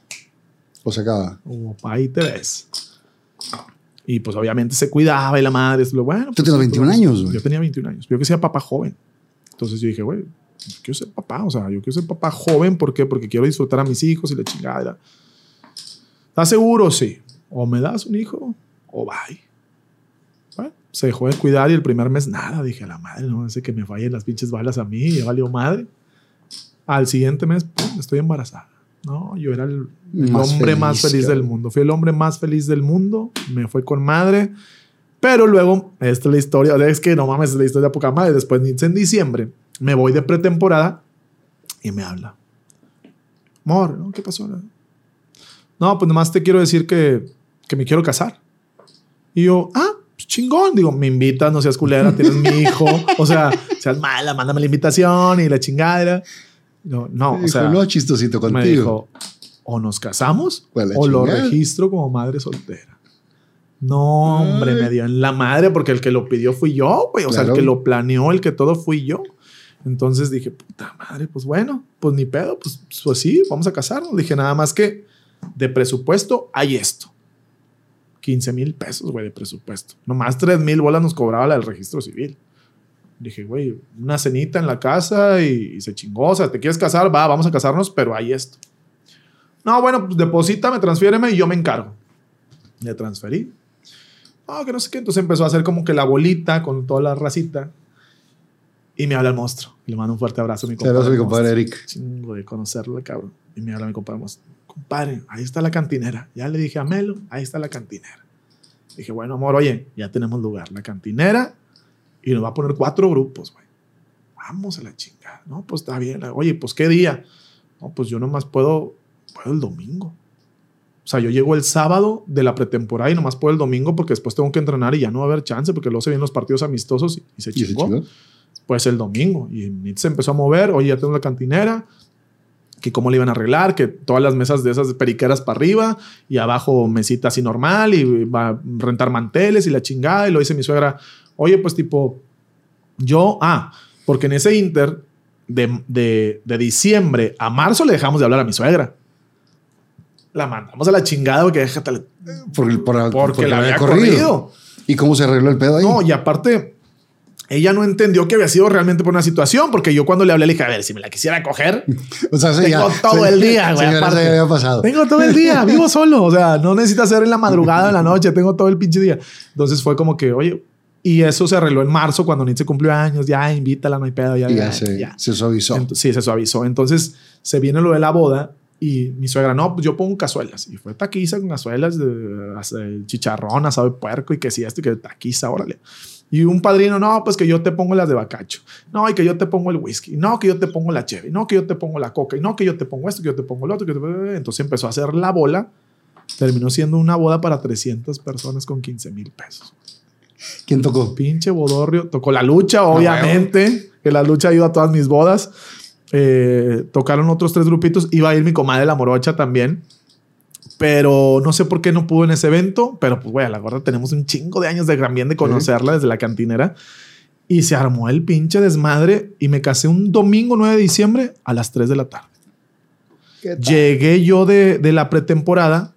O se acaba. O ahí te ves. Y pues obviamente se cuidaba y la madre. Lo bueno. Tú pues, tienes 21 pues, años, güey. Yo tenía 21 años. Yo que sea papá joven. Entonces yo dije, güey, quiero ser papá. O sea, yo quiero ser papá joven. ¿Por qué? Porque quiero disfrutar a mis hijos y la chingada. ¿Estás seguro? Sí. O me das un hijo o bye. Bueno, se dejó de cuidar y el primer mes nada. Dije, a la madre, no sé que me fallen las pinches balas a mí. Ya valió madre. Al siguiente mes, pum, estoy embarazada. No, yo era el, el Más hombre más feliz, del mundo. Fui el hombre más feliz del mundo. Me fue con madre. Pero luego, esta es la historia. Es que no mames, es la historia de poca madre. Después, en diciembre, me voy de pretemporada y me habla. Amor, ¿no? ¿qué pasó? No, pues nomás te quiero decir que, que me quiero casar. Y yo, ah, pues chingón. Digo, me invitas, no seas culera, tienes mi hijo. O sea, seas mala, mándame la invitación y la chingadera. No, no, o sea, no, chistosito contigo. me dijo, o nos casamos o lo registro como madre soltera. No, hombre, me dio en la madre porque el que lo pidió fui yo, güey. O sea, el que lo planeó, el que todo fui yo. Entonces dije, puta madre, pues bueno, pues ni pedo, pues, pues sí, vamos a casarnos. Dije, nada más que de presupuesto hay esto. 15 mil pesos, güey, de presupuesto. Nomás 3 mil bolas nos cobraba la del registro civil. Dije, güey, una cenita en la casa y, y se chingó. O sea, ¿te quieres casar? Va, vamos a casarnos, pero hay esto. No, bueno, pues deposítame, transfiéreme y yo me encargo. Le transferí. No, que no sé qué. Entonces empezó a hacer como que la bolita con toda la racita. Y me habla el monstruo. Y le mando un fuerte abrazo a mi compadre. Saludos a mi compadre. Eric. Chingo de conocerlo, cabrón. Y me habla mi compadre. monstruo. Compadre, ahí está la cantinera. Ya le dije a Melo, ahí está la cantinera. Dije, bueno, amor, oye, ya tenemos lugar. La cantinera y nos va a poner cuatro grupos, güey. Vamos a la chingada. No, pues está bien. Oye, pues qué día. No, pues yo nomás puedo, puedo el domingo. O sea, yo llego el sábado de la pretemporada y nomás puedo el domingo porque después tengo que entrenar y ya no va a haber chance porque luego se vienen los partidos amistosos y, y se chingó. Pues el domingo. Y se empezó a mover. Oye, ya tengo la cantinera. Que cómo le iban a arreglar. Que todas las mesas de esas periqueras para arriba. Y abajo mesita así normal. Y va a rentar manteles y la chingada. Y lo dice mi suegra. Oye, pues tipo, yo, ah, porque en ese inter de, de, de diciembre a marzo le dejamos de hablar a mi suegra. La mandamos a la chingada porque déjate, Por, por- porque, la había corrido. ¿Y cómo se arregló el pedo ahí? No, y aparte, ella no entendió que había sido realmente por una situación, porque yo cuando le hablé le dije, a ver, si me la quisiera coger, o sea, tengo ya- todo el día, güey, había pasado. tengo todo el día, vivo solo, o sea, no necesita hacer en la madrugada, en la noche, tengo todo el pinche día. Entonces fue como que, oye, y eso se arregló en marzo cuando Nitz se cumplió años, ya invítala, no hay pedo, ya, Y ya, ya, se, ya. se suavizó. Ent- sí, se suavizó. Entonces se viene lo de la boda y mi suegra, no, pues yo pongo cazuelas. Y fue taquiza con cazuelas de, de chicharrón, asado de puerco y que si esto y que taquiza, órale. Y un padrino, no, pues que yo te pongo las de bacacho. No, y que yo te pongo el whisky. No, que yo te pongo la cheve. No, que yo te pongo la coca. Y no, que yo te pongo esto, que yo te pongo lo otro. que te- Entonces empezó a hacer la bola. Terminó siendo una boda para 300 personas con 15 mil pesos. ¿Quién tocó? Pinche bodorrio. Tocó la lucha, obviamente. que la lucha ha ido a todas mis bodas. Eh, tocaron otros tres grupitos. Iba a ir mi comadre la morocha también. Pero no sé por qué no pudo en ese evento. Pero pues, güey, a la gorda tenemos un chingo de años de gran bien de conocerla desde la cantinera. Y se armó el pinche desmadre. Y me casé un domingo 9 de diciembre a las 3 de la tarde. Llegué yo de, de la pretemporada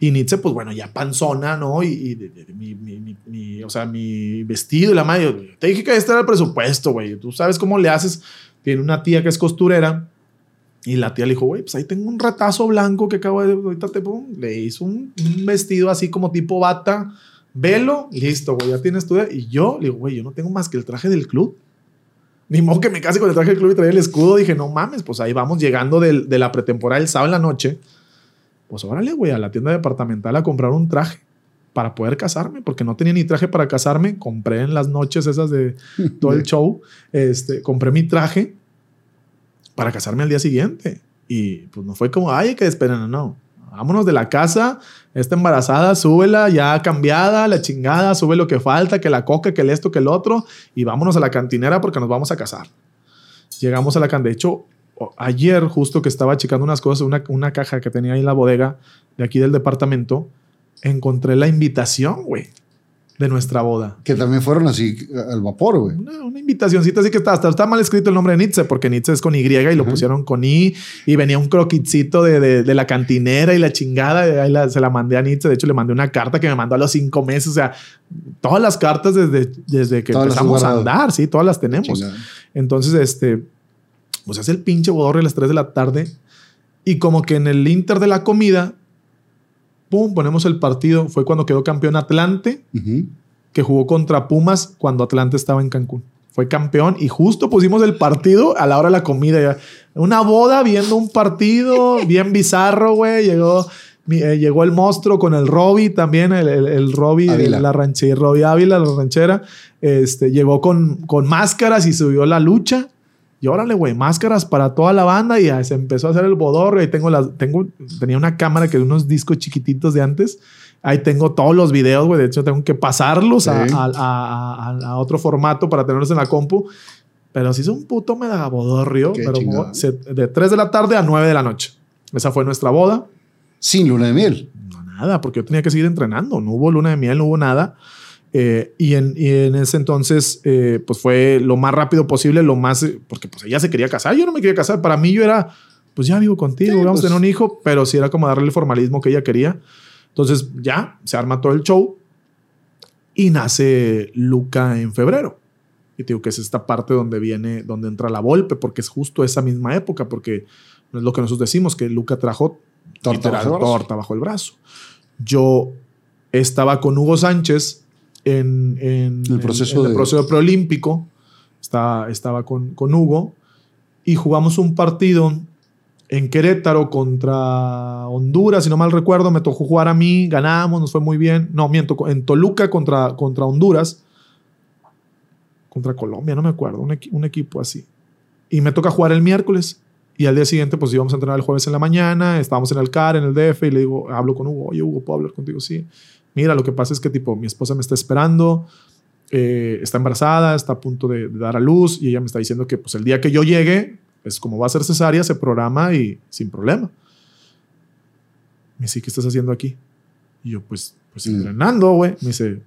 y Nietzsche, pues bueno, ya panzona, ¿no? Y, y de- de- de mi, mi- mi- o sea, mi vestido y la madre. Te dije que este era el presupuesto, güey. Tú sabes cómo le haces. Tiene una tía que es costurera y la tía le dijo, güey, pues ahí tengo un retazo blanco que acabo de. Ahorita te pongo. Le hizo un, un vestido así como tipo bata, velo, listo, güey, ya tienes tu. Y yo le digo, güey, yo no tengo más que el traje del club. Ni modo que me case con el traje del club y traía el escudo. Dije, no mames, pues ahí vamos llegando del- de la pretemporada el sábado en la noche. Pues órale, güey, a la tienda departamental a comprar un traje para poder casarme, porque no tenía ni traje para casarme. Compré en las noches esas de todo el show. Este, compré mi traje para casarme al día siguiente. Y pues no fue como, ay, que esperar, no, no. vámonos de la casa, esta embarazada, súbela ya cambiada, la chingada, sube lo que falta, que la coca, que el esto, que el otro, y vámonos a la cantinera porque nos vamos a casar. Llegamos a la cantina. De hecho, ayer justo que estaba checando unas cosas, una, una caja que tenía ahí en la bodega de aquí del departamento, encontré la invitación, güey, de nuestra boda. Que también fueron así al vapor, güey. Una, una invitacioncita así que está, hasta está mal escrito el nombre de Nietzsche, porque Nietzsche es con Y y lo pusieron con I, y venía un croquitcito de, de, de la cantinera y la chingada, y ahí la- se la mandé a Nietzsche. De hecho, le mandé una carta que me mandó a los cinco meses. O sea, todas las cartas desde, desde que Todas empezamos a andar, sí, todas las tenemos. Chingada. Entonces, este, pues hace el pinche bodorrio a las 3 de la tarde y como que en el inter de la comida, pum, ponemos el partido. Fue cuando quedó campeón Atlante, que jugó contra Pumas cuando Atlante estaba en Cancún. Fue campeón y justo pusimos el partido a la hora de la comida. ya. Una boda viendo un partido bien bizarro, güey. Llegó, eh, llegó el monstruo con el Robbie también, el, el, el Robbie, Ávila. la ranchera, Robbie Ávila, la ranchera. Este, llegó con, con máscaras y subió la lucha. Y órale, güey, máscaras para toda la banda y ya se empezó a hacer el bodorrio. Ahí tengo las, tengo, tenía una cámara que de unos discos chiquititos de antes. Ahí tengo todos los videos, güey. De hecho, tengo que pasarlos a, Sí. a- a- a- a otro formato para tenerlos en la compu. Pero sí es un puto megabodorrio. Qué Pero chingado. se- de 3 de la tarde a 9 de la noche. Esa fue nuestra boda. Sin luna de miel. No, nada, porque yo tenía que seguir entrenando. No hubo luna de miel, no hubo nada. Eh, y, en, y en ese entonces, eh, pues fue lo más rápido posible, lo más, eh, porque pues ella se quería casar, yo no me quería casar. Para mí yo era, pues ya vivo contigo, Sí, vamos a pues. tener un hijo, pero sí era como darle el formalismo que ella quería. Entonces ya se arma todo el show y nace Luca en febrero. Y te digo que es esta parte donde viene, donde entra la Volpe, porque es justo esa misma época, porque no es lo que nosotros decimos, que Luca trajo Torta bajo torta bajo el brazo. Yo estaba con Hugo Sánchez en, en- El proceso en el proceso preolímpico. Estaba, estaba con, con Hugo y jugamos un partido en Querétaro contra Honduras, si no mal recuerdo, me tocó jugar a mí, ganamos, nos fue muy bien. No, miento, en Toluca contra, contra Honduras, contra Colombia, no me acuerdo, un, un equipo así. Y me toca jugar el miércoles. Y al día siguiente, pues íbamos a entrenar el jueves en la mañana, estábamos en el CAR, en el DF, y le digo, hablo con Hugo, oye, Hugo, ¿puedo hablar contigo? Sí. Mira, lo que pasa es que, tipo, mi esposa me está esperando, eh, está embarazada, está a punto de, de dar a luz, y ella me está diciendo que, pues, el día que yo llegue, pues, como va a ser cesárea, se programa y sin problema. Me dice, ¿qué estás haciendo aquí? Y yo, pues, pues Mm. entrenando, güey. Me dice,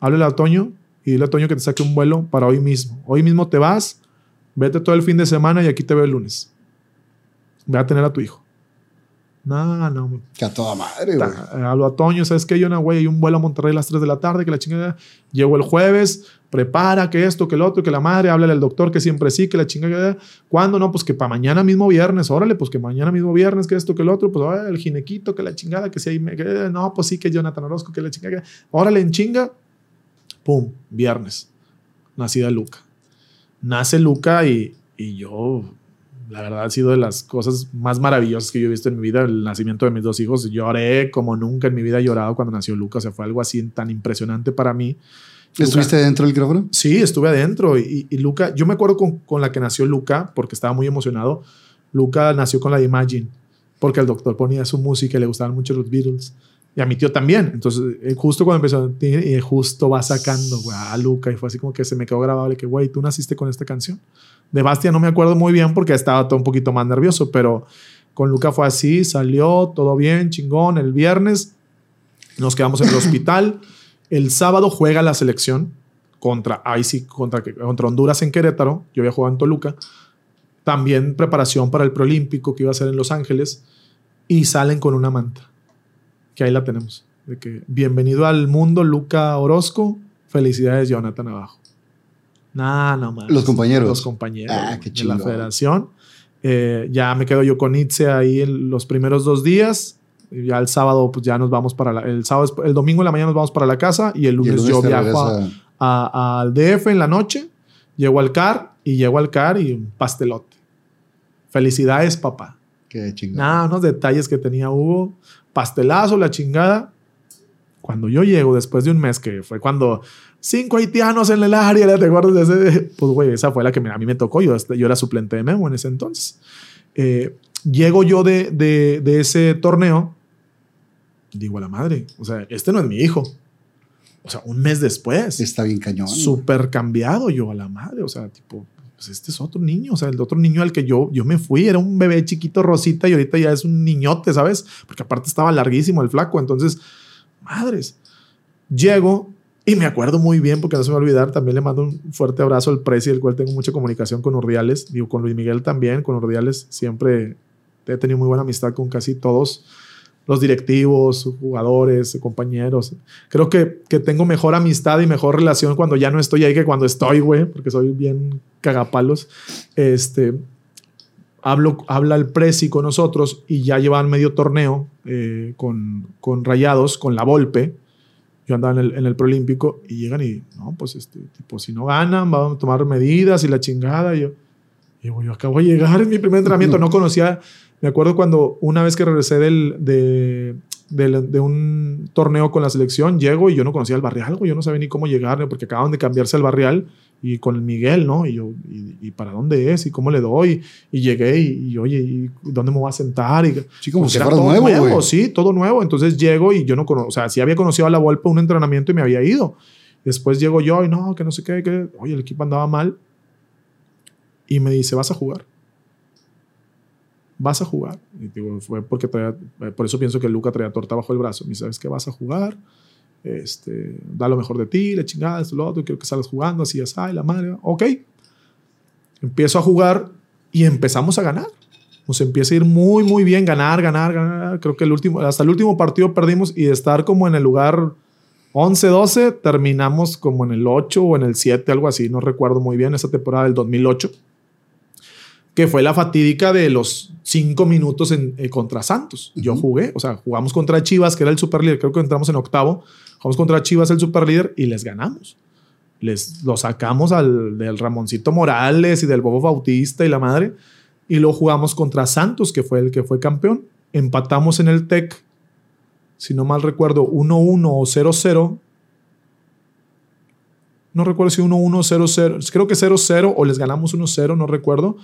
háblale a Toño y dile a Toño que te saque un vuelo para hoy mismo. Hoy mismo te vas, vete todo el fin de semana y aquí te veo el lunes. Ve a tener a tu hijo. No, no. Que a toda madre, güey. Hablo a Toño, ¿sabes qué? Yo, no, güey, hay un vuelo a Monterrey a las 3 de la tarde, que la chingada. Llego el jueves, prepara que esto, que el otro, que la madre, háblale al doctor que siempre sí, que la chingada. ¿Cuándo? No, pues que para mañana mismo viernes, órale, pues que mañana mismo viernes, que esto, que el otro, pues órale, el ginequito, que la chingada, que si hay, que, no, pues sí, que Jonathan Orozco, que la chingada. Órale, en chinga. Pum, viernes. Nacida Luca. Nace Luca y, y yo, la verdad, ha sido de las cosas más maravillosas que yo he visto en mi vida, el nacimiento de mis dos hijos. Lloré como nunca en mi vida he llorado cuando nació Luca. O sea, fue algo así tan impresionante para mí. ¿Estuviste dentro del quirófano? Sí, estuve adentro. Y, y Luca, yo me acuerdo con, con la que nació Luca, porque estaba muy emocionado. Luca nació con la de Imagine, porque el doctor ponía su música y le gustaban mucho los Beatles. Y a mi tío también. Entonces, eh, justo cuando empezó, y justo va sacando güey, a Luca y fue así como que se me quedó grabado de que, güey, tú naciste con esta canción. De Bastia no me acuerdo muy bien porque estaba todo un poquito más nervioso, pero con Luca fue así, salió todo bien, chingón. El viernes nos quedamos en el hospital. El sábado juega la selección contra, ahí sí, contra, contra Honduras en Querétaro. Yo había jugado en Toluca. También preparación para el preolímpico que iba a ser en Los Ángeles. Y salen con una manta. Que ahí la tenemos. De que, bienvenido al mundo, Luca Orozco. Felicidades, Jonathan abajo. Nah, no más. Los compañeros. Los compañeros Ah, qué de la federación. Eh, ya me quedo yo con Itze ahí en los primeros dos días. Ya el sábado, pues ya nos vamos para la, el sábado, el domingo en la mañana nos vamos para la casa y el Y el lunes, yo viajo a- regresa- a- al DF en la noche, llego al CAR y llego al CAR y un pastelote. Felicidades, papá. Qué chingón. Nada, unos detalles que tenía Hugo. Pastelazo, la chingada. Cuando yo llego después de un mes, que fue cuando cinco haitianos en el área, ¿te acuerdas de ese? Pues, güey, esa fue la que a mí me tocó. Yo, yo era suplente de Memo en ese entonces. Eh, llego yo de, de, de ese torneo Digo a la madre, o sea, este no es mi hijo. O sea, un mes después. Está bien cañón. Súper cambiado yo a la madre, o sea, tipo, pues este es otro niño, o sea, el otro niño al que yo, yo me fui, era un bebé chiquito rosita y ahorita ya es un niñote, ¿sabes? Porque aparte estaba larguísimo el flaco, entonces, madres. Llego y me acuerdo muy bien, porque no se me va a olvidar, también le mando un fuerte abrazo al Prezi, el cual tengo mucha comunicación con Urdiales, digo, con Luis Miguel también, con Urdiales siempre he tenido muy buena amistad con casi todos los directivos, jugadores, compañeros. Creo que, que tengo mejor amistad y mejor relación cuando ya no estoy ahí que cuando estoy, güey, porque soy bien cagapalos. Este, hablo, habla el Prezi con nosotros y ya llevan medio torneo eh, con, con Rayados, con la Volpe. Yo andaba en el, en el Prolímpico y llegan y, no, pues, este, tipo, si no ganan, vamos a tomar medidas y la chingada. Y yo, y yo acabo de llegar en mi primer entrenamiento, no conocía me acuerdo cuando una vez que regresé del, de, de, un torneo con la selección, llego y yo no conocía el barrial, yo no sabía ni cómo llegar, porque acaban de cambiarse al barrial y con el Miguel, ¿no? Y yo, y, para dónde es? ¿Y cómo le doy? Y llegué y, oye, ¿y dónde me voy a sentar? Y, sí, como si fuera nuevo, nuevo Sí, todo nuevo. Entonces llego y yo no conozco, o sea, sí había conocido a la Volpe un entrenamiento y me había ido. Después llego yo y no, que no sé qué, que, oye, el equipo andaba mal. Y me dice, ¿vas a jugar? Vas a jugar. Y digo, fue porque eh, por eso pienso que Luca traía torta bajo el brazo. Me dice, ¿sabes qué? Vas a jugar, este, da lo mejor de ti, le chingada, esto, lo otro, quiero que salgas jugando, así, así, la madre, ok. Empiezo a jugar y empezamos a ganar. Nos empieza a ir muy, muy bien, ganar, ganar, ganar. Creo que el último, hasta el último partido perdimos y de estar como en el lugar 11, 12, terminamos como en el 8 o en el 7, algo así, no recuerdo muy bien, esa temporada del 2008 que fue la fatídica de los cinco minutos en, eh, contra Santos. Yo jugué, o sea, jugamos contra Chivas, que era el super líder, creo que entramos en octavo, jugamos contra Chivas, el super líder, y les ganamos. Les lo sacamos al del Ramoncito Morales y del Bobo Bautista y la madre, y lo jugamos contra Santos, que fue el que fue campeón. Empatamos en el TEC, si no mal recuerdo, 1-1 o 0-0. No recuerdo si 1-1 0-0, creo que 0-0 o les ganamos 1-0, no recuerdo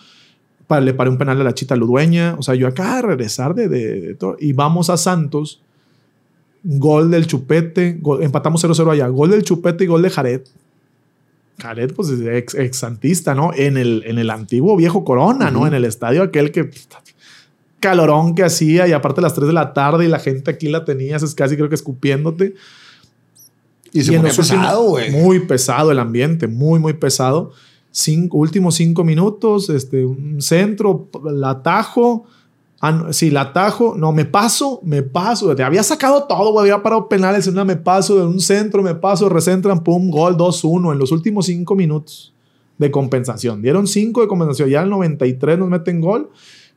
le paré un penal a la chita Ludueña. O sea, yo acá de regresar de, de, todo. Y vamos a Santos. Gol del Chupete. empatamos 0-0 allá. Gol del Chupete y gol de Jared. Jared, pues ex, ex santista, ¿no? En el, en el antiguo viejo Corona, ¿no? En el estadio aquel que calorón que hacía y aparte a las 3 de la tarde y la gente aquí la tenías, es casi creo que escupiéndote. Y se ponía pesado, güey. Muy pesado el ambiente, muy, muy pesado cinco, últimos cinco minutos, este, un centro, la atajo. Ah, sí, la atajo. No, me paso, me paso. Te había sacado todo, güey. Había parado penales en una, me paso. De un centro, me paso, recentran, pum, gol 2-1 en los últimos cinco minutos de compensación. Dieron cinco de compensación. Ya el 93 nos meten gol.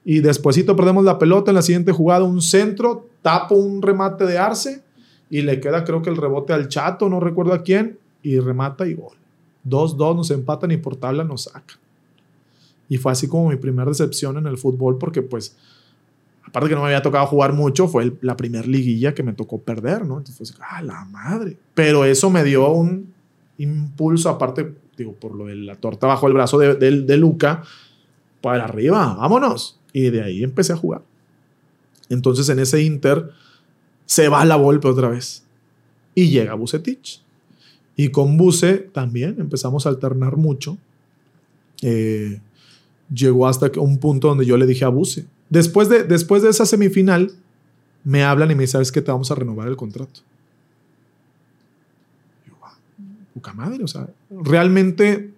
Y despuesito perdemos la pelota en la siguiente jugada. Un centro, tapo un remate de Arce. Y le queda, creo que el rebote al Chato, no recuerdo a quién. Y remata y gol. 2-2 nos empatan y por tabla nos sacan. Y fue así como mi primera decepción en el fútbol porque pues, aparte que no me había tocado jugar mucho, fue la primera liguilla que me tocó perder, ¿no? Entonces fue ah, la madre. Pero eso me dio un impulso, aparte, digo, por lo de la torta bajo el brazo de, de Luca, para arriba, vámonos. Y de ahí empecé a jugar. Entonces en ese Inter se va la golpe otra vez. Y llega Bucetich. Y con Buse también empezamos a alternar mucho. Eh, llegó hasta un punto donde yo le dije a Buse, después de, después de esa semifinal, me hablan y me dicen, ¿sabes qué? Te vamos a renovar el contrato. Ah, madre, o sea, realmente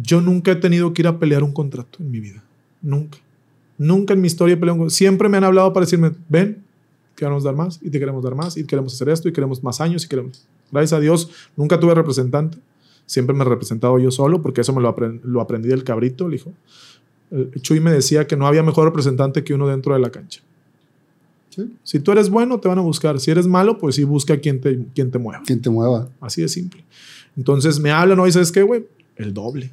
yo nunca he tenido que ir a pelear un contrato en mi vida. Nunca. Nunca en mi historia he peleado un Siempre me han hablado para decirme, ven, queremos dar más y te queremos dar más y queremos hacer esto y queremos más años y queremos... Gracias a Dios, nunca tuve representante. Siempre me he representado yo solo porque eso me lo, lo aprendí del cabrito, el hijo. Chuy me decía que no había mejor representante que uno dentro de la cancha. Si tú eres bueno, te van a buscar. Si eres malo, pues sí, busca quien te, quien te mueva. Quien te mueva. Así de simple. Entonces me hablan hoy, ¿sabes qué, güey? El doble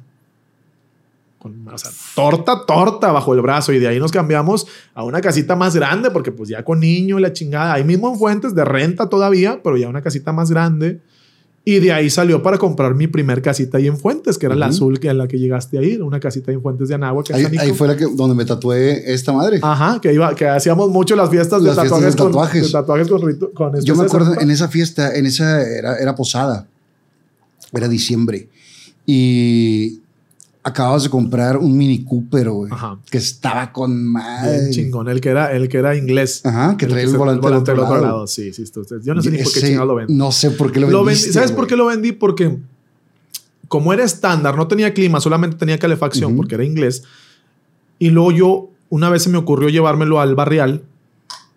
con, o sea, torta, torta bajo el brazo. Y de ahí nos cambiamos a una casita más grande, porque pues ya con niño y la chingada, ahí mismo en Fuentes, de renta todavía, pero ya una casita más grande. Y de ahí salió para comprar mi primer casita ahí en Fuentes, que era la Ujú. azul que en la que llegaste ahí, era una casita ahí en Fuentes de Anáhuac. Ahí, ahí fue la que, donde me tatué esta madre. Ajá, que iba, que hacíamos mucho las fiestas de Las fiestas tatuajes, de con- tatuajes. de tatuajes con, con Yo me acuerdo en esa fiesta, en esa era, era posada, era diciembre. Y acababas de comprar un Mini Cooper, güey, Ajá. que estaba con Bien madre. chingón, el que era, el que era inglés. Ajá, que traía el se- volante otro del otro lado. lado. Sí, sí, yo no sé ni por qué chingado lo vendí. No sé por qué lo, Lo vendiste, vendí- ¿Sabes por güey. qué lo vendí? Porque como era estándar, no tenía clima, solamente tenía calefacción Ujú. porque era inglés. Y luego yo, una vez se me ocurrió llevármelo al barrial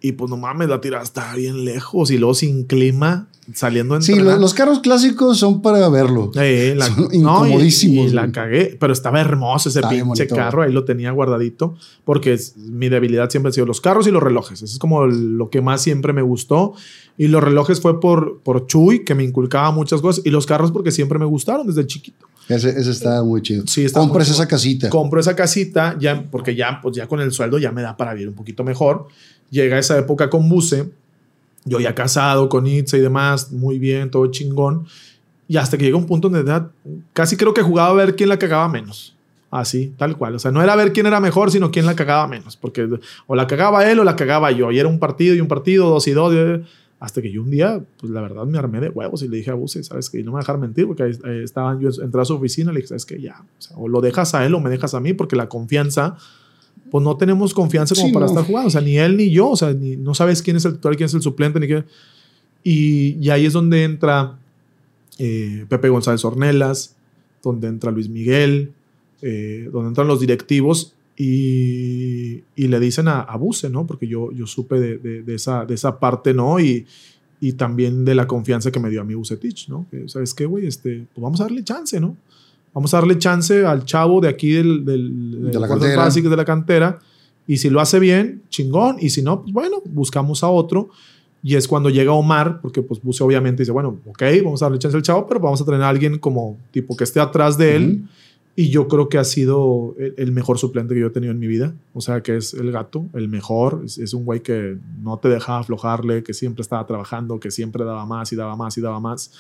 y pues no mames, la tirada está bien lejos y luego sin clima, saliendo en Sí, lo- los, carros clásicos son para verlo. Eh, la- Son no, y- incomodísimos, Y, la güey. cagué, pero estaba hermoso ese Está pinche carro. Ahí lo tenía guardadito porque es- mi debilidad siempre ha sido los carros y los relojes. Eso es como lo que más siempre me gustó. Y los relojes fue por, por Chuy, que me inculcaba muchas cosas. Y los carros porque siempre me gustaron desde chiquito. Ese, ese está muy chido. Sí, está Compras esa casita. Compro esa casita ya porque ya, pues ya con el sueldo ya me da para vivir un poquito mejor. Llega esa época con Buse. Yo ya casado con Itza y demás, muy bien, todo chingón. Y hasta que llega un punto donde ya casi creo que jugaba a ver quién la cagaba menos. Así, tal cual. O sea, no era ver quién era mejor, sino quién la cagaba menos. Porque o la cagaba él o la cagaba yo. Y era un partido y un partido, dos y dos. y- hasta que yo un día, pues la verdad me armé de huevos y le dije a Buse, ¿sabes qué? Y no me dejar mentir porque ahí estaban, yo entré a su oficina y le dije, ¿sabes qué? Ya, o, sea, o lo dejas a él o me dejas a mí porque la confianza, pues no tenemos confianza como Sí, para no. estar jugando. O sea, ni él ni yo, o sea, ni, no sabes quién es el titular, quién es el suplente, ni qué. Y, y ahí es donde entra eh, Pepe González Ornelas, donde entra Luis Miguel, eh, donde entran los directivos y, y le dicen a, a Buse, ¿no? Porque yo, yo supe de, de- de esa, de esa parte, ¿no? Y, y también de la confianza que me dio a mí Bucetich, ¿no? Que, ¿Sabes qué, güey? Este, pues vamos a darle chance, ¿no? Vamos a darle chance al chavo de aquí del, del, De la cantera. de la cantera. Y si lo hace bien, chingón. Y si no, pues bueno, buscamos a otro. Y es cuando llega Omar, porque pues Buse obviamente dice, bueno, ok, vamos a darle chance al chavo, pero vamos a tener a alguien como tipo que esté atrás de él. Ujú. Y yo creo que ha sido el, el mejor suplente que yo he tenido en mi vida. O sea, que es el gato, el mejor. Es, es un güey que no te dejaba aflojarle, que siempre estaba trabajando, que siempre daba más y daba más y daba más.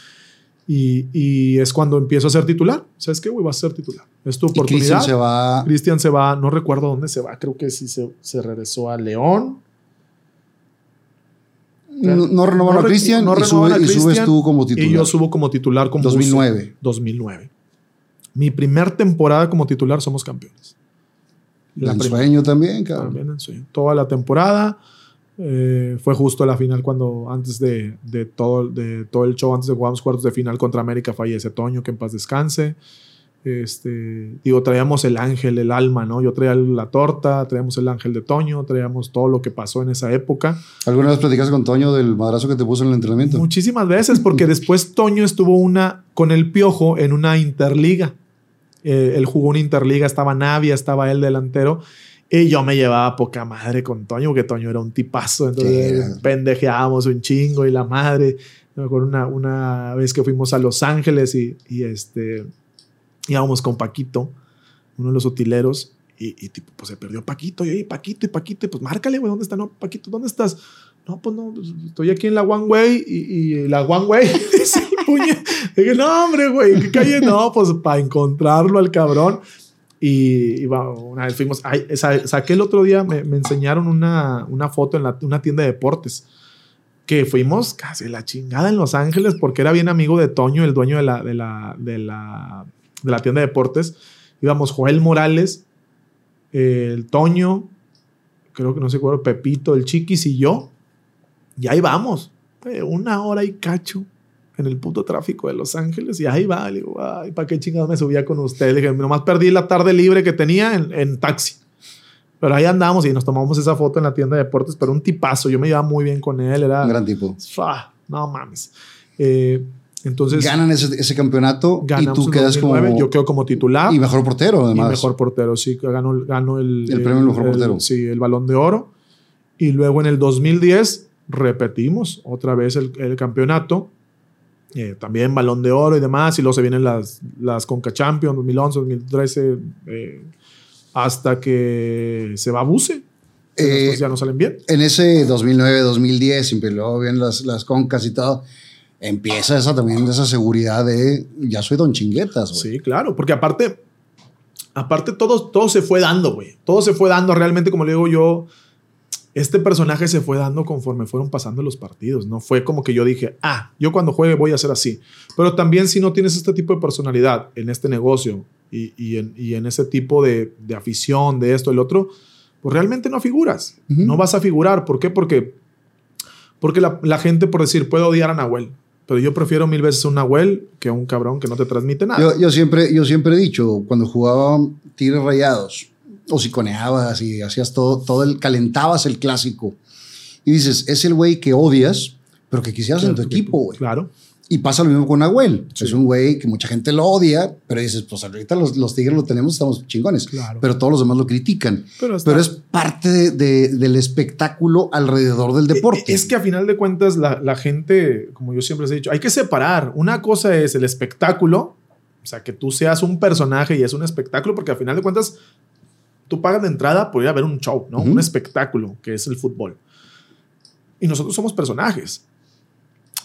Y, y es cuando empiezo a ser titular. ¿Sabes qué, güey? Vas a ser titular. Es tu Y Cristian oportunidad. se va. Cristian se va, no recuerdo dónde se va, creo que sí se, se regresó a León. No, no renovaron No a Cristian no y, sube- y subes tú como titular. Y yo subo como titular con Buse. 2009. 2009. Mi primer temporada como titular somos campeones. La sueño también, cabrón. También en sueño. Toda la temporada. Eh, fue justo la final cuando antes de, de todo, de todo el show, antes de jugamos cuartos de final contra América, fallece Toño, que en paz descanse. Este, digo, traíamos el ángel, el alma, ¿no? Yo traía la torta, traíamos el ángel de Toño, traíamos todo lo que pasó en esa época. ¿Alguna vez platicaste con Toño del madrazo que te puso en el entrenamiento? Muchísimas veces, porque después Toño estuvo una con el Piojo en una interliga. Eh, él jugó una interliga, estaba Navia, estaba él delantero. Y yo me llevaba poca madre con Toño, porque Toño era un tipazo. Entonces Sí. pendejeábamos un chingo y la madre. Me acuerdo una, una vez que fuimos a Los Ángeles y, y este, íbamos con Paquito, uno de los utileros. Y, y tipo, pues se perdió Paquito. Y oye, Paquito y Paquito, y pues márcale, güey, ¿dónde está? No, Paquito, ¿dónde estás? No, pues no, pues, estoy aquí en la One Way y, y la One Way el puñe. Dije, no, hombre, güey, ¿qué calle? No, pues para encontrarlo al cabrón. Y, y va, una vez fuimos, ay, sa- saqué el otro día, me, me enseñaron una, una foto en la- una tienda de deportes. Que fuimos casi la chingada en Los Ángeles porque era bien amigo de Toño, el dueño de la, de la, de la, de la tienda de deportes. Íbamos Joel Morales, el Toño, creo que no sé cuál, Pepito, el Chiquis y yo. Y ahí vamos. eh, Una hora y cacho en el puto tráfico de Los Ángeles. Y ahí va. Le digo, ay, ¿para qué chingados me subía con usted? Le dije, nomás perdí la tarde libre que tenía en, en taxi. Pero ahí andamos y nos tomamos esa foto en la tienda de deportes. Pero un tipazo. Yo me llevaba muy bien con él. Era. Un gran tipo. Fa, no mames. Eh, entonces. Ganan ese, ese campeonato y tú quedas 2009. como. Yo quedo como titular. y mejor portero, Y además. mejor portero, sí, ganó, ganó el, El premio mejor portero. Sí, el balón de oro. Y luego en el 2010 repetimos otra vez el, el campeonato. Eh, también balón de oro y demás. Y luego se vienen las, las Conca Champions 2011, 2013, eh, hasta que se va a Buse. Eh, ya no salen bien. En ese 2009, 2010, siempre luego vienen las, las concas y todo. empieza esa también esa seguridad de ya soy don chinguetas, güey. Sí, claro, porque aparte, aparte todo, todo se fue dando, güey. Todo se fue dando realmente, como le digo yo, este personaje se fue dando conforme fueron pasando los partidos. No fue como que yo dije, ah, yo cuando juegue voy a ser así. Pero también si no tienes este tipo de personalidad en este negocio y, y, en, y en, ese tipo de, de, afición, de esto, el otro, pues realmente no figuras. Uh -huh. No vas a figurar. ¿Por qué? Porque, porque la, la, gente, por decir, puede odiar a Nahuel. Pero yo prefiero mil veces un Nahuel que un cabrón que no te transmite nada. Yo, yo siempre, yo siempre he dicho, cuando jugaba Tigres Rayados, o siconeabas y hacías todo, todo el, calentabas el clásico. Y dices, es el güey que odias, pero que quisieras en tu equipo, güey. Claro. Y pasa lo mismo con Nahuel. Sí. Es un güey que mucha gente lo odia, pero dices, pues ahorita los, los Tigres lo tenemos, estamos chingones. Claro. Pero todos los demás lo critican. Pero, está... pero es parte de, de, del espectáculo alrededor del deporte. Es que a final de cuentas, la, la gente, como yo siempre les he dicho, hay que separar. Una cosa es el espectáculo, o sea, que tú seas un personaje y es un espectáculo, porque a final de cuentas, tú pagas de entrada por ir a ver un show, ¿no? Uh -huh. Un espectáculo, que es el fútbol. Y nosotros somos personajes.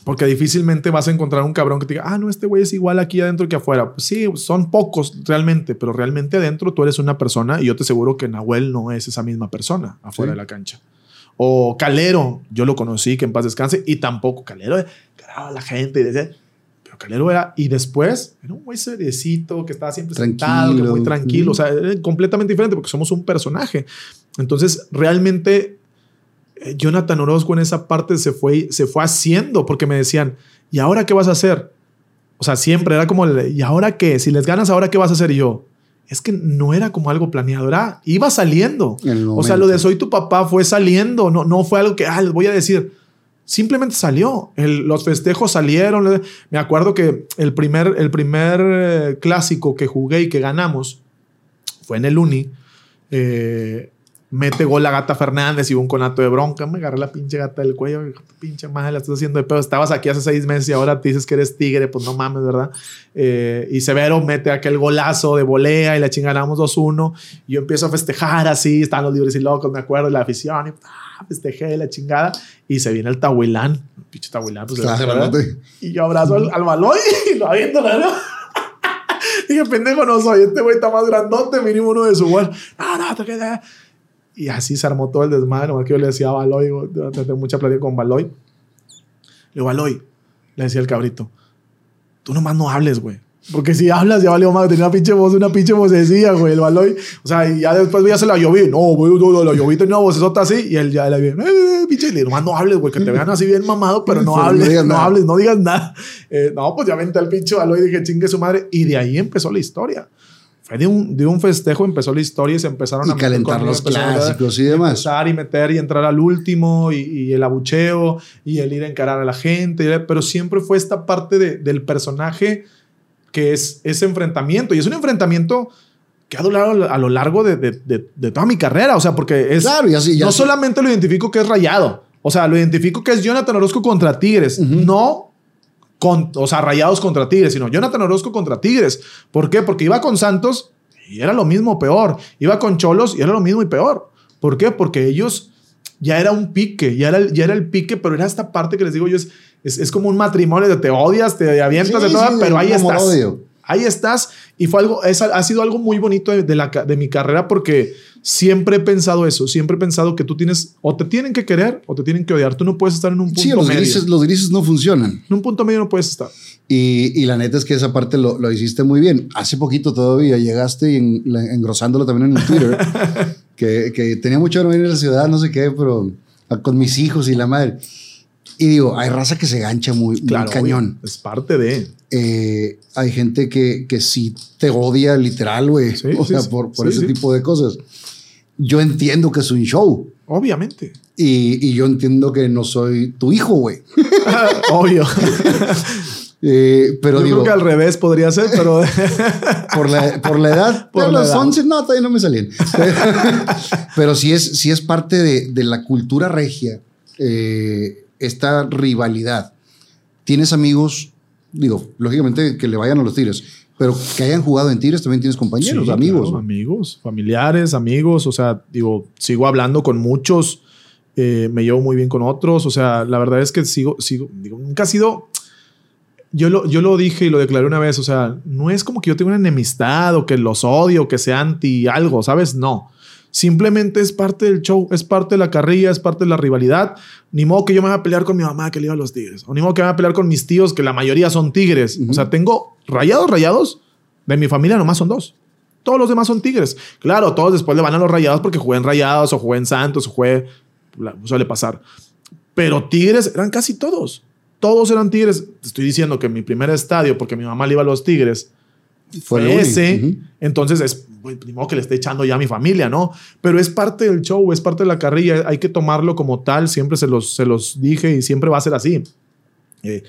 Porque difícilmente vas a encontrar un cabrón que te diga, ah, no, este güey es igual aquí adentro que afuera. Pues sí, son pocos realmente, pero realmente adentro tú eres una persona y yo te aseguro que Nahuel no es esa misma persona afuera sí. de la cancha. O Calero, yo lo conocí, que en paz descanse, y tampoco Calero, caraba la gente y decía, pero Calero era, y después era un güey seriecito que estaba siempre tranquilo. sentado, que muy tranquilo, mm. o sea, era completamente diferente porque somos un personaje. Entonces, realmente eh, Jonathan Orozco en esa parte se fue, se fue haciendo porque me decían, ¿y ahora qué vas a hacer? O sea, siempre era como, ¿y ahora qué? Si les ganas, ¿ahora qué vas a hacer? Y yo, es que no era como algo planeado, era, iba saliendo. O sea, lo de soy tu papá fue saliendo, no, no fue algo que, ah, les voy a decir. Simplemente salió. Los festejos salieron. Me acuerdo que el primer, el primer eh, clásico que jugué y que ganamos fue en el Uni. Eh, mete gol la gata Fernández y un conato de bronca. Me agarré la pinche gata del cuello. Pinche madre, la estás haciendo de pedo. Estabas aquí hace seis meses y ahora te dices que eres tigre. Pues no mames, ¿verdad? Eh, y Severo mete aquel golazo de volea y la chinganamos 2-1. Y yo empiezo a festejar así. Están los libres y locos, me acuerdo, la afición. Y ah, festejé la chingada. Y se viene el Tahuilán. Pinche Tahuilán. Pues, claro, y yo abrazo al, al balón y lo aviento, ¿no? Dije, pendejo no soy. Este güey está más grandote. Mínimo uno de su gol. No, no, te quedas. Y así se armó todo el desmadre. que yo le decía a Baloy, tengo mucha plática con Baloy. Le digo, Baloy, le decía el cabrito, tú nomás no hables, güey. Porque si hablas, ya valió más. Tenía una pinche voz, una pinche vocecilla, güey, el Baloy. O sea, y ya después ya se la lloví. No, güey, no, la lloví tenía una vocesota así. Y él ya le viene, eh, pinche, le nomás no hables, güey, que te vean así bien mamado, pero no hables, no, no hables, no digas nada. Eh, no, pues ya vente al pinche Baloy y dije, chingue su madre. Y de ahí empezó la historia fue de un, de un festejo, empezó la historia y se empezaron y a calentar los clásicos y demás. Empezar y meter y entrar al último y, y, el abucheo y el ir a encarar a la gente. Pero siempre fue esta parte de, del personaje que es ese enfrentamiento. Y es un enfrentamiento que ha durado a lo largo de, de, de, toda mi carrera. O sea, porque es. Claro, y así, no solamente lo identifico que es rayado. O sea, lo identifico que es Jonathan Orozco contra Tigres. Uh -huh. No con, o sea, rayados contra Tigres, sino Jonathan Orozco contra Tigres. ¿Por qué? Porque iba con Santos y era lo mismo peor. Iba con Cholos y era lo mismo y peor. ¿Por qué? Porque ellos ya era un pique, ya era, ya era el pique, pero era esta parte que les digo yo, es, es, es como un matrimonio de te odias, te avientas sí, de todo, sí, pero ahí estás. Odio. Ahí estás. Y fue algo, es, ha sido algo muy bonito de, de, la, de mi carrera porque siempre he pensado eso. Siempre he pensado que tú tienes, o te tienen que querer o te tienen que odiar. Tú no puedes estar en un punto sí, los medio. Grises, los grises no funcionan. En un punto medio no puedes estar. Y, y la neta es que esa parte lo, lo, hiciste muy bien. Hace poquito todavía llegaste y en, engrosándolo también en el Twitter, que, que, tenía mucho que venir a la ciudad, no sé qué, pero con mis hijos y la madre. Y digo, hay raza que se gancha muy, claro, muy cañón. es parte de. Eh, hay gente que, que sí te odia literal, güey. Sí, o sí, sea, por, por ese tipo de cosas. Yo entiendo que es un show. Obviamente. Y, y yo entiendo que no soy tu hijo, güey. Obvio. Eh, pero Yo digo, creo que al revés podría ser, pero. por, la, por la edad. Por los edad. 11, no, todavía no me salían. Pero, pero sí, es, sí es parte de, de la cultura regia, eh, esta rivalidad. Tienes amigos, digo, lógicamente que le vayan a los Tigres, pero que hayan jugado en Tigres también tienes compañeros, Sí, amigos. claro, amigos, familiares, amigos. O sea, digo, sigo hablando con muchos. eh, me llevo muy bien con otros. O sea, la verdad es que sigo, sigo, digo, nunca ha sido yo lo, yo lo dije y lo declaré una vez, o sea, no es como que yo tenga una enemistad o que los odio que sea anti algo, ¿sabes? No. Simplemente es parte del show, es parte de la carrilla, es parte de la rivalidad. Ni modo que yo me vaya a pelear con mi mamá que le iba a los tigres. O ni modo que me vaya a pelear con mis tíos, que la mayoría son tigres. O sea, tengo rayados, rayados. De mi familia nomás son dos. Todos los demás son tigres. Claro, todos después le van a los rayados porque jugué en rayados o jugué en Santos o jugué. Suele pasar. Pero tigres eran casi todos. Todos eran tigres. Te estoy diciendo que mi primer estadio, porque mi mamá le iba a los tigres, fue, ese. Entonces es pues, que le esté echando ya a mi familia, ¿no? Pero es parte del show, es parte de la carrilla, hay que tomarlo como tal, siempre se los, se los dije y siempre va a ser así. Eh,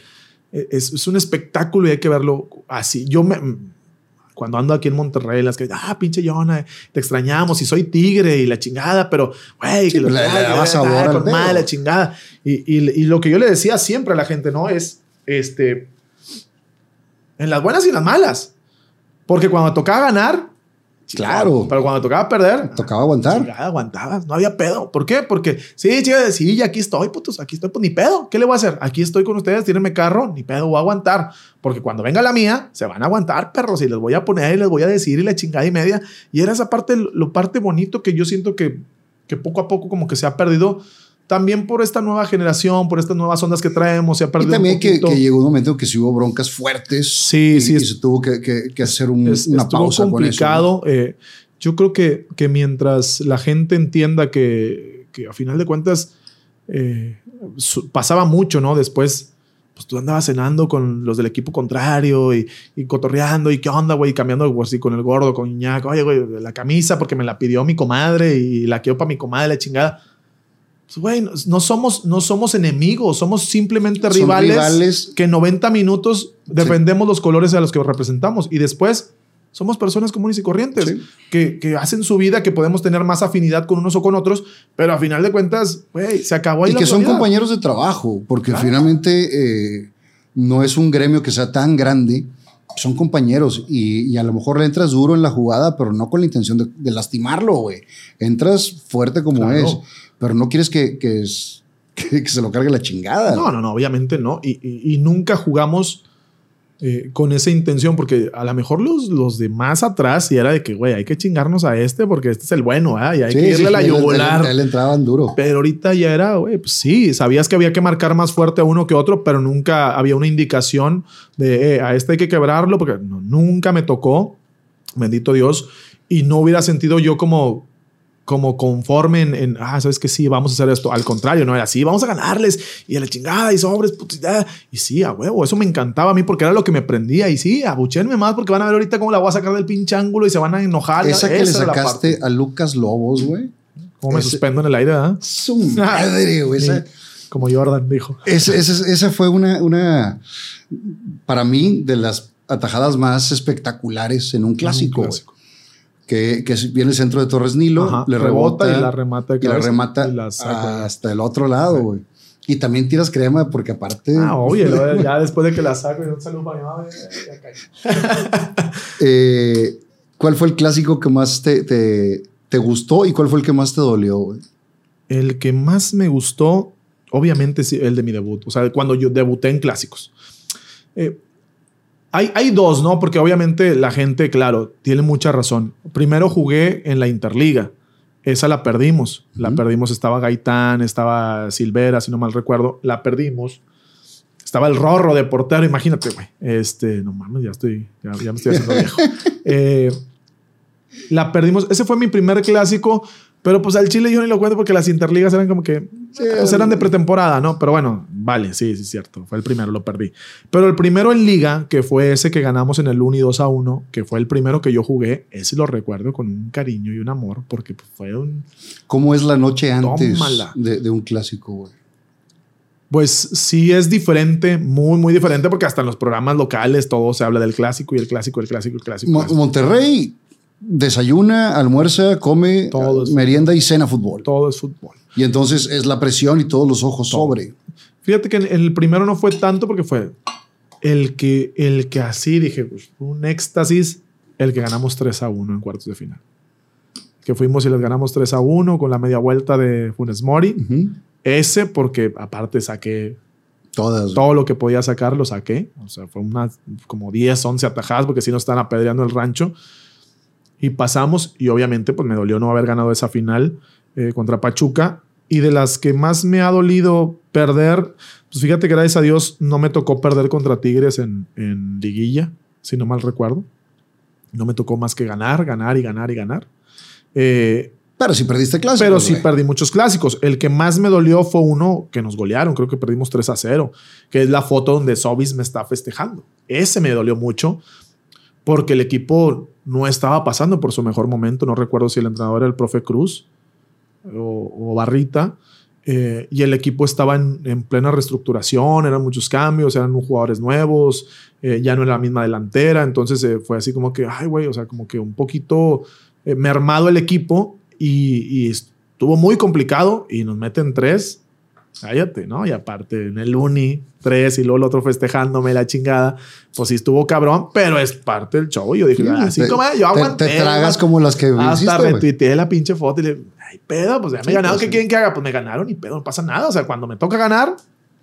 es, es, un espectáculo y hay que verlo así. Yo me, cuando ando aquí en Monterrey, las que, ah, pinche Yona, te extrañamos y soy tigre y la chingada, pero, güey, que lo le, con la chingada. Y, y, y, lo que yo le decía siempre a la gente, ¿no? Es, este, en las buenas y en las malas. Porque cuando tocaba ganar, Claro. Pero cuando tocaba perder, tocaba aguantar. aguantabas, no había pedo. ¿Por qué? Porque sí, chica, sí, aquí estoy, putos, aquí estoy, pues ni pedo. ¿Qué le voy a hacer? Aquí estoy con ustedes, tírenme carro, ni pedo, voy a aguantar. Porque cuando venga la mía, se van a aguantar, perros, y les voy a poner y les voy a decir y la chingada y media. Y era esa parte, lo parte bonito que yo siento que, que poco a poco como que se ha perdido también por esta nueva generación, por estas nuevas ondas que traemos, se ha perdido. Y también que, que, llegó un momento que sí hubo broncas fuertes. Sí, y, sí. Y se tuvo que, que hacer un, una pausa complicado. Con eso, eh, yo creo que, que, mientras la gente entienda que, que a final de cuentas eh, pasaba mucho, ¿no? Después, pues tú andabas cenando con los del equipo contrario y, y cotorreando y qué onda, güey, cambiando pues, así con el gordo, con Iñaco, oye, güey, la camisa porque me la pidió mi comadre y la quiero para mi comadre, la chingada güey, no somos, no somos enemigos, somos simplemente rivales, rivales, que en 90 minutos defendemos los colores a los que representamos. Y después somos personas comunes y corrientes que, que, hacen su vida, que podemos tener más afinidad con unos o con otros, pero a final de cuentas, güey, se acabó ahí Y que son compañeros de trabajo, porque finalmente eh, no es un gremio que sea tan grande, son compañeros y, y, a lo mejor le entras duro en la jugada, pero no con la intención de, de lastimarlo, güey. Entras fuerte como claro. es pero no quieres que, que, es, que, que, se lo cargue la chingada. No, no, no, obviamente no. Y, y, y nunca jugamos eh, con esa intención, porque a lo mejor los, los de más atrás y era de que, güey, hay que chingarnos a este porque este es el bueno, ¿eh? y hay sí, que irle sí, a la yugular. Él, él, entraban duro. Pero ahorita ya era, güey, pues sí, sabías que había que marcar más fuerte a uno que otro, pero nunca había una indicación de, eh, a este hay que quebrarlo, porque no, nunca me tocó, bendito Dios, y no hubiera sentido yo como como conforme en, en, ah, sabes que sí, vamos a hacer esto. Al contrario, no era así, vamos a ganarles y a la chingada y sobres, putita. Y sí, a huevo, eso me encantaba a mí porque era lo que me prendía. Y sí, abuchenme más porque van a ver ahorita cómo la voy a sacar del pinche ángulo y se van a enojar. Esa que Esa le sacaste a Lucas Lobos, güey. ¿Cómo me Ese, suspendo en el aire? ¿eh? Su madre, güey. Sí. Como Jordan dijo. Esa, esa, esa fue una, una, para mí, de las atajadas más espectaculares en un clásico. Un clásico que, que, viene el centro de Torres Nilo, Ajá, le rebota, rebota, y la remata, y la remata y la saca, hasta el otro lado, güey. Y también tiras crema porque aparte. Ah, oye, ya después de que la saco y un saludo para mi cae. eh, ¿Cuál fue el clásico que más te, te, te, gustó y cuál fue el que más te dolió, güey? El que más me gustó, obviamente, sí, el de mi debut. O sea, cuando yo debuté en clásicos. Eh, hay, hay, dos, ¿no? Porque obviamente la gente, claro, tiene mucha razón. Primero jugué en la Interliga. Esa la perdimos. Uh -huh. La perdimos. Estaba Gaitán, estaba Silvera, si no mal recuerdo. La perdimos. Estaba el Rorro de portero. Imagínate, güey. Este, no mames, ya estoy, ya, ya me estoy haciendo viejo. Eh, la perdimos. Ese fue mi primer clásico. Pero pues al Chile yo ni lo cuento porque las interligas eran como que sí, pues eran de pretemporada, ¿no? Pero bueno, vale, sí, sí, es cierto. Fue el primero, lo perdí. Pero el primero en liga, que fue ese que ganamos en el 1 y 2 a 1, que fue el primero que yo jugué, ese lo recuerdo con un cariño y un amor porque pues, fue un. ¿Cómo es la noche antes de, de, un clásico, güey? Pues sí es diferente, muy, muy diferente, porque hasta en los programas locales todo se habla del clásico y el clásico, el clásico, el clásico. Mo Monterrey desayuna, almuerza, come, todo merienda y cena fútbol. Todo es fútbol. Y entonces es la presión y todos los ojos todo. sobre. Fíjate que el primero no fue tanto porque fue el que, el que así dije, pues, un éxtasis, el que ganamos 3 a 1 en cuartos de final. Que fuimos y les ganamos 3 a 1 con la media vuelta de Funes Mori. Uh -huh. Ese porque aparte saqué Todas. Todo lo que podía sacar lo saqué. O sea, fue unas como 10, 11 atajadas porque si no están apedreando el rancho. Y pasamos y obviamente pues me dolió no haber ganado esa final eh, contra Pachuca. Y de las que más me ha dolido perder, pues fíjate que gracias a Dios no me tocó perder contra Tigres en, en liguilla, si no mal recuerdo. No me tocó más que ganar, ganar y ganar y ganar. Eh, pero si perdiste clásicos. pero sí perdí muchos clásicos. El que más me dolió fue uno que nos golearon, creo que perdimos 3 a 0, que es la foto donde Sobis me está festejando. Ese me dolió mucho porque el equipo no estaba pasando por su mejor momento. No recuerdo si el entrenador era el profe Cruz o, Barrita. eh, y el equipo estaba en, en plena reestructuración, eran muchos cambios, eran jugadores nuevos, eh, ya no era la misma delantera. Entonces eh, fue así como que, ay, güey, o sea, como que un poquito mermado el equipo y estuvo muy complicado y nos meten tres. Cállate, ¿no? Y aparte en el uni, tres y luego el otro festejándome la chingada. Pues sí estuvo cabrón, pero es parte del show. Yo dije, Sí, así te- como yo te- aguanté. Te, tragas ¿no? como las que Hasta hiciste, retuiteé la pinche foto y le, ay, pedo, pues ya me Sí, ganaron. pues, ¿Qué sí. quieren que haga? Pues me ganaron y pedo, no pasa nada. O sea, cuando me toca ganar,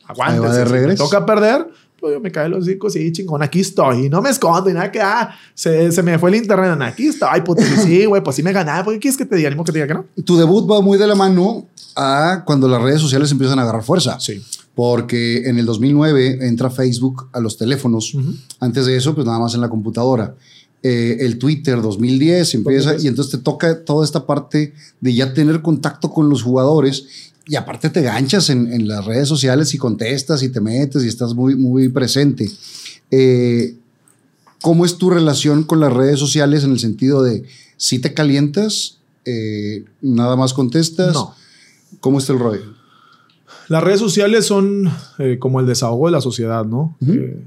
aguántese. Si me toca perder, pues yo me cae los hocico, sí, chingón, aquí estoy. Y no me escondo y nada que, ah, se, se me fue el internet. Aquí estoy, ay, puto, sí, güey, pues sí me ganaron. ¿Por qué quieres que te diga? Ni modo que te diga que no. Tu debut va muy de la mano a cuando las redes sociales empiezan a agarrar fuerza. Sí. Porque en el 2009 entra Facebook a los teléfonos. Antes de eso, pues nada más en la computadora. Eh, el Twitter 2010 empieza 2010. y entonces te toca toda esta parte de ya tener contacto con los jugadores y aparte te ganchas en, en las redes sociales y contestas y te metes y estás muy, muy presente. Eh, ¿Cómo es tu relación con las redes sociales en el sentido de si te calientas, eh, nada más contestas? No. ¿Cómo está el rollo? Las redes sociales son eh, como el desahogo de la sociedad, ¿no? Eh,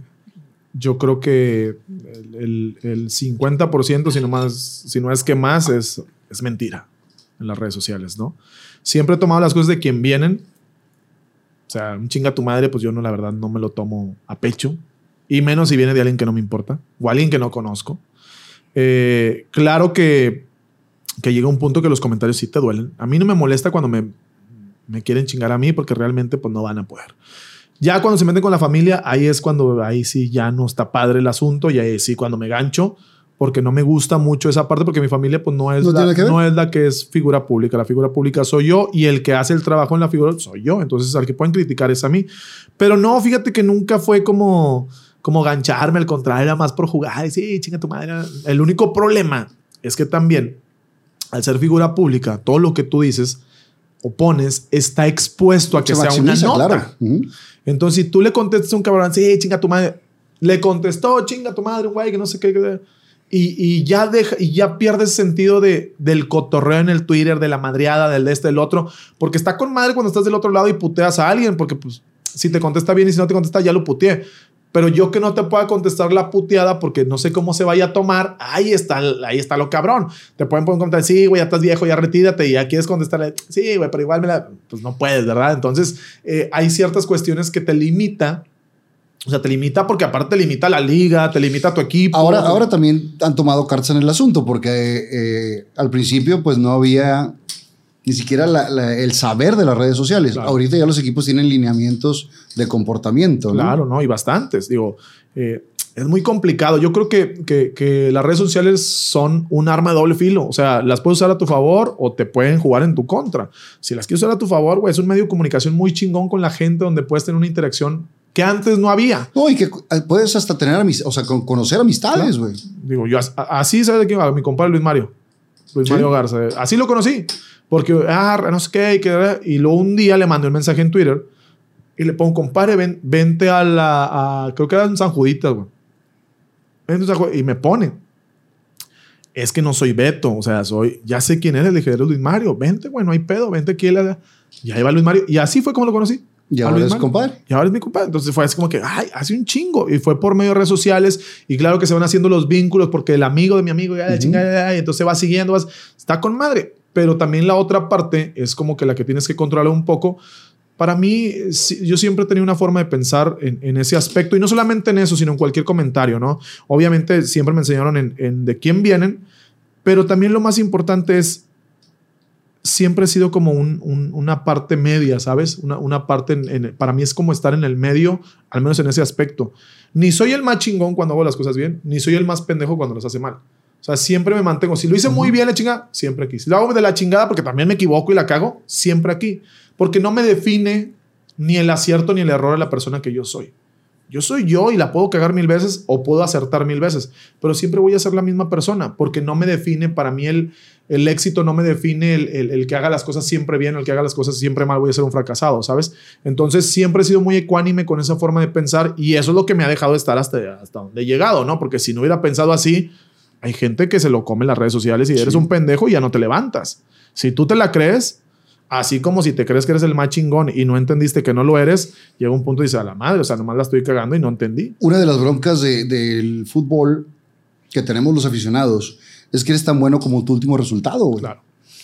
yo creo que el, el- el 50%, si no, más, si no es que más, es, es mentira en las redes sociales, ¿no? Siempre he tomado las cosas de quien vienen. O sea, un chinga tu madre, pues yo no, la verdad, no me lo tomo a pecho. Y menos si viene de alguien que no me importa o alguien que no conozco. Eh, claro que, que llega un punto que los comentarios sí te duelen. A mí no me molesta cuando me, me quieren chingar a mí porque realmente pues no van a poder. Ya cuando se meten con la familia, ahí es cuando ahí sí ya no está padre el asunto y ahí sí cuando me gancho porque no me gusta mucho esa parte porque mi familia pues no es, ¿No la, que no es la que es figura pública. La figura pública soy yo y el que hace el trabajo en la figura soy yo. Entonces al que pueden criticar es a mí. Pero no, fíjate que nunca fue como, como gancharme, al contrario, era más por jugar y sí, chinga tu madre. El único problema es que también al ser figura pública, todo lo que tú dices o pones está expuesto a que Se sea una nota. claro. Ujú. Entonces, si tú le contestas a un cabrón, sí, chinga tu madre, le contestó, chinga tu madre, güey, que no sé qué. y ya deja, y ya pierdes sentido de, del cotorreo en el Twitter, de la madreada, del de este, del otro, porque está con madre cuando estás del otro lado y puteas a alguien, porque pues si te contesta bien y si no te contesta, ya lo puteé. Pero yo que no te pueda contestar la puteada porque no sé cómo se vaya a tomar, ahí está, ahí está lo cabrón. Te pueden poner comentar, sí, güey, ya estás viejo, ya retírate y ya quieres contestarle, sí, güey, pero igual me la, pues no puedes, ¿verdad? Entonces, eh, hay ciertas cuestiones que te limita. O sea, te limita porque aparte te limita la liga, te limita tu equipo. Ahora, ahora también han tomado cartas en el asunto, porque eh, al principio pues no había ni siquiera la- la- el saber de las redes sociales. Claro. Ahorita ya los equipos tienen lineamientos de comportamiento. ¿no? Claro, ¿no? Y bastantes. Digo, eh, es muy complicado. Yo creo que, que- que las redes sociales son un arma de doble filo. O sea, las puedes usar a tu favor o te pueden jugar en tu contra. Si las quieres usar a tu favor, güey, es un medio de comunicación muy chingón con la gente donde puedes tener una interacción que antes no había. No, y que eh, puedes hasta tener amistades, o sea, con- conocer amistades, güey. Digo, yo así, ¿sabes de quién? A mi compadre Luis Mario. Luis Sí. Mario Garza. Así lo conocí. Porque, ah, no sé qué, y, luego un día le mandé un mensaje en Twitter y le pongo, compadre, ven, vente a la, a- creo que era en San Juditas, güey. Vente a San Ju- Y me pone, es que no soy Beto, o sea, soy, ya sé quién eres, le dije, eres Luis Mario, vente, güey, no hay pedo, vente aquí. La, y ahí va Luis Mario. Y así fue como lo conocí. Y ahora es compadre. Y ahora es mi compadre. Entonces fue así como que, ay, hace un chingo. Y fue por medio de redes sociales. Y claro que se van haciendo los vínculos porque el amigo de mi amigo, ya, la Ujú. chingada, y entonces va siguiendo, vas, está con madre. Pero también la otra parte es como que la que tienes que controlar un poco. Para mí, yo siempre he tenido una forma de pensar en, en ese aspecto. Y no solamente en eso, sino en cualquier comentario, ¿no? Obviamente siempre me enseñaron en, en de quién vienen. Pero también lo más importante es siempre he sido como un- un- una parte media, ¿sabes? Una, una parte, en- en- para mí es como estar en el medio, al menos en ese aspecto. Ni soy el más chingón cuando hago las cosas bien, ni soy el más pendejo cuando las hace mal. O sea, siempre me mantengo. Si lo hice muy bien la chingada, siempre aquí. Si lo hago de la chingada porque también me equivoco y la cago, siempre aquí. Porque no me define ni el acierto ni el error de la persona que yo soy. Yo soy yo y la puedo cagar mil veces o puedo acertar mil veces, pero siempre voy a ser la misma persona porque no me define, para mí el, el éxito no me define el, el- el que haga las cosas siempre bien o el que haga las cosas siempre mal, voy a ser un fracasado, ¿sabes? Entonces siempre he sido muy ecuánime con esa forma de pensar y eso es lo que me ha dejado estar hasta, hasta donde he llegado, ¿no? Porque si no hubiera pensado así, hay gente que se lo come en las redes sociales y eres un pendejo y ya no te levantas. Si tú te la crees, así como si te crees que eres el más chingón y no entendiste que no lo eres, llega un punto y dices, a la madre, o sea, nomás la estoy cagando y no entendí. Una de las broncas de- del fútbol que tenemos los aficionados es que eres tan bueno como tu último resultado, güey. Claro.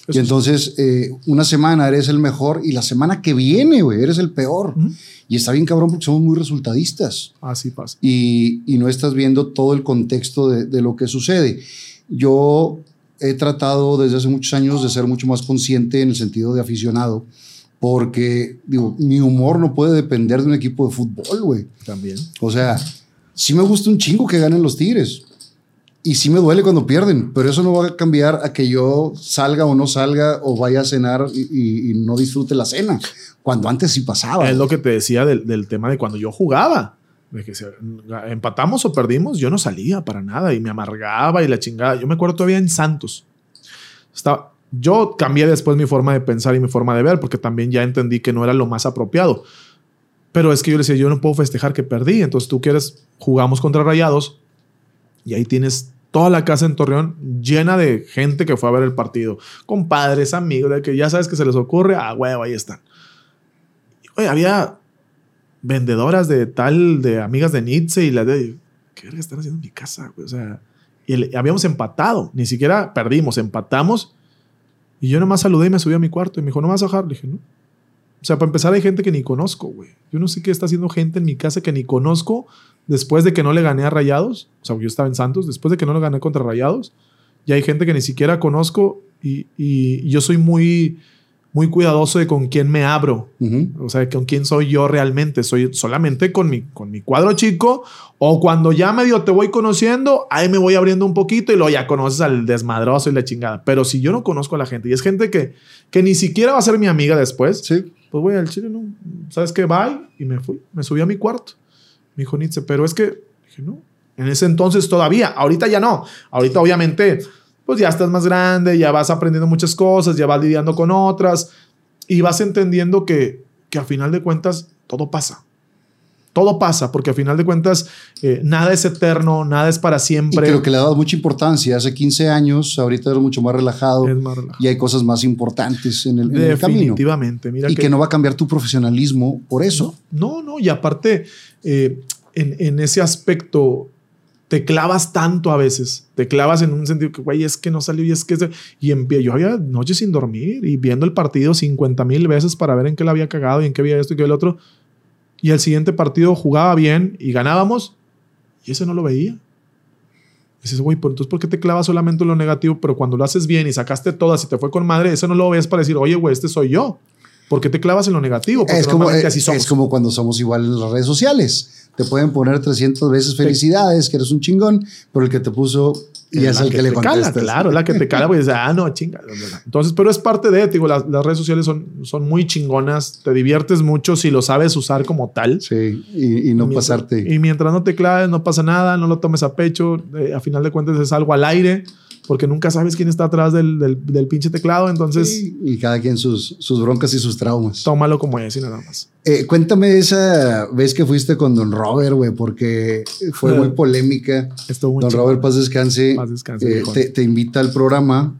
Y entonces, eh, una semana eres el mejor y la semana que viene, güey, eres el peor. Y está bien cabrón porque somos muy resultadistas Así pasa. y, y no estás viendo todo el contexto de, de lo que sucede. Yo he tratado desde hace muchos años de ser mucho más consciente en el sentido de aficionado porque, digo, mi humor no puede depender de un equipo de fútbol, güey. También. O sea, sí me gusta un chingo que ganen los Tigres. Y sí me duele cuando pierden, pero eso no va a cambiar a que yo salga o no salga o vaya a cenar y, y- y no disfrute la cena. Cuando antes sí pasaba. Es lo que te decía del, del tema de cuando yo jugaba. De que si empatamos o perdimos, yo no salía para nada y me amargaba y la chingada. Yo me acuerdo todavía en Santos. Estaba, yo cambié después mi forma de pensar y mi forma de ver porque también ya entendí que no era lo más apropiado. Pero es que yo le decía, yo no puedo festejar que perdí. Entonces tú quieres, jugamos contra Rayados y ahí tienes toda la casa en Torreón llena de gente que fue a ver el partido. Compadres, amigos, de que ya sabes que se les ocurre, ah, huevo, ahí están. Oye, había vendedoras de tal, de amigas de Nietzsche y la de. ¿Qué verga están haciendo en mi casa? güey? O sea, y habíamos empatado, ni siquiera perdimos, empatamos. Y yo nomás saludé y me subí a mi cuarto y me dijo, ¿no me vas a bajar? Le dije, no. O sea, para empezar, hay gente que ni conozco, güey. Yo no sé qué está haciendo gente en mi casa que ni conozco después de que no le gané a Rayados. O sea, yo estaba en Santos, después de que no le gané contra Rayados. Y hay gente que ni siquiera conozco y, y yo soy muy, muy cuidadoso de con quién me abro. O sea, con quién soy yo realmente. Soy solamente con mi, con mi cuadro chico. O cuando ya medio te voy conociendo, ahí me voy abriendo un poquito y luego ya conoces al desmadroso y la chingada. Pero si yo no conozco a la gente y es gente que, que ni siquiera va a ser mi amiga después, Sí. pues voy al chile, ¿no? ¿Sabes qué? Bye. Y me fui. Me subí a mi cuarto. Me dijo Nietzsche, pero es que, dije, no. En ese entonces todavía. Ahorita ya no. Ahorita obviamente, pues ya estás más grande, ya vas aprendiendo muchas cosas, ya vas lidiando con otras y vas entendiendo que, que a final de cuentas todo pasa. Todo pasa, porque a final de cuentas eh, nada es eterno, nada es para Y siempre. creo que le ha dado mucha importancia. Hace 15 años, ahorita era mucho más relajado es más relajado. y hay cosas más importantes en el, en el camino. Definitivamente. Mira Y que, no va a cambiar tu profesionalismo por eso. No, no, y aparte, eh, en, en ese aspecto, te clavas tanto a veces, te clavas en un sentido que, güey, es que no salió y es que... se-". Y yo había noches sin dormir y viendo el partido 50 mil veces para ver en qué la había cagado y en qué había esto y qué el otro. Y el siguiente partido jugaba bien y ganábamos y ese no lo veía. Y dices, güey, entonces, ¿por qué te clavas solamente en lo negativo? Pero cuando lo haces bien y sacaste todas y te fue con madre, ese no lo ves para decir, oye, güey, este soy yo. ¿Por qué te clavas en lo negativo? Porque Es como, eh, así somos. es como cuando somos igual en las redes sociales. Te pueden poner 300 veces felicidades, que eres un chingón, pero el que te puso y es el que, le te cala, contestas. claro, es la que te cala, pues, ah, no, chinga. Entonces, pero es parte de, digo, las, las redes sociales son, son muy chingonas, te diviertes mucho si lo sabes usar como tal. Sí, y, y no Mientras- pasarte. Y mientras no te claves, no pasa nada, no lo tomes a pecho, eh, a final de cuentas es algo al aire, porque nunca sabes quién está atrás del, del, del pinche teclado, entonces Sí, y cada quien sus, sus broncas y sus traumas. tómalo como es y nada más. Eh, cuéntame esa vez que fuiste con Don Robert, güey, porque fue muy polémica. Estuvo muy Don. Robert, paz descanse. Paz descanse, eh, te, te invita al programa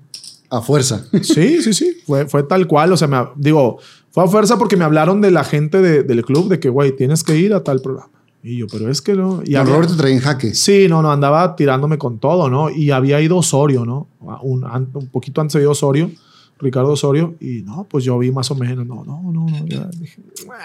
a fuerza. Sí, sí, sí. Fue, fue tal cual. O sea, me, digo, fue a fuerza porque me hablaron de la gente de- del club de que, güey, tienes que ir a tal programa. Y yo, pero es que no. Y Don había- Robert te traía en jaque. Sí, no, no, andaba tirándome con todo, ¿no? Y había ido Osorio, ¿no? Un, un poquito antes había ido Osorio, Ricardo Osorio, y no, pues yo vi más o menos, no, no, no, no, ya dije,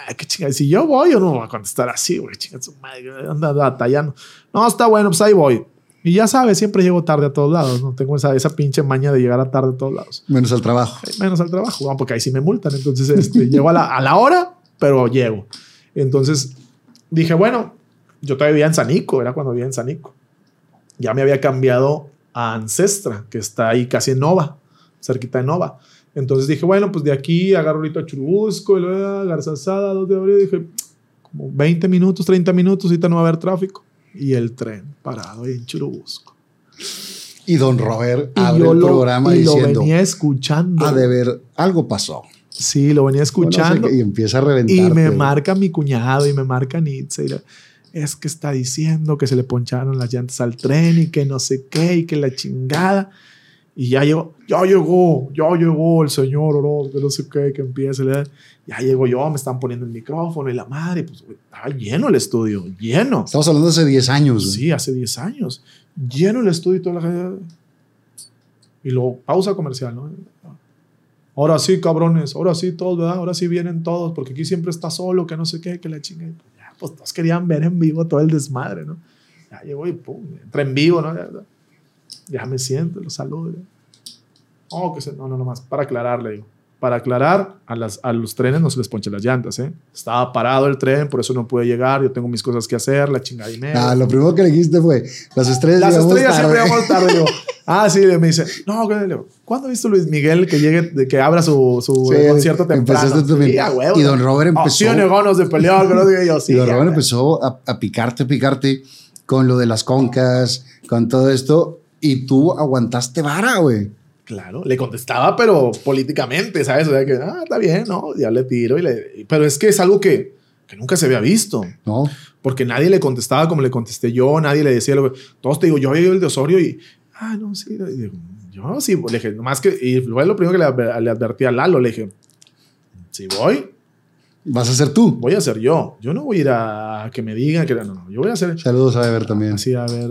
"Ah, qué chingada, si yo voy, yo no voy a contestar así, güey, chinga su madre, anda batallando. No, está bueno, pues ahí voy. Y ya sabes, siempre llego tarde a todos lados, ¿no? Tengo esa, esa pinche maña de llegar a tarde a todos lados. Menos al trabajo. Menos al trabajo, bueno, porque ahí sí me multan. Entonces, este, llego a la, a la hora, pero llego. Entonces, dije, bueno, yo todavía vivía en Sanico, era cuando vivía en Sanico. Ya me había cambiado a Ancestra, que está ahí casi en Nova, cerquita de Nova. Entonces dije, bueno, pues de aquí agarro ahorita a Churubusco, y luego a Garza Sada, 2 de abril. Dije, como 20 minutos, 30 minutos, ahorita no va a haber tráfico. Y el tren parado ahí en Churubusco. Y don Robert Y abre el lo, programa y lo diciendo, venía escuchando. a de ver, algo pasó. Sí, lo venía escuchando. Y empieza a reventar. Y me marca mi cuñado y me marca Nitze. y la- Es que está diciendo que se le poncharon las llantas al tren y que no sé qué y que la chingada. Y ya llegó, ya llegó, ya llegó el señor Orozco, que no sé qué, que empieza. Ya llego yo, me están poniendo el micrófono y la madre, pues estaba lleno el estudio, lleno. Estamos hablando de hace 10 años. güey. Sí, hace 10 años. Lleno el estudio y toda la gente. Y luego, pausa comercial, ¿no? Ahora sí, cabrones, ahora sí todos, ¿verdad? Ahora sí vienen todos, porque aquí siempre está solo, que no sé qué, que la chinga. Y Ya, pues todos querían ver en vivo todo el desmadre, ¿no? Ya llegó y pum, entra en vivo, ¿no? Ya, me siento, los saludo. ya. Oh, que se, no, no, no más, para aclarar, le digo. Para aclarar, a, las, a los trenes no se les ponche las llantas, ¿eh? Estaba parado el tren, por eso no pude llegar, yo tengo mis cosas que hacer, la chingada media. Ah, lo primero que le dijiste fue, las estrellas Las estrellas tarde". siempre llegamos tarde. Digo, ah, sí, me dice, no, digo, ¿cuándo ha visto Luis Miguel que llegue, que abra su, su Sí, concierto temprano? empezaste tú Sí, a huevo. Y don Robert empezó- tiene ganas de pelear, que no diga yo, sí. y don Robert empezó a, a picarte, picarte con lo de las concas, con todo esto, y tú aguantaste vara, güey. Claro, le contestaba, pero políticamente, ¿sabes? O sea, que, ah, está bien, ¿no? Ya le tiro y le... Pero es que es algo que, que nunca se había visto. ¿No? Porque nadie le contestaba como le contesté yo, nadie le decía lo que... Todos te digo, yo había ido el de Osorio y... Ah, no, sí. y digo, yo sí, le dije, nomás que... Y fue lo primero que le, le advertí a Lalo, le dije, si voy, Vas a ser tú. voy a ser yo. Yo no voy a ir a que me digan que no, no, yo voy a ser Saludos a Ever también. así, a ver.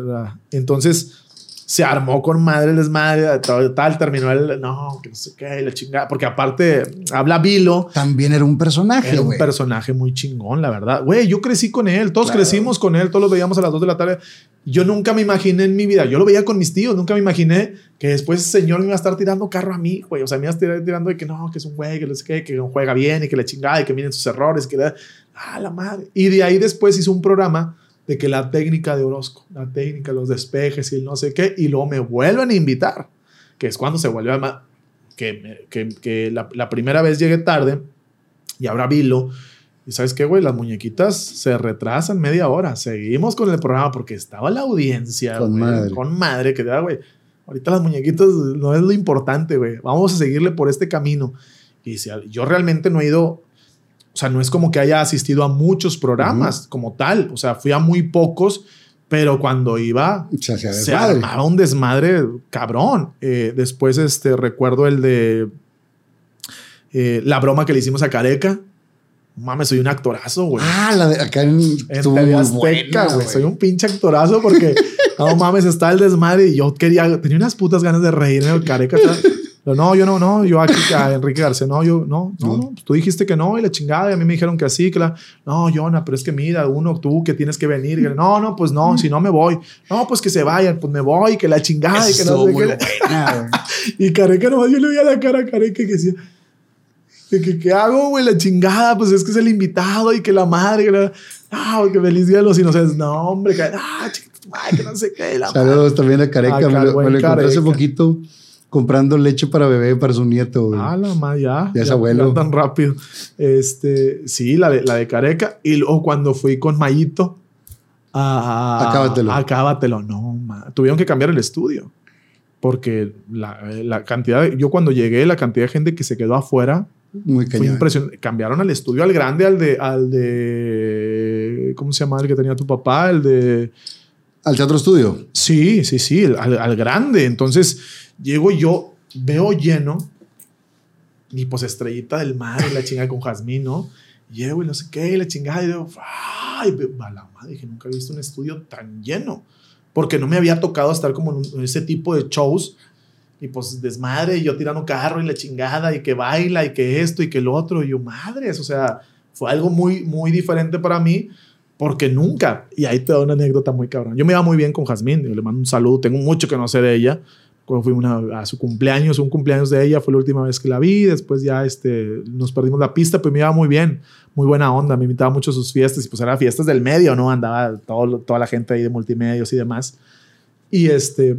Entonces se armó con madre el desmadre, tal, tal, terminó el, no, que no sé qué, la chingada, porque aparte habla Vilo. También era un personaje, Era un güey. personaje muy chingón, la verdad. Güey, yo crecí con él, todos Claro. crecimos con él, todos lo veíamos a las 2 de la tarde. Yo nunca me imaginé en mi vida, yo lo veía con mis tíos, nunca me imaginé que después ese señor me iba a estar tirando carro a mí, güey. O sea, me iba a estar tirando de que no, que es un güey, que no sé qué, que juega bien y que la chingada y que miren sus errores, que la, ah, la madre. Y de ahí después hizo un programa de que la técnica de Orozco, la técnica, los despejes y el no sé qué, y luego me vuelven a invitar, que es cuando se vuelve a... Que, que, que la, la primera vez llegué tarde y ahora vilo. Y sabes qué, güey, las muñequitas se retrasan media hora. Seguimos con el programa porque estaba la audiencia. Con madre. Con madre, que da, güey. Ahorita las muñequitas no es lo importante, güey. Vamos a seguirle por este camino. Y si, yo realmente no he ido, o sea, no es como que haya asistido a muchos programas como tal. O sea, fui a muy pocos, pero cuando iba, Se se armaba un desmadre cabrón. Eh, después, este, recuerdo el de eh, la broma que le hicimos a Careca. Mames, soy un actorazo, güey. Ah, la de acá en, en TV Azteca, güey. Soy un pinche actorazo porque, no mames, está el desmadre y yo quería, tenía unas putas ganas de reírme. El Careca está- pero no, yo no, no, yo aquí a Enrique García, no, yo, no, no, No. pues tú dijiste que no y la chingada y a mí me dijeron que así, que la, no, Jonah, pero es que mira, uno, tú que tienes que venir, que, no, no, pues no, si no me voy, no, pues que se vayan, pues me voy, que la chingada y que no sé muy qué. buena. Y Careca nomás yo le veía la cara a Careca que decía, que, ¿qué hago, güey? La chingada, pues es que es el invitado y que la madre, que la, ah, que feliz día de los inocentes. No, hombre, que, ah, madre, que no sé qué. La madre. Saludos también a Careca. Ah, me lo, me buen lo encontré hace poquito comprando leche para bebé para su nieto, güey. Ah, la madre, ya. Ya es abuelo. tan rápido. Este, sí, la de, la de Careca. Y luego cuando fui con Mayito a... Acábatelo. Acábatelo. No, ma, tuvieron que cambiar el estudio. Porque la, la cantidad, de- yo cuando llegué, la cantidad de gente que se quedó afuera Muy Fue impresionante. Cambiaron al estudio al grande, al de, al de. ¿Cómo se llama el que tenía tu papá? El de. Al teatro estudio. Sí, sí, sí, al, al grande. Entonces llego yo, veo lleno. Y pues estrellita del mar y la chingada con Jazmín, ¿no? Llego y no sé qué, y la chingada. Y digo, ¡ay! A la madre, dije, nunca he visto un estudio tan lleno. Porque no me había tocado estar como en, ese tipo de shows. Y pues desmadre, y yo tirando carro y la chingada, y que baila, y que esto, y que el otro. Y yo, madres, o sea, fue algo muy, muy diferente para mí. Porque nunca, y ahí te da una anécdota muy cabrón. Yo me iba muy bien con Jazmín, yo le mando un saludo, tengo mucho que no sé de ella. Cuando fui una, a su cumpleaños, un cumpleaños de ella, fue la última vez que la vi. Después ya este, nos perdimos la pista, pero me iba muy bien, muy buena onda. Me invitaba mucho a sus fiestas y pues eran fiestas del medio, ¿no? Andaba todo, toda la gente ahí de multimedios y demás. Y este,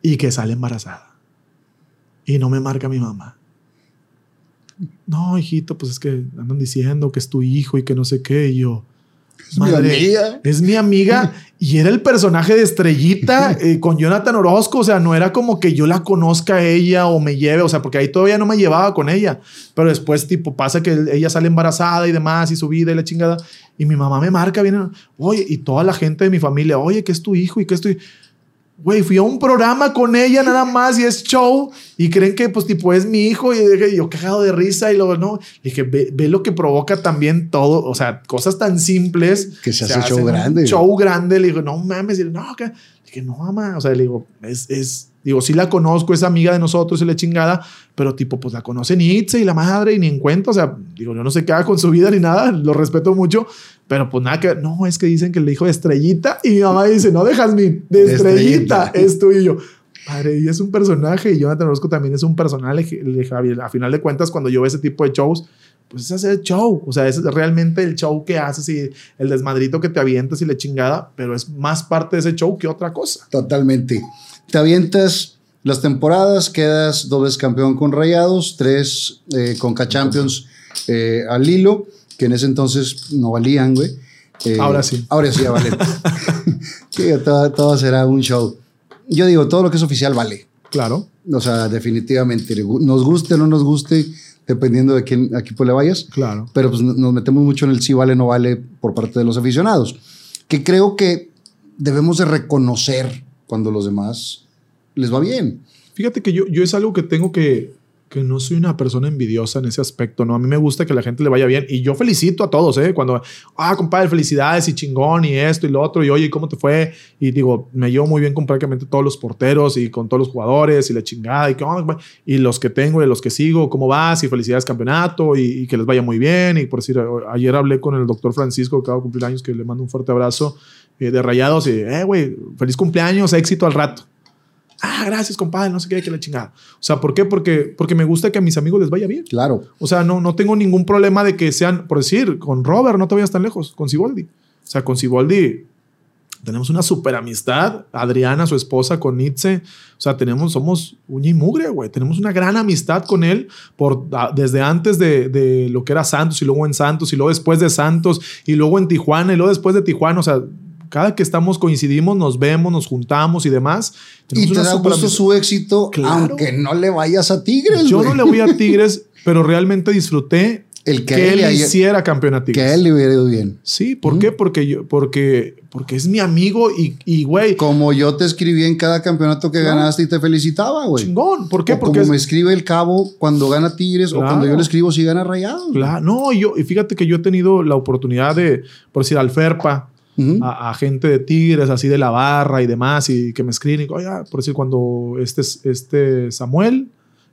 y que sale embarazada. Y no me marca mi mamá. No, hijito, pues es que andan diciendo que es tu hijo y que no sé qué. Y yo, Es mi amiga. es mi amiga y era el personaje de Estrellita eh, con Jonathan Orozco. O sea, no era como que yo la conozca a ella o me lleve, o sea, porque ahí todavía no me llevaba con ella. Pero después, tipo, pasa que ella sale embarazada y demás y su vida y la chingada. Y mi mamá me marca, viene, oye, y toda la gente de mi familia, oye, que es tu hijo y que es tu hijo. Güey, fui a un programa con ella nada más y es show y creen que pues tipo es mi hijo y dije, yo cagado de risa y luego no, Le dije, ve, ve lo que provoca también todo, o sea, cosas tan simples. Que se hace hacen show un grande. Show grande, le digo, no mames, y, no, que, le dije, no, mamá, o sea, le digo, es, es, digo, sí la conozco, es amiga de nosotros y la chingada, pero tipo, pues la conoce ni Itze y la madre y ni en cuenta, o sea, digo, yo no sé qué haga con su vida ni nada, lo respeto mucho, pero pues nada que, no, es que dicen que le dijo de estrellita y mi mamá dice, no dejas mi, de, De estrellita, Estrellita. es tuyo. Y yo, Padre, y es un personaje y Jonathan Orozco también es un personaje. Le dije, "Javi, A final de cuentas, cuando yo veo ese tipo de shows, pues es hacer show. O sea, es realmente el show que haces y el desmadrito que te avientas y la chingada, pero es más parte de ese show que otra cosa. Totalmente. Te avientas las temporadas, quedas dos veces campeón con Rayados, tres eh, con K-Champions eh, al hilo, que en ese entonces no valían, güey. Eh, Ahora sí. Ahora sí, ya valen. Sí, todo, todo será un show. Yo digo, todo lo que es oficial vale. Claro. O sea, definitivamente. Nos guste o no nos guste, dependiendo de quién equipo le vayas. Claro. Pero pues nos metemos mucho en el sí vale, no vale por parte de los aficionados. Que creo que debemos de reconocer cuando los demás les va bien. Fíjate que yo, yo es algo que tengo que, que no soy una persona envidiosa en ese aspecto, ¿no? A mí me gusta que la gente le vaya bien y yo felicito a todos, ¿eh? Cuando, ah, compadre, felicidades y chingón y esto y lo otro y oye, ¿y ¿cómo te fue? Y digo, me llevo muy bien con prácticamente todos los porteros y con todos los jugadores y la chingada y, oh, y los que tengo y los que sigo, ¿cómo vas? Y felicidades campeonato y, y que les vaya muy bien. Y por decir, ayer hablé con el doctor Francisco, que acaba de cumplir años, que le mando un fuerte abrazo eh, de rayados y, eh, güey, feliz cumpleaños, éxito al rato. Ah, gracias, compadre, no sé qué, que la chingada. O sea, ¿por qué? Porque, porque me gusta que a mis amigos les vaya bien. Claro. O sea, no, no tengo ningún problema de que sean, por decir, con Robert, no te vayas tan lejos, con Siboldi. O sea, con Siboldi tenemos una super amistad. Adriana, su esposa, con Nietzsche. O sea, tenemos, somos uña y mugre, güey. Tenemos una gran amistad con él por, desde antes de, de lo que era Santos y luego en Santos y luego después de Santos y luego en Tijuana y luego después de Tijuana. O sea, cada que estamos coincidimos, nos vemos, nos juntamos y demás. Y te da gusto su éxito, Claro. aunque no le vayas a Tigres. Yo no le voy a Tigres, pero realmente disfruté El que, que, él, hiciera campeón a que Tigres. a él le hubiera ido bien. Sí, ¿por qué? Porque yo, porque, porque es mi amigo y, y güey, Como yo te escribí en cada campeonato que ganaste y te felicitaba, güey. chingón. ¿Por qué? O Porque como es- me escribe el cabo cuando gana Tigres o cuando yo le escribo si gana Rayados. güey. Claro, no, yo, y fíjate que yo he tenido la oportunidad de, por decir, al Ferpa, A, a gente de Tigres, así de la barra y demás, y que me escriben, y, oiga, por decir, cuando este, este Samuel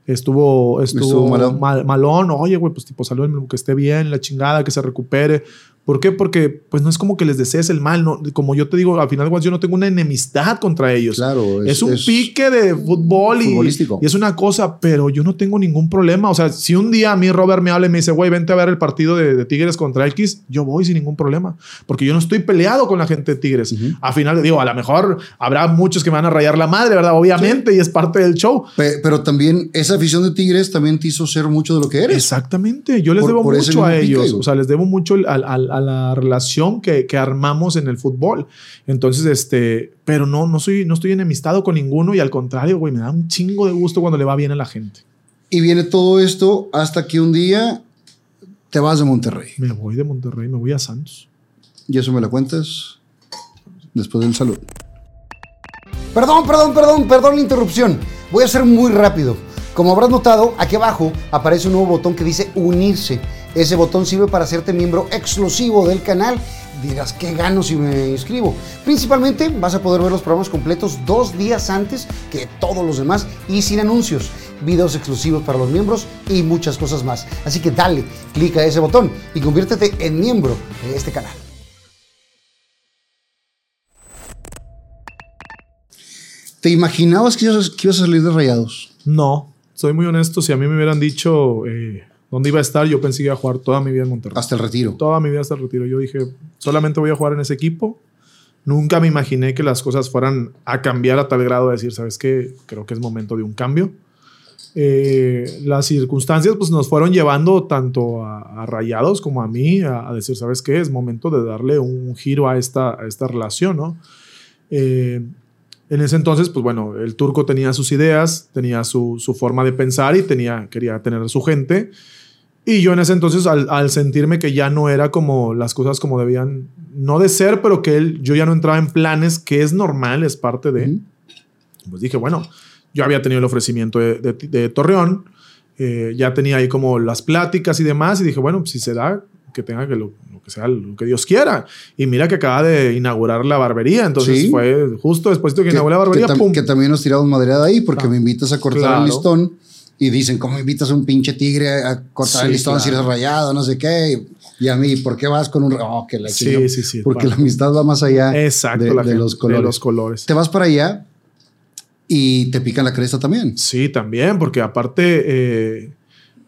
estuvo, estuvo, Estuvo malón. mal- malón, oye, güey, pues tipo, salud, que esté bien, la chingada, que se recupere. ¿Por qué? Porque pues no es como que les desees el mal, no, como yo te digo, al final yo no tengo una enemistad contra ellos. Claro. Es, un pique de fútbol y, es una cosa, pero yo no tengo ningún problema. O sea, si un día a mí Robert me habla y me dice, güey, vente a ver el partido de, de Tigres contra X, yo voy sin ningún problema. Porque yo no estoy peleado con la gente de Tigres. Ujú. A final, digo, a lo mejor habrá muchos que me van a rayar la madre, ¿verdad? Obviamente, y es parte del show. Pe- Pero también esa afición de Tigres también te hizo ser mucho de lo que eres. Exactamente. Yo les Por- debo por mucho a pique, ellos. O sea, les debo mucho al- al- al- a, la relación que, que armamos en el fútbol. Entonces, este, pero no, no soy, no estoy enemistado con ninguno y al contrario, güey, me da un chingo de gusto cuando le va bien a la gente. Y viene todo esto hasta que un día te vas de Monterrey. Me voy de Monterrey, me voy a Santos. Y eso me lo cuentas después del salud. Perdón, perdón, perdón, perdón la interrupción. Voy a ser muy rápido. Como habrás notado, aquí abajo aparece un nuevo botón que dice unirse. Ese botón sirve para hacerte miembro exclusivo del canal. Dirás, ¿qué gano si me inscribo? Principalmente vas a poder ver los programas completos dos días antes que todos los demás y sin anuncios, videos exclusivos para los miembros y muchas cosas más. Así que dale, clica ese botón y conviértete en miembro de este canal. ¿Te imaginabas que ibas, a salir de rayados? No, soy muy honesto. Si a mí me hubieran dicho, eh, dónde iba a estar, yo pensé que iba a jugar toda mi vida en Monterrey. Hasta el retiro. Toda mi vida hasta el retiro. Yo dije, solamente voy a jugar en ese equipo. Nunca me imaginé que las cosas fueran a cambiar a tal grado de decir, ¿sabes qué? Creo que es momento de un cambio. Eh, las circunstancias pues, nos fueron llevando tanto a, a Rayados como a mí a, a, decir, ¿sabes qué? Es momento de darle un giro a esta, a esta relación, ¿no? Eh, en ese entonces, pues bueno, el turco tenía sus ideas, tenía su, su, forma de pensar y tenía, quería tener a su gente. Y yo en ese entonces, al, al, sentirme que ya no era como las cosas como debían, no de ser, pero que él, yo ya no entraba en planes, que es normal, es parte de, -huh. pues dije, bueno, yo había tenido el ofrecimiento de, de, de Torreón, eh, ya tenía ahí como las pláticas y demás, y dije, bueno, pues si se da, que tenga que lo, lo, que sea lo que Dios quiera. Y mira que acaba de inaugurar la barbería, entonces ¿Sí? fue justo después de que, que inauguré la barbería, que, tam que, también nos tiramos madreada ahí porque ah, me invitas a cortar claro. el listón y dicen, ¿cómo invitas a un pinche tigre a cortar sí, el listón claro. si eres rayado, no sé qué? Y a mí, ¿por qué vas con un... Oh, que la sí, sí, sí, Porque la amistad va más allá Exacto, de, de, gente, los colores. de los colores. Te vas para allá y te pican la cresta también. Sí, también, porque aparte... Eh,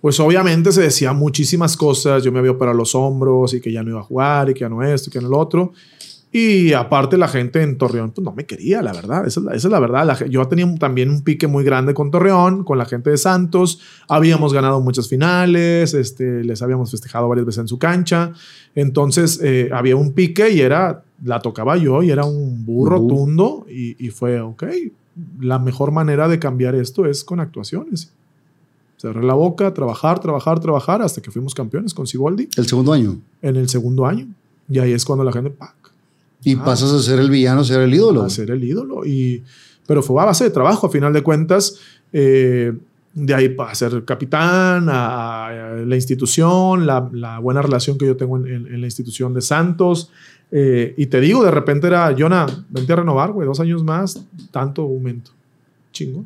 pues obviamente se decía muchísimas cosas. Yo me había operado los hombros y que ya no iba a jugar y que ya no esto y que no lo otro. Y aparte la gente en Torreón pues no me quería, la verdad. Esa es la, esa es la verdad. La, yo tenía también un pique muy grande con Torreón, con la gente de Santos. Habíamos ganado muchas finales, este, les habíamos festejado varias veces en su cancha. Entonces eh, había un pique y era, la tocaba yo y era un burro uh -huh. Y, y fue, ok, la mejor manera de cambiar esto es con actuaciones. Cerré la boca, trabajar, trabajar, trabajar, hasta que fuimos campeones con Siboldi. ¿El segundo año? En el segundo año. Y ahí es cuando la gente. Y ah, pasas a ser el villano, a ser el ídolo. A ser el ídolo. Y, pero fue a base de trabajo, a final de cuentas. Eh, de ahí a ser capitán, a, a la institución, la, la, buena relación que yo tengo en, en, en la institución de Santos. Eh, y te digo, de repente era, Jonah, vente a renovar, güey, dos años más, tanto aumento. Chingo.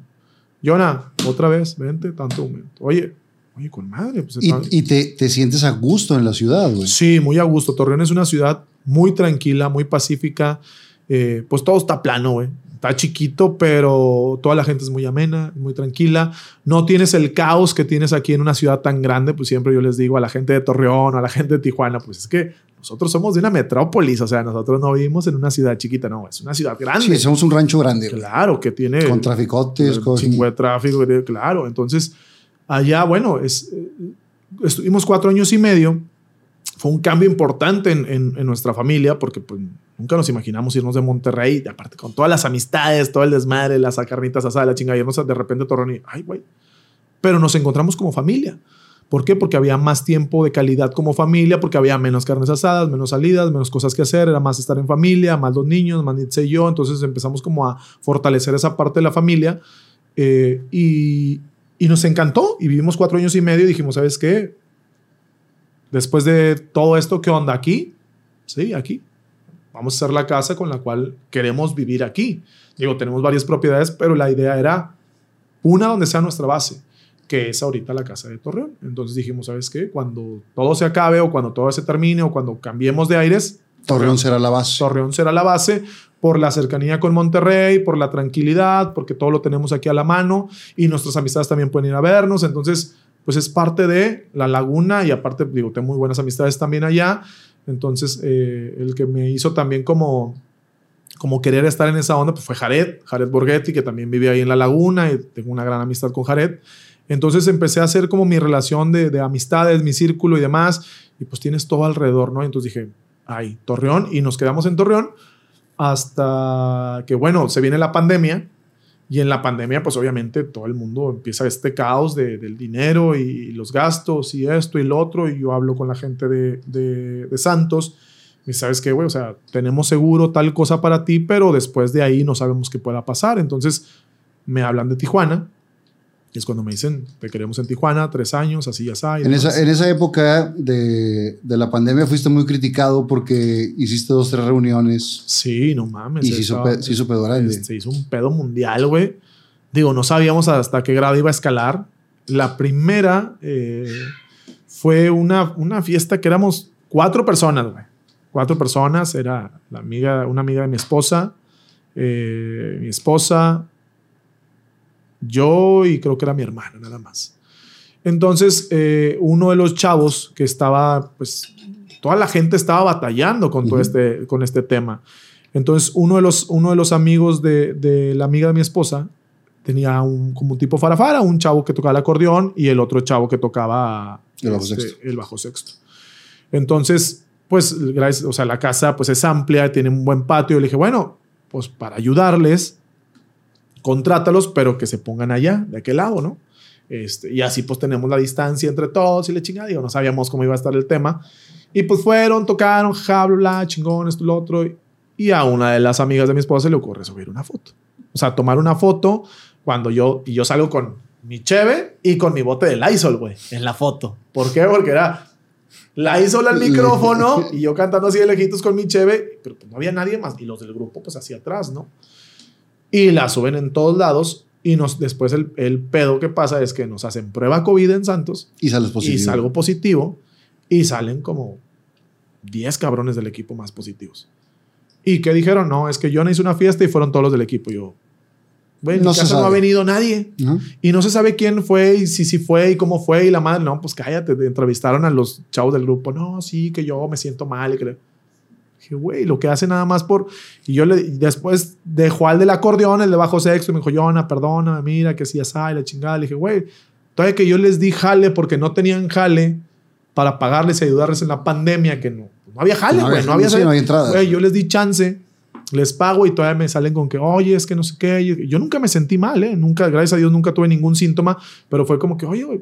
Jonah, otra vez, vente, tanto aumento. Oye, oye, con madre. Pues, y, y te, te, sientes a gusto en la ciudad, güey. Sí, muy a gusto. Torreón es una ciudad muy tranquila, muy pacífica. Eh, pues todo está plano, güey. Está chiquito, pero toda la gente es muy amena, muy tranquila. No tienes el caos que tienes aquí en una ciudad tan grande. Pues siempre yo les digo a la gente de Torreón, a la gente de Tijuana, pues es que nosotros somos de una metrópolis, o sea, nosotros no vivimos en una ciudad chiquita, no, es una ciudad grande. Sí, somos un rancho grande. Claro, que tiene... Con traficotes, con... Chingo de tráfico, claro. Entonces, allá, bueno, es, estuvimos cuatro años y medio. Fue un cambio importante en, nuestra familia porque pues, nunca nos imaginamos irnos de Monterrey, y aparte con todas las amistades, todo el desmadre, las carnitas asadas, la chingada, irnos de repente Torreón y, ay, güey. Pero nos encontramos como familia. ¿Por qué? Porque había más tiempo de calidad como familia, porque había menos carnes asadas, menos salidas, menos cosas que hacer, era más estar en familia, más los niños, más Nietzsche y yo, entonces empezamos como a fortalecer esa parte de la familia eh, y, y, nos encantó y vivimos cuatro años y medio y dijimos, ¿sabes qué? Después de todo esto, ¿qué onda aquí? Sí, aquí. Vamos a hacer la casa con la cual queremos vivir aquí. Digo, tenemos varias propiedades, pero la idea era una donde sea nuestra base que es ahorita la casa de Torreón. Entonces dijimos, ¿sabes qué? Cuando todo se acabe o cuando todo se termine o cuando cambiemos de aires, Torreón será la base. Torreón será la base por la cercanía con Monterrey, por la tranquilidad, porque todo lo tenemos aquí a la mano y nuestras amistades también pueden ir a vernos. Entonces, pues es parte de la laguna y aparte, digo, tengo muy buenas amistades también allá. Entonces, eh, el que me hizo también como, como querer estar en esa onda pues fue Jared, Jared Borghetti, que también vive ahí en la laguna y tengo una gran amistad con Jared. Entonces empecé a hacer como mi relación de, de, amistades, mi círculo y demás, y pues tienes todo alrededor, ¿no? Entonces dije, ay, Torreón, y nos quedamos en Torreón hasta que, bueno, se viene la pandemia, y en la pandemia, pues obviamente todo el mundo empieza este caos de, del dinero y los gastos y esto y lo otro, y yo hablo con la gente de, de, de Santos, y sabes qué, güey, o sea, tenemos seguro tal cosa para ti, pero después de ahí no sabemos qué pueda pasar, entonces me hablan de Tijuana, es cuando me dicen, te queremos en Tijuana, tres años, así ya sabes. En esa, en esa época de, de, la pandemia fuiste muy criticado porque hiciste dos, tres reuniones. Sí, no mames. Y se hizo, pe, se hizo pedo grande. Se hizo un pedo mundial, güey. Digo, no sabíamos hasta qué grado iba a escalar. La primera eh, fue una, una fiesta que éramos cuatro personas, güey. Cuatro personas. Era la amiga, una amiga de mi esposa, eh, mi esposa, Yo y creo que era mi hermana, nada más. Entonces, eh, uno de los chavos que estaba, pues, toda la gente estaba batallando con todo este, con este tema. Entonces, uno de los, uno de los amigos de, de la amiga de mi esposa tenía un, como un tipo farafara, un chavo que tocaba el acordeón y el otro chavo que tocaba El bajo este, sexto. el bajo sexto. Entonces, pues, gracias, o sea, la casa pues es amplia, tiene un buen patio. Le dije, bueno, pues para ayudarles, contrátalos, pero que se pongan allá, de aquel lado, ¿no? Este, y así pues tenemos la distancia entre todos y le chingada, digo, no sabíamos cómo iba a estar el tema. Y pues fueron, tocaron, ja, bla, bla, chingón, esto, lo otro. Y a una de las amigas de mi esposa se le ocurre subir una foto. O sea, tomar una foto cuando yo, y yo salgo con mi cheve y con mi bote de Lysol, güey, en la foto. ¿Por qué? Porque era Lysol al micrófono y yo cantando así de lejitos con mi cheve, pero pues no había nadie más. Y los del grupo, pues hacia atrás, ¿no? Y la suben en todos lados. Y nos, después el, el pedo que pasa es que nos hacen prueba COVID en Santos Y sales positivo. y salgo positivo y salen como 10 cabrones del equipo más positivos. ¿Y qué dijeron? No, es que yo no hice una fiesta y fueron todos los del equipo. Y yo, güey, en No casa no ha venido nadie. Y no se sabe quién fue y si sí fue y cómo fue. Y la madre, no, pues cállate. Entrevistaron a los chavos del grupo. No, sí, que yo me siento mal. Y que... Dije, güey, lo que hace nada más por. Y yo le. después dejó al del acordeón, el de bajo sexto, y me dijo, Yona, perdona, mira, que si ya sabe, la chingada. Le dije, güey, todavía que yo les di jale porque no tenían jale para pagarles y ayudarles en la pandemia, que no, no había jale, güey, no había, no entrada. Güey, yo les di chance, les pago y todavía me salen con que, oye, es que no sé qué. Yo nunca me sentí mal, ¿eh? Nunca, gracias a Dios, nunca tuve ningún síntoma, pero fue como que, oye, güey.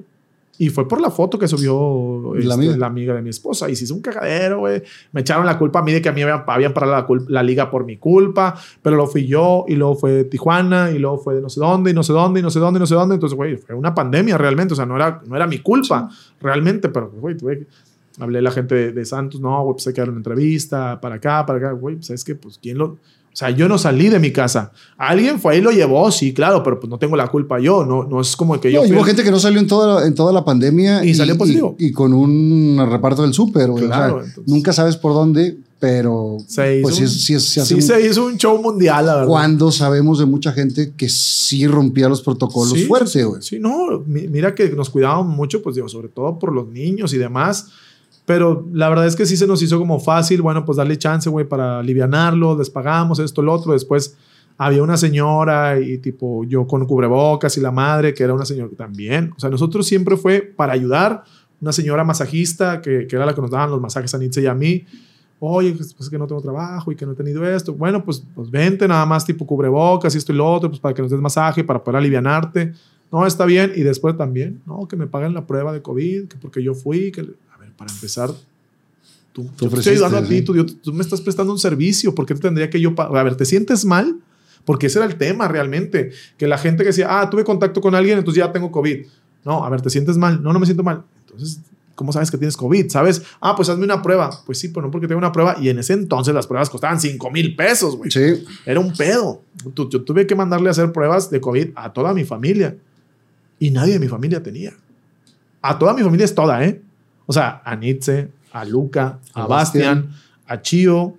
Y fue por la foto que subió La este, amiga. la amiga de mi esposa. Y se hizo un cagadero, güey. Me echaron la culpa a mí de que a mí habían, habían parado la, la liga por mi culpa. Pero luego fui yo, y luego fue Tijuana, y luego fue de no sé dónde, y no sé dónde, y no sé dónde, y no sé dónde. Entonces, güey, fue una pandemia realmente. O sea, no era, no era mi culpa realmente, pero, güey, tuve Hablé a la gente de, de Santos, no, güey, pues hay que dar una entrevista para acá, para acá, güey, pues es que, pues, ¿quién lo...? O sea, yo no salí de mi casa. Alguien fue ahí y lo llevó, sí, claro, pero pues no tengo la culpa yo, no, no es como que yo... No, fui hubo gente que no salió en toda, en toda la pandemia. Y salió positivo. Y, con un reparto del súper, güey. O sea, Claro, nunca sabes por dónde, pero Se hizo pues sí, un- sí, sí hace sí un- se hizo un show mundial, la verdad. cuando sabemos de mucha gente que sí rompía los protocolos fuerte, güey. Sí, no, mi- mira que nos cuidábamos mucho, pues digo, sobre todo por los niños y demás. Pero la verdad es que sí se nos hizo como fácil, bueno, pues darle chance, güey, para alivianarlo, les pagamos esto, lo otro. Después había una señora y tipo yo con cubrebocas y la madre, que era una señora también. O sea, nosotros siempre fue para ayudar. Una señora masajista, que, que era la que nos daban los masajes a Nitze y a mí. Oye, pues es que no tengo trabajo y que no he tenido esto. Bueno, pues, pues vente nada más tipo cubrebocas y esto y lo otro, pues para que nos des masaje, para poder alivianarte. No, está bien. Y después también, no, que me paguen la prueba de COVID, que porque yo fui, que... Para empezar, tú, Tú yo te estoy ayudando a ti, tú, yo- tú me estás prestando un servicio, ¿por qué te tendría que yo pagar? A ver, ¿te sientes mal? Porque ese era el tema realmente, que la gente que decía, ah, tuve contacto con alguien, entonces ya tengo COVID. No, a ver, ¿te sientes mal? No, no me siento mal. Entonces, ¿cómo sabes que tienes COVID? ¿Sabes? Ah, pues hazme una prueba. Pues sí, pero no porque tengo una prueba. Y en ese entonces las pruebas costaban 5 mil pesos, güey. Sí. Era un pedo. Yo tuve que mandarle a hacer pruebas de COVID a toda mi familia. Y nadie de mi familia tenía. A toda mi familia es toda, ¿eh? O sea, a Nitze, a Luca, a A Bastian, a Chio,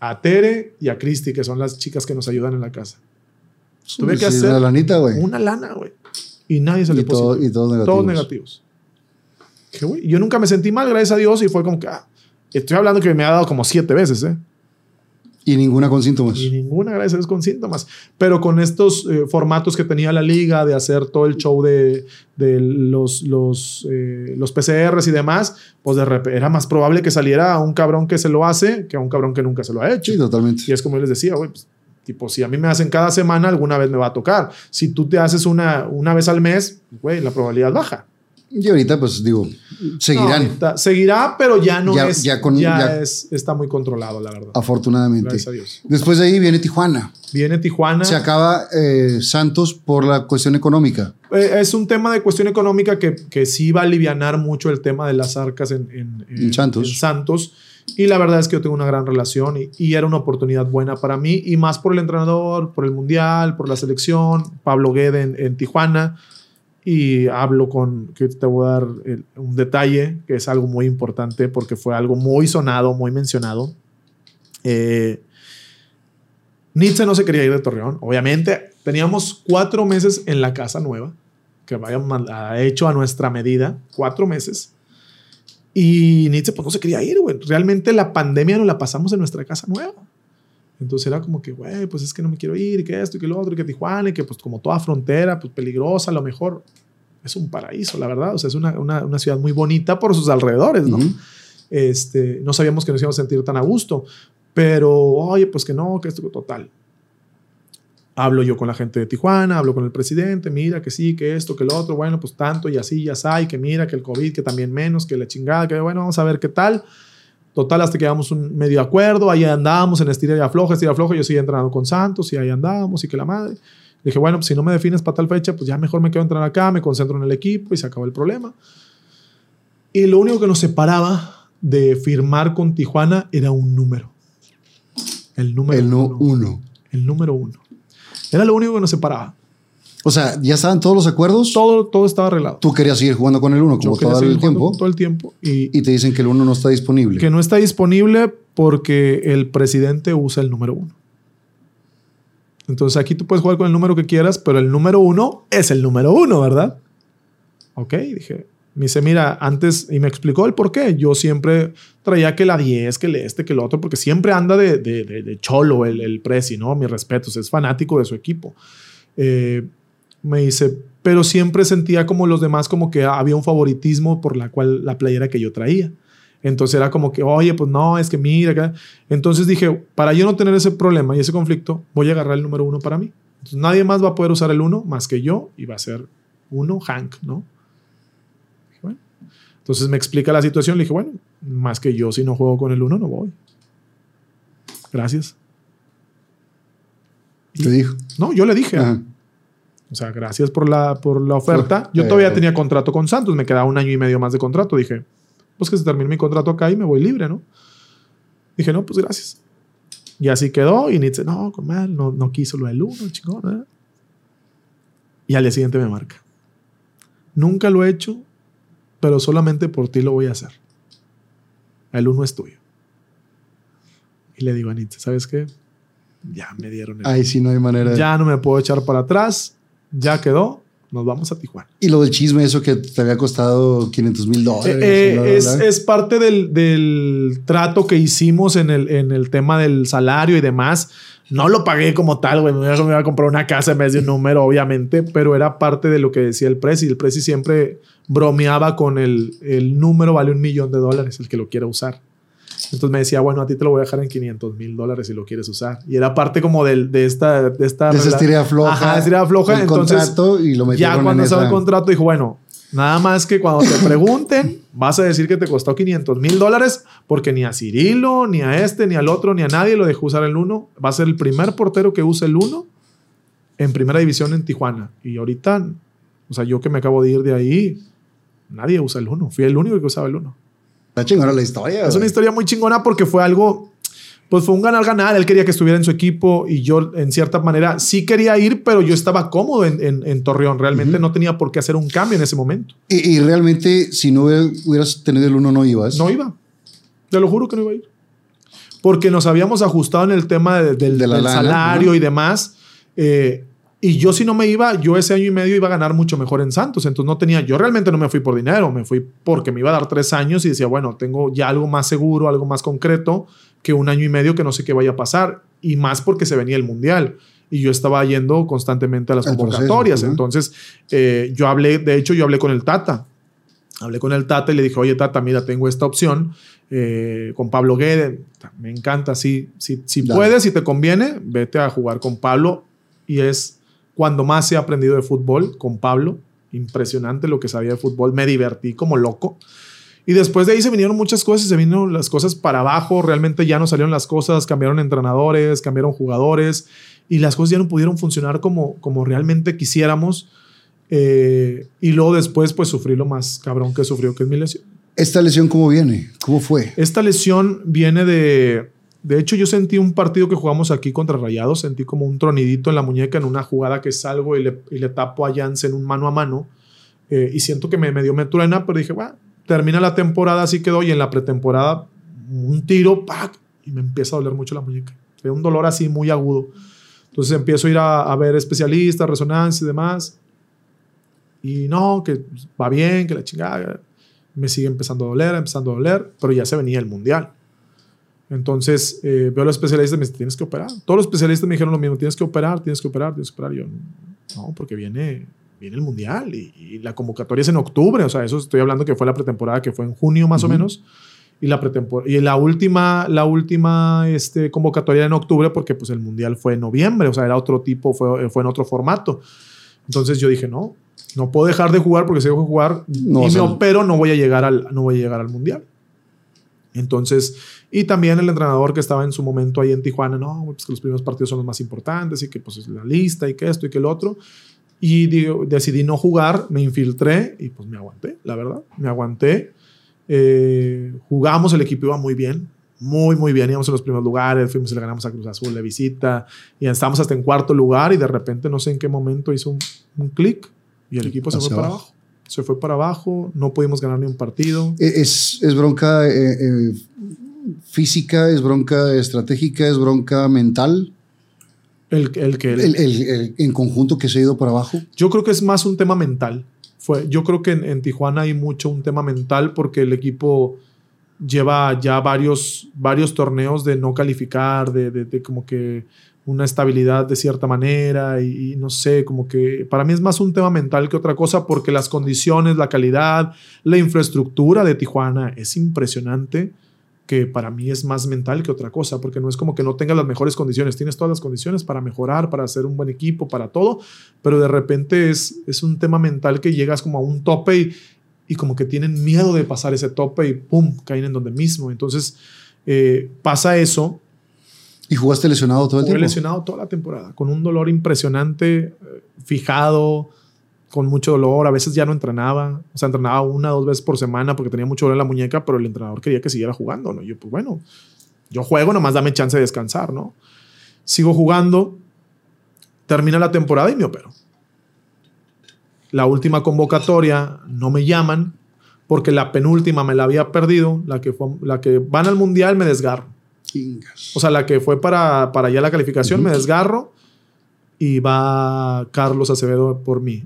a Tere y a Cristi, que son las chicas que nos ayudan en la casa. Tuve que hacer una lanita, güey. Una lana, güey. Y nadie Y, todo- positivo. y todos negativos. Todos negativos. Güey, yo nunca me sentí mal, gracias a Dios, y fue como que, ah, estoy hablando que me ha dado como siete veces, ¿eh? Y ninguna con síntomas. Y ninguna, gracias a Dios, con síntomas. Pero con estos eh, formatos que tenía la liga de hacer todo el show de, de los, los, eh, los PCRs y demás, pues de repente era más probable que saliera a un cabrón que se lo hace que a un cabrón que nunca se lo ha hecho. Sí, totalmente. Y es como yo les decía, güey, pues, tipo, si a mí me hacen cada semana, alguna vez me va a tocar. Si tú te haces una, una vez al mes, güey, la probabilidad baja. Y ahorita, pues digo, No, seguirán, ahorita seguirá, pero ya no Ya- es. ya con- ya- es, está muy controlado, la verdad. afortunadamente. Gracias a Dios. Después de ahí viene Tijuana. Viene Tijuana. Se acaba eh, Santos por la cuestión económica. Eh, es un tema de cuestión económica que, que sí va a alivianar mucho el tema de las arcas en, en- En Santos. en Santos. Y la verdad es que yo tengo una gran relación y, y era una oportunidad buena para mí y más por el entrenador, por el mundial, por la selección, Pablo Guede en Tijuana. Y hablo con, que te voy a dar un detalle que es algo muy importante porque fue algo muy sonado, muy mencionado. Eh, Nietzsche no se quería ir de Torreón. Obviamente, teníamos cuatro meses en la casa nueva, que habíamos hecho a nuestra medida, cuatro meses. Y Nietzsche pues no se quería ir, güey. Realmente la pandemia nos la pasamos en nuestra casa nueva. Entonces era como que, güey, pues es que no me quiero ir, que esto y que lo otro, y que Tijuana, y que pues como toda frontera, pues peligrosa, a lo mejor es un paraíso, la verdad. O sea, es una, una, una ciudad muy bonita por sus alrededores, ¿no? este, no sabíamos que nos íbamos a sentir tan a gusto, pero, oye, pues que no, que esto, total. Hablo yo con la gente de Tijuana, hablo con el presidente, mira que sí, que esto, que lo otro, bueno, pues tanto y así, ya sabe, que mira, que el COVID, que también menos, que la chingada, que bueno, vamos a ver qué tal. Total, hasta que llegamos un medio acuerdo, ahí andábamos en estira y afloja, estira y afloja, yo seguía entrenando con Santos y ahí andábamos y que la madre. Dije, bueno, pues si no me defines para tal fecha, pues ya mejor me quedo a entrenar acá, me concentro en el equipo y se acabó el problema. Y lo único que nos separaba de firmar con Tijuana era un número. El número El no uno. uno. El número uno. Era lo único que nos separaba. O sea, ya estaban todos los acuerdos. Todo, todo estaba arreglado. Tú querías seguir jugando con el uno Yo como quería todo el tiempo. Todo el tiempo. Y, Y te dicen que el uno no está disponible. que no está disponible porque el presidente usa el número uno. Entonces aquí tú puedes jugar con el número que quieras, pero el número uno es el número uno, ¿verdad? Ok, dije. Me dice, mira, antes, y me explicó el por qué. Yo siempre traía que la 10, que el este, que el otro, porque siempre anda de, de, de- de cholo el, el Prezi, ¿no? Mis respetos, es fanático de su equipo. Eh, me dice, pero siempre sentía como los demás, como que había un favoritismo por la cual la playera que yo traía. Entonces era como que, oye, pues no, es que mira. acá". Entonces dije, para yo no tener ese problema y ese conflicto, voy a agarrar el número uno para mí. Entonces nadie más va a poder usar el uno más que yo y va a ser uno, Hank, ¿no? Dije, bueno. Entonces me explica la situación. Le dije, bueno, más que yo, si no juego con el uno, no voy. Gracias. Te dijo. No, yo le dije, Ajá. O sea, gracias por la, por la oferta. Yo eh, todavía tenía contrato con Santos, me quedaba un año y medio más de contrato. Dije, pues que se termine mi contrato acá y me voy libre, ¿no? Dije, no, pues gracias. Y así quedó. Y Nietzsche, no, con mal, no, no quiso lo del uno, chingón, ¿eh? Y al día siguiente me marca. Nunca lo he hecho, pero solamente por ti lo voy a hacer. El uno es tuyo. Y le digo a Nietzsche, ¿sabes qué? Ya me dieron el Ahí sí no hay manera. de- ya no me puedo echar para atrás. Ya quedó. Nos vamos a Tijuana. Y lo del chisme, eso que te había costado 500 mil dólares. Eh, bla, es, parte del, del trato que hicimos en el, en el tema del salario y demás. No lo pagué como tal, güey. Me iba me iba a comprar una casa en vez de un número, obviamente, pero era parte de lo que decía el Prezi. El Prezi siempre bromeaba con el, el número vale un millón de dólares, el que lo quiera usar. Entonces me decía, bueno, a ti te lo voy a dejar en 500 mil dólares si lo quieres usar. Y era parte como del, de esta... De esta De esa estirada floja. Ajá, estirada floja. el Entonces, contrato y lo ya metieron cuando en estaba el contrato, dijo, bueno, nada más que cuando te pregunten, vas a decir que te costó 500 mil dólares, porque ni a Cirilo, ni a este, ni al otro, ni a nadie lo dejó usar el uno. Va a ser el primer portero que use el uno en primera división en Tijuana. Y ahorita, o sea, yo que me acabo de ir de ahí, nadie usa el uno. Fui el único que usaba el uno. Está chingona la historia. Es una güey. historia muy chingona porque fue algo, pues fue un ganar-ganar. Él quería que estuviera en su equipo y yo, en cierta manera, sí quería ir, pero yo estaba cómodo en, en- en Torreón. Realmente no tenía por qué hacer un cambio en ese momento. Y, y realmente, si no hubieras tenido el uno, no ibas. No iba. Te lo juro que no iba a ir. Porque nos habíamos ajustado en el tema de- del, De la del lana, salario ajá. y demás. Eh, y yo si no me iba, yo ese año y medio iba a ganar mucho mejor en Santos. Entonces no tenía, yo realmente no me fui por dinero, me fui porque me iba a dar tres años y decía, bueno, tengo ya algo más seguro, algo más concreto que un año y medio que no sé qué vaya a pasar. Y más porque se venía el Mundial. Y yo estaba yendo constantemente a las proceso, convocatorias. Entonces eh, yo hablé, de hecho yo hablé con el Tata. Hablé con el Tata y le dije, oye Tata, mira, tengo esta opción eh, con Pablo Guede. Me encanta, si, si, si puedes, si te conviene, vete a jugar con Pablo. Y es cuando más he aprendido de fútbol con Pablo. Impresionante lo que sabía de fútbol. Me divertí como loco. Y después de ahí se vinieron muchas cosas, se vinieron las cosas para abajo, realmente ya no salieron las cosas, cambiaron entrenadores, cambiaron jugadores y las cosas ya no pudieron funcionar como, como realmente quisiéramos. Eh, y luego después pues sufrí lo más cabrón que sufrió, que es mi lesión. ¿Esta lesión cómo viene? ¿Cómo fue? Esta lesión viene de... De hecho, yo sentí un partido que jugamos aquí contra Rayados, sentí como un tronidito en la muñeca en una jugada que salgo y le, tapo a Jansen un mano a mano. eh, y siento que me, me dio me pero dije, bueno, termina la temporada, así quedó. Y en la pretemporada, un tiro, ¡pac! y me empieza a doler mucho la muñeca. traía un dolor así muy agudo. Entonces empiezo a ir a, a ver especialistas, resonancia y demás. Y no, que va bien, que la chingada. Me sigue empezando a doler, empezando a doler, pero ya se venía el mundial. Entonces eh, veo a los especialistas y me dicen, tienes que operar. Todos los especialistas me dijeron lo mismo, tienes que operar, tienes que operar, tienes que operar. Y yo, no, porque viene, viene el mundial y, y la convocatoria es en octubre. O sea, eso estoy hablando que fue la pretemporada, que fue en junio más o menos. Y la, pretempor- y la última, la última este, convocatoria en octubre, porque pues el mundial fue en noviembre, o sea, era otro tipo, fue, fue en otro formato. Entonces yo dije, no, no puedo dejar de jugar porque si dejo de jugar No y me opero, no voy a llegar al, no voy a llegar al mundial. Entonces, y también el entrenador que estaba en su momento ahí en Tijuana, no, pues que los primeros partidos son los más importantes y que pues es la lista y que esto y que el otro. Y digo, decidí no jugar, me infiltré y pues me aguanté, la verdad, me aguanté. Eh, jugamos, el equipo iba muy bien, muy, muy bien, íbamos en los primeros lugares, fuimos y le ganamos a Cruz Azul de visita y estábamos hasta en cuarto lugar y de repente no sé en qué momento hizo un, un clic y el equipo se fue para abajo. Se fue para abajo, no pudimos ganar ni un partido. Eh, ¿Es, es bronca eh, eh, física, es bronca estratégica, es bronca mental? El, el que el- El, el- el- en conjunto que se ha ido para abajo. Yo creo que es más un tema mental. Fue, yo creo que en, en Tijuana hay mucho un tema mental porque el equipo lleva ya varios, varios torneos de no calificar, de, de- de como que una estabilidad de cierta manera y, no sé, como que para mí es más un tema mental que otra cosa porque las condiciones, la calidad, la infraestructura de Tijuana es impresionante que para mí es más mental que otra cosa, porque no es como que no tengas las mejores condiciones, tienes todas las condiciones para mejorar, para hacer un buen equipo, para todo, pero de repente es, es un tema mental que llegas como a un tope y, y como que tienen miedo de pasar ese tope y ¡pum! caen en donde mismo. Entonces eh, pasa eso. ¿Y jugaste lesionado todo el Jugué tiempo? lesionado toda la temporada, con un dolor impresionante, eh, fijado, con mucho dolor. A veces ya no entrenaba, o sea, entrenaba una o dos veces por semana porque tenía mucho dolor en la muñeca, pero el entrenador quería que siguiera jugando, ¿no? Y yo, pues bueno, yo juego, nomás dame chance de descansar, ¿no? Sigo jugando, termina la temporada y me opero. La última convocatoria no me llaman porque la penúltima me la había perdido, la que, fue, la que van al mundial me desgarro. Chingas. O sea, la que fue para, para allá la calificación, me desgarro y va Carlos Acevedo por mí.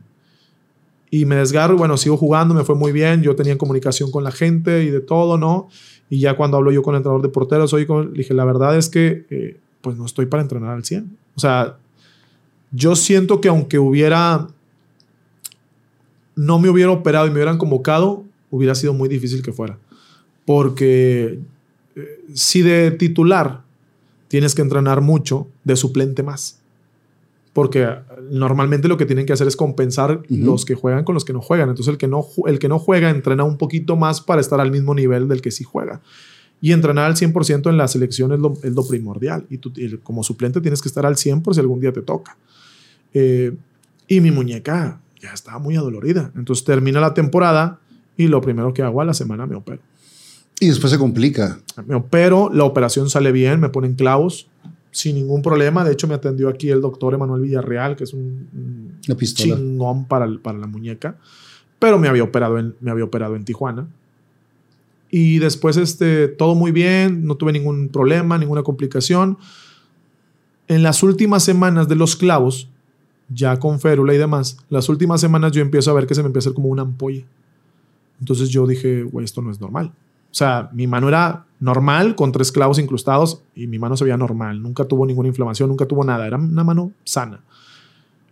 Y me desgarro y bueno, sigo jugando, me fue muy bien, yo tenía comunicación con la gente y de todo, ¿no? Y ya cuando hablo yo con el entrenador de porteros, le dije, la verdad es que eh, pues no estoy para entrenar al 100. O sea, yo siento que aunque hubiera, no me hubiera operado y me hubieran convocado, hubiera sido muy difícil que fuera. Porque eh, si de titular tienes que entrenar mucho, de suplente más. Porque normalmente lo que tienen que hacer es compensar los que juegan con los que no juegan. Entonces el que no, el que no juega entrena un poquito más para estar al mismo nivel del que sí juega. Y entrenar al 100% en la selección es lo, es lo primordial. Y tú y como suplente tienes que estar al 100 por si algún día te toca. Eh, y mi muñeca ya estaba muy adolorida. Entonces termina la temporada y lo primero que hago a la semana me opero. Y después se complica. Me opero, la operación sale bien, me ponen clavos sin ningún problema. De hecho, me atendió aquí el doctor Emanuel Villarreal, que es un, un La pistola. chingón para, el- para la muñeca. Pero me había operado en, me había operado en Tijuana. Y después, este, todo muy bien, no tuve ningún problema, ninguna complicación. En las últimas semanas de los clavos, ya con férula y demás, las últimas semanas yo empiezo a ver que se me empieza a hacer como una ampolla. Entonces yo dije, güey, esto no es normal. O sea, mi mano era normal con tres clavos incrustados y mi mano se veía normal. Nunca tuvo ninguna inflamación, nunca tuvo nada. Era una mano sana.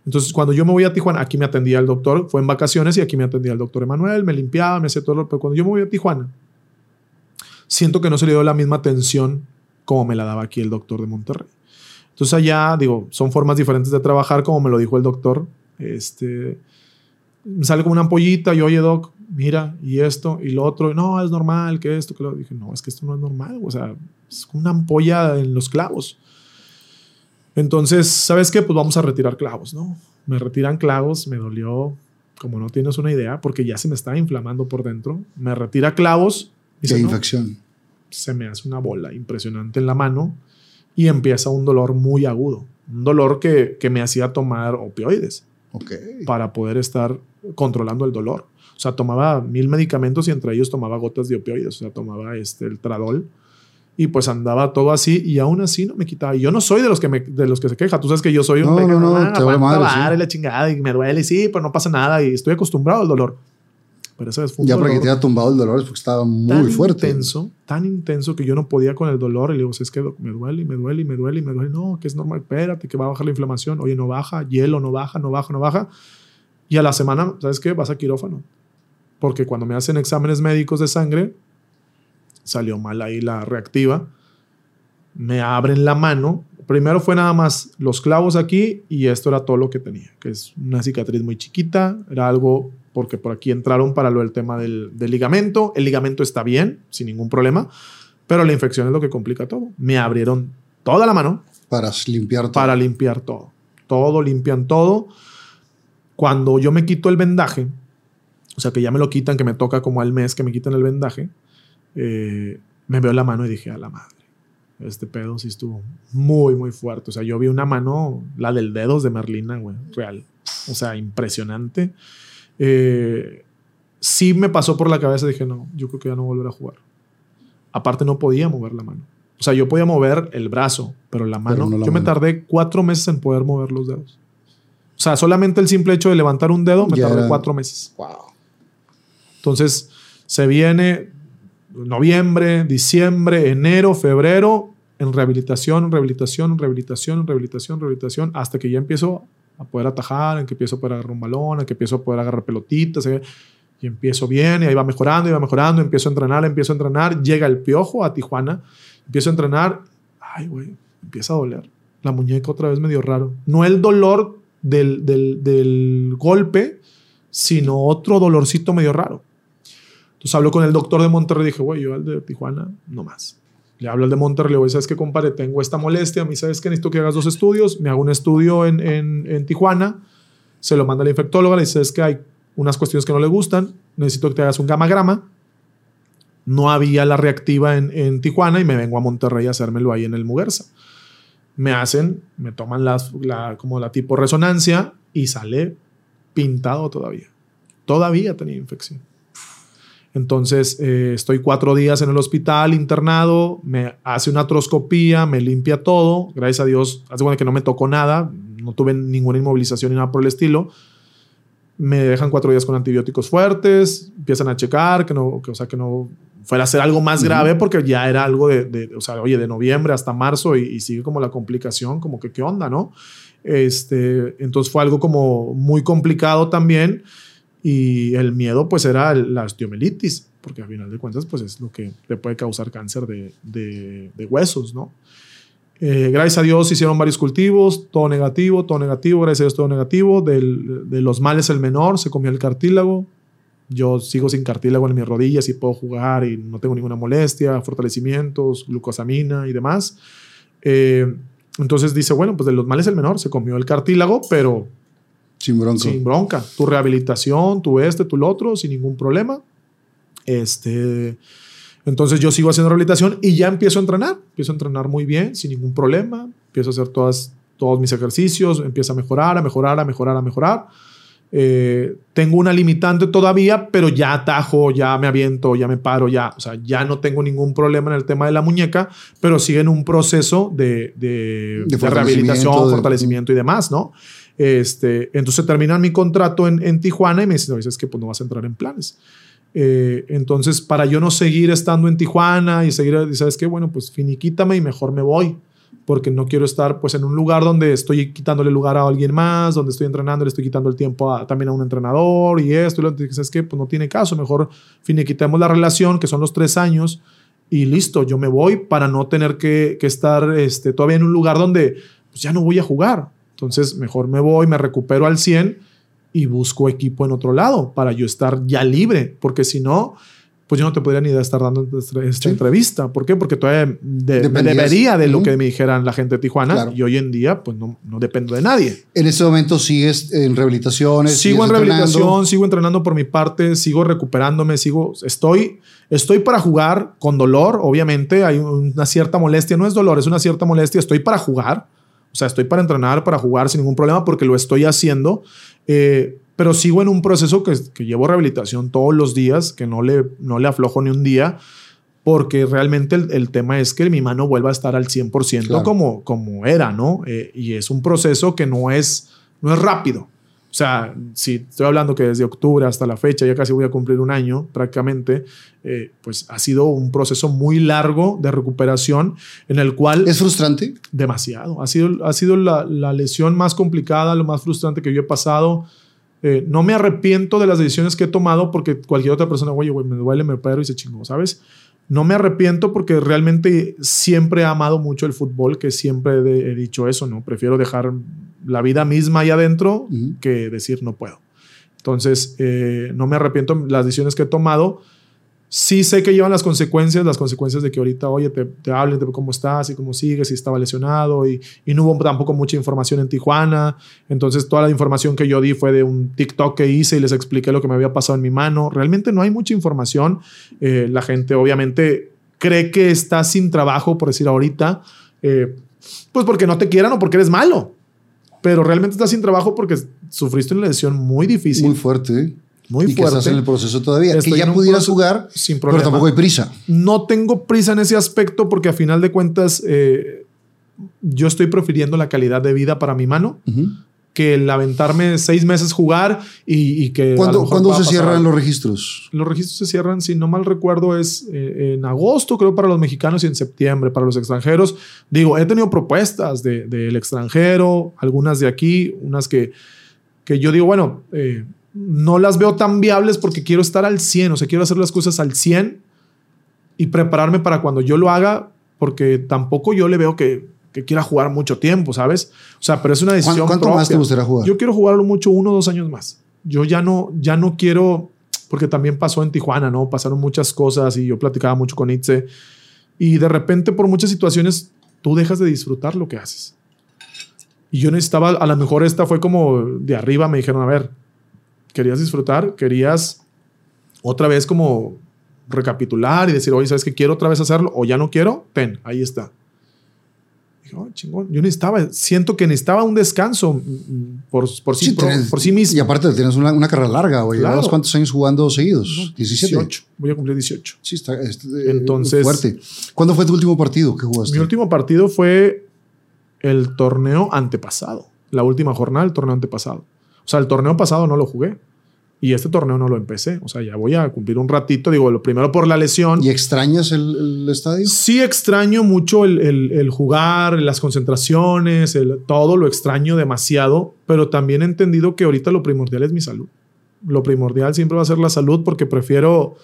Entonces, cuando yo me voy a Tijuana, aquí me atendía el doctor, fue en vacaciones y aquí me atendía el doctor Emanuel, me limpiaba, me hacía todo. lo- Pero cuando yo me voy a Tijuana, siento que no se le dio la misma atención como me la daba aquí el doctor de Monterrey. Entonces, allá, digo, son formas diferentes de trabajar, como me lo dijo el doctor. Este, sale como una ampollita y oye, doc, mira, y esto, y lo otro, no, es normal, que esto, que lo dije, no, es que esto no es normal, o sea, es como una ampolla en los clavos. Entonces, ¿sabes qué? Pues vamos a retirar clavos, ¿no? Me retiran clavos, me dolió, como no tienes una idea, porque ya se me estaba inflamando por dentro. Me retira clavos y no, infección. se me hace una bola impresionante en la mano y empieza un dolor muy agudo. Un dolor que, que me hacía tomar opioides Ok. para poder estar controlando el dolor. O sea, tomaba mil medicamentos y entre ellos tomaba gotas de opioides. O sea, tomaba este, el tradol y pues andaba todo así y aún así no me quitaba. Y yo no soy de los que, me, de los que se queja. Tú sabes que yo soy un... No, no, no, "Ah, te vale madre, vara sí". la chingada y me duele y sí, pero no pasa nada y estoy acostumbrado al dolor. Pero esa vez fue un Ya porque dolor te había tumbado el dolor es porque estaba muy tan fuerte. intenso, tan intenso que yo no podía con el dolor. Y le digo, "Si es que me duele y me duele y me duele y me duele. No, que es normal, espérate, que va a bajar la inflamación. Oye, no baja, hielo, no baja, no baja, no baja. Y a la semana, ¿sabes qué? Vas a quirófano. Porque cuando me hacen exámenes médicos de sangre, salió mal ahí la reactiva. Me abren la mano. Primero fue nada más los clavos aquí y esto era todo lo que tenía, que es una cicatriz muy chiquita. Era algo porque por aquí entraron para lo del tema del, del ligamento. El ligamento está bien, sin ningún problema, pero la infección es lo que complica todo. Me abrieron toda la mano Para limpiar todo. para limpiar todo. Todo, limpian todo. Cuando yo me quito el vendaje, o sea que ya me lo quitan, que me toca como al mes que me quitan el vendaje, eh, me veo la mano y dije, a la madre, este pedo sí estuvo muy, muy fuerte. O sea, yo vi una mano, la del dedos de Merlina, güey, real. O sea, impresionante. Eh, sí me pasó por la cabeza, dije, no, yo creo que ya no volveré a jugar. Aparte no podía mover la mano. O sea, yo podía mover el brazo, pero la mano, no la yo me mano. tardé cuatro meses en poder mover los dedos. O sea, solamente el simple hecho de levantar un dedo me tardé era- cuatro meses. Wow. Entonces, se viene noviembre, diciembre, enero, febrero, en rehabilitación, rehabilitación, rehabilitación, rehabilitación, rehabilitación, hasta que ya empiezo a poder atajar, en que empiezo a poder agarrar un balón, en que empiezo a poder agarrar pelotitas, eh, y empiezo bien, y ahí va mejorando, y va mejorando, empiezo a entrenar, empiezo a entrenar, llega el piojo a Tijuana, empiezo a entrenar, ay, güey, empieza a doler. La muñeca otra vez medio raro. No el dolor del, del, golpe, sino otro dolorcito medio raro. Entonces hablo con el doctor de Monterrey y dije, güey, yo al de Tijuana, no más. Le hablo al de Monterrey, le digo, ¿sabes qué, compadre? Tengo esta molestia, a mí, ¿sabes qué? Necesito que hagas dos estudios. Me hago un estudio en, en, Tijuana, se lo manda la infectóloga, le dice, ¿sabes que hay unas cuestiones que no le gustan? Necesito que te hagas un gamagrama. No había la reactiva en, en Tijuana y me vengo a Monterrey a hacérmelo ahí en el Muguerza. Me hacen, me toman las, la, como la tipo resonancia y sale pintado todavía. Todavía tenía infección. Entonces eh, estoy cuatro días en el hospital internado, me hace una atroscopía, me limpia todo. Gracias a Dios, hace cuenta que no me tocó nada, no tuve ninguna inmovilización ni nada por el estilo. Me dejan cuatro días con antibióticos fuertes, empiezan a checar que no, que, o sea, que no fuera a ser algo más grave porque ya era algo de, de, o sea, oye, de noviembre hasta marzo y, y sigue como la complicación, como que qué onda, ¿no? Este, entonces fue algo como muy complicado también y el miedo pues era el- la osteomelitis, porque al final de cuentas pues es lo que te puede causar cáncer de, de- de huesos, ¿no? Eh, gracias a Dios hicieron varios cultivos, todo negativo, todo negativo, gracias a Dios todo negativo. Del- de los males el menor, se comió el cartílago. Yo sigo sin cartílago en mis rodillas y puedo jugar y no tengo ninguna molestia, fortalecimientos, glucosamina y demás. Eh, entonces dice, bueno, pues de los males el menor, se comió el cartílago, pero Sin bronco. sin bronca. Tu rehabilitación, tu este, tu lo otro, sin ningún problema. Este, entonces yo sigo haciendo rehabilitación y ya empiezo a entrenar. Empiezo a entrenar muy bien, sin ningún problema. Empiezo a hacer todas, todos mis ejercicios, empiezo a mejorar, a mejorar, a mejorar, a mejorar. Eh, tengo una limitante todavía, pero ya atajo, ya me aviento, ya me paro, ya, o sea, ya no tengo ningún problema en el tema de la muñeca, pero sigue en un proceso de, de, De de rehabilitación, fortalecimiento, y demás, ¿no? Este, entonces terminan mi contrato en, en Tijuana y me dicen, dices que pues no vas a entrar en planes. Eh, entonces, para yo no seguir estando en Tijuana y seguir, ¿sabes qué? Bueno, pues finiquítame y mejor me voy, porque no quiero estar pues en un lugar donde estoy quitándole lugar a alguien más, donde estoy entrenando, le estoy quitando el tiempo a- también a un entrenador y esto, y lo. Y ¿sabes qué? Pues no tiene caso, mejor finiquitemos la relación, que son los tres años, y listo, yo me voy para no tener que, que estar este, todavía en un lugar donde pues, ya no voy a jugar. Entonces, mejor me voy, me recupero al 100 y busco equipo en otro lado para yo estar ya libre, porque si no, pues yo no te podría ni estar dando esta, Sí. entrevista. ¿Por qué? Porque todavía de- debería de lo que me dijeran la gente de Tijuana Claro. y hoy en día pues no, no dependo de nadie. En este momento sigues en rehabilitaciones. Sigo en rehabilitación, entrenando. sigo entrenando por mi parte, sigo recuperándome, sigo, estoy, estoy para jugar con dolor, obviamente hay una cierta molestia, no es dolor, es una cierta molestia, estoy para jugar, o sea, estoy para entrenar, para jugar sin ningún problema porque lo estoy haciendo, eh, pero sigo en un proceso que, que llevo rehabilitación todos los días, que no le, no le aflojo ni un día, porque realmente el, el tema es que mi mano vuelva a estar al 100% Claro. como, como era, ¿no? Eh, y es un proceso que no es, no es rápido. O sea, si estoy hablando que desde octubre hasta la fecha, ya casi voy a cumplir un año prácticamente, eh, pues ha sido un proceso muy largo de recuperación en el cual... ¿Es frustrante? Demasiado. Ha sido, ha sido la, la lesión más complicada, lo más frustrante que yo he pasado. Eh, no me arrepiento de las decisiones que he tomado porque cualquier otra persona, oye, güey, me duele, me opero y se chingó, ¿sabes? No me arrepiento porque realmente siempre he amado mucho el fútbol, que siempre he, dicho eso, ¿no? Prefiero dejar la vida misma ahí adentro que decir no puedo. Entonces, eh, no me arrepiento de las decisiones que he tomado. Sí sé que llevan las consecuencias, las consecuencias de que ahorita, oye, te, te hablen de cómo estás y cómo sigues, si estaba lesionado y, no hubo tampoco mucha información en Tijuana. Entonces, toda la información que yo di fue de un TikTok que hice y les expliqué lo que me había pasado en mi mano. Realmente no hay mucha información. Eh, la gente obviamente cree que está sin trabajo, por decir ahorita, eh, pues porque no te quieran o porque eres malo. Pero realmente estás sin trabajo porque sufriste una lesión muy difícil, Muy fuerte. ¿Eh? y que fuerte. estás en el proceso todavía. Estoy que ya pudieras jugar, sin pero problema. tampoco hay prisa. No tengo prisa en ese aspecto porque a final de cuentas eh, yo estoy prefiriendo la calidad de vida para mi mano Ujú. que el aventarme seis meses jugar y, y que... ¿Cuándo, ¿cuándo se cierran algo. los registros? Los registros se cierran, si no mal recuerdo, es eh, en agosto, creo, para los mexicanos y en septiembre para los extranjeros. Digo, he tenido propuestas de- del extranjero, algunas de aquí, unas que, que yo digo, bueno, eh, no las veo tan viables porque quiero estar al 100, o sea, quiero hacer las cosas al 100 y prepararme para cuando yo lo haga, porque tampoco yo le veo que, que quiera jugar mucho tiempo, ¿sabes? O sea, pero es una decisión ¿Cuánto, más te gustaría jugar? Yo quiero jugarlo mucho uno o dos años más. Yo ya no, ya no quiero, porque también pasó en Tijuana, ¿no? Pasaron muchas cosas y yo platicaba mucho con Itze. Y de repente, por muchas situaciones, tú dejas de disfrutar lo que haces. Y yo necesitaba, a lo mejor esta fue como de arriba, me dijeron, a ver, querías disfrutar, querías otra vez como recapitular y decir, oye, ¿sabes qué? Quiero otra vez hacerlo o ya no quiero, ten, ahí está. Dije, oh, chingón. Yo necesitaba, siento que necesitaba un descanso mm, por, por, sí, Sí, por, sí mismo. Y aparte tienes una, una carrera larga, güey. Claro. ¿Llevas cuántos años jugando seguidos? No, 17. 18. Voy a cumplir 18. Sí, está este, Entonces- fuerte. ¿Cuándo fue tu último partido que jugaste? Mi último partido fue el torneo antepasado, la última jornada del torneo antepasado. O sea, el torneo pasado no lo jugué y este torneo no lo empecé. O sea, ya voy a cumplir un ratito. Digo, lo primero por la lesión. ¿Y extrañas el, el estadio? Sí extraño mucho el, el- el jugar, las concentraciones, todo lo extraño demasiado, pero también he entendido que ahorita lo primordial es mi salud. Lo primordial siempre va a ser la salud porque prefiero,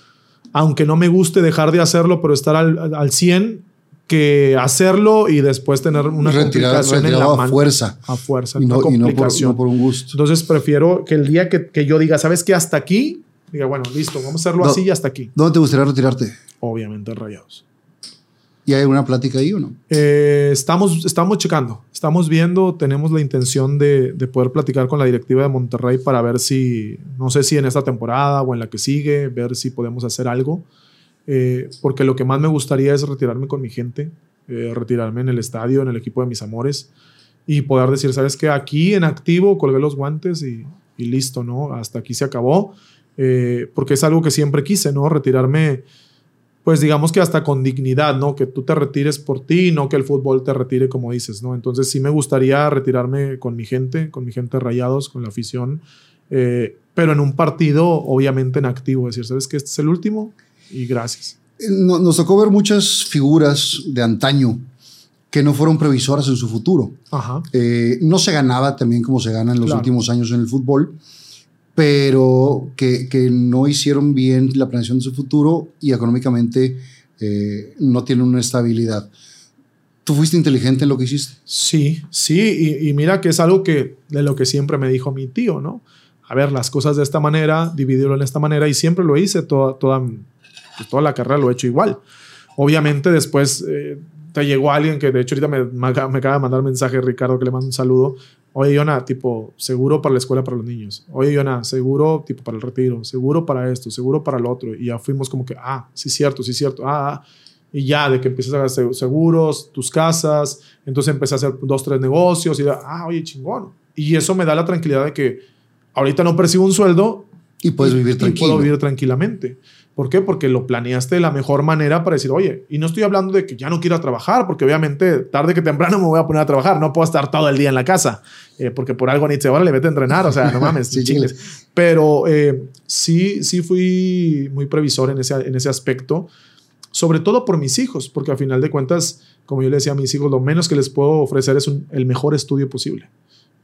aunque no me guste dejar de hacerlo, pero estar al, al 100, que hacerlo y después tener una Retirado, complicación en la a mano. fuerza. A fuerza, Y no, una y no por, no por un gusto. Entonces prefiero que el día que, que yo diga, ¿sabes qué? Hasta aquí, diga, bueno, listo, vamos a hacerlo No. así y hasta aquí. ¿Dónde te gustaría retirarte? Obviamente rayados. ¿Y hay alguna plática ahí o no? Eh, estamos, estamos checando, estamos viendo, tenemos la intención de, de poder platicar con la directiva de Monterrey para ver si, no sé si en esta temporada o en la que sigue, ver si podemos hacer algo. Eh, porque lo que más me gustaría es retirarme con mi gente, eh, retirarme en el estadio, en el equipo de mis amores y poder decir, sabes que aquí en activo colgué los guantes y, listo, ¿no? Hasta aquí se acabó. Eh, porque es algo que siempre quise, ¿no? Retirarme pues digamos que hasta con dignidad, ¿no? Que tú te retires por ti, no que el fútbol te retire como dices, ¿no? Entonces sí me gustaría retirarme con mi gente, con mi gente rayados, con la afición, pero en un partido obviamente en activo, decir, ¿sabes que Este es el último y gracias. Eh, no- Nos tocó ver muchas figuras de antaño que no fueron previsoras en su futuro. Ajá. Eh, no se ganaba también como se gana en los Claro. últimos años en el fútbol, pero que, que no hicieron bien la planeación de su futuro y económicamente eh, no tienen una estabilidad. ¿Tú fuiste inteligente en lo que hiciste? Sí, sí, y, y mira que es algo que de lo que siempre me dijo mi tío, ¿no? A ver, las cosas de esta manera, dividirlo en esta manera, y siempre lo hice, toda, toda, pues, toda la carrera lo he hecho igual. Obviamente después eh, te llegó alguien que de hecho ahorita me, me acaba de mandar mensaje Ricardo que le mando un saludo. Oye, Yona, tipo, seguro para la escuela para los niños. Oye, Yona, seguro, tipo, para el retiro. Seguro para esto, seguro para lo otro. Y ya fuimos como que, ah, sí, cierto, sí, cierto. Ah, ah. Y ya, de que empiezas a hacer seguros, tus casas. Entonces empecé a hacer dos, tres negocios. Y ya, ah, oye, chingón. Y eso me da la tranquilidad de que ahorita no percibo un sueldo Y puedes y- vivir y tranquilo. puedo vivir tranquilamente. ¿Por qué? Porque lo planeaste de la mejor manera para decir, oye, y no estoy hablando de que ya no quiero trabajar, porque obviamente tarde que temprano me voy a poner a trabajar, no puedo estar todo el día en la casa, eh, porque por algo ni ahora le vete a entrenar, o sea, no mames, Sí, chingues. Pero eh, sí, sí fui muy previsor en ese, en ese aspecto, sobre todo por mis hijos, porque al final de cuentas, como yo le decía a mis hijos, lo menos que les puedo ofrecer es un- el mejor estudio posible.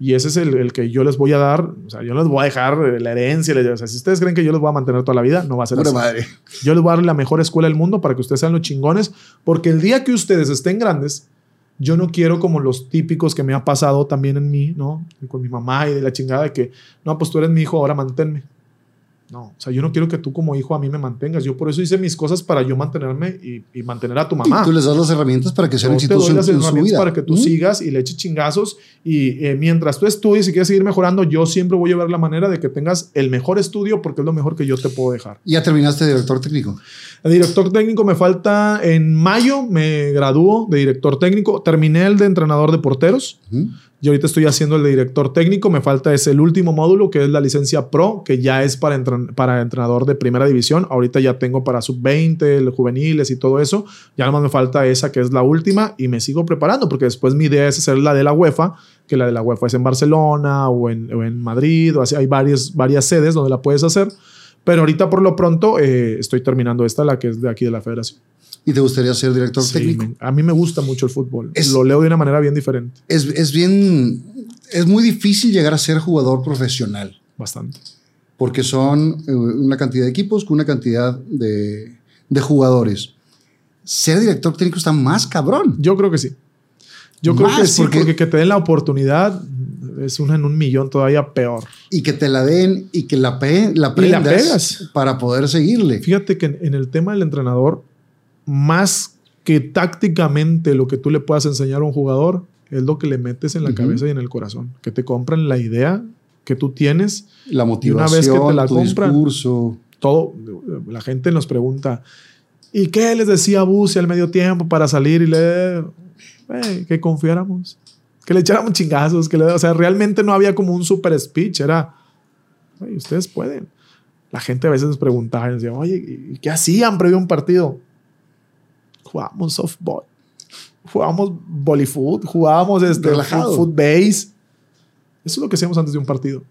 Y ese es el, el que yo les voy a dar. O sea, yo les voy a dejar eh, la herencia. O sea, si ustedes creen que yo les voy a mantener toda la vida, no va a ser Pura así. madre. Yo les voy a dar la mejor escuela del mundo para que ustedes sean los chingones. Porque el día que ustedes estén grandes, yo no quiero como los típicos que me ha pasado también en mí, ¿no? Con mi mamá y de la chingada de que, no, pues tú eres mi hijo, ahora manténme. No, o sea, yo no quiero que tú como hijo a mí me mantengas. Yo por eso hice mis cosas para yo mantenerme y, y mantener a tu mamá. Y tú les das las herramientas para que sean Yo te exitosos doy en, las en su vida. para que tú ¿Mm? sigas y le eches chingazos. Y eh, mientras tú estudies y quieres seguir mejorando, yo siempre voy a ver la manera de que tengas el mejor estudio porque es lo mejor que yo te puedo dejar. Ya terminaste de director técnico. El director técnico me falta en mayo, me gradúo de director técnico. Terminé el de entrenador de porteros. ¿Mm? Y ahorita estoy haciendo el de director técnico. Me falta es el último módulo, que es la licencia pro, que ya es para, entren- para entrenador de primera división. Ahorita ya tengo para sub-20, los juveniles y todo eso. Ya nada más me falta esa, que es la última, y me sigo preparando, porque después mi idea es hacer la de la UEFA, que la de la UEFA es en Barcelona o en, o en Madrid, o así. Hay varias, varias sedes donde la puedes hacer. Pero ahorita por lo pronto eh, estoy terminando esta, la que es de aquí de la federación. ¿Y te gustaría ser director Sí, técnico? me- a mí me gusta mucho el fútbol. Es- lo leo de una manera bien diferente, Es, es bien... Es muy difícil llegar a ser jugador profesional. bastante. porque son eh, una cantidad de equipos con una cantidad de, de jugadores. Ser director técnico está más cabrón. Yo creo que sí. Yo creo que sí, porque- porque... que te den la oportunidad es una en un millón todavía peor. Y que te la den y que la, pe- la Y la pegas. para poder seguirle. Fíjate que en, en el tema del entrenador, más que tácticamente lo que tú le puedas enseñar a un jugador, es lo que le metes en la cabeza y en el corazón. Que te compran la idea que tú tienes, La una motivación, vez que te la tu compran, discurso. todo. La gente nos pregunta, ¿y qué les decía Busi al medio tiempo para salir y leer? Güey, que confiáramos, que le echáramos chingazos, que le, o sea, realmente no había como un super speech, era, "Güey, ustedes pueden. La gente a veces nos preguntaba y decía, oye, ¿y qué hacían previo a un partido? Jugábamos softball, jugábamos volleyfoot, jugábamos este, Relajado. foot base. Eso es lo que hacíamos antes de un partido.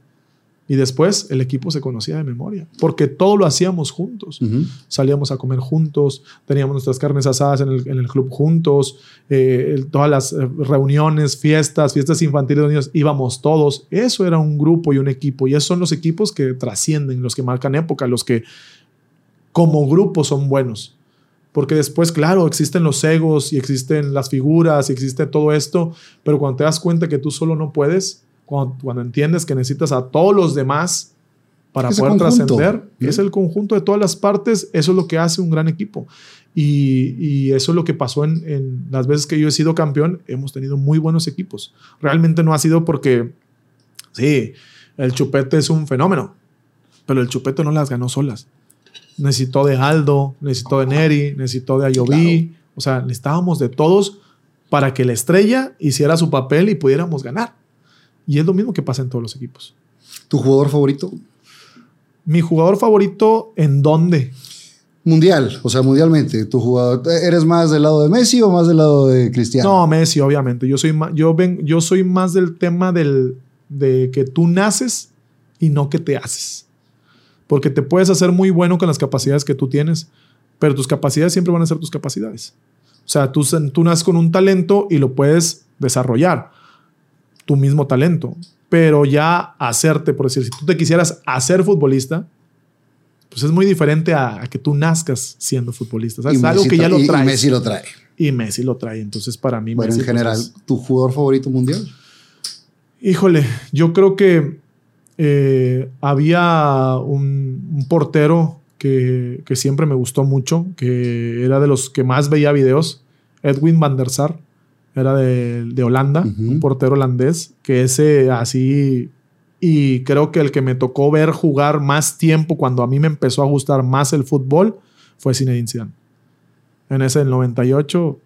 Y después el equipo se conocía de memoria, porque todo lo hacíamos juntos. Ujú. Salíamos a comer juntos, teníamos nuestras carnes asadas en el, en el club juntos, eh, el- todas las eh, reuniones, fiestas, fiestas infantiles de niños, íbamos todos. Eso era un grupo y un equipo, y esos son los equipos que trascienden, los que marcan época, los que como grupo son buenos. Porque después, claro, existen los egos y existen las figuras y existe todo esto, pero cuando te das cuenta que tú solo no puedes, cuando, cuando entiendes que necesitas a todos los demás para poder trascender, ¿no? es el conjunto de todas las partes, eso es lo que hace un gran equipo. Y, y eso es lo que pasó en, en las veces que yo he sido campeón, hemos tenido muy buenos equipos. Realmente no ha sido porque, sí, el chupete es un fenómeno, pero el chupete no las ganó solas. Necesitó de Aldo, necesitó de Neri, necesitó de Ayoví. O sea, necesitábamos de todos para que la estrella hiciera su papel y pudiéramos ganar. Y es lo mismo que pasa en todos los equipos. ¿Tu jugador favorito? Mi jugador favorito, ¿en dónde? Mundial, o sea, mundialmente. ¿Tu jugador, ¿Eres más del lado de Messi o más del lado de Cristiano? No, Messi, obviamente. Yo soy más, yo ven, yo soy más del tema del, de que tú naces y no que te haces. Porque te puedes hacer muy bueno con las capacidades que tú tienes, pero tus capacidades siempre van a ser tus capacidades. O sea, tú, tú naces con un talento y lo puedes desarrollar, tu mismo talento. Pero ya hacerte, por decir, si tú te quisieras hacer futbolista, pues es muy diferente a, a que tú nazcas siendo futbolista. Y es algo que ya lo y- y. Messi lo trae. Y Messi lo trae. Entonces, para mí, Bueno, Messi, en general, pues, ¿tu jugador favorito mundial? híjole, yo creo que eh, había un, un portero que, que siempre me gustó mucho, que era de los que más veía videos, Edwin van der Sar, era de, de Holanda, un portero holandés, que ese así, y creo que el que me tocó ver jugar más tiempo cuando a mí me empezó a gustar más el fútbol fue Zinedine Zidane. En ese del 98,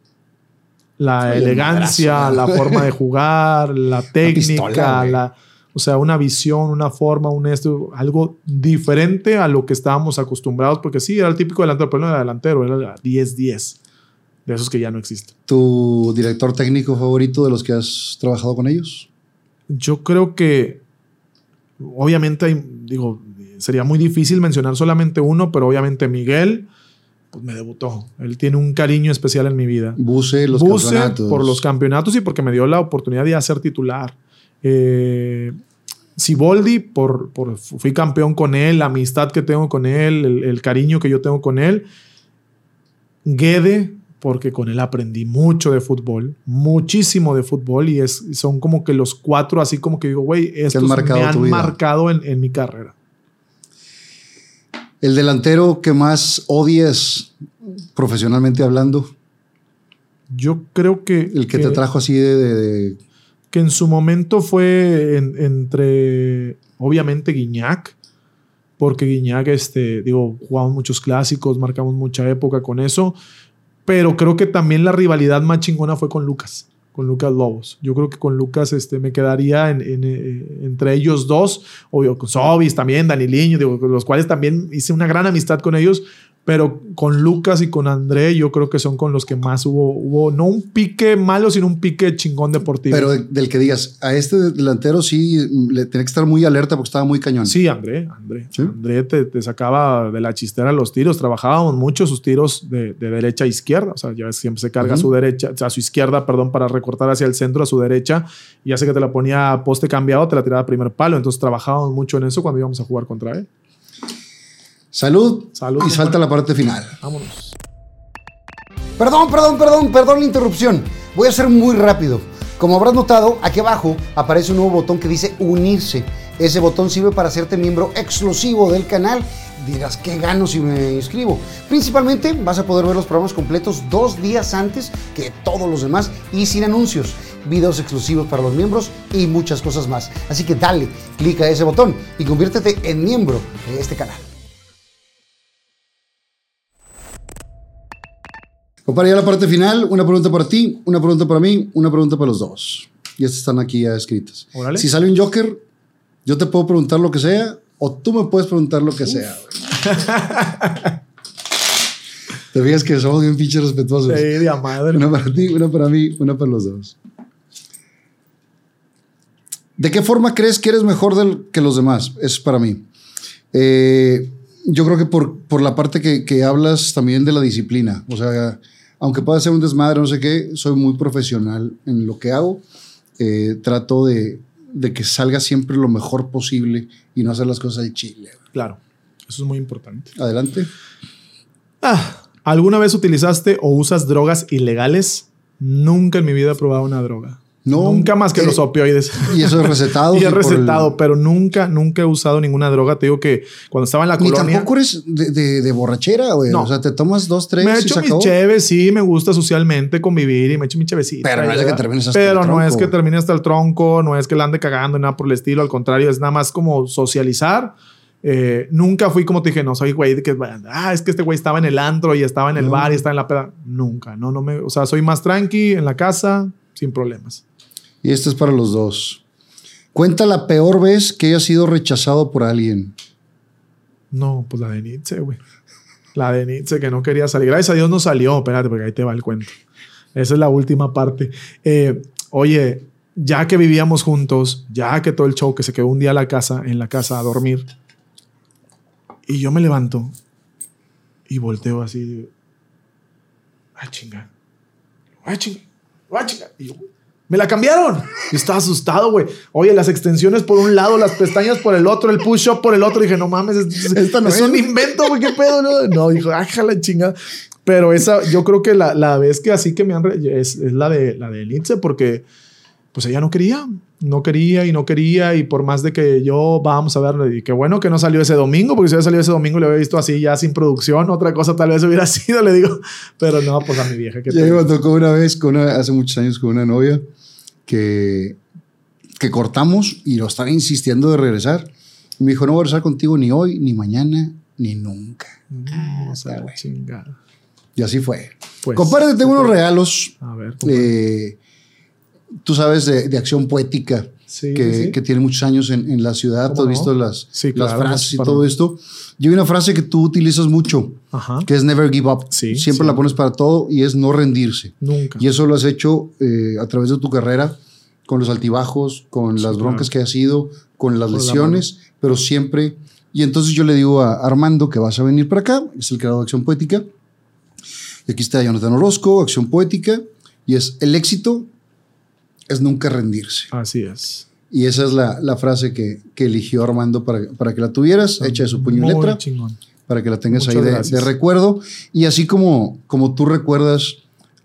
la Oye, elegancia, la forma de jugar, la técnica, pistola, la, O sea, una visión, una forma, un esto, algo diferente a lo que estábamos acostumbrados, porque sí, era el típico delantero, pero no era delantero, era 10-10, de esos que ya no existen. ¿Tu director técnico favorito de los que has trabajado con ellos? Yo creo que, obviamente, hay- digo, sería muy difícil mencionar solamente uno, pero obviamente Miguel, pues me debutó. Él tiene un cariño especial en mi vida. Buse, los Buse campeonatos. por los campeonatos y porque me dio la oportunidad de hacer titular. Eh, Siboldi, por, por fui campeón con él, la amistad que tengo con él, el, el cariño que yo tengo con él. Guede, porque con él aprendí mucho de fútbol, muchísimo de fútbol y es, son como que los cuatro, así como que digo, güey, estos marcado me han marcado en, en mi carrera. El delantero que más odias profesionalmente hablando, Yo creo que... el que, te trajo así de, de- de- que en su momento fue en- entre, obviamente, Guiñac, porque Guiñac, este, digo, jugamos muchos clásicos, marcamos mucha época con eso, pero creo que también la rivalidad más chingona fue con Lucas, con Lucas Lobos. Yo creo que con Lucas este, me quedaría eh, entre ellos dos, obvio, con Sobis también, Daniliño, digo, los cuales también hice una gran amistad con ellos, pero con Lucas y con André yo creo que son con los que más hubo, hubo no un pique malo, sino un pique chingón deportivo. pero de- del que digas, a este delantero sí le tenía que estar muy alerta porque estaba muy cañón. Sí, André, André. ¿Sí? André te, te sacaba de la chistera los tiros. Trabajábamos mucho sus tiros de, de derecha a izquierda. O sea, ya siempre se carga a su derecha, a su izquierda, perdón, para recortar hacia el centro, a su derecha. Y sé que te la ponía poste cambiado, te la tiraba a primer palo. Entonces trabajábamos mucho en eso cuando íbamos a jugar contra él. Salud, Salud, y salta la parte final. Vámonos. Perdón, perdón, perdón, perdón la interrupción. Voy a ser muy rápido. Como habrás notado, aquí abajo aparece un nuevo botón que dice unirse. Ese botón sirve para hacerte miembro exclusivo del canal. Dirás, ¿qué gano si me inscribo? Principalmente vas a poder ver los programas completos dos días antes que todos los demás y sin anuncios, videos exclusivos para los miembros y muchas cosas más. Así que dale, clica ese botón y conviértete en miembro de este canal. Compadre, ya la parte final, una pregunta para ti, una pregunta para mí, una pregunta para los dos. Y estas están aquí ya escritas. Órale. Si sale un Joker, yo te puedo preguntar lo que sea o tú me puedes preguntar lo que sea. güey. te fijas que somos bien pinches respetuosos. Sí, de madre. Una para ti, una para mí, una para los dos. ¿De qué forma crees que eres mejor del- que los demás? Es para mí. Eh, yo creo que por, por la parte que, que hablas también de la disciplina. O sea, aunque pueda ser un desmadre, no sé qué, soy muy profesional en lo que hago. Eh, trato de, de que salga siempre lo mejor posible y no hacer las cosas de chile. Claro, eso es muy importante. Adelante. Ah, ¿Alguna vez utilizaste o usas drogas ilegales? Nunca en mi vida he probado una droga. No, Nunca más que eh, los opioides. Y eso es recetado. y es por el- recetado, pero nunca, nunca he usado ninguna droga. Te digo que cuando estaba en la Ni colonia. tampoco eres de, de- de borrachera, güey. No. O sea, te tomas dos, tres Me he hecho mis cheves, sí, me gusta socialmente convivir y me he hecho mi chevecita. Pero no es que termines hasta Pero el no es tronco. que termine hasta el tronco, no es que la ande cagando, nada por el estilo. Al contrario, es nada más como socializar. Eh, nunca fui como te dije, no soy güey de que, ah, es que este güey estaba en el antro y estaba en el No. bar y estaba en la peda. Nunca, no, no me, o sea, soy más tranqui en la casa, sin problemas. Y este es para los dos. Cuenta la peor vez que hayas sido rechazado por alguien. No, pues la de Nietzsche, güey. La de Nietzsche que no quería salir. Gracias a Dios no salió. Espérate, porque ahí te va el cuento. Esa es la última parte. Eh, oye, ya que vivíamos juntos, ya que todo el show que se quedó un día a la casa, en la casa a dormir, y yo me levanto y volteo así. Ay, chinga. Ay, chinga. Ay, chinga. Y yo, me la cambiaron. Y estaba asustado, güey. Oye, las extensiones por un lado, las pestañas por el otro, el push-up por el otro. dije, no mames, es, Esta no es es. un invento, güey, qué pedo. No, no dijo, la chingada. Pero esa, yo creo que la, la vez que así que me han. re- Es, es la de la de Nietzsche, porque pues ella no quería. No quería y no quería. Y por más de que yo, vamos a ver, y qué bueno que no salió ese domingo, porque si hubiera salido ese domingo, le había visto así ya sin producción. Otra cosa tal vez hubiera sido, le digo. Pero no, pues a mi vieja que Ya me tocó una vez, con una- hace muchos años, con una novia que, que cortamos y lo estaba insistiendo de regresar. Y me dijo, no voy a regresar contigo ni hoy, ni mañana, ni nunca. No, o sea, está güey. chingada. Y así fue. Pues, tengo unos regalos A ver, tú sabes, de, de acción poética. Sí, que, sí. que tiene muchos años en, en la ciudad. ¿Cómo Tú has no? visto las, Sí, las claro, frases y todo esto. Y hay una frase que tú utilizas mucho, Ajá. que es never give up. Siempre la pones para todo y es no rendirse. Nunca. Y eso lo has hecho eh, a través de tu carrera, con los altibajos, con las broncas que has ido, con las la lesiones, pero siempre. Y entonces yo le digo a Armando que vas a venir para acá, es el creador de Acción Poética. Y aquí está Jonathan Orozco, Acción Poética, y es el éxito es nunca rendirse. Así es. Y esa es la, la frase que, que eligió Armando para, para que la tuvieras, hecha de su puño y letra chingón. para que la tengas Muchas ahí de, recuerdo. Y así como, como tú recuerdas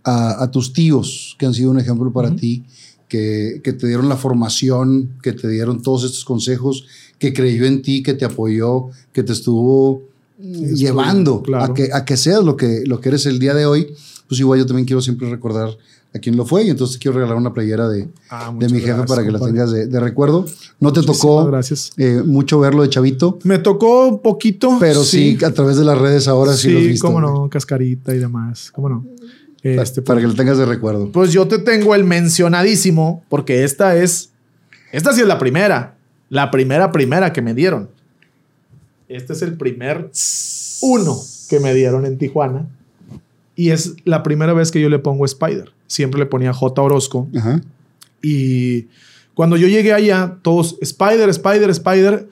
a, a tus tíos, que han sido un ejemplo para ti, que, que te dieron la formación, que te dieron todos estos consejos, que creyó en ti, que te apoyó, que te estuvo llevando claro. a, que, a que seas lo que, lo que eres el día de hoy. Pues igual yo también quiero siempre recordar a quién lo fue y entonces te quiero regalar una playera de, Ah, de mi jefe gracias, para que la tengas de, de recuerdo. No te tocó Gracias. eh, mucho verlo de chavito, Me tocó un poquito. pero sí. a través de las redes ahora sí, Sí, lo visto. cómo no, cascarita y demás. Cómo no. Este, para que lo tengas de recuerdo. Pues yo te tengo el mencionadísimo, porque esta es. Esta sí es la primera. La primera, primera que me dieron. Este es el primer uno que me dieron en Tijuana. Y es la primera vez que yo le pongo Spider. Siempre le ponía J. Orozco. Ajá. Y cuando yo llegué allá, todos Spider, Spider, Spider.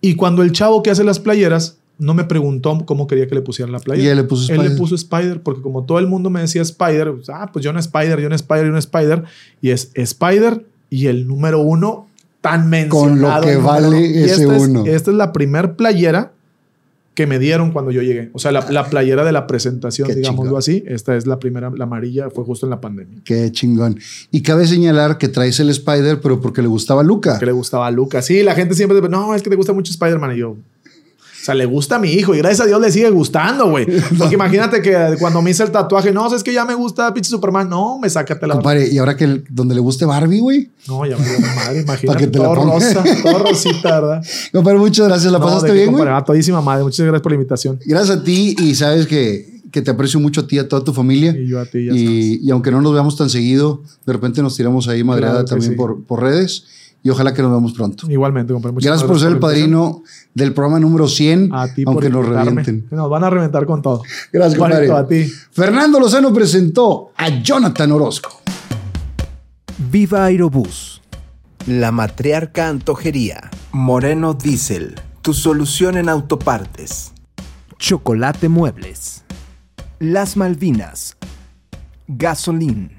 Y cuando el chavo que hace las playeras no me preguntó cómo quería que le pusieran la playera. Y él le puso Él le Spider. puso Spider porque como todo el mundo me decía Spider, pues, ah, pues yo no Spider, yo no Spider, yo no Spider. Y es Spider y el número uno tan Con lo mencionado. que vale uno. Y ese esta es- uno. esta es la primer playera que me dieron cuando yo llegué. O sea, la, la playera de la presentación, Qué digámoslo chingón. así. Esta es la primera, la amarilla, fue justo en la pandemia. Qué chingón. Y cabe señalar que traes el Spider, pero porque le gustaba a Luca. que le gustaba a Lucas. Sí, la gente siempre dice, no, es que te gusta mucho Spider-Man. Y yo, o sea, le gusta a mi hijo y gracias a Dios le sigue gustando, güey. Porque imagínate que cuando me hice el tatuaje, no, es que ya me gusta pinche Superman. No, me sácate la Compadre, y ahora que el- donde le guste Barbie, güey. No, ya me dio madre, imagínate. Pa' que te la todo ponga. rosa, todo rosita, ¿verdad? Compadre, muchas gracias. ¿La No, pasaste bien, güey? todísima madre. Muchas gracias por la invitación. Gracias a ti y sabes que, que te aprecio mucho a ti y a toda tu familia. Y yo a ti, ya. Y, y aunque no nos veamos tan seguido, de repente nos tiramos ahí madreada Claro también sí. por, por redes. Y ojalá que nos veamos pronto. Igualmente, compadre. muchas Gracias por ser el padrino del programa número 100, A ti aunque por nos revienten. Nos van a reventar con todo. Gracias, compadre. A ti. Fernando Lozano presentó a Jonathan Orozco. Viva Aerobús. La matriarca antojería. Moreno Diesel. Tu solución en autopartes. Chocolate Muebles. Las Malvinas. Gasolín.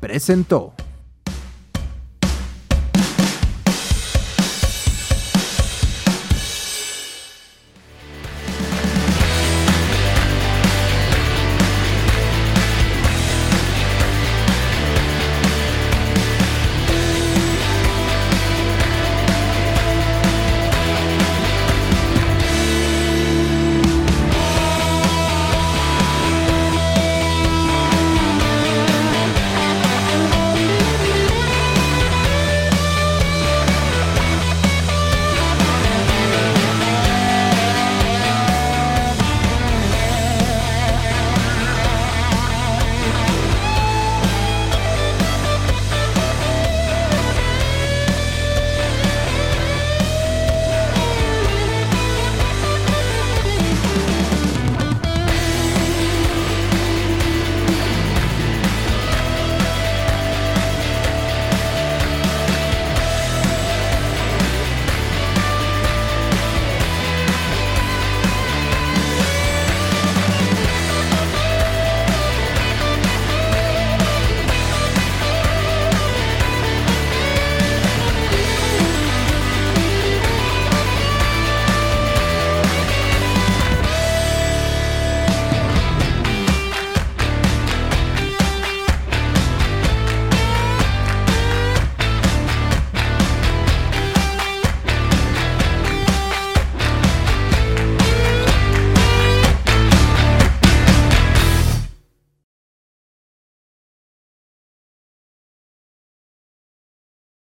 Presentó.